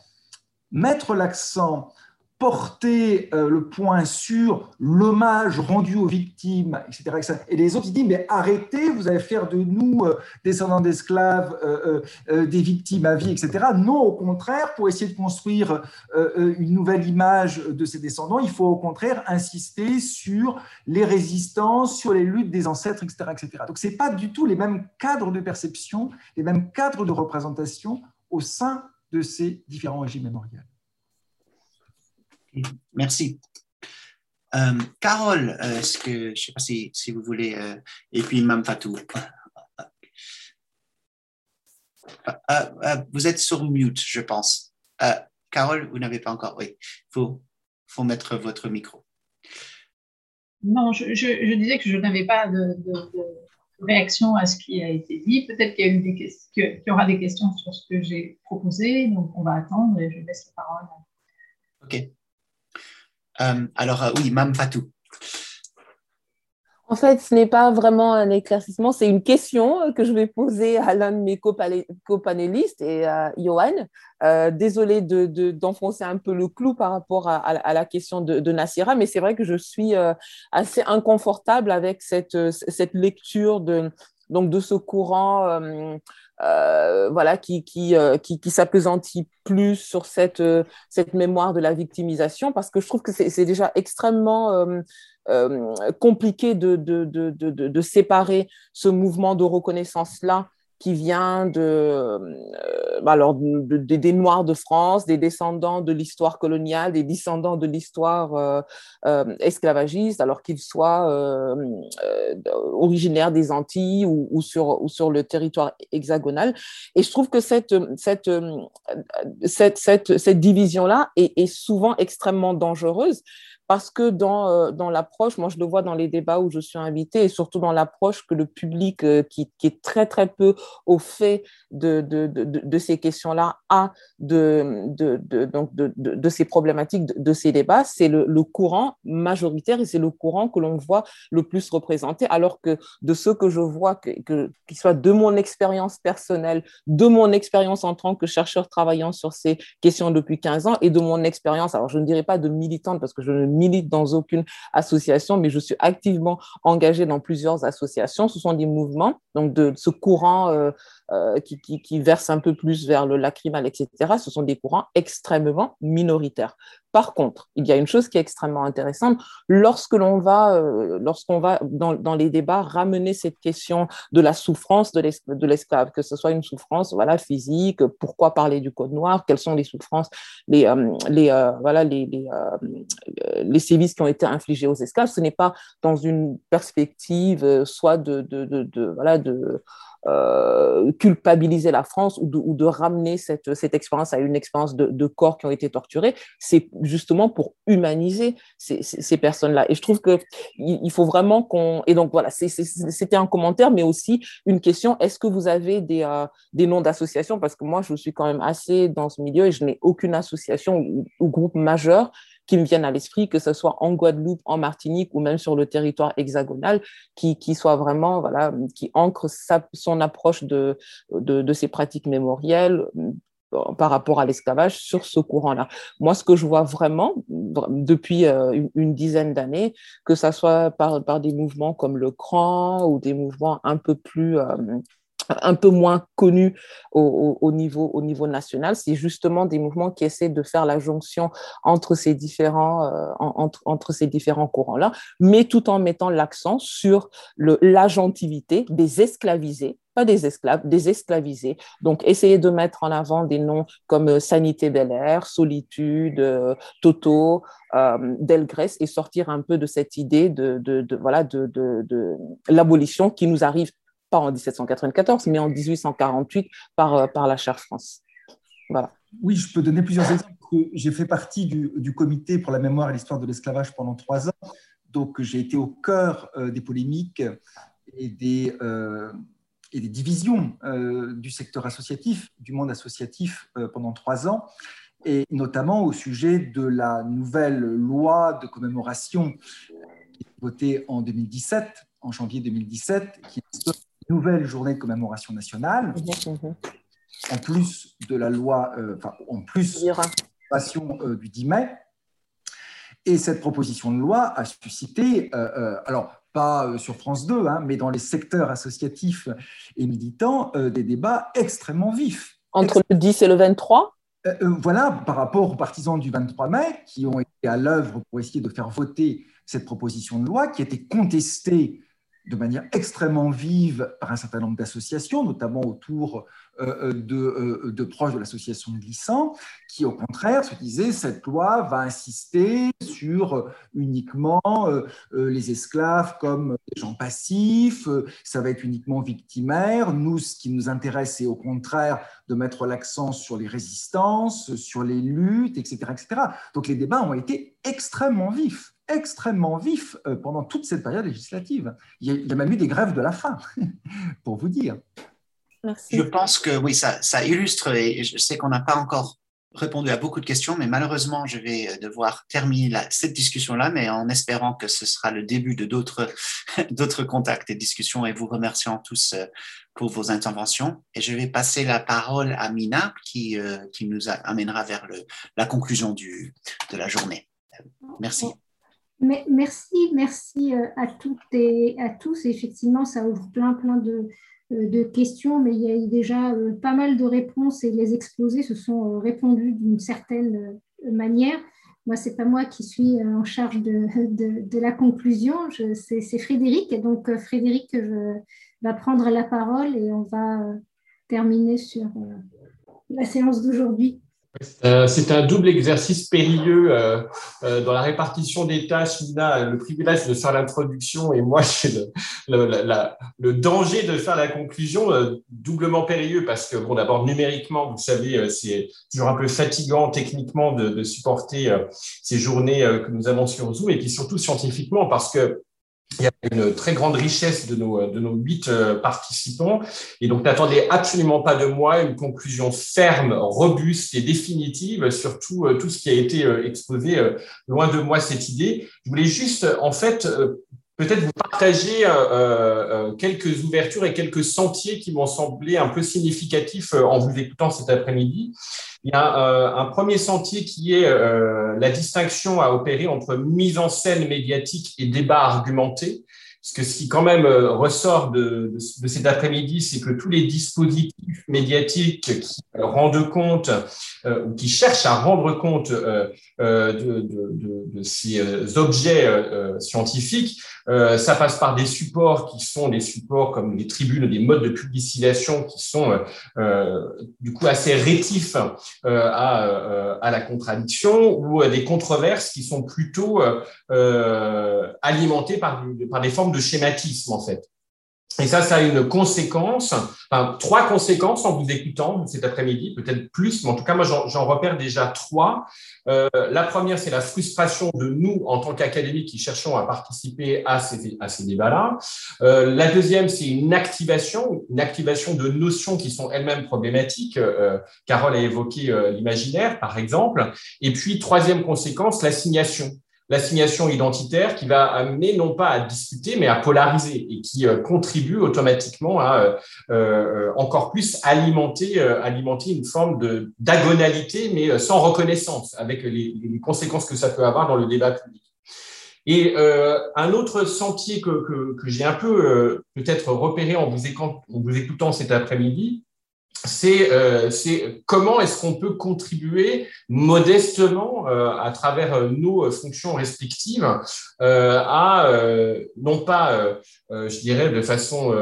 mettre l'accent porter euh, le point sur l'hommage rendu aux victimes, etc., Et les autres, ils disent, mais arrêtez, vous allez faire de nous, euh, descendants d'esclaves, euh, des victimes à vie, etc. Non, au contraire, pour essayer de construire une nouvelle image de ces descendants, il faut au contraire insister sur les résistances, sur les luttes des ancêtres, etc. etc. Donc, ce n'est pas du tout les mêmes cadres de perception, les mêmes cadres de représentation au sein de ces différents régimes mémoriels. Merci. Euh, Carole, euh, que, je ne sais pas si, si vous voulez, euh, et puis Mme Fatou. vous êtes sur mute, je pense. Carole, vous n'avez pas encore. Oui, il faut, faut mettre votre micro. Non, je, je, disais que je n'avais pas de, de, réaction à ce qui a été dit. Peut-être qu'il y, a eu des qu'il y aura des questions sur ce que j'ai proposé, donc on va attendre et je laisse la parole. OK. Euh, alors, euh, oui, Mme Fatou. En fait, ce n'est pas vraiment un éclaircissement, c'est une question que je vais poser à l'un de mes copanélistes et à Johan. Euh, désolée d'enfoncer un peu le clou par rapport à, la question de, de mais c'est vrai que je suis euh, assez inconfortable avec cette, cette lecture de, donc de ce courant euh, euh, voilà, qui, qui, euh, qui, qui s'appesantit plus sur cette, cette mémoire de la victimisation, parce que je trouve que c'est déjà extrêmement euh, compliqué de, de, de, de, séparer ce mouvement de reconnaissance-là qui vient de, euh, alors des Noirs de France, des descendants de l'histoire coloniale, des descendants de l'histoire euh, esclavagiste, alors qu'ils soient originaires des Antilles ou, sur, le territoire hexagonal. Et je trouve que cette, division-là est, souvent extrêmement dangereuse parce que dans, euh, dans l'approche, moi je le vois dans les débats où je suis invitée, et surtout dans l'approche que le public euh, qui, qui, est très très peu au fait de, de, de, de ces questions-là a de, donc de, ces problématiques, de, ces débats, c'est le, courant majoritaire et c'est le courant que l'on voit le plus représenté, alors que de ce que je vois, que, que, qu'il soit de mon expérience personnelle, de mon expérience en tant que chercheur travaillant sur ces questions depuis 15 ans et de mon expérience, alors je ne dirais pas de militante parce que je ne milite dans aucune association, mais je suis activement engagée dans plusieurs associations. Ce sont des mouvements, donc de ce courant euh, euh, qui, qui, verse un peu plus vers le lacrymal, etc. Ce sont des courants extrêmement minoritaires. Par contre, il y a une chose qui est extrêmement intéressante. Lorsque l'on va, euh, lorsqu'on va dans, les débats ramener cette question de la souffrance de l'esclave, que ce soit une souffrance voilà physique, pourquoi parler du code noir, quelles sont les souffrances, les, euh, euh, voilà les, les, sévices qui ont été infligés aux esclaves, ce n'est pas dans une perspective soit voilà de euh, culpabiliser la France ou de, ramener cette, expérience à une expérience de, corps qui ont été torturés, c'est justement pour humaniser ces, personnes-là. Et je trouve qu'il il faut vraiment qu'on... Et donc voilà, c'était un commentaire, mais aussi une question, est-ce que vous avez des, euh, des noms d'associations? Parce que moi, je suis quand même assez dans ce milieu et je n'ai aucune association ou groupe majeur qui me viennent à l'esprit, que ce soit en Guadeloupe, en Martinique ou même sur le territoire hexagonal, qui, soit vraiment, voilà, qui ancre son approche de, de, ces pratiques mémorielles euh, par rapport à l'esclavage sur ce courant-là. Moi, ce que je vois vraiment depuis euh, une, une, dizaine d'années, que ça soit par, par des mouvements comme le CRAN ou des mouvements un peu plus euh, un peu moins connus au, au, niveau, au niveau national. C'est justement des mouvements qui essaient de faire la jonction entre ces différents, euh, entre, différents courants-là, mais tout en mettant l'accent sur l'agentivité des esclavisés, pas des esclaves, des esclavisés. Donc, essayer de mettre en avant des noms comme euh, Sanité Bel Air, Solitude, euh, Toto, Delgrès et sortir un peu de cette idée de, voilà, de l'abolition qui nous arrive pas en 1794, mais en 1848 par, euh, par la Charte France. Voilà. Oui, je peux donner plusieurs exemples. J'ai fait partie du, du, comité pour la mémoire et l'histoire de l'esclavage pendant trois ans. Donc, j'ai été au cœur euh, des polémiques et des, euh, et des divisions du secteur associatif, du monde associatif pendant trois ans, et notamment au sujet de la nouvelle loi de commémoration votée en 2017, en janvier 2017, qui nouvelle journée de commémoration nationale, en plus de la loi, euh, enfin, en plus de la euh, du 10 mai. Et cette proposition de loi a suscité, euh, alors pas sur France 2, hein, mais dans les secteurs associatifs et militants, euh, des débats extrêmement vifs. Entre le 10 et le 23 Voilà, par rapport aux partisans du 23 mai, qui ont été à l'œuvre pour essayer de faire voter cette proposition de loi, qui a été contestée de manière extrêmement vive par un certain nombre d'associations, notamment autour euh, de, euh, de, proches de l'association glissant, qui au contraire se disaient cette loi va insister sur uniquement euh, les esclaves comme des gens passifs, ça va être uniquement victimaire. Nous, ce qui nous intéresse, c'est au contraire de mettre l'accent sur les résistances, sur les luttes, etc., etc. Donc les débats ont été extrêmement vifs extrêmement vif euh, pendant toute cette période législative. Il y a, même eu des grèves de la faim, pour vous dire. Merci. Je pense que oui, ça, ça illustre, et je sais qu'on n'a pas encore répondu à beaucoup de questions, mais malheureusement, je vais devoir terminer cette discussion-là, mais en espérant que ce sera le début de d'autres, d'autres contacts et discussions et vous remerciant tous pour vos interventions. Et je vais passer la parole à Mina qui, qui nous amènera vers le, la conclusion du, de la journée. Merci. Merci, merci à toutes et à tous. Effectivement, ça ouvre plein, plein de, euh, questions, mais il y a eu déjà euh, pas mal de réponses et les exposés se sont euh, répondus d'une certaine manière. Moi, ce n'est pas moi qui suis en charge de, la conclusion, c'est Frédéric. Et donc, Frédéric va prendre la parole et on va terminer sur la séance d'aujourd'hui. Euh, c'est un double exercice périlleux euh, euh, dans la répartition des tâches. Nina a le privilège de faire l'introduction et moi j'ai le, danger de faire la conclusion, doublement périlleux parce que, bon, d'abord numériquement, vous savez, c'est toujours un peu fatigant techniquement de, de supporter ces journées que nous avons sur Zoom et puis surtout scientifiquement parce que il y a une très grande richesse de nos, de nos huit euh, participants. Et donc, n'attendez absolument pas de moi une conclusion ferme, robuste et définitive sur tout, euh, ce qui a été euh, exposé. Loin de moi cette idée. Je voulais juste, en fait, peut-être vous partager quelques ouvertures et quelques sentiers qui m'ont semblé un peu significatifs en vous écoutant cet après-midi. Il y a euh, un premier sentier qui est euh, la distinction à opérer entre mise en scène médiatique et débat argumenté. Parce que ce qui quand même euh, ressort de, cet après-midi, c'est que tous les dispositifs médiatiques qui rendent compte ou qui cherchent à rendre compte de, ces objets scientifiques euh, ça passe par des supports qui sont des supports comme les tribunes, des modes de publicisation qui sont euh, euh du coup assez rétifs euh, à, la contradiction ou des controverses qui sont plutôt alimentées par des formes de schématisme en fait. Et ça, ça a une conséquence, enfin, trois conséquences en vous écoutant cet après-midi, peut-être plus, mais en tout cas, moi, j'en repère déjà trois. Euh, la première, c'est la frustration de nous, en tant qu'académie, qui cherchons à participer à ces, à ces débats-là. Euh, la deuxième, c'est une activation, une activation de notions qui sont elles-mêmes problématiques. Euh, Carole a évoqué euh, l'imaginaire, par exemple. Et puis, troisième conséquence, l'assignation l'assignation identitaire qui va amener non pas à discuter, mais à polariser et qui euh, contribue automatiquement à euh, euh, encore plus alimenter, alimenter une forme de d'agonalité, mais sans reconnaissance, avec les, conséquences que ça peut avoir dans le débat public. Et un autre sentier que, que, que j'ai un peu peut-être repéré en vous écoutant cet après-midi, euh, c'est comment est-ce qu'on peut contribuer modestement euh, à travers euh, nos fonctions respectives à non pas, je dirais, de façon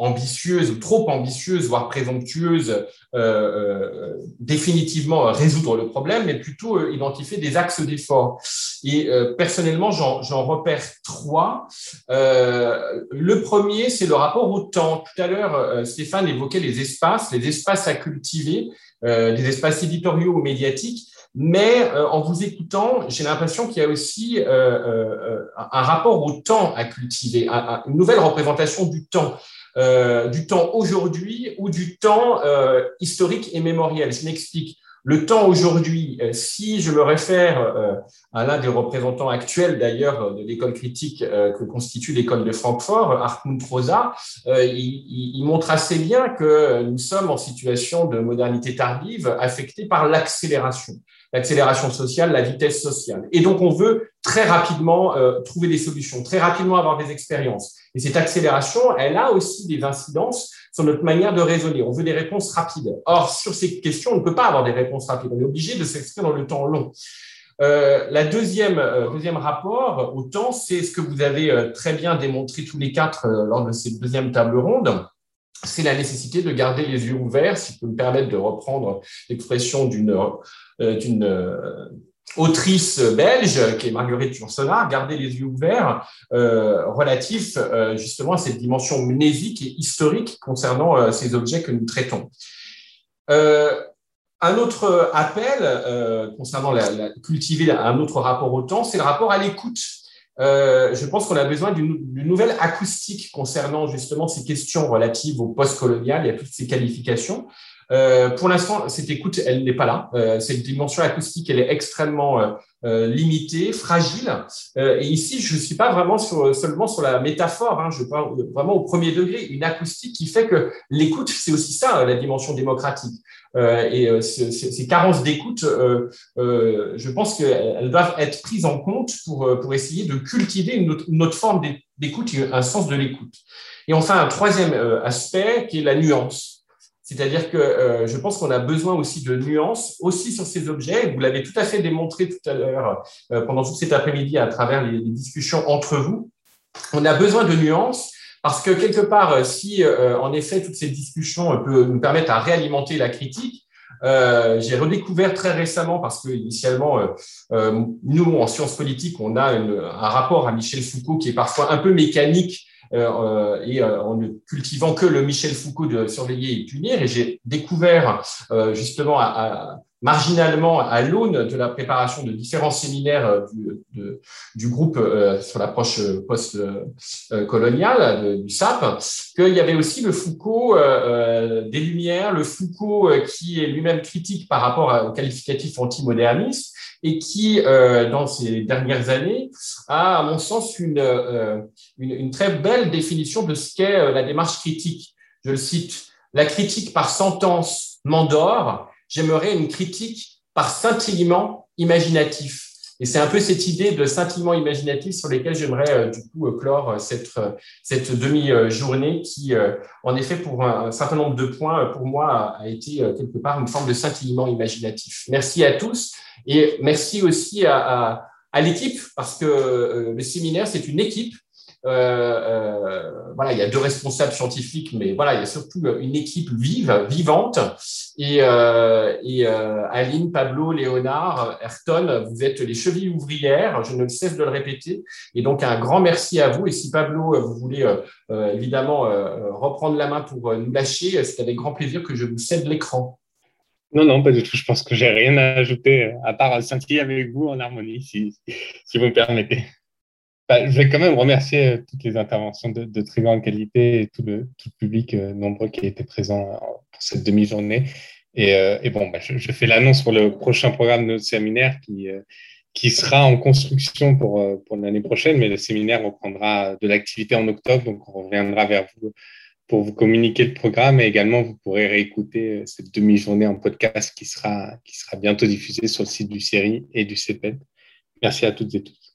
ambitieuse ou trop ambitieuse, voire présomptueuse, euh, euh, définitivement résoudre le problème, mais plutôt euh, identifier des axes d'effort. Et personnellement, j'en repère trois. le premier, c'est le rapport au temps. Tout à l'heure, Stéphane évoquait les espaces, les espaces à cultiver, les espaces éditoriaux ou médiatiques. Mais en vous écoutant, j'ai l'impression qu'il y a aussi un rapport au temps à cultiver, une nouvelle représentation du temps. Euh, du temps aujourd'hui ou du temps euh, historique et mémoriel. Je m'explique. Le temps aujourd'hui, euh, si je me réfère à l'un des représentants actuels d'ailleurs de l'école critique que constitue l'école de Francfort, Hartmut Rosa, il, il, montre assez bien que nous sommes en situation de modernité tardive affectée par l'accélération l'accélération sociale, la vitesse sociale. Et donc, on veut très rapidement euh, trouver des solutions, très rapidement avoir des expériences. Et cette accélération, elle a aussi des incidences sur notre manière de raisonner. On veut des réponses rapides. Or, sur ces questions, on ne peut pas avoir des réponses rapides. On est obligé de s'exprimer dans le temps long. Euh, la deuxième, euh, deuxième rapport au temps, c'est ce que vous avez euh, très bien démontré tous les quatre lors de cette deuxième table ronde c'est la nécessité de garder les yeux ouverts, si je peux me permettre de reprendre l'expression d'une d'une euh, autrice belge, qui est Marguerite Yourcenar, garder les yeux ouverts euh, relatifs justement à cette dimension mnésique et historique concernant ces objets que nous traitons. un autre appel concernant la, cultiver un autre rapport au temps, c'est le rapport à l'écoute. je pense qu'on a besoin d'une nouvelle acoustique concernant justement ces questions relatives au post-colonial et à toutes ces qualifications. Pour l'instant, cette écoute, elle n'est pas là. cette dimension acoustique, elle est extrêmement limitée, fragile. et ici, je ne suis pas vraiment seulement sur la métaphore, hein, je parle vraiment au premier degré, une acoustique qui fait que l'écoute, c'est aussi ça, la dimension démocratique. et ces, carences d'écoute, je pense qu'elles doivent être prises en compte pour, pour essayer de cultiver une autre, une autre forme d'écoute, un sens de l'écoute. Et enfin, un troisième euh, aspect qui est la nuance. C'est-à-dire que euh, je pense qu'on a besoin aussi de nuances, aussi sur ces objets. Vous l'avez tout à fait démontré tout à l'heure, euh, pendant tout cet après-midi, à travers les, discussions entre vous. On a besoin de nuances parce que quelque part, si en effet toutes ces discussions peuvent nous permettre à réalimenter la critique, j'ai redécouvert très récemment, parce que initialement, nous, en sciences politiques, on a un rapport à Michel Foucault qui est parfois un peu mécanique euh, euh, et euh, en ne cultivant que le Michel Foucault de surveiller et punir. Et j'ai découvert justement marginalement à l'aune de la préparation de différents séminaires du, du groupe sur l'approche post-coloniale du SAP, qu'il y avait aussi le Foucault des Lumières, le Foucault qui est lui-même critique par rapport au qualificatif antimoderniste, et qui, euh, dans ces dernières années, a, à mon sens, une, euh, une, une très belle définition de ce qu'est euh, la démarche critique. Je le cite, la critique par sentence m'endort, j'aimerais une critique par scintillement imaginatif. Et c'est un peu cette idée de scintillement imaginatif sur lesquels j'aimerais du coup clore cette, cette demi-journée qui, en effet, pour un, certain nombre de points, pour moi, a été quelque part une forme de scintillement imaginatif. Merci à tous. Et merci aussi à, l'équipe, parce que euh, le séminaire, c'est une équipe. Euh, euh, voilà, il y a deux responsables scientifiques, mais voilà, il y a surtout une équipe vive, vivante. Et, Aline, Pablo, Léonard, Ayrton, vous êtes les chevilles ouvrières, je ne cesse de le répéter. Et donc, un grand merci à vous. Et si Pablo, vous voulez évidemment reprendre la main pour nous lâcher, c'est avec grand plaisir que je vous cède l'écran. Non, non, pas du tout. Je pense que j'ai rien à ajouter euh, à part scintiller avec vous en harmonie, si, si vous me permettez. Bah, je vais quand même remercier euh, toutes les interventions de, très grande qualité et tout le, tout public euh, nombreux qui été présent pour cette demi-journée. Et, et, bon, bah, je, je, fais l'annonce pour le prochain programme de notre séminaire qui, qui sera en construction pour, pour l'année prochaine, mais le séminaire reprendra de l'activité en octobre, donc on reviendra vers vous pour vous communiquer le programme et également vous pourrez réécouter euh, cette demi-journée en podcast qui sera, qui sera bientôt diffusée sur le site du série et du CEPED. Merci à toutes et tous.